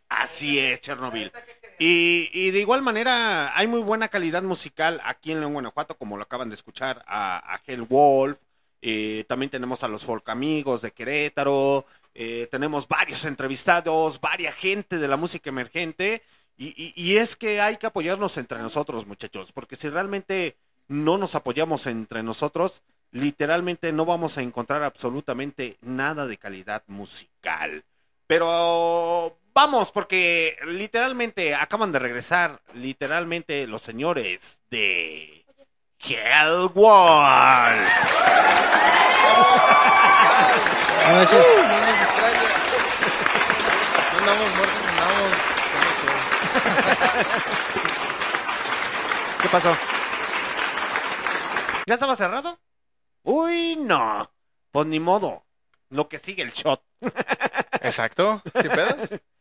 Así es, Chernobyl. Y, y de igual manera, hay muy buena calidad musical aquí en León, Guanajuato, como lo acaban de escuchar a, a Hell Wolf. Eh, también tenemos a los folk amigos de Querétaro. eh, tenemos varios entrevistados, varias gente de la música emergente. Y, es que hay que apoyarnos entre nosotros, muchachos, porque si realmente no nos apoyamos entre nosotros, literalmente no vamos a encontrar absolutamente nada de calidad musical. Pero vamos, porque literalmente acaban de regresar, literalmente los señores de Hellwall. Buenas noches. No nos extraña. No andamos muertos, andamos. ¿Qué pasó? ¿Ya estaba cerrado? Uy, no. Pues ni modo. Lo que sigue el shot. Exacto. ¿Sin pedos?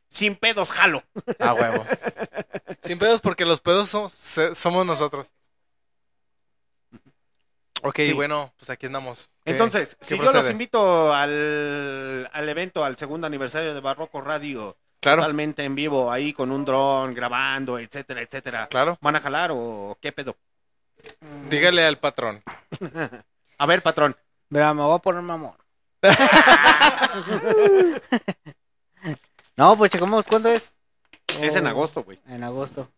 Sin pedos, jalo. A huevo. Sin pedos porque los pedos somos nosotros. Ok, Sí. bueno, pues aquí andamos. ¿Qué- Entonces, qué si yo los invito al, al evento, al segundo aniversario de Barroco Radio, Claro. totalmente en vivo, ahí con un dron, grabando, etcétera, etcétera. Claro. ¿Van a jalar o qué pedo? Dígale al patrón. A ver, patrón. Mira, me voy a poner mamón. no, pues checamos cuándo es. Es en Oh, agosto, güey. En agosto.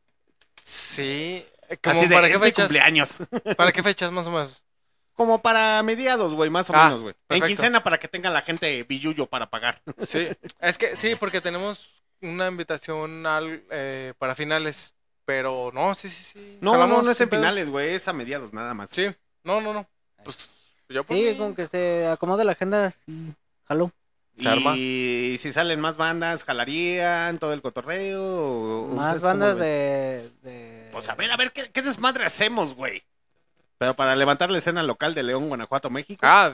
Sí. ¿cómo Así de, ¿Para qué es mi fechas? cumpleaños. ¿Para qué fechas más o menos? Como para mediados, güey, más o Ah, menos, güey. En quincena para que tenga la gente billuyo para pagar. Sí, es que sí, porque tenemos una invitación al, eh, para finales, pero no, sí, sí, sí. No, no, no es en finales, güey, es a mediados nada más. Sí, no, no, no. Pues yo por Sí, mí- con que se acomode la agenda. sí, Jalo. Se arma. Y si salen más bandas, jalarían todo el cotorreo. o- Más bandas de, de- Pues a ver, a ver, ¿qué, qué desmadre hacemos, güey? Pero para levantar la escena local de León, Guanajuato, México. Ah,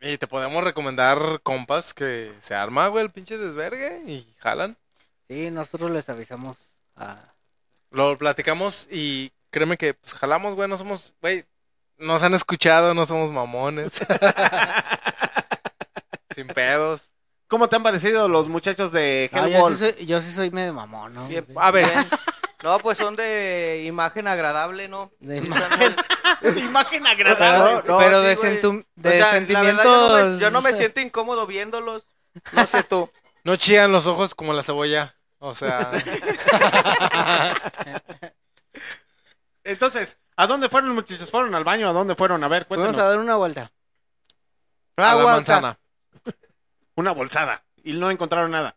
y te podemos recomendar compas que se arma, güey, el pinche desvergue y jalan. Sí, nosotros les avisamos a... Lo platicamos y créeme que pues jalamos, güey, no somos, güey, nos han escuchado, no somos mamones. Sin pedos. ¿Cómo te han parecido los muchachos de No, yo, sí soy, yo sí soy medio mamón, ¿no? Bien, A ver. No, pues son de imagen agradable, ¿no? De imagen- Imagen agradable. no, pero sí, de, O sea, sentimientos... verdad, yo, no me, yo no me siento incómodo viéndolos. No sé tú. No chillan los ojos como la cebolla. O sea, Entonces, ¿a dónde fueron, muchachos? ¿Fueron al baño? ¿A dónde fueron? A ver, cuéntanos. a dar una vuelta. a la Agua, manzana. Una bolsada. Y no encontraron nada.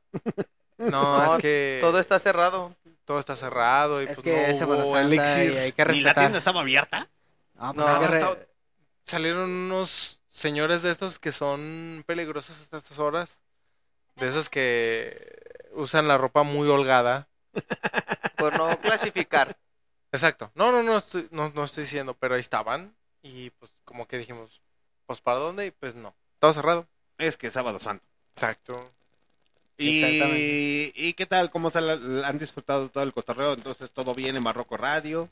No, No, es que Todo está cerrado. Todo está cerrado y Es pues que no Semana hubo Santa elixir. y hay que ¿Y la tienda estaba abierta? No, pues No, hay que re- estaba- Salieron unos señores de estos que son peligrosos hasta estas horas. De esos que usan la ropa muy holgada. Por no clasificar. Exacto. No, no, no estoy, no, no estoy diciendo, pero ahí estaban. Y pues como que dijimos, pues ¿para dónde? Y pues no. Estaba cerrado. Es que es sábado santo. Exacto. Y. ¿Y qué tal? ¿Cómo se la- han disfrutado todo el cotorreo? Entonces, ¿todo bien en Barroco Radio?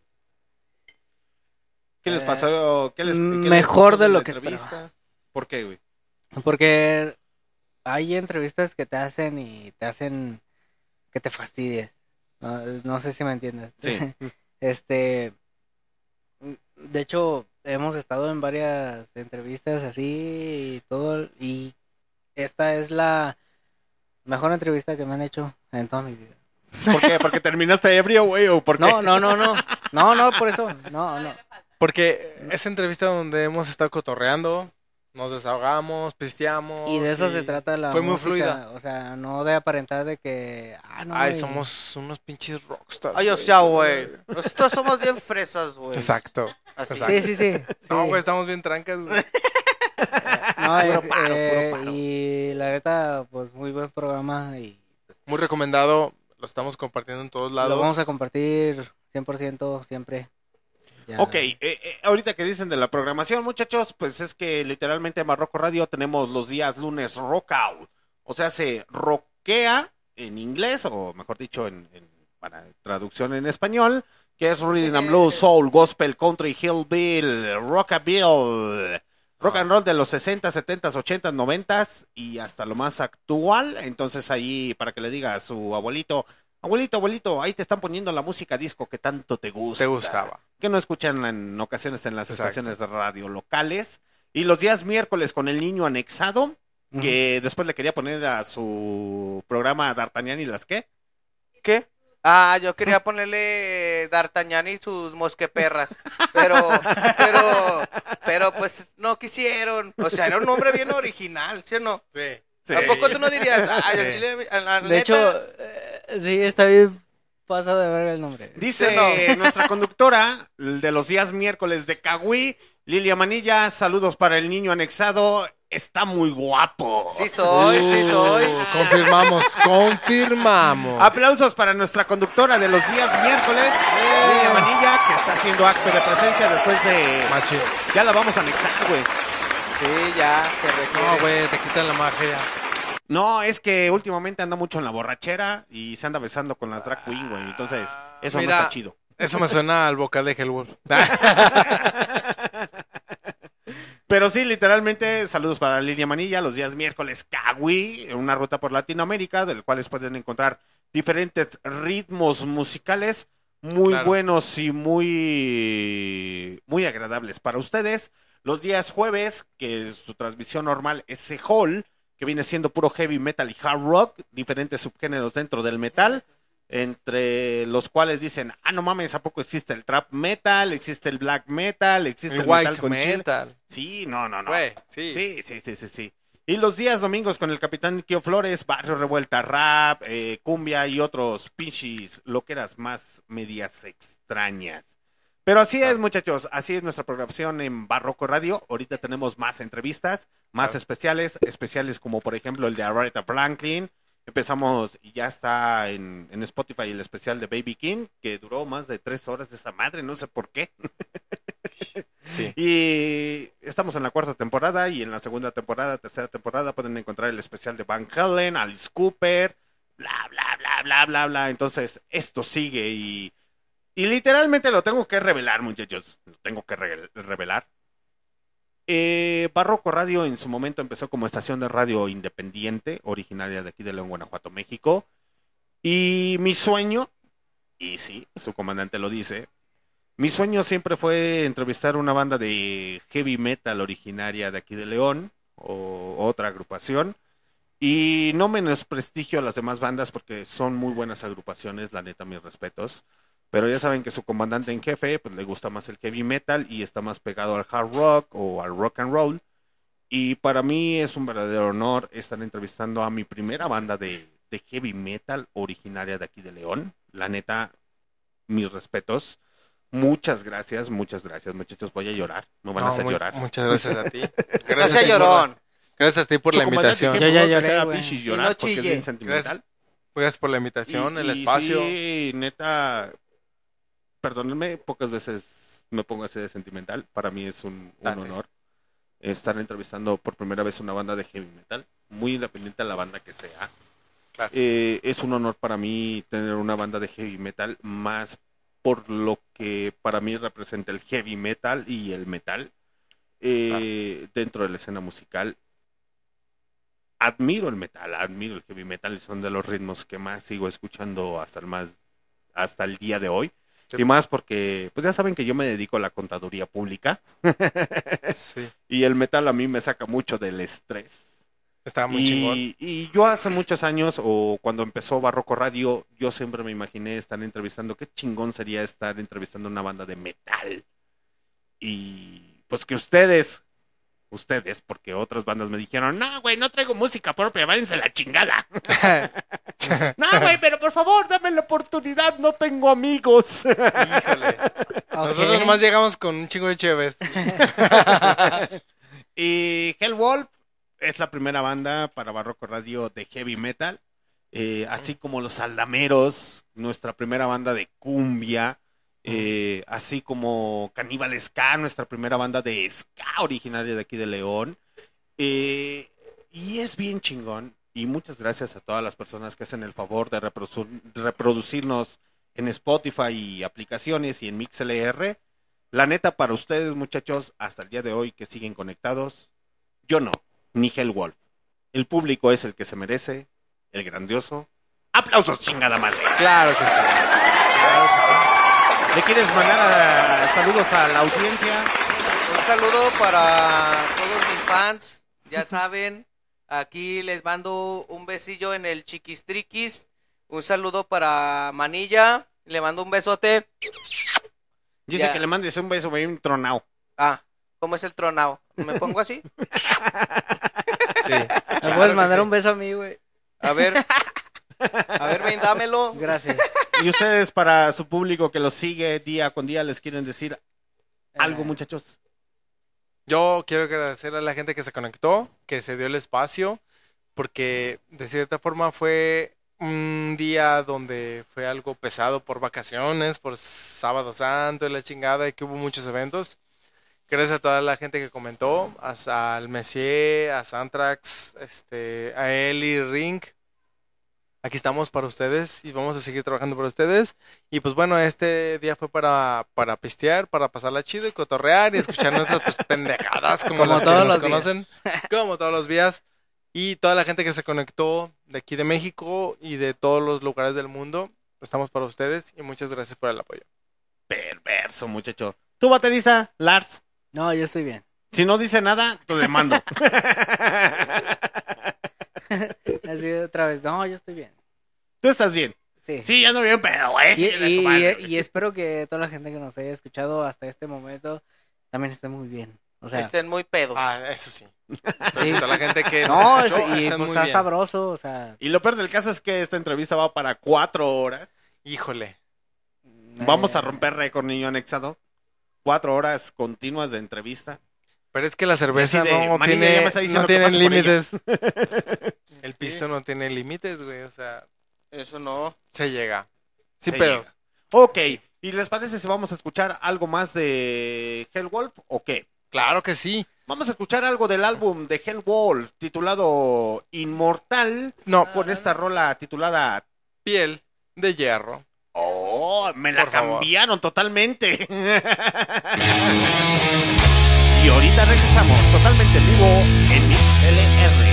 ¿Qué les Eh, pasó? ¿Qué les, qué les mejor de lo que entrevista? esperaba. ¿Por qué, güey? Porque hay entrevistas que te hacen y te hacen que te fastidies. No, no sé si me entiendes. Sí. este, de hecho, hemos estado en varias entrevistas así y todo, y esta es la mejor entrevista que me han hecho en toda mi vida. ¿Por qué? ¿Porque terminaste ebrio, güey? ¿O por qué? No, no, no, no, no, no, por eso, no, no. Porque esa entrevista donde hemos estado cotorreando, nos desahogamos, pisteamos. Y de eso y se trata la Fue muy fluida. O sea, no de aparentar de que... Ah, no, Ay, güey. somos unos pinches rockstars. Ay, o güey. sea, güey. Nosotros somos bien fresas, güey. Exacto. Así. Sí, sí, sí. No, güey, estamos bien trancas, güey. No, Puro eh, paro, eh, puro paro. Y la neta, pues muy buen programa y Muy recomendado. Lo estamos compartiendo en todos lados. lo vamos a compartir 100% siempre. Ya. Ok, eh, eh, ahorita que dicen de la programación, muchachos, pues es que literalmente en Barroco Radio tenemos los días lunes rock out. O sea, se rockea en inglés, o mejor dicho, en, en- para traducción en español, que es Rhythm and Blues, Soul, Gospel, Country, Hillbill, Rockabill, rock and roll de los 60, 70, 80, 90 y hasta lo más actual. Entonces ahí, para que le diga a su abuelito, abuelito, abuelito, ahí te están poniendo la música disco que tanto te gusta Te gustaba. que no escuchan en ocasiones en las Exacto. estaciones de radio locales. Y los días miércoles con el niño anexado, que después le quería poner a su programa D'Artagnan y las qué. ¿Qué? Ah, yo quería ponerle D'Artagnan y sus mosqueperras. Pero, pero, pero pues no quisieron. O sea, era un nombre bien original, ¿sí o no? Sí. Sí. ¿A poco tú no dirías? Ay, al Sí. chile, a la De neta, hecho, eh, sí, está bien pasado de ver el nombre. Dice Sí, nuestra conductora de los días miércoles de Cahuí, Lilia Manilla, saludos para el niño anexado, está muy guapo. Sí soy, sí soy. Uh, confirmamos, confirmamos. Aplausos para nuestra conductora de los días miércoles, Lilia Manilla, que está haciendo acto de presencia después de... Machi. Ya la vamos a anexar, güey. Sí, ya, se requiere. No, güey, te quitan la magia. No, es que últimamente anda mucho en la borrachera y se anda besando con las drag queen, güey. Entonces, eso Mira, no está chido. Eso me suena al vocal de Hellwolf. Pero sí, literalmente, saludos para Lilia Manilla, los días miércoles Kawi, una ruta por Latinoamérica, del cual pueden encontrar diferentes ritmos musicales muy Claro. buenos y muy, muy agradables para ustedes. Los días jueves, que su transmisión normal es ese Hall, que viene siendo puro heavy metal y hard rock, diferentes subgéneros dentro del metal, entre los cuales dicen, ah, no mames, ¿a poco existe el trap metal? ¿Existe el black metal? ¿Existe El el, metal con chile?" metal. Sí, no, no, no. Güey, sí. Sí, sí, sí, sí, sí. Y los días domingos con el capitán Kio Flores, Barrio Revuelta, Rap, eh, Cumbia y otros pinches loqueras más medias extrañas. Pero así es, muchachos, así es nuestra programación en Barroco Radio. Ahorita tenemos más entrevistas, más especiales, especiales como por ejemplo el de Aretha Franklin. Empezamos y ya está en, en Spotify el especial de Baby King, que duró más de tres horas de esa madre, no sé por qué. Y estamos en la cuarta temporada y en la segunda temporada, tercera temporada pueden encontrar el especial de Van Halen, Alice Cooper, bla, bla, bla, bla, bla, bla. Entonces, esto sigue y, y literalmente lo tengo que revelar, muchachos. Lo tengo que re- revelar. Eh, Barroco Radio en su momento empezó como estación de radio independiente, originaria de aquí de León, Guanajuato, México. Y mi sueño, y sí, su comandante lo dice, mi sueño siempre fue entrevistar una banda de heavy metal originaria de aquí de León o otra agrupación. Y no menosprestigio a las demás bandas porque son muy buenas agrupaciones, la neta, mis respetos. Pero ya saben que su comandante en jefe, pues le gusta más el heavy metal y está más pegado al hard rock o al rock and roll. Y para mí es un verdadero honor estar entrevistando a mi primera banda de, de heavy metal originaria de aquí de León. La neta, mis respetos. Muchas gracias, muchas gracias, muchachos. Voy a llorar. Me van a No, hacer muy- llorar. Muchas gracias a ti. Gracias, a ti por- llorón. Gracias a ti por la invitación. ¿qué Yo ya lloré, hacer a güey. pinches Y llorar no porque es chille. bien sentimental. Gracias, gracias por la invitación, Y- el y espacio. Sí, neta, perdónenme, pocas veces me pongo así de sentimental. Para mí es un, honor estar entrevistando por primera vez una banda de heavy metal, muy independiente a la banda que sea. Claro. Eh, es un honor para mí tener una banda de heavy metal, más por lo que para mí representa el heavy metal y el metal eh, dentro de la escena musical. Admiro el metal, admiro el heavy metal y son de los ritmos que más sigo escuchando hasta el más hasta el día de hoy. Sí. Y más porque, pues ya saben que yo me dedico a la contaduría pública. Sí, Y el metal a mí me saca mucho del estrés. estaba muy chingón. Y, y yo hace muchos años, o cuando empezó Barroco Radio, yo siempre me imaginé estar entrevistando, qué chingón sería estar entrevistando una banda de metal. Y pues que ustedes, ustedes, porque otras bandas me dijeron, no, güey, no traigo música propia, váyanse a la chingada. no, güey, pero por favor, dame la oportunidad, no tengo amigos. Híjole. Nosotros nomás llegamos con un chingo de cheves. Y Hellwolf es la primera banda para Barroco Radio de heavy metal, eh, así como Los Aldameros, nuestra primera banda de cumbia, eh, así como Caníbal Ska, nuestra primera banda de ska originaria de aquí de León. Eh, y es bien chingón. Y muchas gracias a todas las personas que hacen el favor de reproducir- reproducirnos en Spotify y aplicaciones y en MixLR. La neta, para ustedes, muchachos, hasta el día de hoy que siguen conectados, yo no, ni Hellwolf. El público es el que se merece, el grandioso. ¡Aplausos, chingada madre! Claro que sí. ¿Le quieres mandar a- saludos a la audiencia? Un saludo para todos mis fans. Ya saben, aquí les mando un besillo en el chiquistriquis. Un saludo para Manilla. Le mando un besote. Dice Ya. que le mandes un beso bien tronado. Ah, ¿cómo es el tronado? ¿Me pongo así? ¿Me puedes mandar un beso a mí, güey? A ver. A ver, ven, dámelo. Gracias. Y ustedes, para su público que los sigue día con día, les quieren decir algo, muchachos. Yo quiero agradecer a la gente que se conectó, que se dio el espacio, porque de cierta forma fue un día donde fue algo pesado por vacaciones, por sábado santo y la chingada, y que hubo muchos eventos. Gracias a toda la gente que comentó, a- al Messier, a Santrax, este, a Eli Ring. Aquí estamos para ustedes y vamos a seguir trabajando para ustedes. Y pues bueno, este día fue para, para pistear, para pasarla chido y cotorrear y escuchar nuestras pues, pendejadas como, Como las que todos nos los días. conocen. Como todos los días. Y toda la gente que se conectó de aquí de México y de todos los lugares del mundo. estamos para ustedes y muchas gracias por el apoyo. Perverso, muchacho. ¿Tú, baterista, Lars? No, yo estoy bien. Si no dice nada, te le mando. Así otra vez. No, yo estoy bien. ¿Tú estás bien? Sí. Sí, ando bien, pero güey, Y, espero que toda la gente que nos haya escuchado hasta este momento también esté muy bien. O sea, Estén muy pedos. Ah, eso sí. sí. Toda la gente que no, nos escuchó, este- y están pues muy está bien. sabroso, o sea, Y lo peor del caso es que esta entrevista va para cuatro horas. Híjole. Vamos a romper récord, niño anexado. Cuatro horas continuas de entrevista. Pero es que la cerveza de, no "Manilla, ya tiene, me no tiene pase por ella". límites. El pisto no tiene límites, güey. O sea, Eso no. se llega. Sí, pero. Ok, ¿y les parece si vamos a escuchar algo más de Hellwolf o qué? Claro que sí. Vamos a escuchar algo del álbum de Hellwolf titulado Inmortal. No. Con esta rola titulada Piel de hierro. Oh, me la Por favor. cambiaron totalmente. y ahorita regresamos totalmente en vivo en MixLR.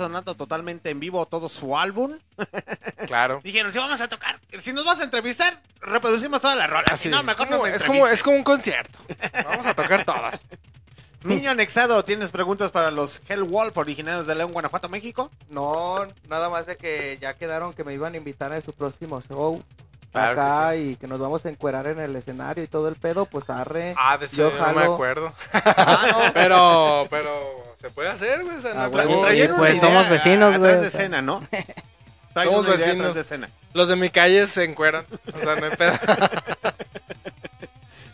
Sonando totalmente en vivo todo su álbum. Claro. Dijeron, si vamos a tocar, si nos vas a entrevistar, reproducimos todas las rolas. Si no, es, mejor como, no me es, como, es como un concierto. Vamos a tocar todas. Niño anexado, ¿tienes preguntas para los Hellwolf originarios de León, Guanajuato, México? No, nada más de que ya quedaron que me iban a invitar a su próximo show. Claro que acá y que nos vamos a encuerar en el escenario y todo el pedo, pues arre. Ah, de yo no me jalo. acuerdo. Ah, no. Pero, pero, se puede hacer, güey. o sea, no Ah. Traían pues somos vecinos, Atrás güey, de o sea. escena, ¿no? Somos vecinos. atrás de escena. Los de mi calle se encueran. O sea, no hay pedo.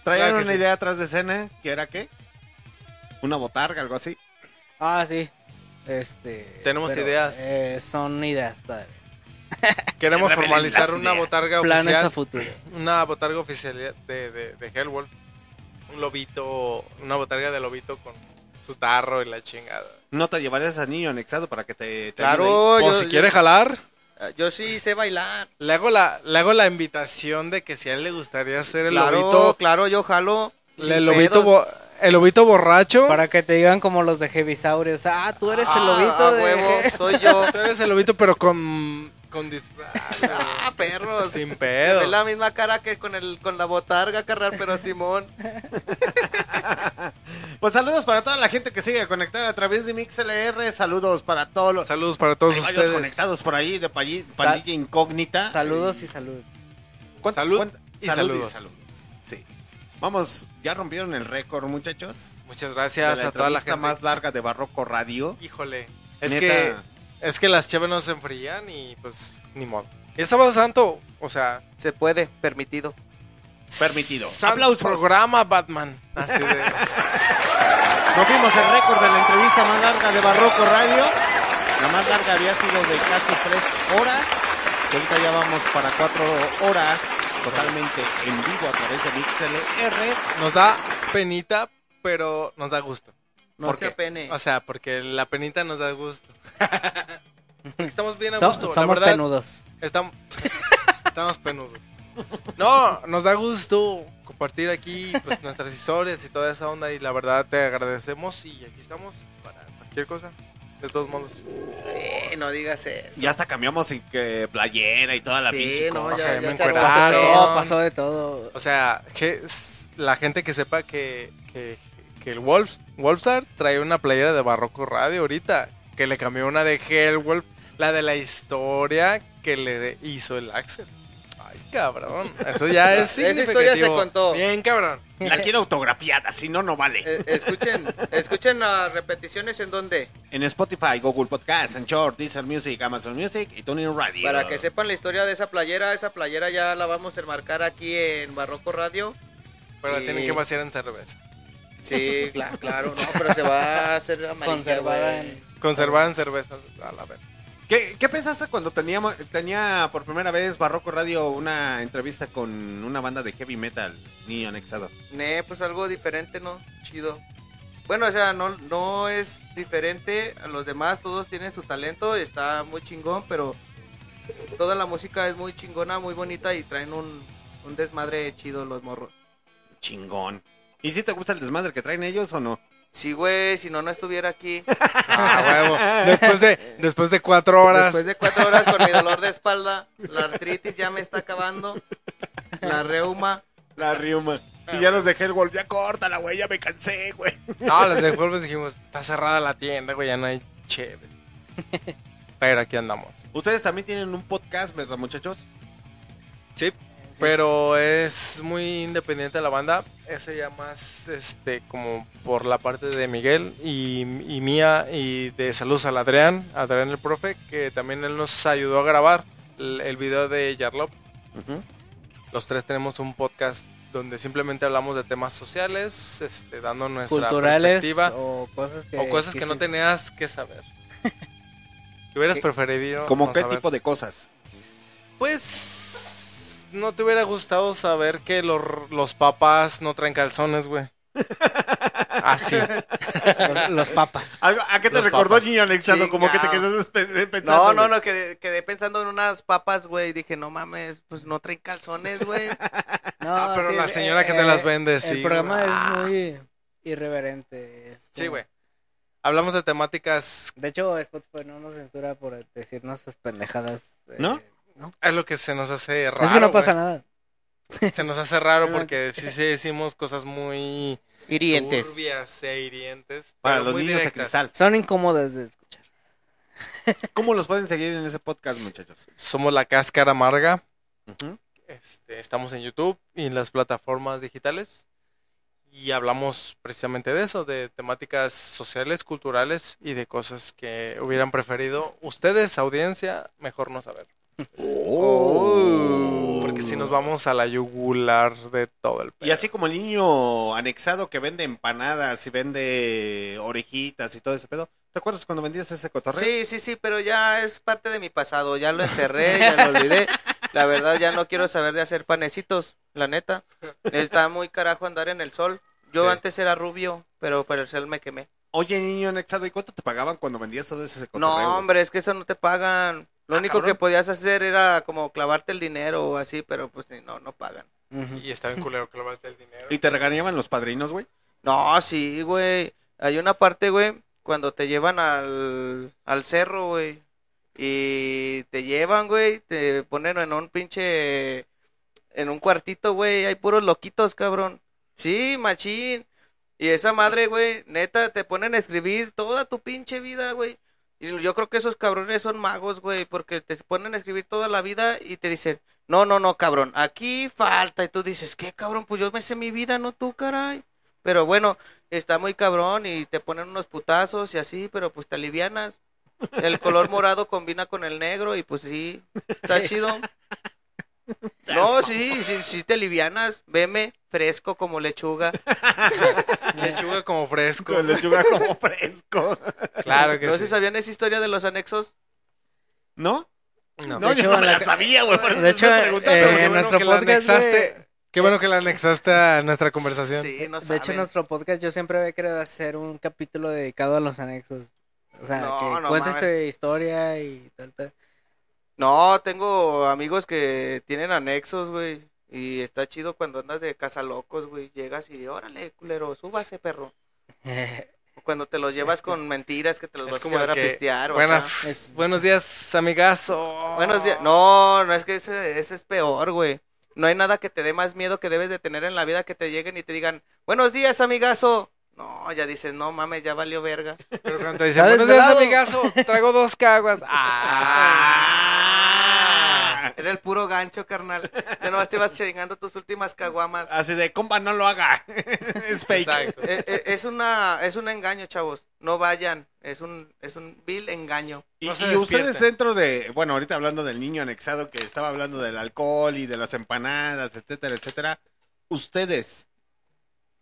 Traían Claro una sí. idea atrás de escena, que era qué? Una botarga, algo así. Ah, sí. Este. Tenemos pero, ideas. eh, son ideas todavía. Queremos formalizar una botarga Planes oficial. a futuro. Una botarga oficial de, de, de Hellwolf. Un lobito, una botarga de lobito con su tarro y la chingada. ¿No te llevarías a niño anexado para que te, te ayude Claro, O yo, si yo- quiere jalar, yo sí sé bailar. le hago, la, le hago la invitación de que si a él le gustaría ser el claro, lobito, claro, yo jalo. el lobito, bo- el lobito borracho. Para que te digan como los de Heavisaurios. Ah, tú eres el Ah, lobito de. huevo, soy yo. Tú eres el lobito, pero con, con disfraz. Ah, perros. Sin pedo. ve la misma cara que con el con la botarga, carnal, pero Simón. Pues saludos para toda la gente que sigue conectada a través de MixLR. Saludos para todos los Saludos para todos ustedes. conectados por ahí de Sal- pandilla incógnita. Saludos y salud. ¿Cuánto- Salud cuánto- y salud saludos. saludos. Sí. Vamos, ya rompieron el récord, muchachos. Muchas De gracias la a toda la gente. más larga de Barroco Radio. Híjole. Es Neta. que es que las chaves no se enfrían y pues ni modo. Y es sábado santo, o sea, Se puede, permitido. Permitido. Aplausos. programa Batman. Así de Rompimos el récord de la entrevista más larga de Barroco Radio. La más larga había sido de casi tres horas. Y ahorita ya vamos para cuatro horas totalmente en vivo a través de MixLR. nos da penita, pero nos da gusto. No ¿Por se qué? apene. O sea, porque la penita nos da gusto. Estamos bien a So- gusto, la somos verdad. penudos. Estamos, estamos penudos. No, nos da gusto compartir aquí pues, nuestras historias y toda esa onda y la verdad te agradecemos y aquí estamos para cualquier cosa. De todos modos. Eh, no digas eso. Ya hasta cambiamos y que playera y toda la Sí, pinche no, cosa. ya- Se me se encueraron. pasó de todo. O sea, que la gente que sepa que, que, que el Wolf, Wolfstar trae una playera de Barroco Radio ahorita, que le cambió una de Hellwolf, la de la historia que le hizo el Axel. Ay, cabrón. Eso ya es Esa historia se contó. Bien, cabrón. La quiero autografiada, si no, no vale. Eh, escuchen, escuchen las repeticiones en donde. En Spotify, Google Podcast, Anchor, Deezer Music, Amazon Music y TuneIn Radio. Para que sepan la historia de esa playera, esa playera ya la vamos a enmarcar aquí en Barroco Radio. Pero la tienen que vaciar en cerveza. Sí, cla- claro, no, pero se va a hacer amarilla, Conservada en- Conservada en cerveza. A la vez. ¿Qué, qué pensaste cuando teníamos, tenía por primera vez Barroco Radio una entrevista con una banda de heavy metal, niño anexado? Ne, pues algo diferente, ¿no? Chido. Bueno, o sea, no, no es diferente a los demás, todos tienen su talento, está muy chingón, pero toda la música es muy chingona, muy bonita y traen un, un desmadre chido los morros. Chingón. ¿Y si te gusta el desmadre que traen ellos o no? Sí, güey, si no, no estuviera aquí. Ah, huevo. Después de, después de cuatro horas. Después de cuatro horas con mi dolor de espalda, la artritis ya me está acabando, la reuma. La riuma. Y ya los de Hellwolf, ya córtala, güey, ya me cansé, güey. No, los del Wolves dijimos, está cerrada la tienda, güey, ya no hay chévere. Pero aquí andamos. Ustedes también tienen un podcast, ¿verdad, muchachos? Sí, pero es muy independiente la banda. Ese ya más, este, como por la parte de Miguel y, y mía y de saludos al Adrián, Adrián el profe, que también él nos ayudó a grabar el, el video de Yarlop. Los tres tenemos un podcast donde simplemente hablamos de temas sociales, este, dando nuestra Culturales perspectiva o cosas que. o cosas que no tenías que saber. que hubieras preferido. ¿Cómo no qué saber. tipo de cosas? Pues no te hubiera gustado saber que los, los papás no traen calzones, güey. Ah, sí. Los, los papas. ¿Algo- ¿A qué te Los recordó niño anexado? Como que te quedaste pe- pensando. No, no, no, quedé, quedé pensando en unas papas, güey. Dije, no mames, pues no traen calzones, güey. No, Ah, pero la el- señora que te las vende, sí, El programa güey. es muy irreverente. es Sí, güey. Hablamos de temáticas. De hecho, Spotify no nos censura por decirnos esas pendejadas. eh, ¿No? Es lo que se nos hace raro. Es que no pasa nada. Se nos hace raro porque sí, sí decimos cosas muy Hirientes. turbias e hirientes. Para los niños de cristal. Son incómodas de escuchar. ¿Cómo los pueden seguir en ese podcast, muchachos? Somos la cáscara amarga. Este, estamos en YouTube y en las plataformas digitales. Y hablamos precisamente de eso, de temáticas sociales, culturales y de cosas que hubieran preferido ustedes, audiencia, mejor no saber. Oh. Porque si nos vamos a la yugular de todo el Y así como el niño anexado que vende empanadas y vende orejitas y todo ese pedo. ¿Te acuerdas cuando vendías ese cotorreo? Sí, sí, sí, pero ya es parte de mi pasado. Ya lo enterré, ya lo olvidé. La verdad, ya no quiero saber de hacer panecitos, la neta. Está muy carajo andar en el sol. Yo Sí. antes era rubio, pero por el sol me quemé. Oye, niño anexado, ¿y cuánto te pagaban cuando vendías todo ese cotorreo? No, hombre, es que eso no te pagan. Lo Ah, único cabrón. que podías hacer era como clavarte el dinero o así, pero pues ni- no, no pagan. Y está bien culero lo el dinero. ¿Y te regañaban los padrinos, güey? No, sí, güey. Hay una parte, güey, cuando te llevan al, al cerro, güey. Y te llevan, güey, te ponen en un pinche... En un cuartito, güey, hay puros loquitos, cabrón. Sí, machín. Y esa madre, güey, neta, te ponen a escribir toda tu pinche vida, güey. Y yo creo que esos cabrones son magos, güey, porque te ponen a escribir toda la vida y te dicen, no, no, no, cabrón, aquí falta. Y tú dices, ¿qué, cabrón? Pues yo me sé mi vida, no tú, caray. Pero bueno, está muy cabrón y te ponen unos putazos y así, pero pues te alivianas. El color morado combina con el negro y pues sí, está chido. No, sí, sí, sí te alivianas. Veme fresco como lechuga. Lechuga como fresco. Con lechuga como fresco. Claro que ¿No sí. se sabían esa historia de los anexos? ¿No? No. No, De yo hecho, no me la la- sabía, güey. De hecho, eh, en nuestro que la podcast. Qué bueno que la anexaste a nuestra conversación. Sí, no De hecho, en nuestro podcast yo siempre había querido hacer un capítulo dedicado a los anexos. O sea, No, que no cuentes mames. tu historia y tal. No, tengo amigos que tienen anexos, güey. Y está chido cuando andas de cazalocos, güey. Llegas y, órale, culero, súbase, perro. O Cuando te los llevas con mentiras que te los Es vas a llevar a pistear. o buenas, acá. buenos días, amigazo. Buenos días. No, no es que ese, ese es peor, güey. No hay nada que te dé más miedo que debes de tener en la vida que te lleguen y te digan, buenos días, amigazo. No, ya dices, no mames, ya valió verga. Pero cuando te dicen, buenos días, amigazo, traigo dos caguas. Ah. Era el puro gancho, carnal. Ya nomás te ibas chingando tus últimas caguamas. Así de, compa, no lo haga. es fake. Exacto. Eh, eh, es una es un engaño, chavos. No vayan. Es un es un vil engaño. Y, No se y ustedes dentro de, bueno, ahorita hablando del niño anexado que estaba hablando del alcohol y de las empanadas, etcétera, etcétera, ¿ustedes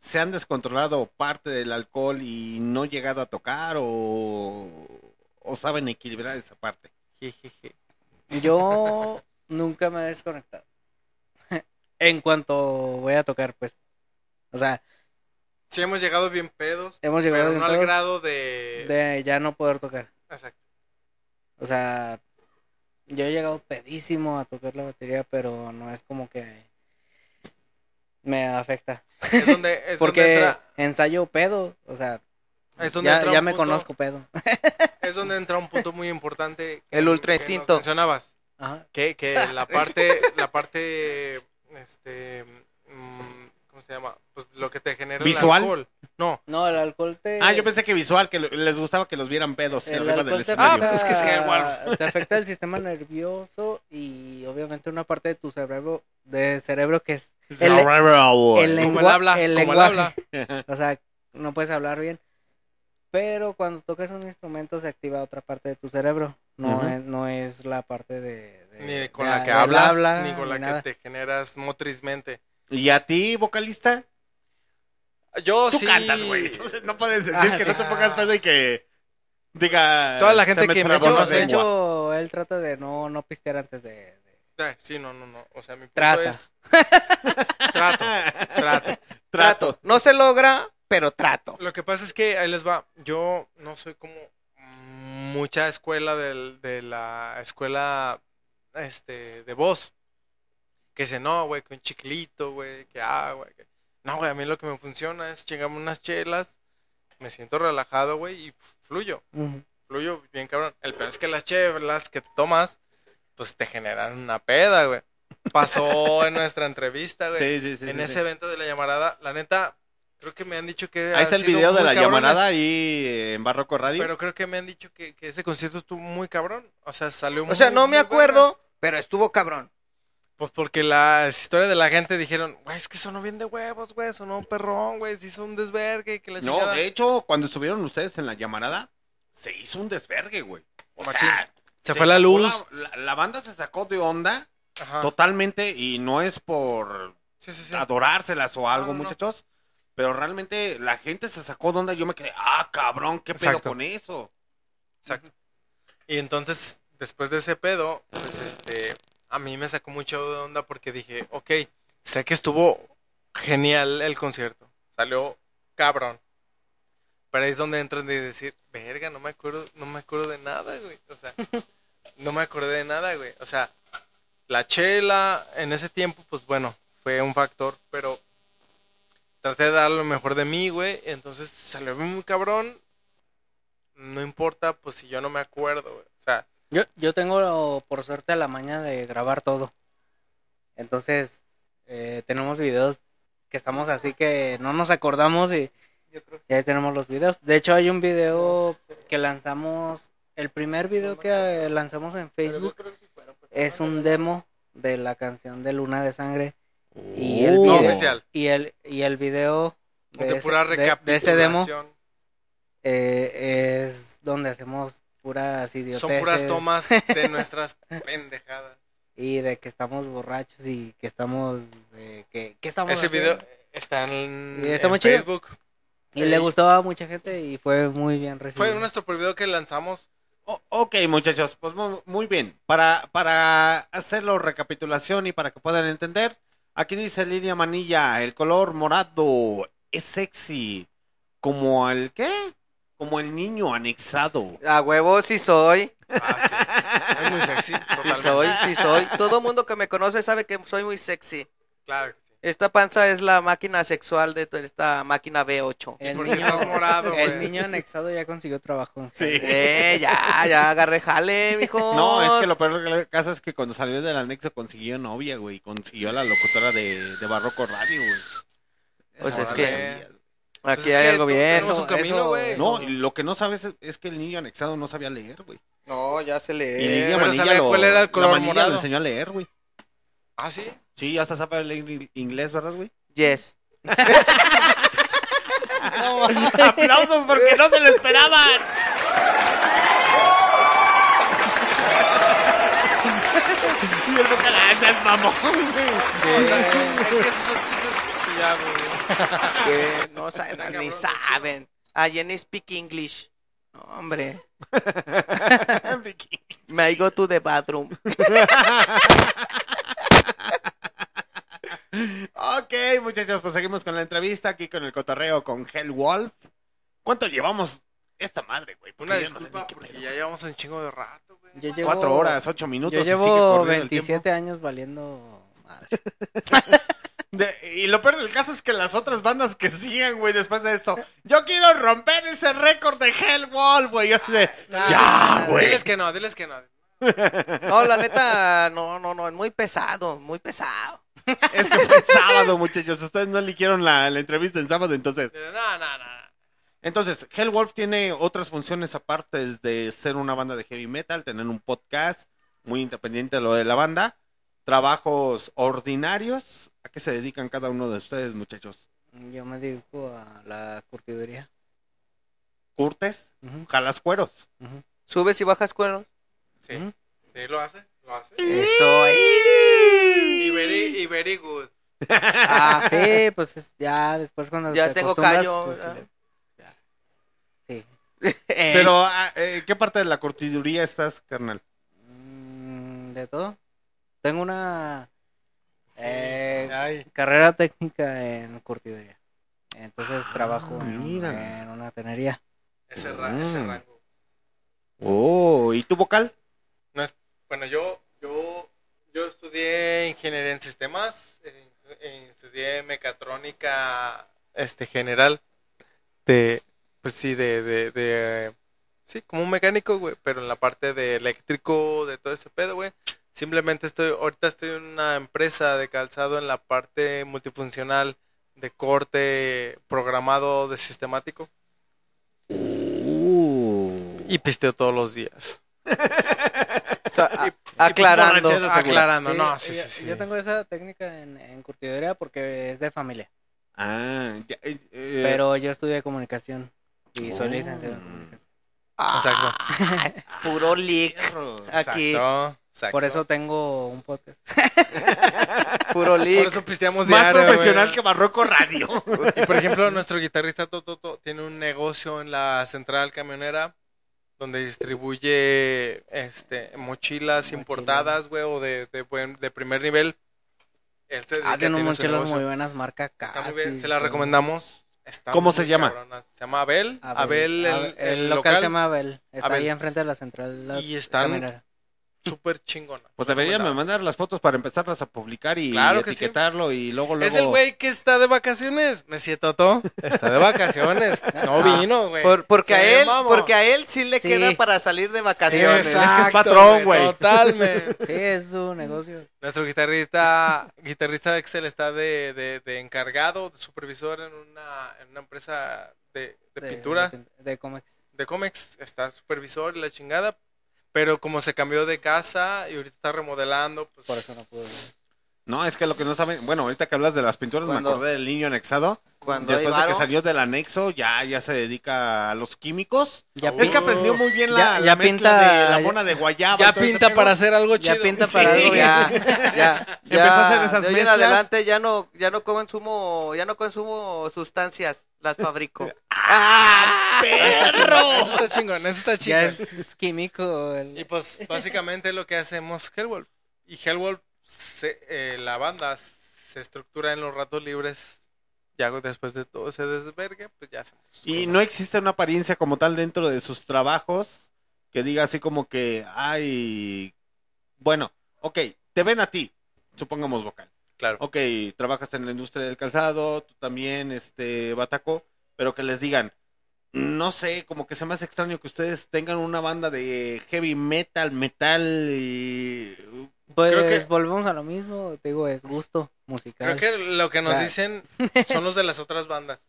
se han descontrolado parte del alcohol y no llegado a tocar o, o saben equilibrar esa parte? Yo nunca me he desconectado. en cuanto voy a tocar, pues. O sea, Sí, hemos llegado bien pedos. Hemos llegado pero bien no al grado de... de ya no poder tocar. Exacto. O sea, yo he llegado pedísimo a tocar la batería, pero no es como que me afecta. Es donde, es Porque donde entra, ensayo pedo, o sea, es donde ya, entra ya me punto- conozco pedo. Es donde entra un punto muy importante. que- El ultra que instinto. mencionabas. Ajá. Que, que la parte, la parte, este, mm, ¿cómo se llama? Pues lo que te genera ¿Visual? el alcohol. No, No, el alcohol te... Ah, yo pensé que visual, que les gustaba que los vieran pedos el arriba del alcohol te escenario. Ah, pues es que es que igual. te afecta el sistema nervioso y obviamente una parte de tu cerebro, de cerebro que es el, el, Como el lengua- habla, el como el lenguaje. habla. O sea, no puedes hablar bien. Pero cuando tocas un instrumento se activa otra parte de tu cerebro. No, Ujú. es, no es la parte de... de- ni con de- la que del hablas, habla, ni con la nada. que te generas motrizmente. ¿Y a ti, vocalista? Yo Tú sí. cantas, güey. Entonces no puedes decir Ah, que no te pongas pedo y que diga... Toda la gente me que me conoce, De hecho, él trata de no, no pistear antes de... de- Ah, Sí, no, no, no. O sea, mi punto Trata. es... trato, trato. Trato. No se logra, pero trato. Lo que pasa es que ahí les va. Yo no soy como mucha escuela del- de la escuela este de voz. Que dice, no, güey, que un chiclito, güey, que ah, güey. que-". No, güey, a mí lo que me funciona es chingarme unas chelas, me siento relajado, güey, y fluyo. Fluyo bien cabrón. El peor es que las chelas que te tomas, pues te generan una peda, güey. Pasó en nuestra entrevista, güey. Sí, sí, sí, En sí, ese sí. evento de la llamarada, la neta, creo que me han dicho que. Ahí está el video de la cabrones, llamarada ahí eh, en Barroco Radio. Pero creo que me han dicho que, que ese concierto estuvo muy cabrón. O sea, salió muy O sea, no me acuerdo, pero estuvo cabrón. Pues porque la historia de la gente dijeron, güey, es que sonó bien de huevos, güey, sonó perrón, güey, se hizo un desvergue, que la No, chingada. de hecho, cuando estuvieron ustedes en la llamarada, se hizo un desvergue, güey. O Machín. sea, Se fue la luz. La, la- la banda se sacó de onda Ajá. totalmente y no es por Sí, sí, sí. adorárselas o algo, No, no, no. muchachos. Pero realmente la gente se sacó de onda y yo me quedé, ah, cabrón, qué pedo Exacto. con eso. Exacto. Y entonces, después de ese pedo, pues este, a mí me sacó mucho de onda porque dije, ok, sé que estuvo genial el concierto, salió cabrón. Pero ahí es donde entro de decir, verga, no me acuerdo, no me acuerdo de nada, güey. O sea, no me acordé de nada, güey. O sea, la chela en ese tiempo, pues bueno, fue un factor, pero traté de dar lo mejor de mí, güey. Entonces salió muy cabrón. No importa, pues si yo no me acuerdo, güey. O sea, Yo, yo tengo por suerte la maña de grabar todo. Entonces, eh, tenemos videos que estamos así que no nos acordamos y, y ahí tenemos los videos. De hecho, hay un video que lanzamos, el primer video que lanzamos en Facebook es un demo de la canción de Luna de Sangre. Y el No video, oficial. Y el, y el video Es de pura de- de ese demo eh, es donde hacemos puras idioteces. son puras tomas de nuestras pendejadas. y de que estamos borrachos y que estamos eh, que, que estamos Ese haciendo. video está en, está muy. Facebook. y Sí. le gustó a mucha gente y fue muy bien recibido Fue nuestro primer video que lanzamos. O- ok, muchachos, pues mu- muy, bien. Para, para hacerlo recapitulación y para que puedan entender, aquí dice Lilia Manilla, el color morado es sexy. ¿Como el qué? Como el niño anexado. A huevo sí soy. Es muy sexy. Sí soy, sí soy. Todo mundo que me conoce sabe que soy muy sexy. Claro que sí. Esta panza es la máquina sexual de esta máquina B8. el ¿Por qué niño, morado, el niño anexado ya consiguió trabajo Sí. Eh, ya, ya agarré jale, mijo. No, es que lo peor del caso es que cuando salió del anexo consiguió novia, güey. Consiguió a la locutora de, de Barroco Radio, güey. Pues es que- Aquí Pues es hay algo bien. tenemos un camino, eso- güey. No, y lo que no sabes es, es que el niño anexado no sabía leer, güey. No, ya se Y le. Lilia pero Manilla lo, cuál era el la color Manilla morado. lo enseñó a leer, güey. ¿Ah, sí? Sí, hasta sabe leer inglés, ¿verdad, güey? Yes. Aplausos porque no se lo esperaban. y el ah, mamón, güey. Es que esos son chistes que ya, güey. Que no saben, Está ni cabrón, saben. A Jenny speak English. No, hombre. I go to the bathroom. ok, muchachos, pues seguimos con la entrevista aquí con el cotorreo con Hell Wolf. ¿Cuánto llevamos esta madre, güey? Una yo no sé disculpa ni qué porque pedo. ya llevamos un chingo de rato, güey. Yo llevo- Cuatro horas, ocho minutos yo y sigue llevo corriendo el 27 años valiendo madre. De- y lo peor del caso es que las otras bandas que siguen, güey, después de esto, yo quiero romper ese récord de Hell Wolf, güey. Yo así de, ya, güey. Diles que no, diles que no. No, la neta, no, no, no, es muy pesado, muy pesado. Es que fue el sábado, muchachos. Ustedes no eligieron la, la entrevista en sábado, entonces. No, no, no. Entonces, Hellwolf tiene otras funciones aparte de ser una banda de heavy metal, tener un podcast muy independiente de lo de la banda, trabajos ordinarios. ¿A qué se dedican cada uno de ustedes, muchachos? Yo me dedico a la curtiduría. ¿Curtes? ¿Jalas cueros? ¿Subes y bajas cuernos? Sí. Sí, lo hace, lo hace. Eso, Y very, y very good. Ah, sí, pues es- ya después cuando Ya te tengo callo, pues. Sí. Pero, ah, eh, ¿qué parte de la curtiduría estás, carnal? Mm, de todo. Tengo una eh, carrera técnica en curtiduría. Entonces trabajo en, una tenería. Ese, ra- ese Mm. rango. Oh, ¿y tu vocal? No es, bueno, yo, yo, yo estudié ingeniería en sistemas, eh, eh, estudié mecatrónica este, general, de, pues sí, de, de, de, sí, como un mecánico, güey, pero en la parte de eléctrico, de todo ese pedo, güey. Simplemente estoy, ahorita estoy en una empresa de calzado en la parte multifuncional de corte programado de sistemático. Y pisteo todos los días. aclarando. Aclarando, Sí, no, sí, yo, sí, sí. yo tengo esa técnica en, en curtiduría porque es de familia. Ah, ya, eh, eh, Pero yo estudié comunicación y soy Oh. licenciado en comunicación. Exacto. Puro leak. Aquí. Exacto, exacto. Por eso tengo un podcast. Puro leak. Por eso pisteamos Más diario, profesional güey. que Barroco Radio. Y por ejemplo, nuestro guitarrista Toto tiene un negocio en la central camionera donde distribuye este mochilas importadas, güey, o de, de, buen- de primer nivel. Él se Ah, tiene mochilas negocio. muy buenas, marca Está muy bien, se la todo. recomendamos. Está ¿Cómo se llama? Se llama Abel. Abel. Abel, el, local, local se llama Abel. Está Abel. ahí enfrente de la central. la Y están camionera. Súper chingona. Pues deberían me mandar las fotos para empezarlas a publicar y Claro que sí. etiquetarlo y luego luego Es el güey que está de vacaciones. Me siento Toto. Está de vacaciones. No vino, güey. Por- porque, a él, porque a él sí le Sí. queda para salir de vacaciones. es que es patrón, güey. Totalmente. Sí, es su negocio. Nuestro guitarrista, guitarrista Excel está de, de, de encargado, de supervisor en una, en una empresa de, de De- pintura, De, de cómics. de cómics. Está supervisor y la chingada. Pero como se cambió de casa y ahorita está remodelando, pues... Por eso no pudo. No, es que lo que no saben, bueno, ahorita que hablas de las pinturas me acordé del niño anexado. Cuando Después hay de que salió del anexo, ya, ya se dedica a los químicos. Ya es que aprendió muy bien la, Ya- la mezcla pinta- de la mona de guayaba. Ya pinta para hacer algo chido. Ya pinta Sí. para algo. Ya, ya, Empezó a hacer esas de hoy en mezclas. adelante ya no, ya no consumo, ya no consumo sustancias, las fabrico. ¡Ah, Eso está chingón, eso está chingón. Ya es químico. el- Y pues básicamente lo que hacemos Hellwolf. Y Hellwolf, se- eh, la banda se estructura en los ratos libres. Ya después de todo ese desvergue, pues ya hacemos. Y cosas. no existe una apariencia como tal dentro de sus trabajos que diga así como que, ay, bueno, ok, te ven a ti, supongamos vocal. Claro. Ok, trabajas en la industria del calzado, tú también, este, Bataco, pero que les digan, no sé, como que se me hace extraño que ustedes tengan una banda de heavy metal, metal y... Pues Creo que- volvemos a lo mismo. Te digo, es gusto musical. Creo que lo que nos O sea, dicen son los de las otras bandas.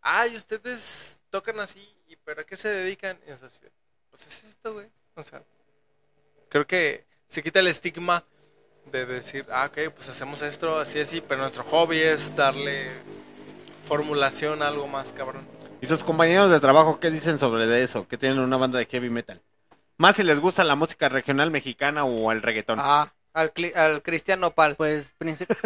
Ay, ustedes tocan así, ¿y pero a qué se dedican? Y es así, pues es esto, güey. O sea, creo que se quita el estigma de decir, ah, ok, pues hacemos esto, así, así, pero nuestro hobby es darle formulación a algo más, cabrón. ¿Y sus compañeros de trabajo qué dicen sobre de eso? Que tienen una banda de heavy metal. Más si les gusta la música regional mexicana o el reggaetón. Ah, al, cli- al Cristian Nopal. Pues princip-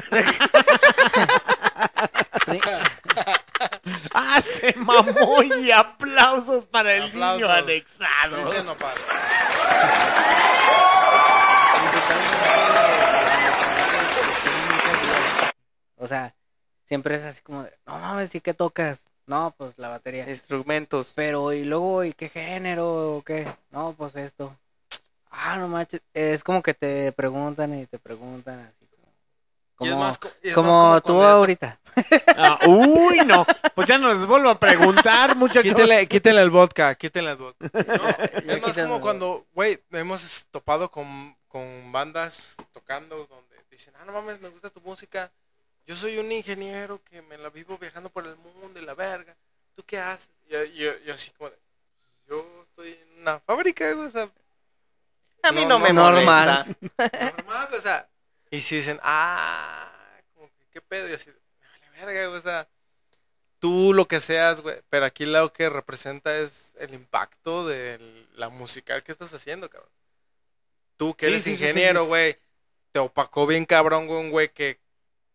¡Ah, se mamó! Y aplausos para el niño anexado. Cristian Nopal. O sea, siempre es así como de, no mames, ¿y qué tocas? No, pues la batería. Instrumentos. Pero, ¿y luego, y qué género o qué? No, pues esto. Ah, no manches. Es como que te preguntan y te preguntan así como. Y es Como, más co- y es como más como tú ahorita. Ah, uy, no. Pues ya no les vuelvo a preguntar, muchachos. Quítenle, quítenle el vodka, quítenle el vodka. No, es más como cuando, güey, hemos topado con, con bandas tocando donde dicen, ah, no mames, me gusta tu música. Yo soy un ingeniero que me la vivo viajando por el mundo y la verga. ¿Tú qué haces? Y yo, yo, yo así como de, yo estoy en una fábrica, güey, o sea, A mí no, me normal. molesta. normal, o sea. Y si dicen, ah, como que, ¿qué pedo? Y así, me vale verga, güey, o sea, tú lo que seas, güey, pero aquí lo que representa es el impacto de la musical que estás haciendo, cabrón. Tú que Sí, eres sí, ingeniero, sí. güey, te opacó bien cabrón, güey que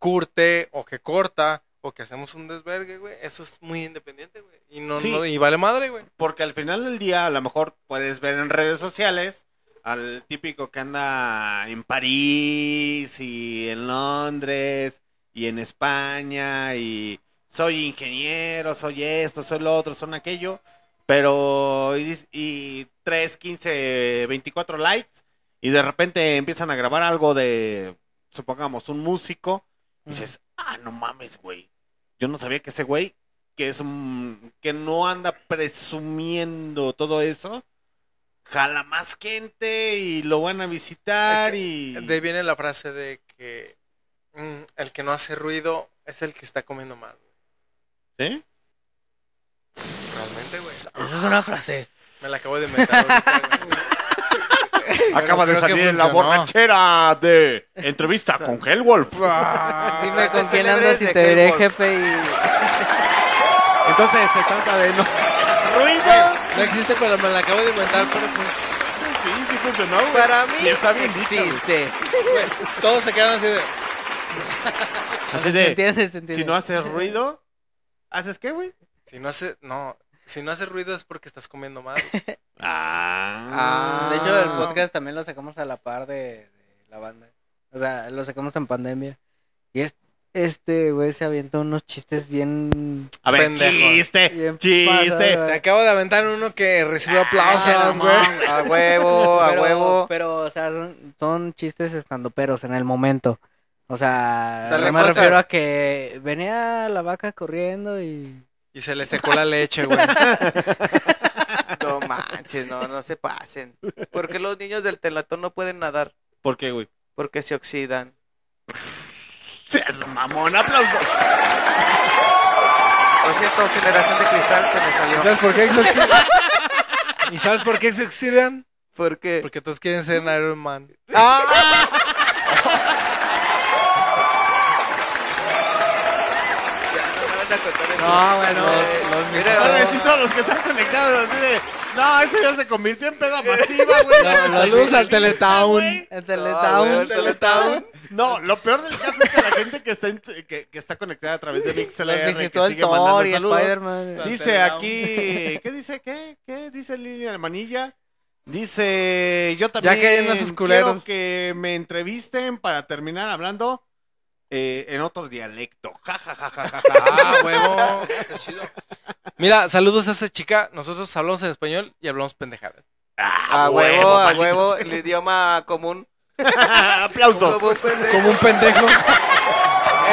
curte o que corta o que hacemos un desvergue, güey. Eso es muy independiente, güey. Y no, Sí. no- y vale madre, güey. Porque al final del día, a lo mejor puedes ver en redes sociales al típico que anda en París y en Londres y en España y soy ingeniero, soy esto, soy lo otro, son aquello, pero y, y 3, 15, 24 likes y de repente empiezan a grabar algo de, supongamos, un músico y dices, ah, no mames, güey. Yo no sabía que ese güey, que es un, que no anda presumiendo todo eso, jala más gente y lo van a visitar Es que y... De ahí viene la frase de que mm, el que no hace ruido es el que está comiendo más. ¿Sí? Realmente, güey. Esa es una frase. Me la acabo de inventar ahorita, güey. Acaba de salir en la borrachera de entrevista con Hellwolf. Dime con quién andas y te diré jefe y... Entonces se trata de no hacer ruido. No existe, pero me la acabo de inventar, pero pues, Sí, sí funcionó, güey. Para mí Y está bien existe. güey, todos se quedan así de... Así Se de, entiende, se entiende. si no haces ruido, ¿haces qué, güey? Si no hace, no, si no hace ruido es porque estás comiendo más. Ah. De hecho, el podcast también lo sacamos a la par de, de la banda. O sea, lo sacamos en pandemia. Y es, este güey se avienta unos chistes bien... A ver, chiste, Bien chiste. pasado, Te acabo de aventar uno que recibió aplausos, Ah, güey. A huevo, a pero, huevo. Pero, o sea, son, son chistes estandoperos en el momento. O sea, no me cosas. refiero a que venía la vaca corriendo y... Y se le secó la leche, güey. No manches, no, no se pasen. ¿Por qué los niños del telatón no pueden nadar? ¿Por qué, güey? Porque se oxidan. Seas mamón, aplauso. Lo siento, generación de cristal se me salió. ¿Sabes por qué se oxidan? ¿Y sabes por qué se oxidan? ¿Por qué? Porque todos quieren ser Iron Man. No, bueno, Ahora sí, todos los que están conectados, así de, no, eso ya se convirtió en peda masiva, güey. Saludos al Teletown. El Ah, Teletown. güey, el Teletown. No, lo peor del caso es que la gente que está, en- que, que está conectada a través de Los MixLR, que el sigue mandando y saludos, Spider-Man. dice aquí, ¿qué dice? ¿Qué? ¿Qué dice Lilian Manilla? Dice, yo también Ya que hay unos quiero culeros. que me entrevisten para terminar hablando eh, en otro dialecto. Ja, ja, ja, ja, ja, ja. Ah, huevo. Qué chido. Mira, saludos a esa chica. Nosotros hablamos en español y hablamos pendejadas. A huevo, a malditos. huevo, el idioma común. Aplausos. Como un pendejo. Como un pendejo.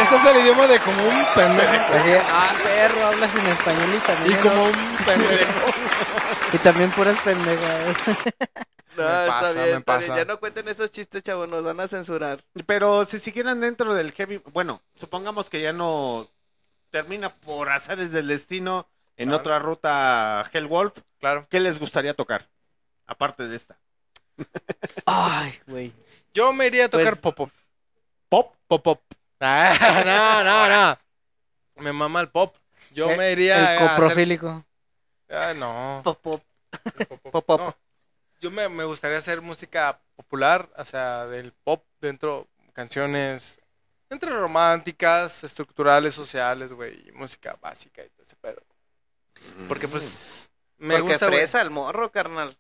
Este es el idioma de como un pendejo. Así, ah, perro, hablas en español y también... Y como un pendejo. Y también puras pendejadas. No, Me está pasa, bien, me está bien. pasa. Ya no cuenten esos chistes, chavos, nos van a censurar. Pero si siguieran dentro del heavy, bueno, supongamos que ya no termina por azares del destino en Claro. otra ruta Hellwolf, Claro. ¿qué les gustaría tocar? Aparte de esta. Ay, güey. Yo me iría a tocar Pues- pop pop. ¿Pop? Pop pop. Ah, no, no, no. Me mama el pop. Yo me iría El a hacer... coprofílico. Ah, no. Pop, pop. Pop, pop. No. Yo me, me gustaría hacer música popular, o sea, del pop dentro, canciones entre románticas, estructurales, sociales, güey, y música básica y todo ese pedo. Porque pues me Porque gusta, fresa el morro, carnal.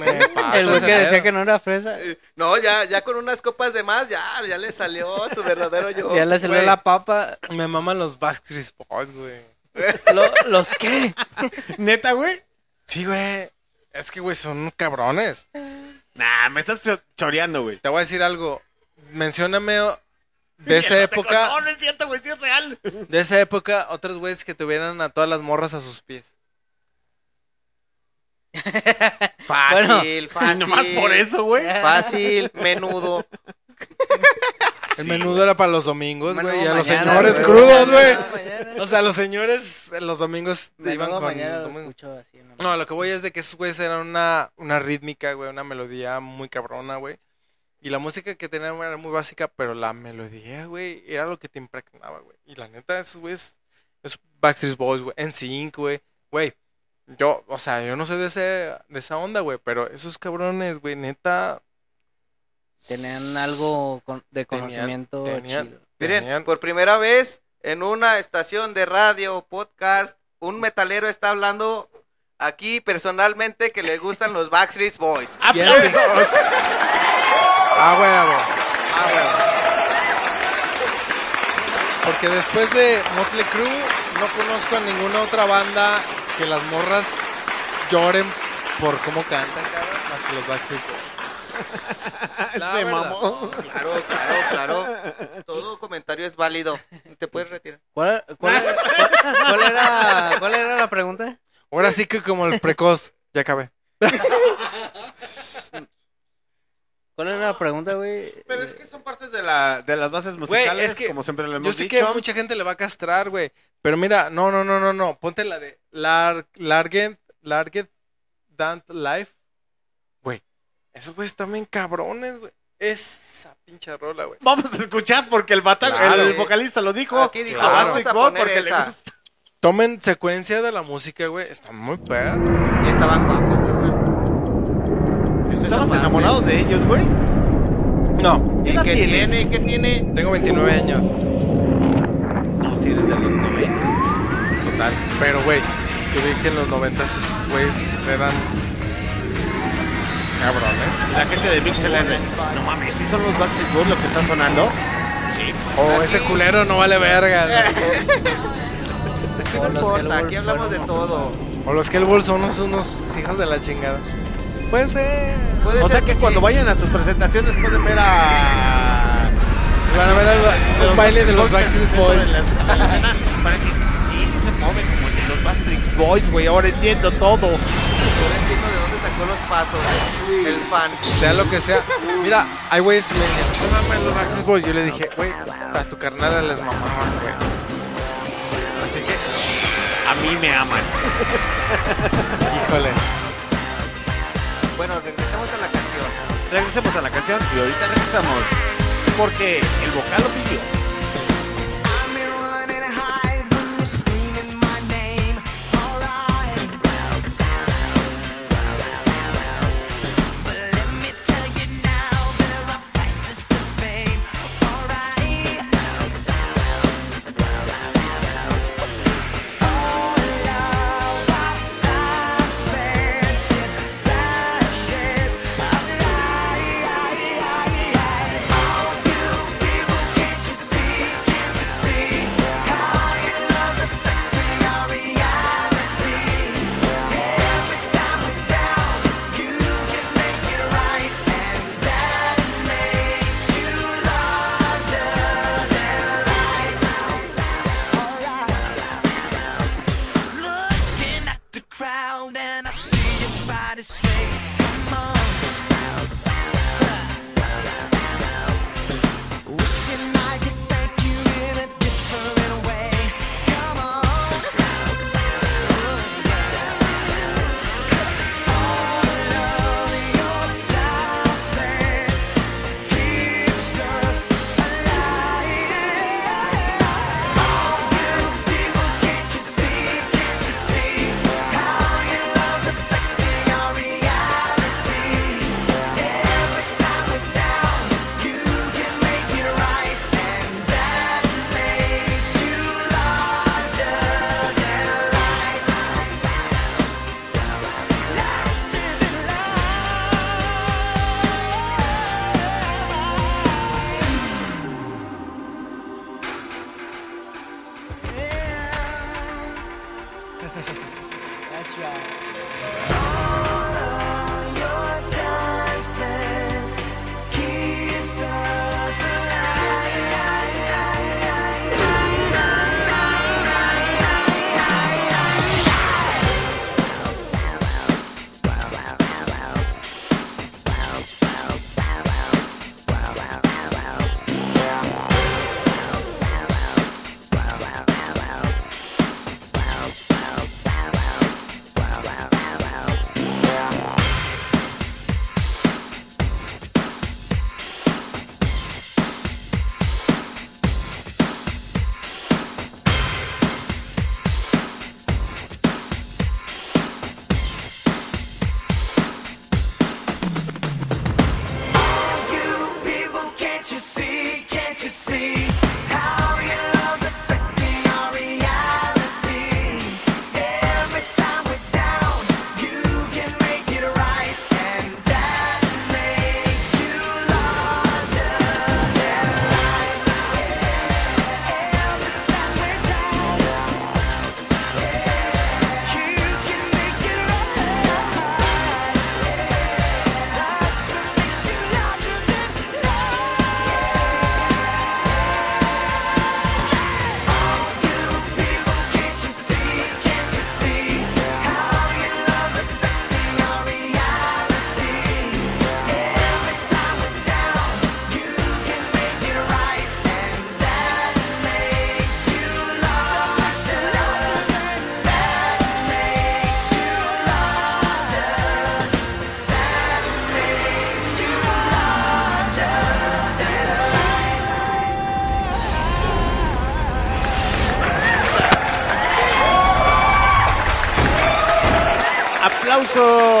Me pasa El güey que decía pedo. que no era fresa. No, ya, ya con unas copas de más, ya, ya le salió su verdadero yo. Ya le salió la papa. Me maman los Backstreet Boys, güey. Lo- ¿Los qué? ¿Neta, güey? Sí, güey. Es que, güey, son cabrones. Nah, me estás cho- choreando, güey. Te voy a decir algo. Mencióname de esa época, No, no es cierto, güey, sí es real. de esa época, otros güeyes que tuvieran a todas las morras a sus pies. Fácil, Y fácil. nomás por eso, güey. Fácil, menudo. El menudo era para los domingos, güey. Y a los mañana, señores güey. crudos, güey. O sea, los señores en los domingos Menudo iban con. mañana lo domingo. escucho así, ¿no? No, lo que voy es de que esos güeyes eran una, una rítmica, güey, una melodía muy cabrona, güey. Y la música que tenían era muy básica, pero la melodía, güey, era lo que te impregnaba, güey. Y la neta, esos güeyes, esos Backstreet Boys, güey, NSYNC, güey, güey. Yo, o sea, yo no soy de, ese, de esa onda, güey, pero esos cabrones, güey, neta, Tenían algo con- de conocimiento tenían- chido. Miren, tenían- por primera vez en una estación de radio, podcast, un metalero está hablando aquí personalmente que le gustan los Backstreet Boys. ¡Aplausos! Ah, huevo. Ah, huevo. Porque después de Motley Crue no conozco a ninguna otra banda que las morras lloren por cómo cantan, cabrón, más que los Backstreet Boys. La Se verdad. mamó. Claro, claro, claro. Todo comentario es válido. Te puedes retirar. ¿Cuál, cuál era, cuál- cuál era, cuál era la pregunta? Ahora sí que como el precoz, ya acabé. ¿Cuál era la pregunta, güey? Pero es que son parte de, la, de las bases Güey, musicales, es que como siempre lo yo hemos sé dicho. que mucha gente le va a castrar, güey. Pero mira, no, no, no, no, no. Ponte la de Lar Larget, Larget Dant Life. Esos güeyes bien cabrones, güey. Esa pinche rola, güey. Vamos a escuchar porque el, bata- Claro. el vocalista lo dijo. Aquí dijo, a vamos a poner porque esa. le gusta. Tomen secuencia de la música, güey. Están muy pegadas. Y estaban guapos. Es ¿Estabas enamorado de ellos, güey? No, ¿Qué ¿Y edad qué tienes? tiene? ¿Qué tiene? tengo 29 años. No, si eres de los 90. Total. Pero, güey, yo vi que en los 90 estos güeyes eran cabrones. La gente de Pixel R. No mames, si son los Backstreet Boys lo que está sonando. Sí. O ese culero no vale verga. güey. ¿Qué no importa? Aquí hablamos de todo. O los Hellballs son unos, unos hijos de la chingada. Puede ser. Puede O ser sea que sí. cuando vayan a sus presentaciones pueden ver a. Van a ver al- un baile de los Backstreet Boys. Decir, sí, sí se mueve como el de los Backstreet Boys, güey. Ahora entiendo todo. Ahora entiendo los pasos. El fan. Sea lo que sea. Mira, hay güeyes que me decían, no mames, los Backstreet Boys. Yo le dije, güey, a tu carnal les mamaban, güey. Así que, A mí me aman. híjole. Bueno, regresemos a la canción. Regresemos a la canción y ahorita regresamos. Porque el vocal lo pidió.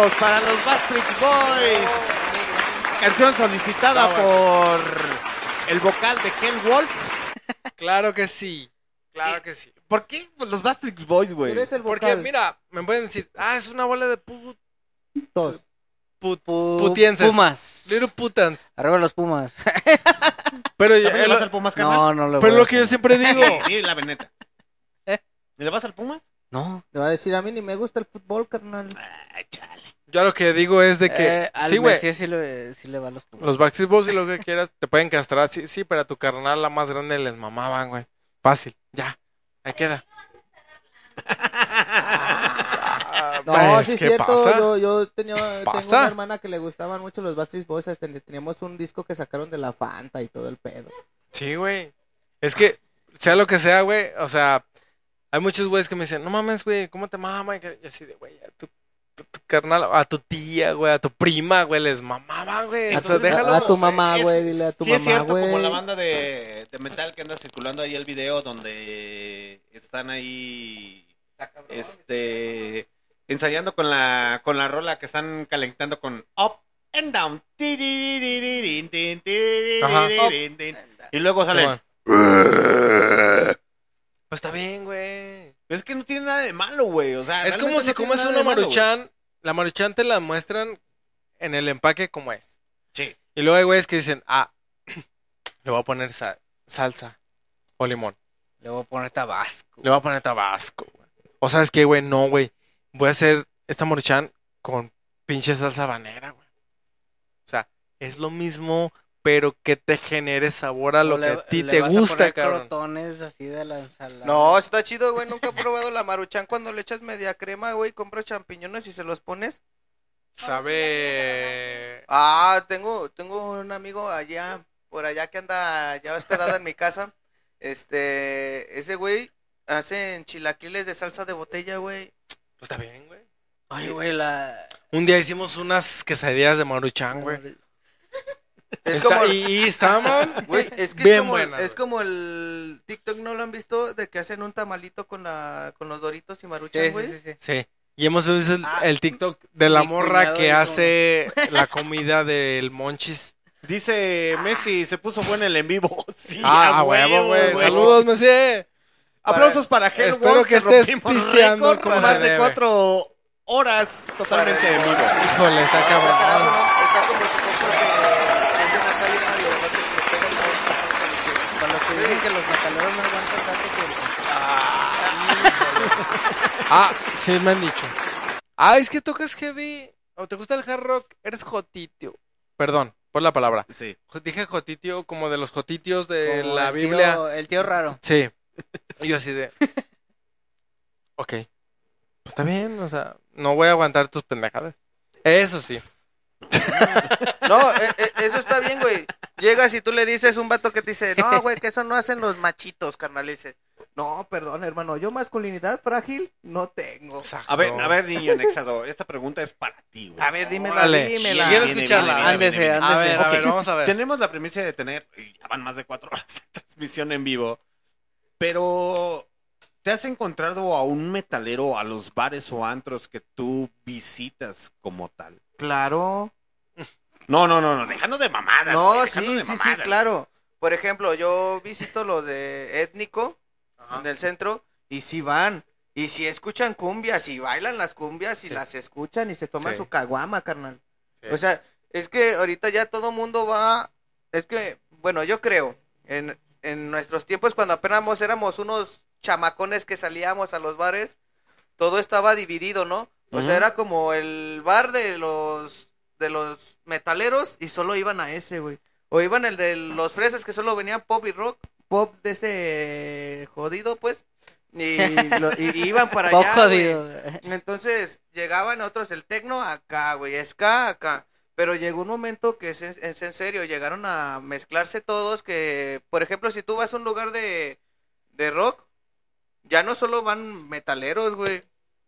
Aplausos para los Backstreet Boys. Canción solicitada por el vocal de Hell Wolf. Claro que sí. Claro que sí. ¿Por qué los Backstreet Boys, güey? Porque, mira, me pueden decir, ah, es una bola de put... Dos. Put, Pu- putienses. Pumas. Little putans. Arriba los Pumas. Pero, ¿También le eh, vas lo- al Pumas, carnal? No, no le pero lo que yo siempre digo. Sí, la veneta. ¿Le vas al Pumas? No. Le va a decir, a mí ni me gusta el fútbol, carnal. Yo lo que digo es de que. Eh, al sí, güey. Sí le, sí le va a los Pumas. Los Backstreet Boys y lo que quieras te pueden castrar. Sí, sí, pero a tu carnal, la más grande, les mamaban, güey. Fácil. Ya. Ahí queda. No, Pues, sí es ¿qué cierto. pasa? Yo, yo tenía, tengo una hermana que le gustaban mucho los Backstreet Boys. hasta le- Teníamos un disco que sacaron de la Fanta y todo el pedo. Sí, güey. Es que, sea lo que sea, güey. O sea, hay muchos güeyes que me dicen, no mames, güey, ¿cómo te mama? Y así de, güey, a tu, carnal, a tu tía, güey, a tu prima, güey, les mamaba, güey. A O sea, tu- déjalo. a tu mamá, Es- güey, dile a tu sí, es cierto, como güey. la banda de, de metal que anda circulando ahí el video donde están ahí este ensayando con la con la rola que están calentando con up and down Ajá. y luego salen Pues está bien, güey. Es que no tiene nada de malo güey o sea Es como si no comes una malo, maruchan, la maruchan te la muestran en el empaque como es. sí Y luego hay güeyes que dicen, ah, le voy a poner sa- salsa o limón. Le voy a poner tabasco. Le voy a poner tabasco, güey. O sabes qué, güey, no, güey. Voy a hacer esta maruchan con pinche salsa banera, güey. O sea, es lo mismo, pero que te genere sabor a lo le- que a ti le te vas a gusta, poner cabrón. así de la ensalada. No, está chido, güey. Nunca he probado la maruchan cuando le echas media crema, güey. Compras champiñones y se los pones. Sabe. Ah, tengo, tengo un amigo allá, por allá que anda ya hospedado en mi casa. Este, ese güey hace chilaquiles de salsa de botella, güey. Pues está bien, güey. Ay, güey, la... Un día hicimos unas quesadillas de maruchan, güey. Es Está- como- y, y estaban Güey, es que bien es, como, buenas, es como el TikTok, ¿no lo han visto? De que hacen un tamalito con la con los doritos y maruchan, Sí, güey. sí, sí, sí. Sí. Y hemos visto el, Ah. el TikTok de la morra que hace la comida del monchis. dice Messi se puso bueno el en vivo sí Ah, huevo, güey. Saludos, Messi. aplausos para Hell Espero Wolf, que estés pisteando con se más de debe. cuatro horas totalmente en vivo Híjole, está cabrón. Está como tu compa que es de Natalia Mario, ¿no? que le pega el moncho. Con los que los metaleros no aguantan tanto tiempo. Ah, sí me han dicho. Ah, es que tocas heavy. ¿O te gusta el hard rock? Eres jotitio. Perdón, por la palabra. sí Dije jotitio como de los jotitios de Como la el Biblia. tío- el tío raro. Sí. Y yo así de. Ok. Pues está bien, o sea, no voy a aguantar tus pendejadas. Eso sí. No, eh, eh, eso está bien, güey. Llegas y tú le dices un vato que te dice, no, güey, que eso no hacen los machitos, carnal. Y dice, no, perdón, hermano, yo masculinidad frágil no tengo. a ver a ver niño Nexado esta pregunta es para ti güey A ver, dímela, Órale. dímela. Quiero Viene, escucharla. viene, viene, Ándese, viene, viene. A ándese. ver, a Ok, ver, vamos a ver. Tenemos la premisa de tener, y ya van más de cuatro horas de transmisión en vivo, pero ¿te has encontrado a un metalero a los bares o antros que tú visitas como tal? Claro. No, no, no, no, dejando de mamadas. No, güey, sí, sí, claro. Por ejemplo, yo visito los de étnico en el centro y sí van. Y si escuchan cumbias y bailan las cumbias y las escuchan y se toman Sí. su caguama, carnal. O sea, es que ahorita ya todo mundo va. Es que, bueno, yo creo, en, en nuestros tiempos, cuando apenas éramos unos chamacones que salíamos a los bares, todo estaba dividido, ¿no? O sea, era como el bar de los de los metaleros y solo iban a ese, güey. O iban el de los fresas que solo venían pop y rock, pop de ese jodido, pues. Y, lo- y- y iban para allá, güey. jodido. Entonces llegaban otros el tecno acá, güey, ska acá. Pero llegó un momento que es, en- es en serio, llegaron a mezclarse todos que, por ejemplo, si tú vas a un lugar de, de rock, ya no solo van metaleros, güey.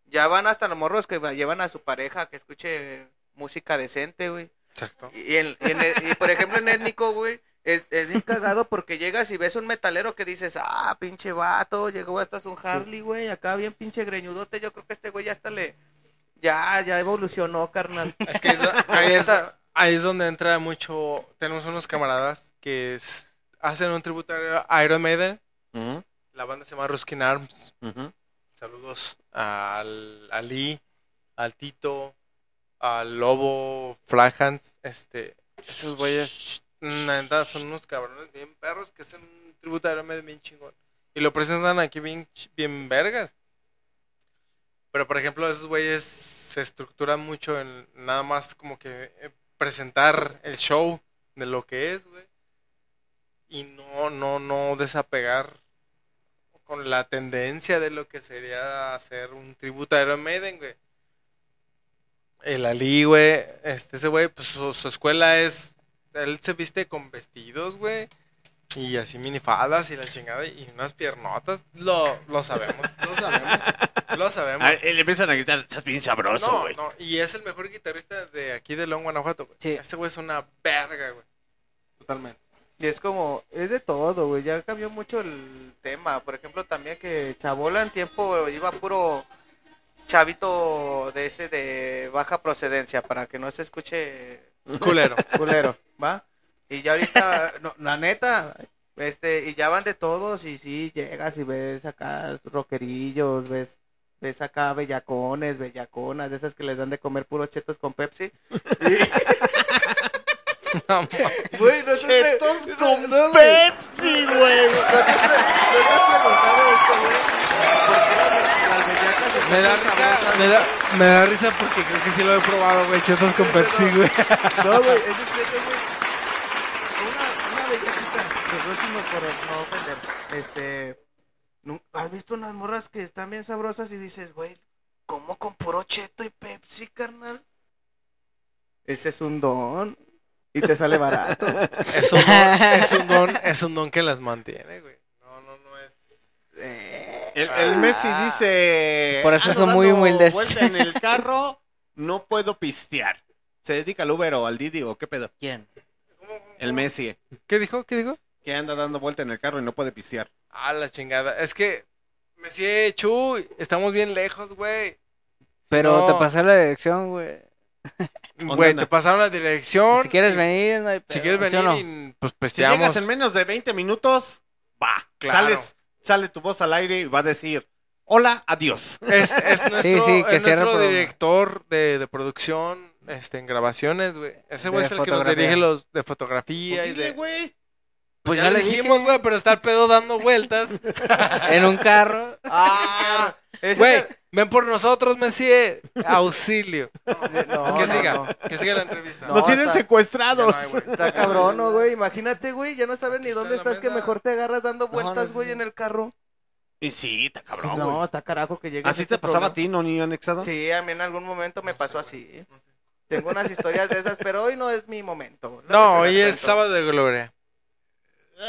Ya van hasta los morros que va- llevan a su pareja que escuche música decente, güey. Exacto. Y, en- en el- y, por ejemplo en étnico, güey, es, es bien cagado porque llegas y ves un metalero que dices, ah, pinche vato, llegó hasta un Harley, güey, acá bien pinche greñudote, yo creo que este güey ya hasta le, Ya, ya evolucionó, carnal. Es que eso- ahí, es, ahí es donde entra mucho. Tenemos unos camaradas que es- hacen un tributo a Iron Maiden. Ujú, La banda se llama Ruskin Arms. ujú. Saludos al, a Lee, al Tito, al Lobo, Flaghans. Este, esos güeyes, la neta, son unos cabrones bien perros que hacen un tributo a bien chingón. Y lo presentan aquí bien, bien vergas. Pero, por ejemplo, esos güeyes se estructuran mucho en nada más como que eh, presentar el show de lo que es, güey. Y no, no, no desapegar con la tendencia de lo que sería hacer un tributo a Iron Maiden, güey. El Ali, güey, este, ese güey, pues su, su escuela es, él se viste con vestidos, güey, y así minifaldas y la chingada, y unas piernotas, lo, lo sabemos, lo sabemos, lo sabemos. Ah, le empiezan a gritar, estás bien sabroso, No, güey. no, y es el mejor guitarrista de aquí de León, Guanajuato, güey. Ese güey es una verga, güey. Totalmente. Y es como, es de todo, güey. Ya cambió mucho el tema. Por ejemplo, también que Chabola en tiempo iba puro chavito de ese de baja procedencia para que no se escuche Culero. culero, ¿va? Y ya ahorita, no, la neta, este, y ya van de todos y sí, llegas y ves acá rockerillos, ves ves acá bellacones, bellaconas, de esas que les dan de comer puros chetos con Pepsi. Güey, no te pre- con no. Pepsi, güey. ¿No te has preguntado esto, güey? ¿Por qué las, bellacas están Me da, risa, me, da, me da risa porque creo que sí lo he probado, güey. Chetos con Pepsi, güey. No, güey, eso es cierto, güey. Una, una bellaquita, de próximo por no ofender. Este, ¿has visto unas morras que están bien sabrosas y dices, güey, ¿cómo con puro cheto y Pepsi, carnal? Ese es un don. Y te sale barato. Es un don, es un don, es un don que las mantiene, güey. No, no, no es. El, el Messi dice. Por eso "Ando son muy dando humildes". vuelta en el carro, no puedo pistear. ¿Se dedica al Uber o al Didi o qué pedo? ¿Quién? El Messi. ¿Qué dijo? ¿Qué dijo? Que anda dando vuelta en el carro y no puede pistear. Ah, la chingada. Es que. Messi, Chu, estamos bien lejos, güey. Pero No. te pasé la dirección, güey. Güey, te pasaron la dirección. Si quieres venir, no hay Si quieres ¿sí o venir, no? y, pues Si pisteamos. llegas en menos de 20 minutos, va. Claro. Sales, sale tu voz al aire y va a decir: Hola, adiós. Es, es nuestro, Sí, sí, que es cierre el nuestro programa. director de, de producción este, en grabaciones, güey. Ese güey es el que nos dirige los de fotografía y Dile, de... güey. Pues ya ya le dijimos, güey, pero está el pedo dando vueltas. En un carro. Ah, Güey, es ven por nosotros, Messi. Auxilio. no, que no, siga, no. que siga la entrevista. No, Nos tienen está- secuestrados. No hay. Está cabrón, ¿no, güey? Imagínate, güey, ya no sabes ni dónde estás, que mejor te agarras dando vueltas, no, güey, sí. en el carro. y sí, está cabrón, no, güey. está carajo que llegue. ¿Así te pasaba a ti, no, niño anexado? Sí, a mí en algún momento me pasó así. Tengo unas historias de esas, pero hoy no es mi momento. No, hoy es cuento. sábado de gloria.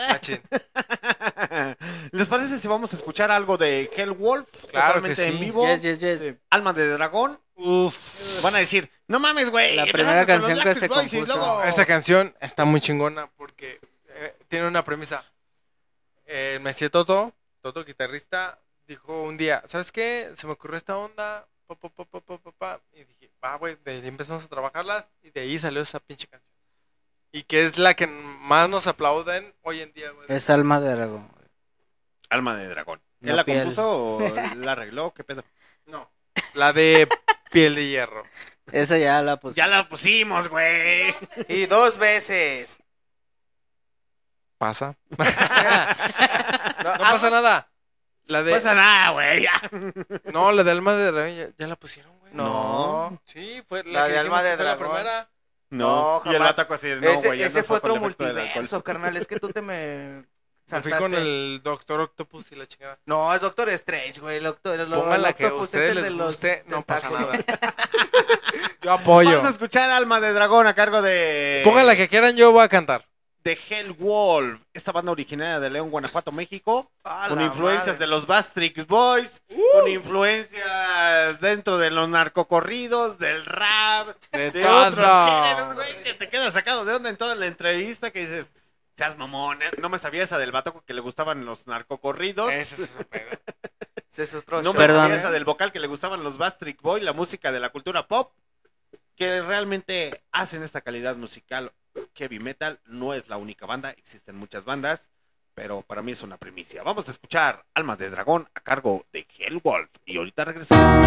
Machín. ¿Les parece si vamos a escuchar algo de Hellwolf? Claro totalmente que en vivo. Yes, yes, yes. Alma de dragón. Uf. Van a decir, no mames, güey. La primera con los canción que se Boys compuso. luego- Esta canción está muy chingona porque eh, tiene una premisa. El Messi Toto, Toto guitarrista, dijo un día, ¿sabes qué? Se me ocurrió esta onda, pa, pa, pa, pa, pa, pa, pa", y dije, va, güey, de ahí empezamos a trabajarlas y de ahí salió esa pinche canción. Y que es la que más nos aplauden hoy en día, güey. Es alma de dragón. güey. Alma de dragón. La ¿Él la compuso o la arregló? ¿Qué pedo? No, la de Piel de Hierro. Esa ya la puse. Ya la pusimos, güey. Y dos veces. ¿Pasa? No, No ah, pasa nada. La No de... pasa nada, güey. ya. No, la de Alma de Dragón ya, ya la pusieron, güey. No. Sí, fue la, La que de Alma de fue la Dragón. primera. No, No, y el jamás. ataco así, no, ese güey. ya ese fue otro multiverso, carnal. Es que tú te me Me fui saltaste. con el Doctor Octopus y la chingada. No, es Doctor Strange, güey. El doctor, el, que Octopus ustedes es el de los guste, no pasa nada. Yo apoyo. Vamos a escuchar Alma de dragón a cargo de... Pongan la que quieran, yo voy a cantar. De Hellwolf, esta banda originaria de León, Guanajuato, México, con influencias madre. de los Bastrix Boys, con influencias dentro de los narcocorridos, del rap, De otros géneros, güey, que te quedas sacado de onda en toda la entrevista que dices, Seas mamón, ¿eh? no me sabía esa del vato que le gustaban los narcocorridos. Ese es ese pedo. Ese es otro No me show. Sabía esa del vocal que le gustaban los Bastric Boy, la música de la cultura pop, que realmente hacen esta calidad musical. Heavy Metal no es la única banda, existen muchas bandas, pero para mí es una primicia. Vamos a escuchar Almas de Dragón a cargo de Hellwolf y ahorita regresamos.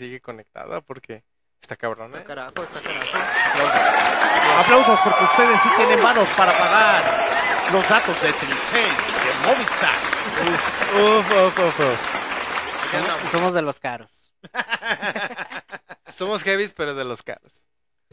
Sigue conectada porque está cabrón, ¿eh? Carajo, está carajo. Aplausos porque ustedes sí tienen manos para pagar los datos de Telcel, de Movistar. Uf, uf, uf, uf. Somos- Somos de los caros. Somos heavies, pero de los caros.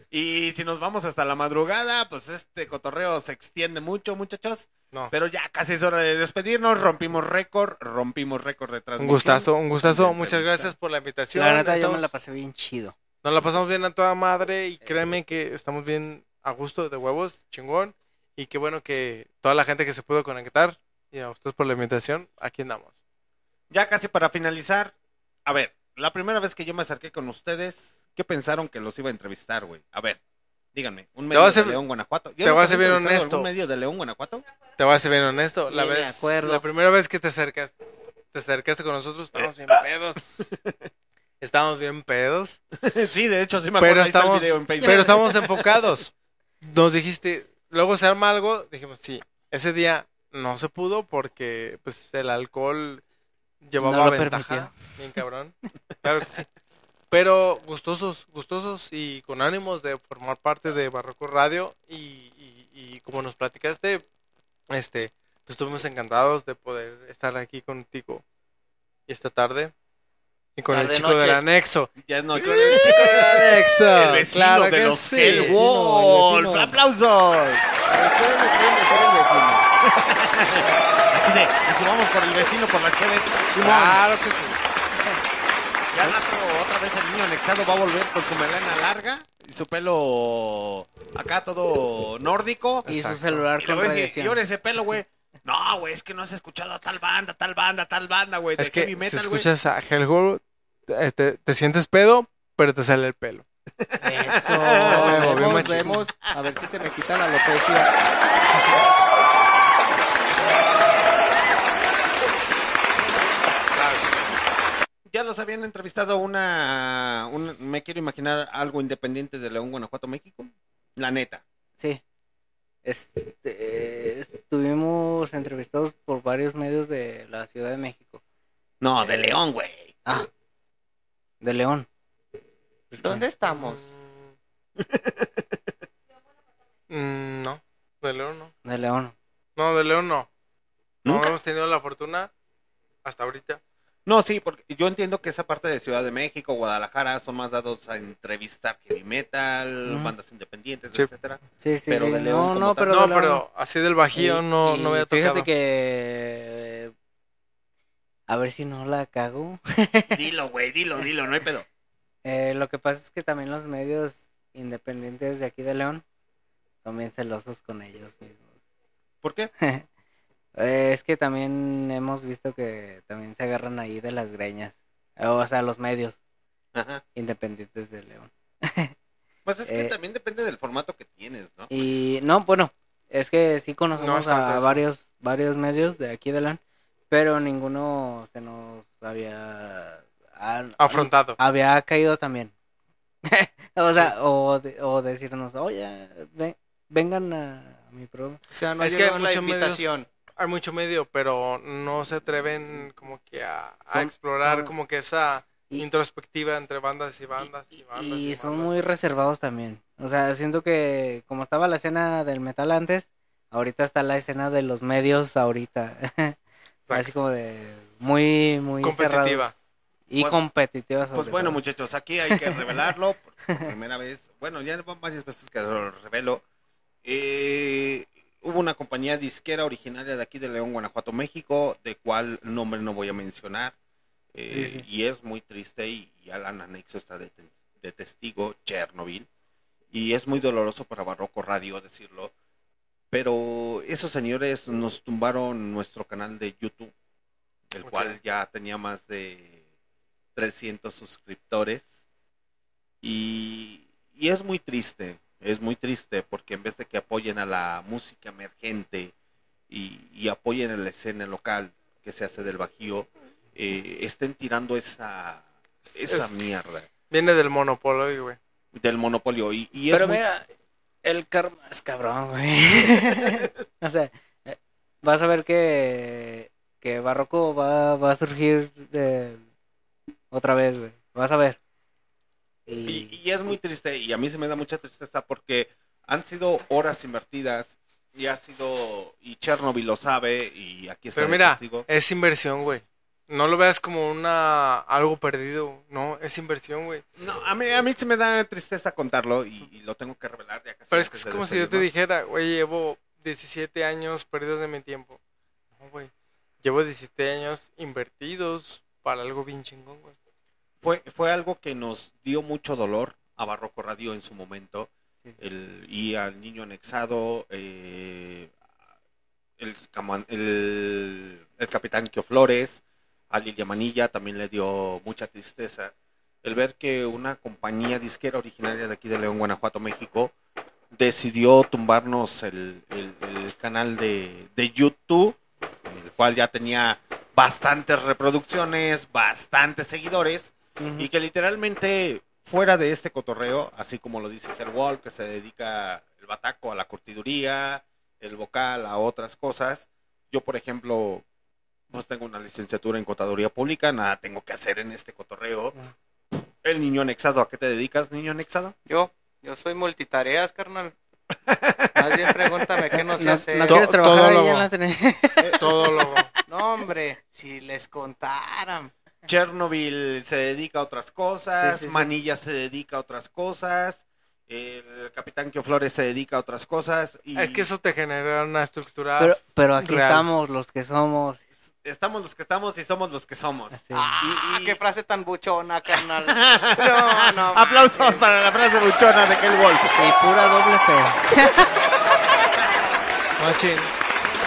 Y si nos vamos hasta la madrugada, pues este cotorreo se extiende mucho, muchachos. No. Pero ya casi es hora de despedirnos. Rompimos récord, rompimos récord de Un transmisión. gustazo, un gustazo. Muchas gracias por la invitación. La neta, yo Estamos- me la pasé bien chido. Nos la pasamos bien a toda madre y créeme que estamos bien a gusto de huevos, chingón. Y qué bueno que toda la gente que se pudo conectar y a ustedes por la invitación, aquí andamos. Ya casi para finalizar. A ver, la primera vez que yo me acerqué con ustedes, ¿qué pensaron que los iba a entrevistar, güey? A ver, díganme. ¿Un medio de León, Guanajuato? ¿Ya te voy a ser bien honesto. algún medio de León, Guanajuato? Te voy a ser bien honesto. La, vez, acuerdo. la primera vez que te acercas, te acercaste con nosotros, estábamos bien pedos. Estábamos bien pedos. sí, de hecho, sí me acuerdo. Pero estamos, video en Facebook. pero estamos enfocados. Nos dijiste, luego se arma algo, dijimos, sí, ese día no se pudo porque pues el alcohol llevaba No ventaja. permitió. Bien cabrón. Claro que sí. Pero gustosos, gustosos y con ánimos de formar parte de Barroco Radio y, y, y como nos platicaste, este, pues estuvimos encantados de poder estar aquí contigo y esta tarde y con el Tarde, chico noche. del anexo. Ya es noche. Con el chico del anexo. El vecino claro de que los sí. Hell vecino, Wolf. el vecino. ¡Aplausos! Ustedes me pueden decir el vecino. Así de, si vamos por el vecino, por la chévere, Simón. Claro que sí. Ya al rato, otra vez el niño anexado va a volver con su melena larga y su pelo acá todo nórdico. Y su celular Y con radiación. y ahora ese pelo, güey. No, güey, es que no has escuchado a tal banda, tal banda, tal banda, güey. De Es que heavy si metal, güey. escuchas a Hellhole, te, te- te sientes pedo, pero te sale el pelo. Eso. vemos, vemos. A ver si se me quita la alopecia. Ya los habían entrevistado una, un- me quiero imaginar algo independiente de León, Guanajuato, México. La neta. Sí. Este, estuvimos entrevistados por varios medios de la Ciudad de México. No, de Eh, León, güey. Ah, de León. ¿Dónde estamos? Mm, no, de León no. De León. No, de León no. No hemos tenido la fortuna hasta ahorita. No, sí, porque yo entiendo que esa parte de Ciudad de México, Guadalajara, son más dados a entrevistar heavy metal, bandas independientes, Sí. etcétera. Sí, sí, Pero sí. de León no, no, pero no, de León pero así del Bajío Y- no, y no había Fíjate tocado. que... A ver si no la cago. Dilo, güey, dilo, dilo, no hay pedo. Eh, lo que pasa es que también los medios independientes de aquí de León son bien celosos con ellos mismos. ¿Por qué? Eh, es que también hemos visto que también se agarran ahí de las greñas. O sea, los medios Ajá. independientes de León. Pues es que Eh, también depende del formato que tienes, ¿no? Y no, bueno, es que sí No conocemos a eso. varios, varios medios de aquí de León, pero ninguno se nos había ah, Afrontado. había caído también. o sea, o, de- o decirnos, oye, ve- vengan a mi programa. O sea, no Es que la muchos medios- invitación. Hay mucho medio, pero no se atreven como que a, a Son- explorar son- como que esa y- introspectiva entre bandas y bandas y, Y, bandas. y y son bandas. muy reservados también. O sea, siento que como estaba la escena del metal antes, ahorita está la escena de los medios ahorita. Así como de muy, muy Competitiva. cerrados Y Pues- competitiva sobre Pues bueno, todo. muchachos, aquí hay que revelarlo por, por primera vez. Bueno, ya van varias veces que lo revelo. Eh, hubo una compañía disquera originaria de aquí de León, Guanajuato, México, de cual nombre no voy a mencionar. Eh, Sí, sí. Y es muy triste y, y Alan Anexo está de, te- de testigo, Chernobyl. Y es muy doloroso para Barroco Radio decirlo. Pero esos señores nos tumbaron nuestro canal de YouTube, el cual ya tenía más de 300 suscriptores. Y, y es muy triste, es muy triste porque en vez de que apoyen a la música emergente y, y apoyen a la escena local que se hace del Bajío, eh, estén tirando esa, esa Es- mierda Viene del monopolio, güey. del monopolio. Y, y es Pero muy- mira, el karma es cabrón, güey. o sea, eh, vas a ver que, que Barroco va, va a surgir de- otra vez, güey. Vas a ver. Y, y es muy triste, y a mí se me da mucha tristeza porque han sido horas invertidas y ha sido, y Chernobyl lo sabe, y aquí está Pero mira, testigo. es inversión, güey. No lo veas como una algo perdido, no, es inversión, güey. No, a mí, a mí se me da tristeza contarlo y, y lo tengo que revelar ya casi Pero es que es como si yo te dijera, güey, llevo 17 años perdidos de mi tiempo. No, güey. Llevo 17 años invertidos para algo bien chingón, güey. Fue, fue algo que nos dio mucho dolor a Barroco Radio en su momento. El, y al niño anexado, eh, el, el, el capitán Kio Flores, a Lilia Manilla también le dio mucha tristeza. El ver que una compañía disquera originaria de aquí de León, Guanajuato, México, decidió tumbarnos el, el- el canal de, de YouTube, el cual ya tenía bastantes reproducciones, bastantes seguidores, y que literalmente fuera de este cotorreo, así como lo dice Hellwall, que se dedica el bataco a la curtiduría, el vocal a otras cosas, yo por ejemplo, pues tengo una licenciatura en contaduría pública, nada tengo que hacer en este cotorreo. El niño anexado, ¿a qué te dedicas, niño anexado? Yo, yo soy multitareas, carnal. Más bien pregúntame qué no sé No- quieres trabajar ahí todólogo. en las tele- Todólogo. No, hombre, si les contaran. Chernobyl se dedica a otras cosas, Sí, sí, sí. Manilla se dedica a otras cosas, el Capitán Kio Flores se dedica a otras cosas y Es que eso te genera una estructura Pero, pero aquí real. estamos los que somos. estamos los que estamos y somos los que somos. Ah, qué frase tan buchona, carnal. No, no. Aplausos para la frase buchona de Hellwolf. Y pura doble fe. Machín.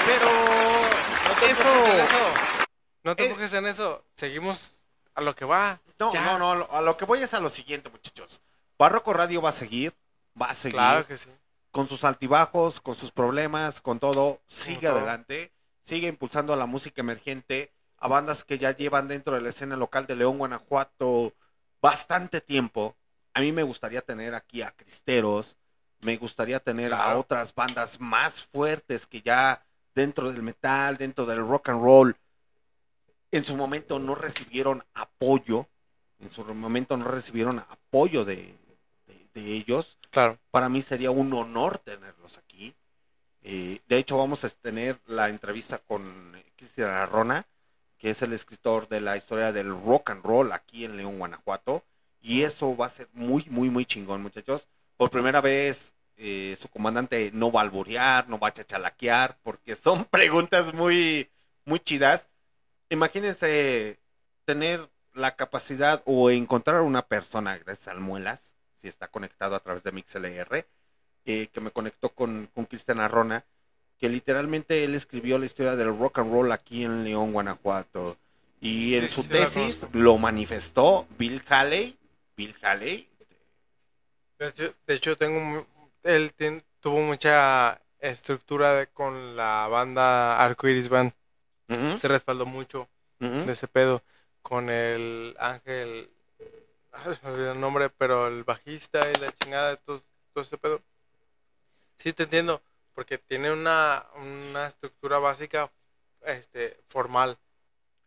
Pero eso. No te Eh, enfoques en eso. Seguimos a lo que va. No, Ya. no, no, lo- a lo que voy es a lo siguiente, muchachos. Barroco Radio va a seguir, va a seguir. Claro que sí. Con sus altibajos, con sus problemas, con todo, sigue todo. adelante, sigue impulsando a la música emergente, a bandas que ya llevan dentro de la escena local de León, Guanajuato, bastante tiempo. A mí me gustaría tener aquí a Cristeros, me gustaría tener a otras bandas más fuertes que ya dentro del metal, dentro del rock and roll, en su momento no recibieron apoyo, en su momento no recibieron apoyo de, de- de ellos. Claro. Para mí sería un honor tenerlos aquí. Eh, de hecho, vamos a tener la entrevista con eh, Cristian Arrona, que es el escritor de la historia del rock and roll aquí en León, Guanajuato. Y eso va a ser muy, muy, muy chingón, muchachos. Por primera vez, eh, su comandante no va a alborear, no va a chachalaquear, porque son preguntas muy, muy chidas. Imagínense tener la capacidad o encontrar una persona, gracias al Muelas, si está conectado a través de MixLR, eh, que me conectó con, con Cristian Arrona, que literalmente él escribió la historia del rock and roll aquí en León, Guanajuato. Y en Sí, su sí, tesis lo manifestó Bill Haley. Bill Haley. De hecho, tengo él tuvo mucha estructura de- con la banda Arcoiris Band. Se respaldó mucho de ese pedo con el Ángel. ay, me el nombre, pero el bajista y la chingada de todo, todo ese pedo. Sí, te entiendo, porque tiene una, una estructura básica este, formal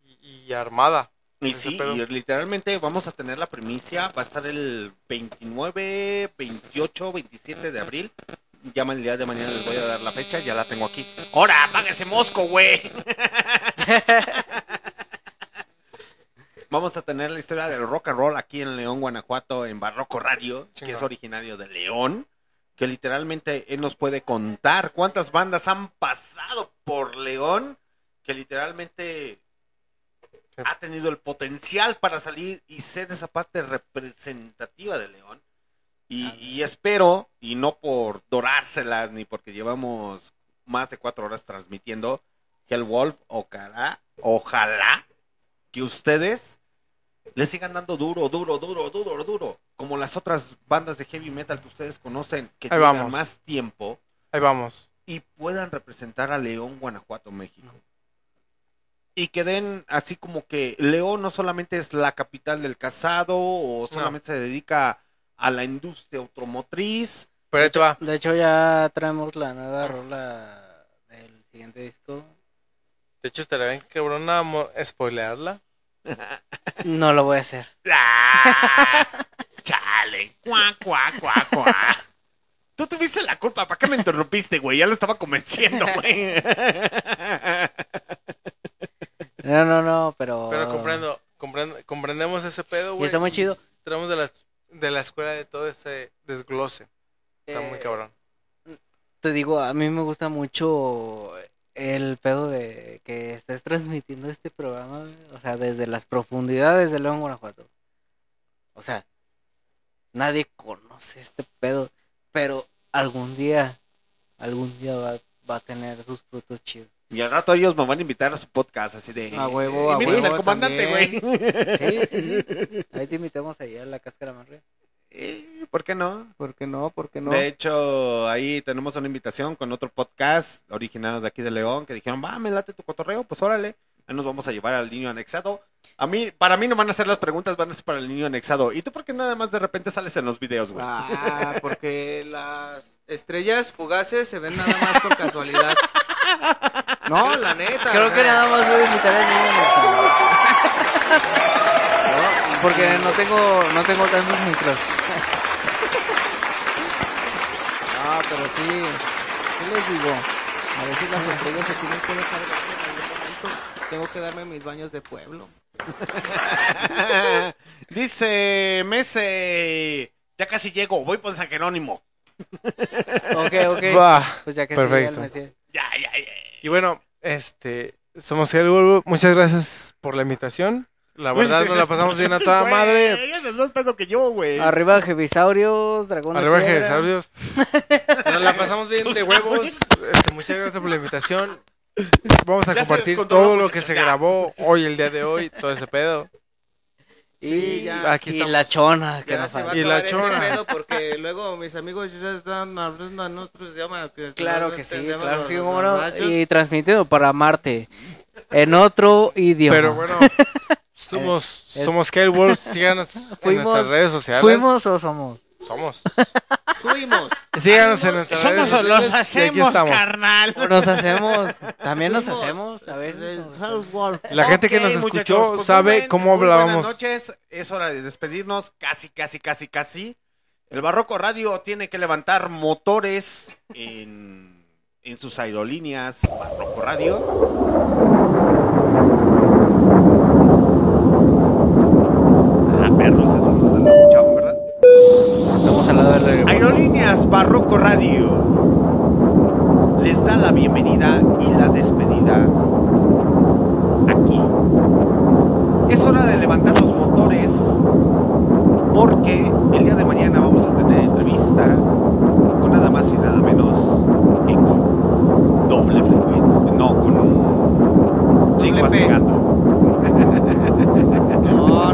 y, y armada. Y sí, y literalmente vamos a tener la primicia, va a estar el 29, 28, 27 de abril. Ya el día de mañana les voy a dar la fecha, ya la tengo aquí. ¡Hora, apáguese mosco, güey! Vamos a tener la historia del rock and roll aquí en León, Guanajuato, en Barroco Radio, que es originario de León, que literalmente él nos puede contar cuántas bandas han pasado por León, que literalmente ha tenido el potencial para salir y ser esa parte representativa de León. Y, y espero, y no por dorárselas ni porque llevamos más de cuatro horas transmitiendo, que el Wolf, ojalá, ojalá que ustedes le sigan dando duro, duro, duro, duro, duro, como las otras bandas de heavy metal que ustedes conocen, que llevan más tiempo Ahí vamos. y puedan representar a León, Guanajuato, México. y que den así como que León no solamente es la capital del casado o solamente se dedica a la industria automotriz. Pero ahí te va. De hecho, ya traemos la nueva rola del siguiente disco. De hecho, estaría bien mo- spoilearla. No lo voy a hacer. Chale. Cuá, cuá, cuá, cuá. Tú tuviste la culpa, ¿para qué me interrumpiste, güey? Ya lo estaba convenciendo, güey. No, no, no, pero... Pero comprendo, comprend- comprendemos ese pedo, güey. está muy chido. Traemos de la, de la escuela de todo ese desglose. Está muy Eh, cabrón. Te digo, a mí me gusta mucho el pedo de que estés transmitiendo este programa, o sea, desde las profundidades de León, Guanajuato. O sea, nadie conoce este pedo, pero algún día, algún día va, va a tener sus frutos chidos. Y al rato ellos me van a invitar a su podcast, así de... A huevo, a huevo al comandante, güey. Sí, sí, sí. Ahí te invitamos ahí a la cáscara marre. Eh, ¿Por qué no? ¿Por qué no? ¿Por qué no? De hecho, ahí tenemos una invitación con otro podcast originarios de aquí de León que dijeron, va, me late tu cotorreo, pues órale. Ahí nos vamos a llevar al niño anexado. A mí, para mí no van a ser las preguntas, van a ser para el niño anexado. ¿Y tú por qué nada más de repente sales en los videos, güey? Ah, porque las estrellas fugaces se ven nada más por casualidad. No, la neta. Creo que nada más voy a invitar al niño No, porque no tengo, no tengo tantos micros. No, pero sí. ¿Qué les digo? A veces las estrellas se tienen que dejar ver en algún momento. Tengo que darme mis baños de pueblo. Dice Mese, ya casi llego, voy por San Jerónimo. Ok, ok. Va, Pues ya que perfecto. el Mesías. Ya, ya, ya. Y bueno, este, somos Hellwolf. Muchas gracias por la invitación. La verdad, nos la pasamos bien a toda Güey, madre. Ella es más pedo que yo, güey. Arriba Jevisaurios, Dragón Arriba Piedra. Jevisaurios. Nos la pasamos bien de huevos. Este, muchas gracias por la invitación. Vamos a Ya compartir todo lo que se ya. grabó hoy, el día de hoy, todo ese pedo. Sí, ya. Aquí Y estamos. la chona, que Ya nos se va a falta. Y la este chona. porque luego mis amigos ya están hablando en otros idiomas. que Claro no que sí, claro que sí. Y transmitido para Marte. En otro idioma. Pero bueno, somos, Eh, es- somos. Síganos en Fuimos- nuestras redes sociales. ¿Fuimos o somos? Somos. Fuimos. Síganos en nuestras redes Somos sociales. los y aquí hacemos, estamos. carnal. ¿O nos hacemos? También nos Fuimos. hacemos. A nos hacemos. Hellwolf. La gente que Ok, nos escuchó pues, sabe cómo muy Buenas hablábamos. noches, es hora de despedirnos, casi, casi, casi, casi. El Barroco Radio tiene que levantar motores en, en sus aerolíneas Barroco Radio. Ah, perros, esos no se lo escuchaban, ¿verdad? Estamos al lado del Aerolíneas Barroco Radio les da la bienvenida y la despedida aquí. Es hora de levantar los motores porque el día de mañana vamos a tener entrevista con nada más y nada menos que con doble frecuencia, no con de P. gato.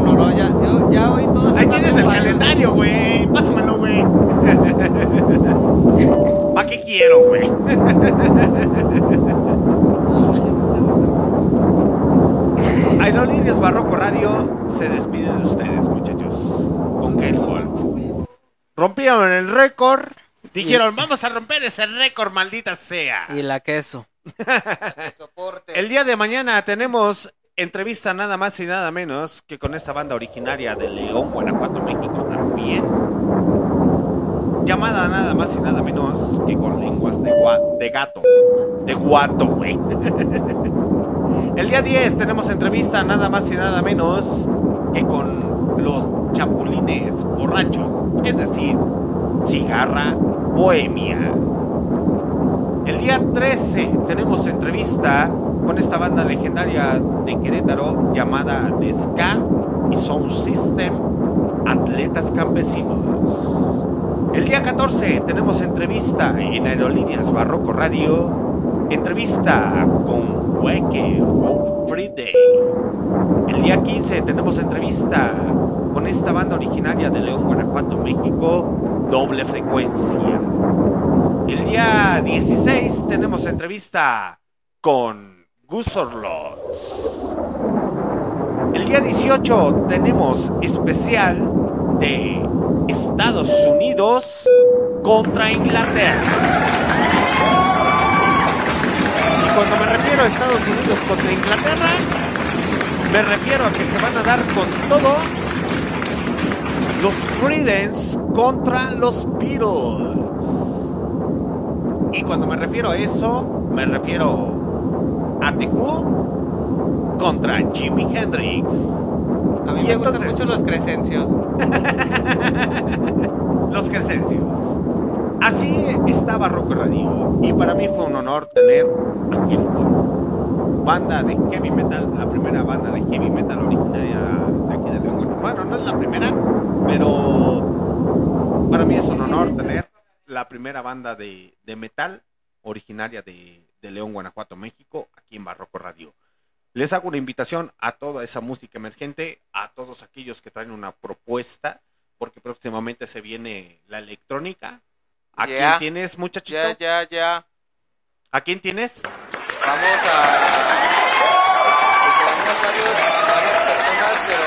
No, no, no, ya, yo, ya hoy todos Ahí tienes el calendario, güey. Pásamelo, güey. ¿Para qué quiero, güey? Aerolíneas Barroco Radio se despide de ustedes, muchachos. Con Hellwolf. Rompieron el récord. Dijeron, vamos a romper ese récord, maldita sea. Y la queso. El día de mañana tenemos entrevista nada más y nada menos que con esta banda originaria de León, Guanajuato, México también. Llamada nada más y nada menos que con lenguas de, gua- de gato. De guato, güey. El día 10 tenemos entrevista nada más y nada menos que con los chapulines borrachos. Es decir, cigarra bohemia. El día 13 tenemos entrevista con esta banda legendaria de Querétaro llamada The Ska y Sound System Atletas Campesinos. El día 14 tenemos entrevista en Aerolíneas Barroco Radio. Entrevista con Up Friday. El día 15 tenemos entrevista con esta banda originaria de León, Guanajuato, México. Doble frecuencia. El día 16 tenemos entrevista con Gusorlots. El día 18 tenemos especial de Estados Unidos contra Inglaterra. Y cuando me refiero a Estados Unidos contra Inglaterra, me refiero a que se van a dar con todo los Creedence contra los Beatles. Y cuando me refiero a eso, me refiero a The Who contra Jimi Hendrix. A mí Y me gustan mucho los crescencios. Los Crescencios. Así está Barroco Radio. Y para mí fue un honor tener a Hellboy. Banda de heavy metal, la primera banda de heavy metal originaria de aquí de León. Bueno, no es la primera, pero para mí es un honor tener la primera banda de, de metal originaria de, de León, Guanajuato, México, aquí en Barroco Radio. Les hago una invitación a toda esa música emergente, a todos aquellos que traen una propuesta, porque próximamente se viene la electrónica. ¿A Ya. quién tienes, muchachito? Ya, ya, ya. ¿A quién tienes? Vamos a. Tenemos varios, varias personas, pero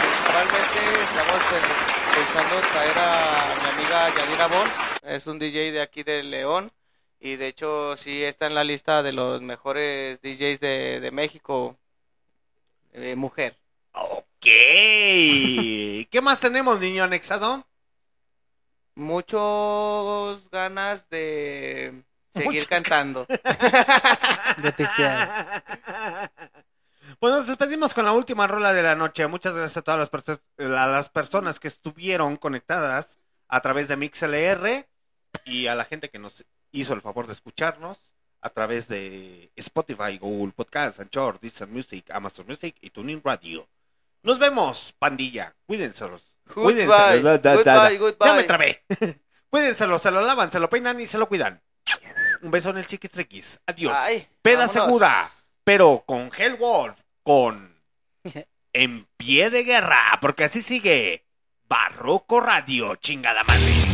principalmente estamos pen- pensando traer a mi amiga Yadira Bons. Es un DJ de aquí de León. Y de hecho, sí está en la lista de los mejores DJs de, de México. Eh, mujer. Ok. ¿Qué más tenemos, niño anexado? Muchos ganas de seguir Muchas cantando. De pistear. Pues nos despedimos con la última rola de la noche. Muchas gracias a todas las, perso- a las personas que estuvieron conectadas a través de MixLR y a la gente que nos hizo el favor de escucharnos a través de Spotify, Google Podcast, Anchor, Disney Music, Amazon Music y Tuning Radio. Nos vemos, pandilla. Cuídenselos. Goodbye, Cuídenselos. Da, da, da, da. goodbye, goodbye. Ya me trabé. Cuídenselos, se lo lavan, se lo peinan y se lo cuidan. Un beso en el chiquistriquis. Adiós. Ay, Peda vámonos. segura, pero con Hellwolf, con En pie de guerra, porque así sigue Barroco Radio, chingada madre.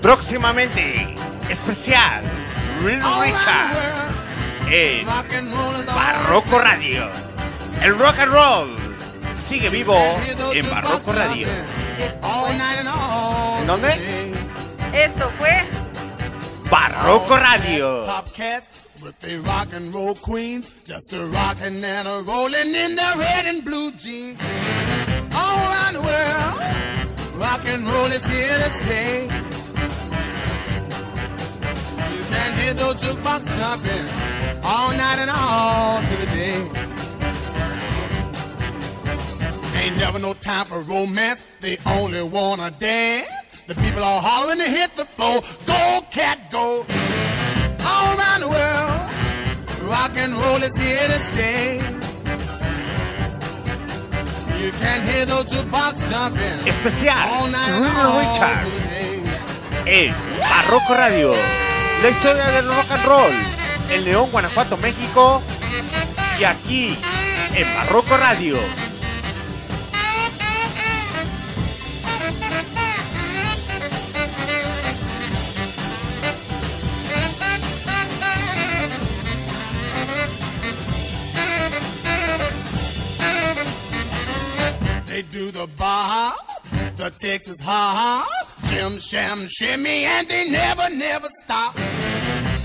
Próximamente, especial, Little Richard en Barroco Radio. El rock and roll sigue vivo en Barroco Radio. All night and all ¿En dónde? Esto fue Barroco Radio. Top cats with the rock and roll queens, just a rockin' and a rollin' in their red and blue jeans. All around the world, rock and roll is here to stay. You can hear those jukebox jumping all night and all through the day. Ain't never no time for romance, they only wanna dance. The people are hollering to hit the floor. Go, cat, go. All around the world, rock and roll is here to stay. Especial, Little Richard. En Barroco Radio. La historia del rock and roll. En León, Guanajuato, México. Y aquí en Barroco Radio. They do the bar, the Texas ha ha, shim sham shimmy, and they never never stop.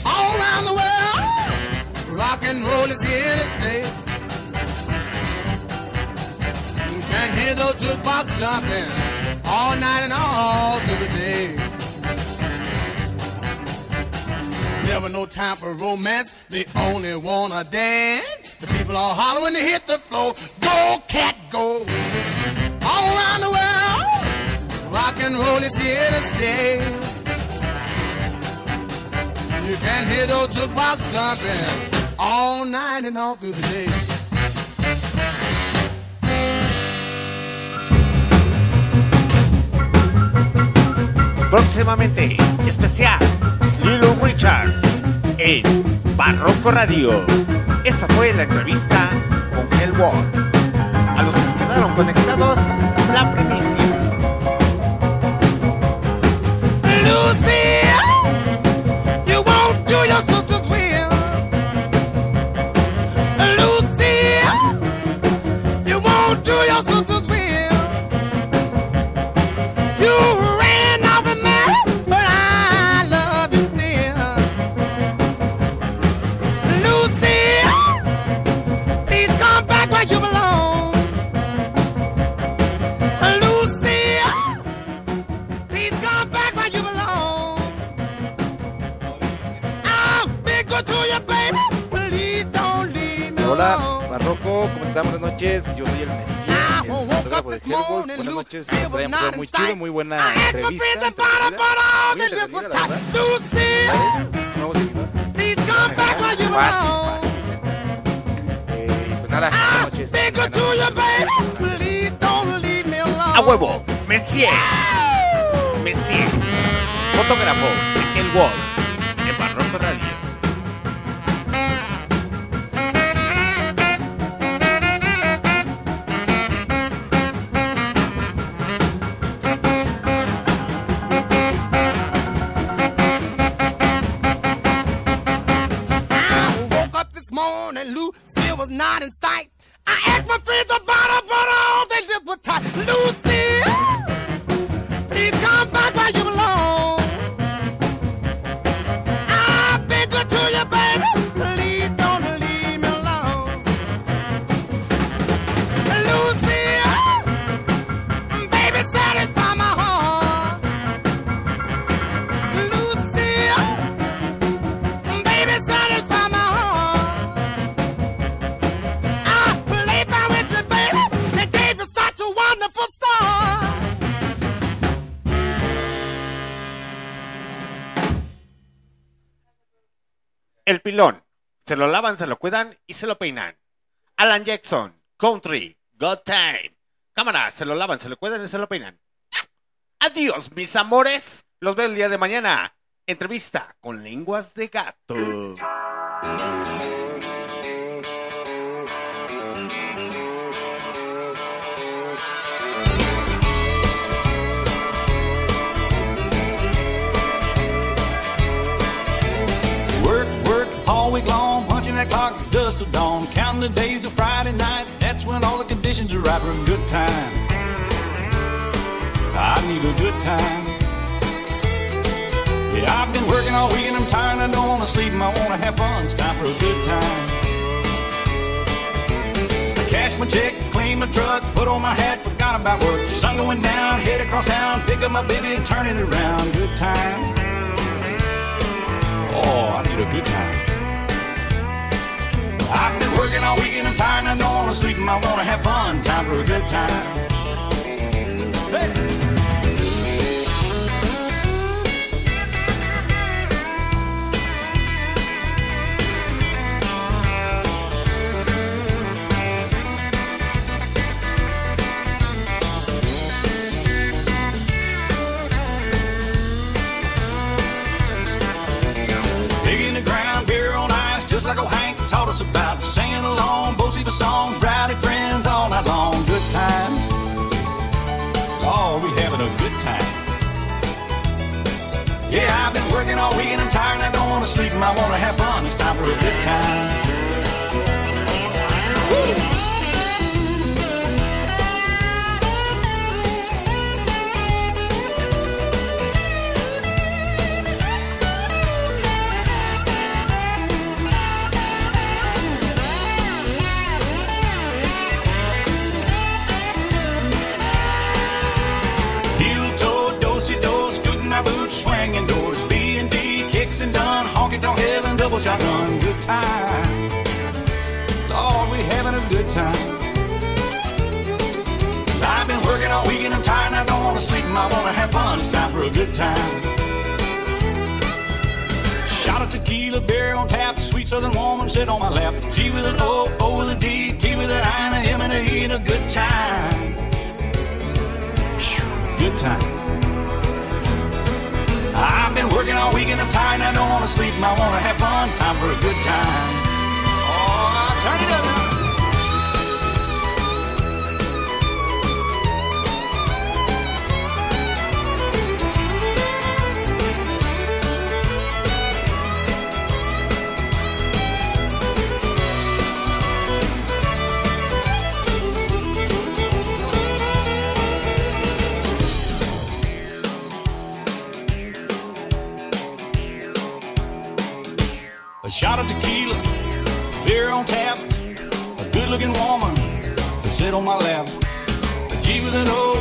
All around the world, rock and roll is here to stay. You can hear those jukebox jumping all night and all through the day. Never no time for romance, they only wanna dance. The people are hollering to hit the floor. Go, cat, go. All around the world, rock and roll is here to stay. You can hear those jukebox jumping all night and all through the day. Próximamente, especial Little Richards en Barroco Radio. Esta fue la entrevista con Hell Wall. A los que se quedaron conectados, la primicia. Noches, fue muy chido, muy buena fácil. Eh, pues nada, buenas noches. A huevo, Messier. Messier. Fotógrafo de Hell Wall Se lo lavan, se lo cuidan y se lo peinan. Alan Jackson, Country, God Time. Cámara, se lo lavan, se lo cuidan y se lo peinan. Adiós, mis amores. Los veo el día de mañana. Entrevista con lenguas de gato. All week long, punching that clock dust till dawn. Counting the days till Friday night. That's when all the conditions are right for a good time. I need a good time. Yeah, I've been working all week and I'm tired. I don't want to sleep and I want to have fun. It's time for a good time. Cash my check, clean my truck, put on my hat, forgot about work. Sun going down, head across town, pick up my baby and turn it around. Good time. Oh, I need a good time. I've been working all week and I'm tired and I don't want to sleep and I want to have fun. Time for a good time. Hey. Both songs, rowdy friends all night long. Good time. Oh, we having a good time. Yeah, I've been working all week and I'm tired I don't want to sleep and I want to have fun. It's time for a good time. Double shotgun, good time. Lord, we having a good time. i I've been working all week and I'm tired and I don't want to sleep and I want to have fun. It's time for a good time. Shot of tequila, beer on tap, sweet southern woman sit on my lap. G with an O, O with a D, T with an I, and a M and a E, and a good time. Good time. I've been working all week and I'm tired I don't want to sleep I want to have fun. Time for a good time. Oh, turn it up A shot of tequila, beer on tap, a good looking woman to sit on my lap. A G with an O,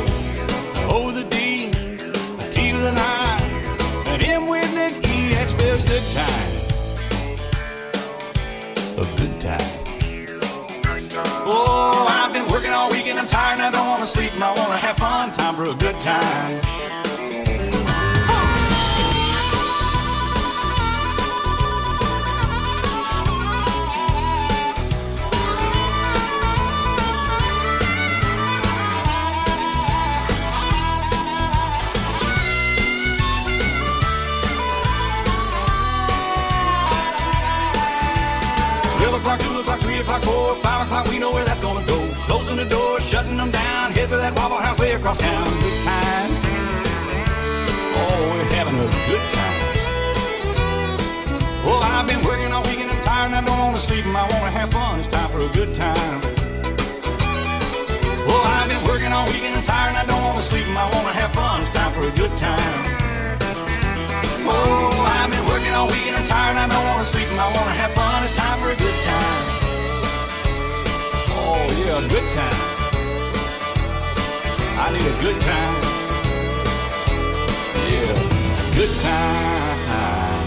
an O with a D, a T with an I, an M with an E, that spells good time. A good time. Oh, I've been working all week and I'm tired I don't want to sleep and I want to have fun. Time for a good time. O'clock, four, five o'clock, we know where that's gonna go. Closing the door, shutting them down, head for that Waffle House way across town. Good time. Oh, we're having a good time. Well, I've been working all week and I'm tired and I don't wanna sleep and I wanna have fun. It's time for a good time. Well, I've been working all week and I'm tired and I don't wanna sleep and I wanna have fun. It's time for a good time. Oh, I've been working all week and I'm tired and I don't want to sleep and I want to have fun. It's time for a good time. Oh, yeah, a good time. I need a good time. Yeah, a good time.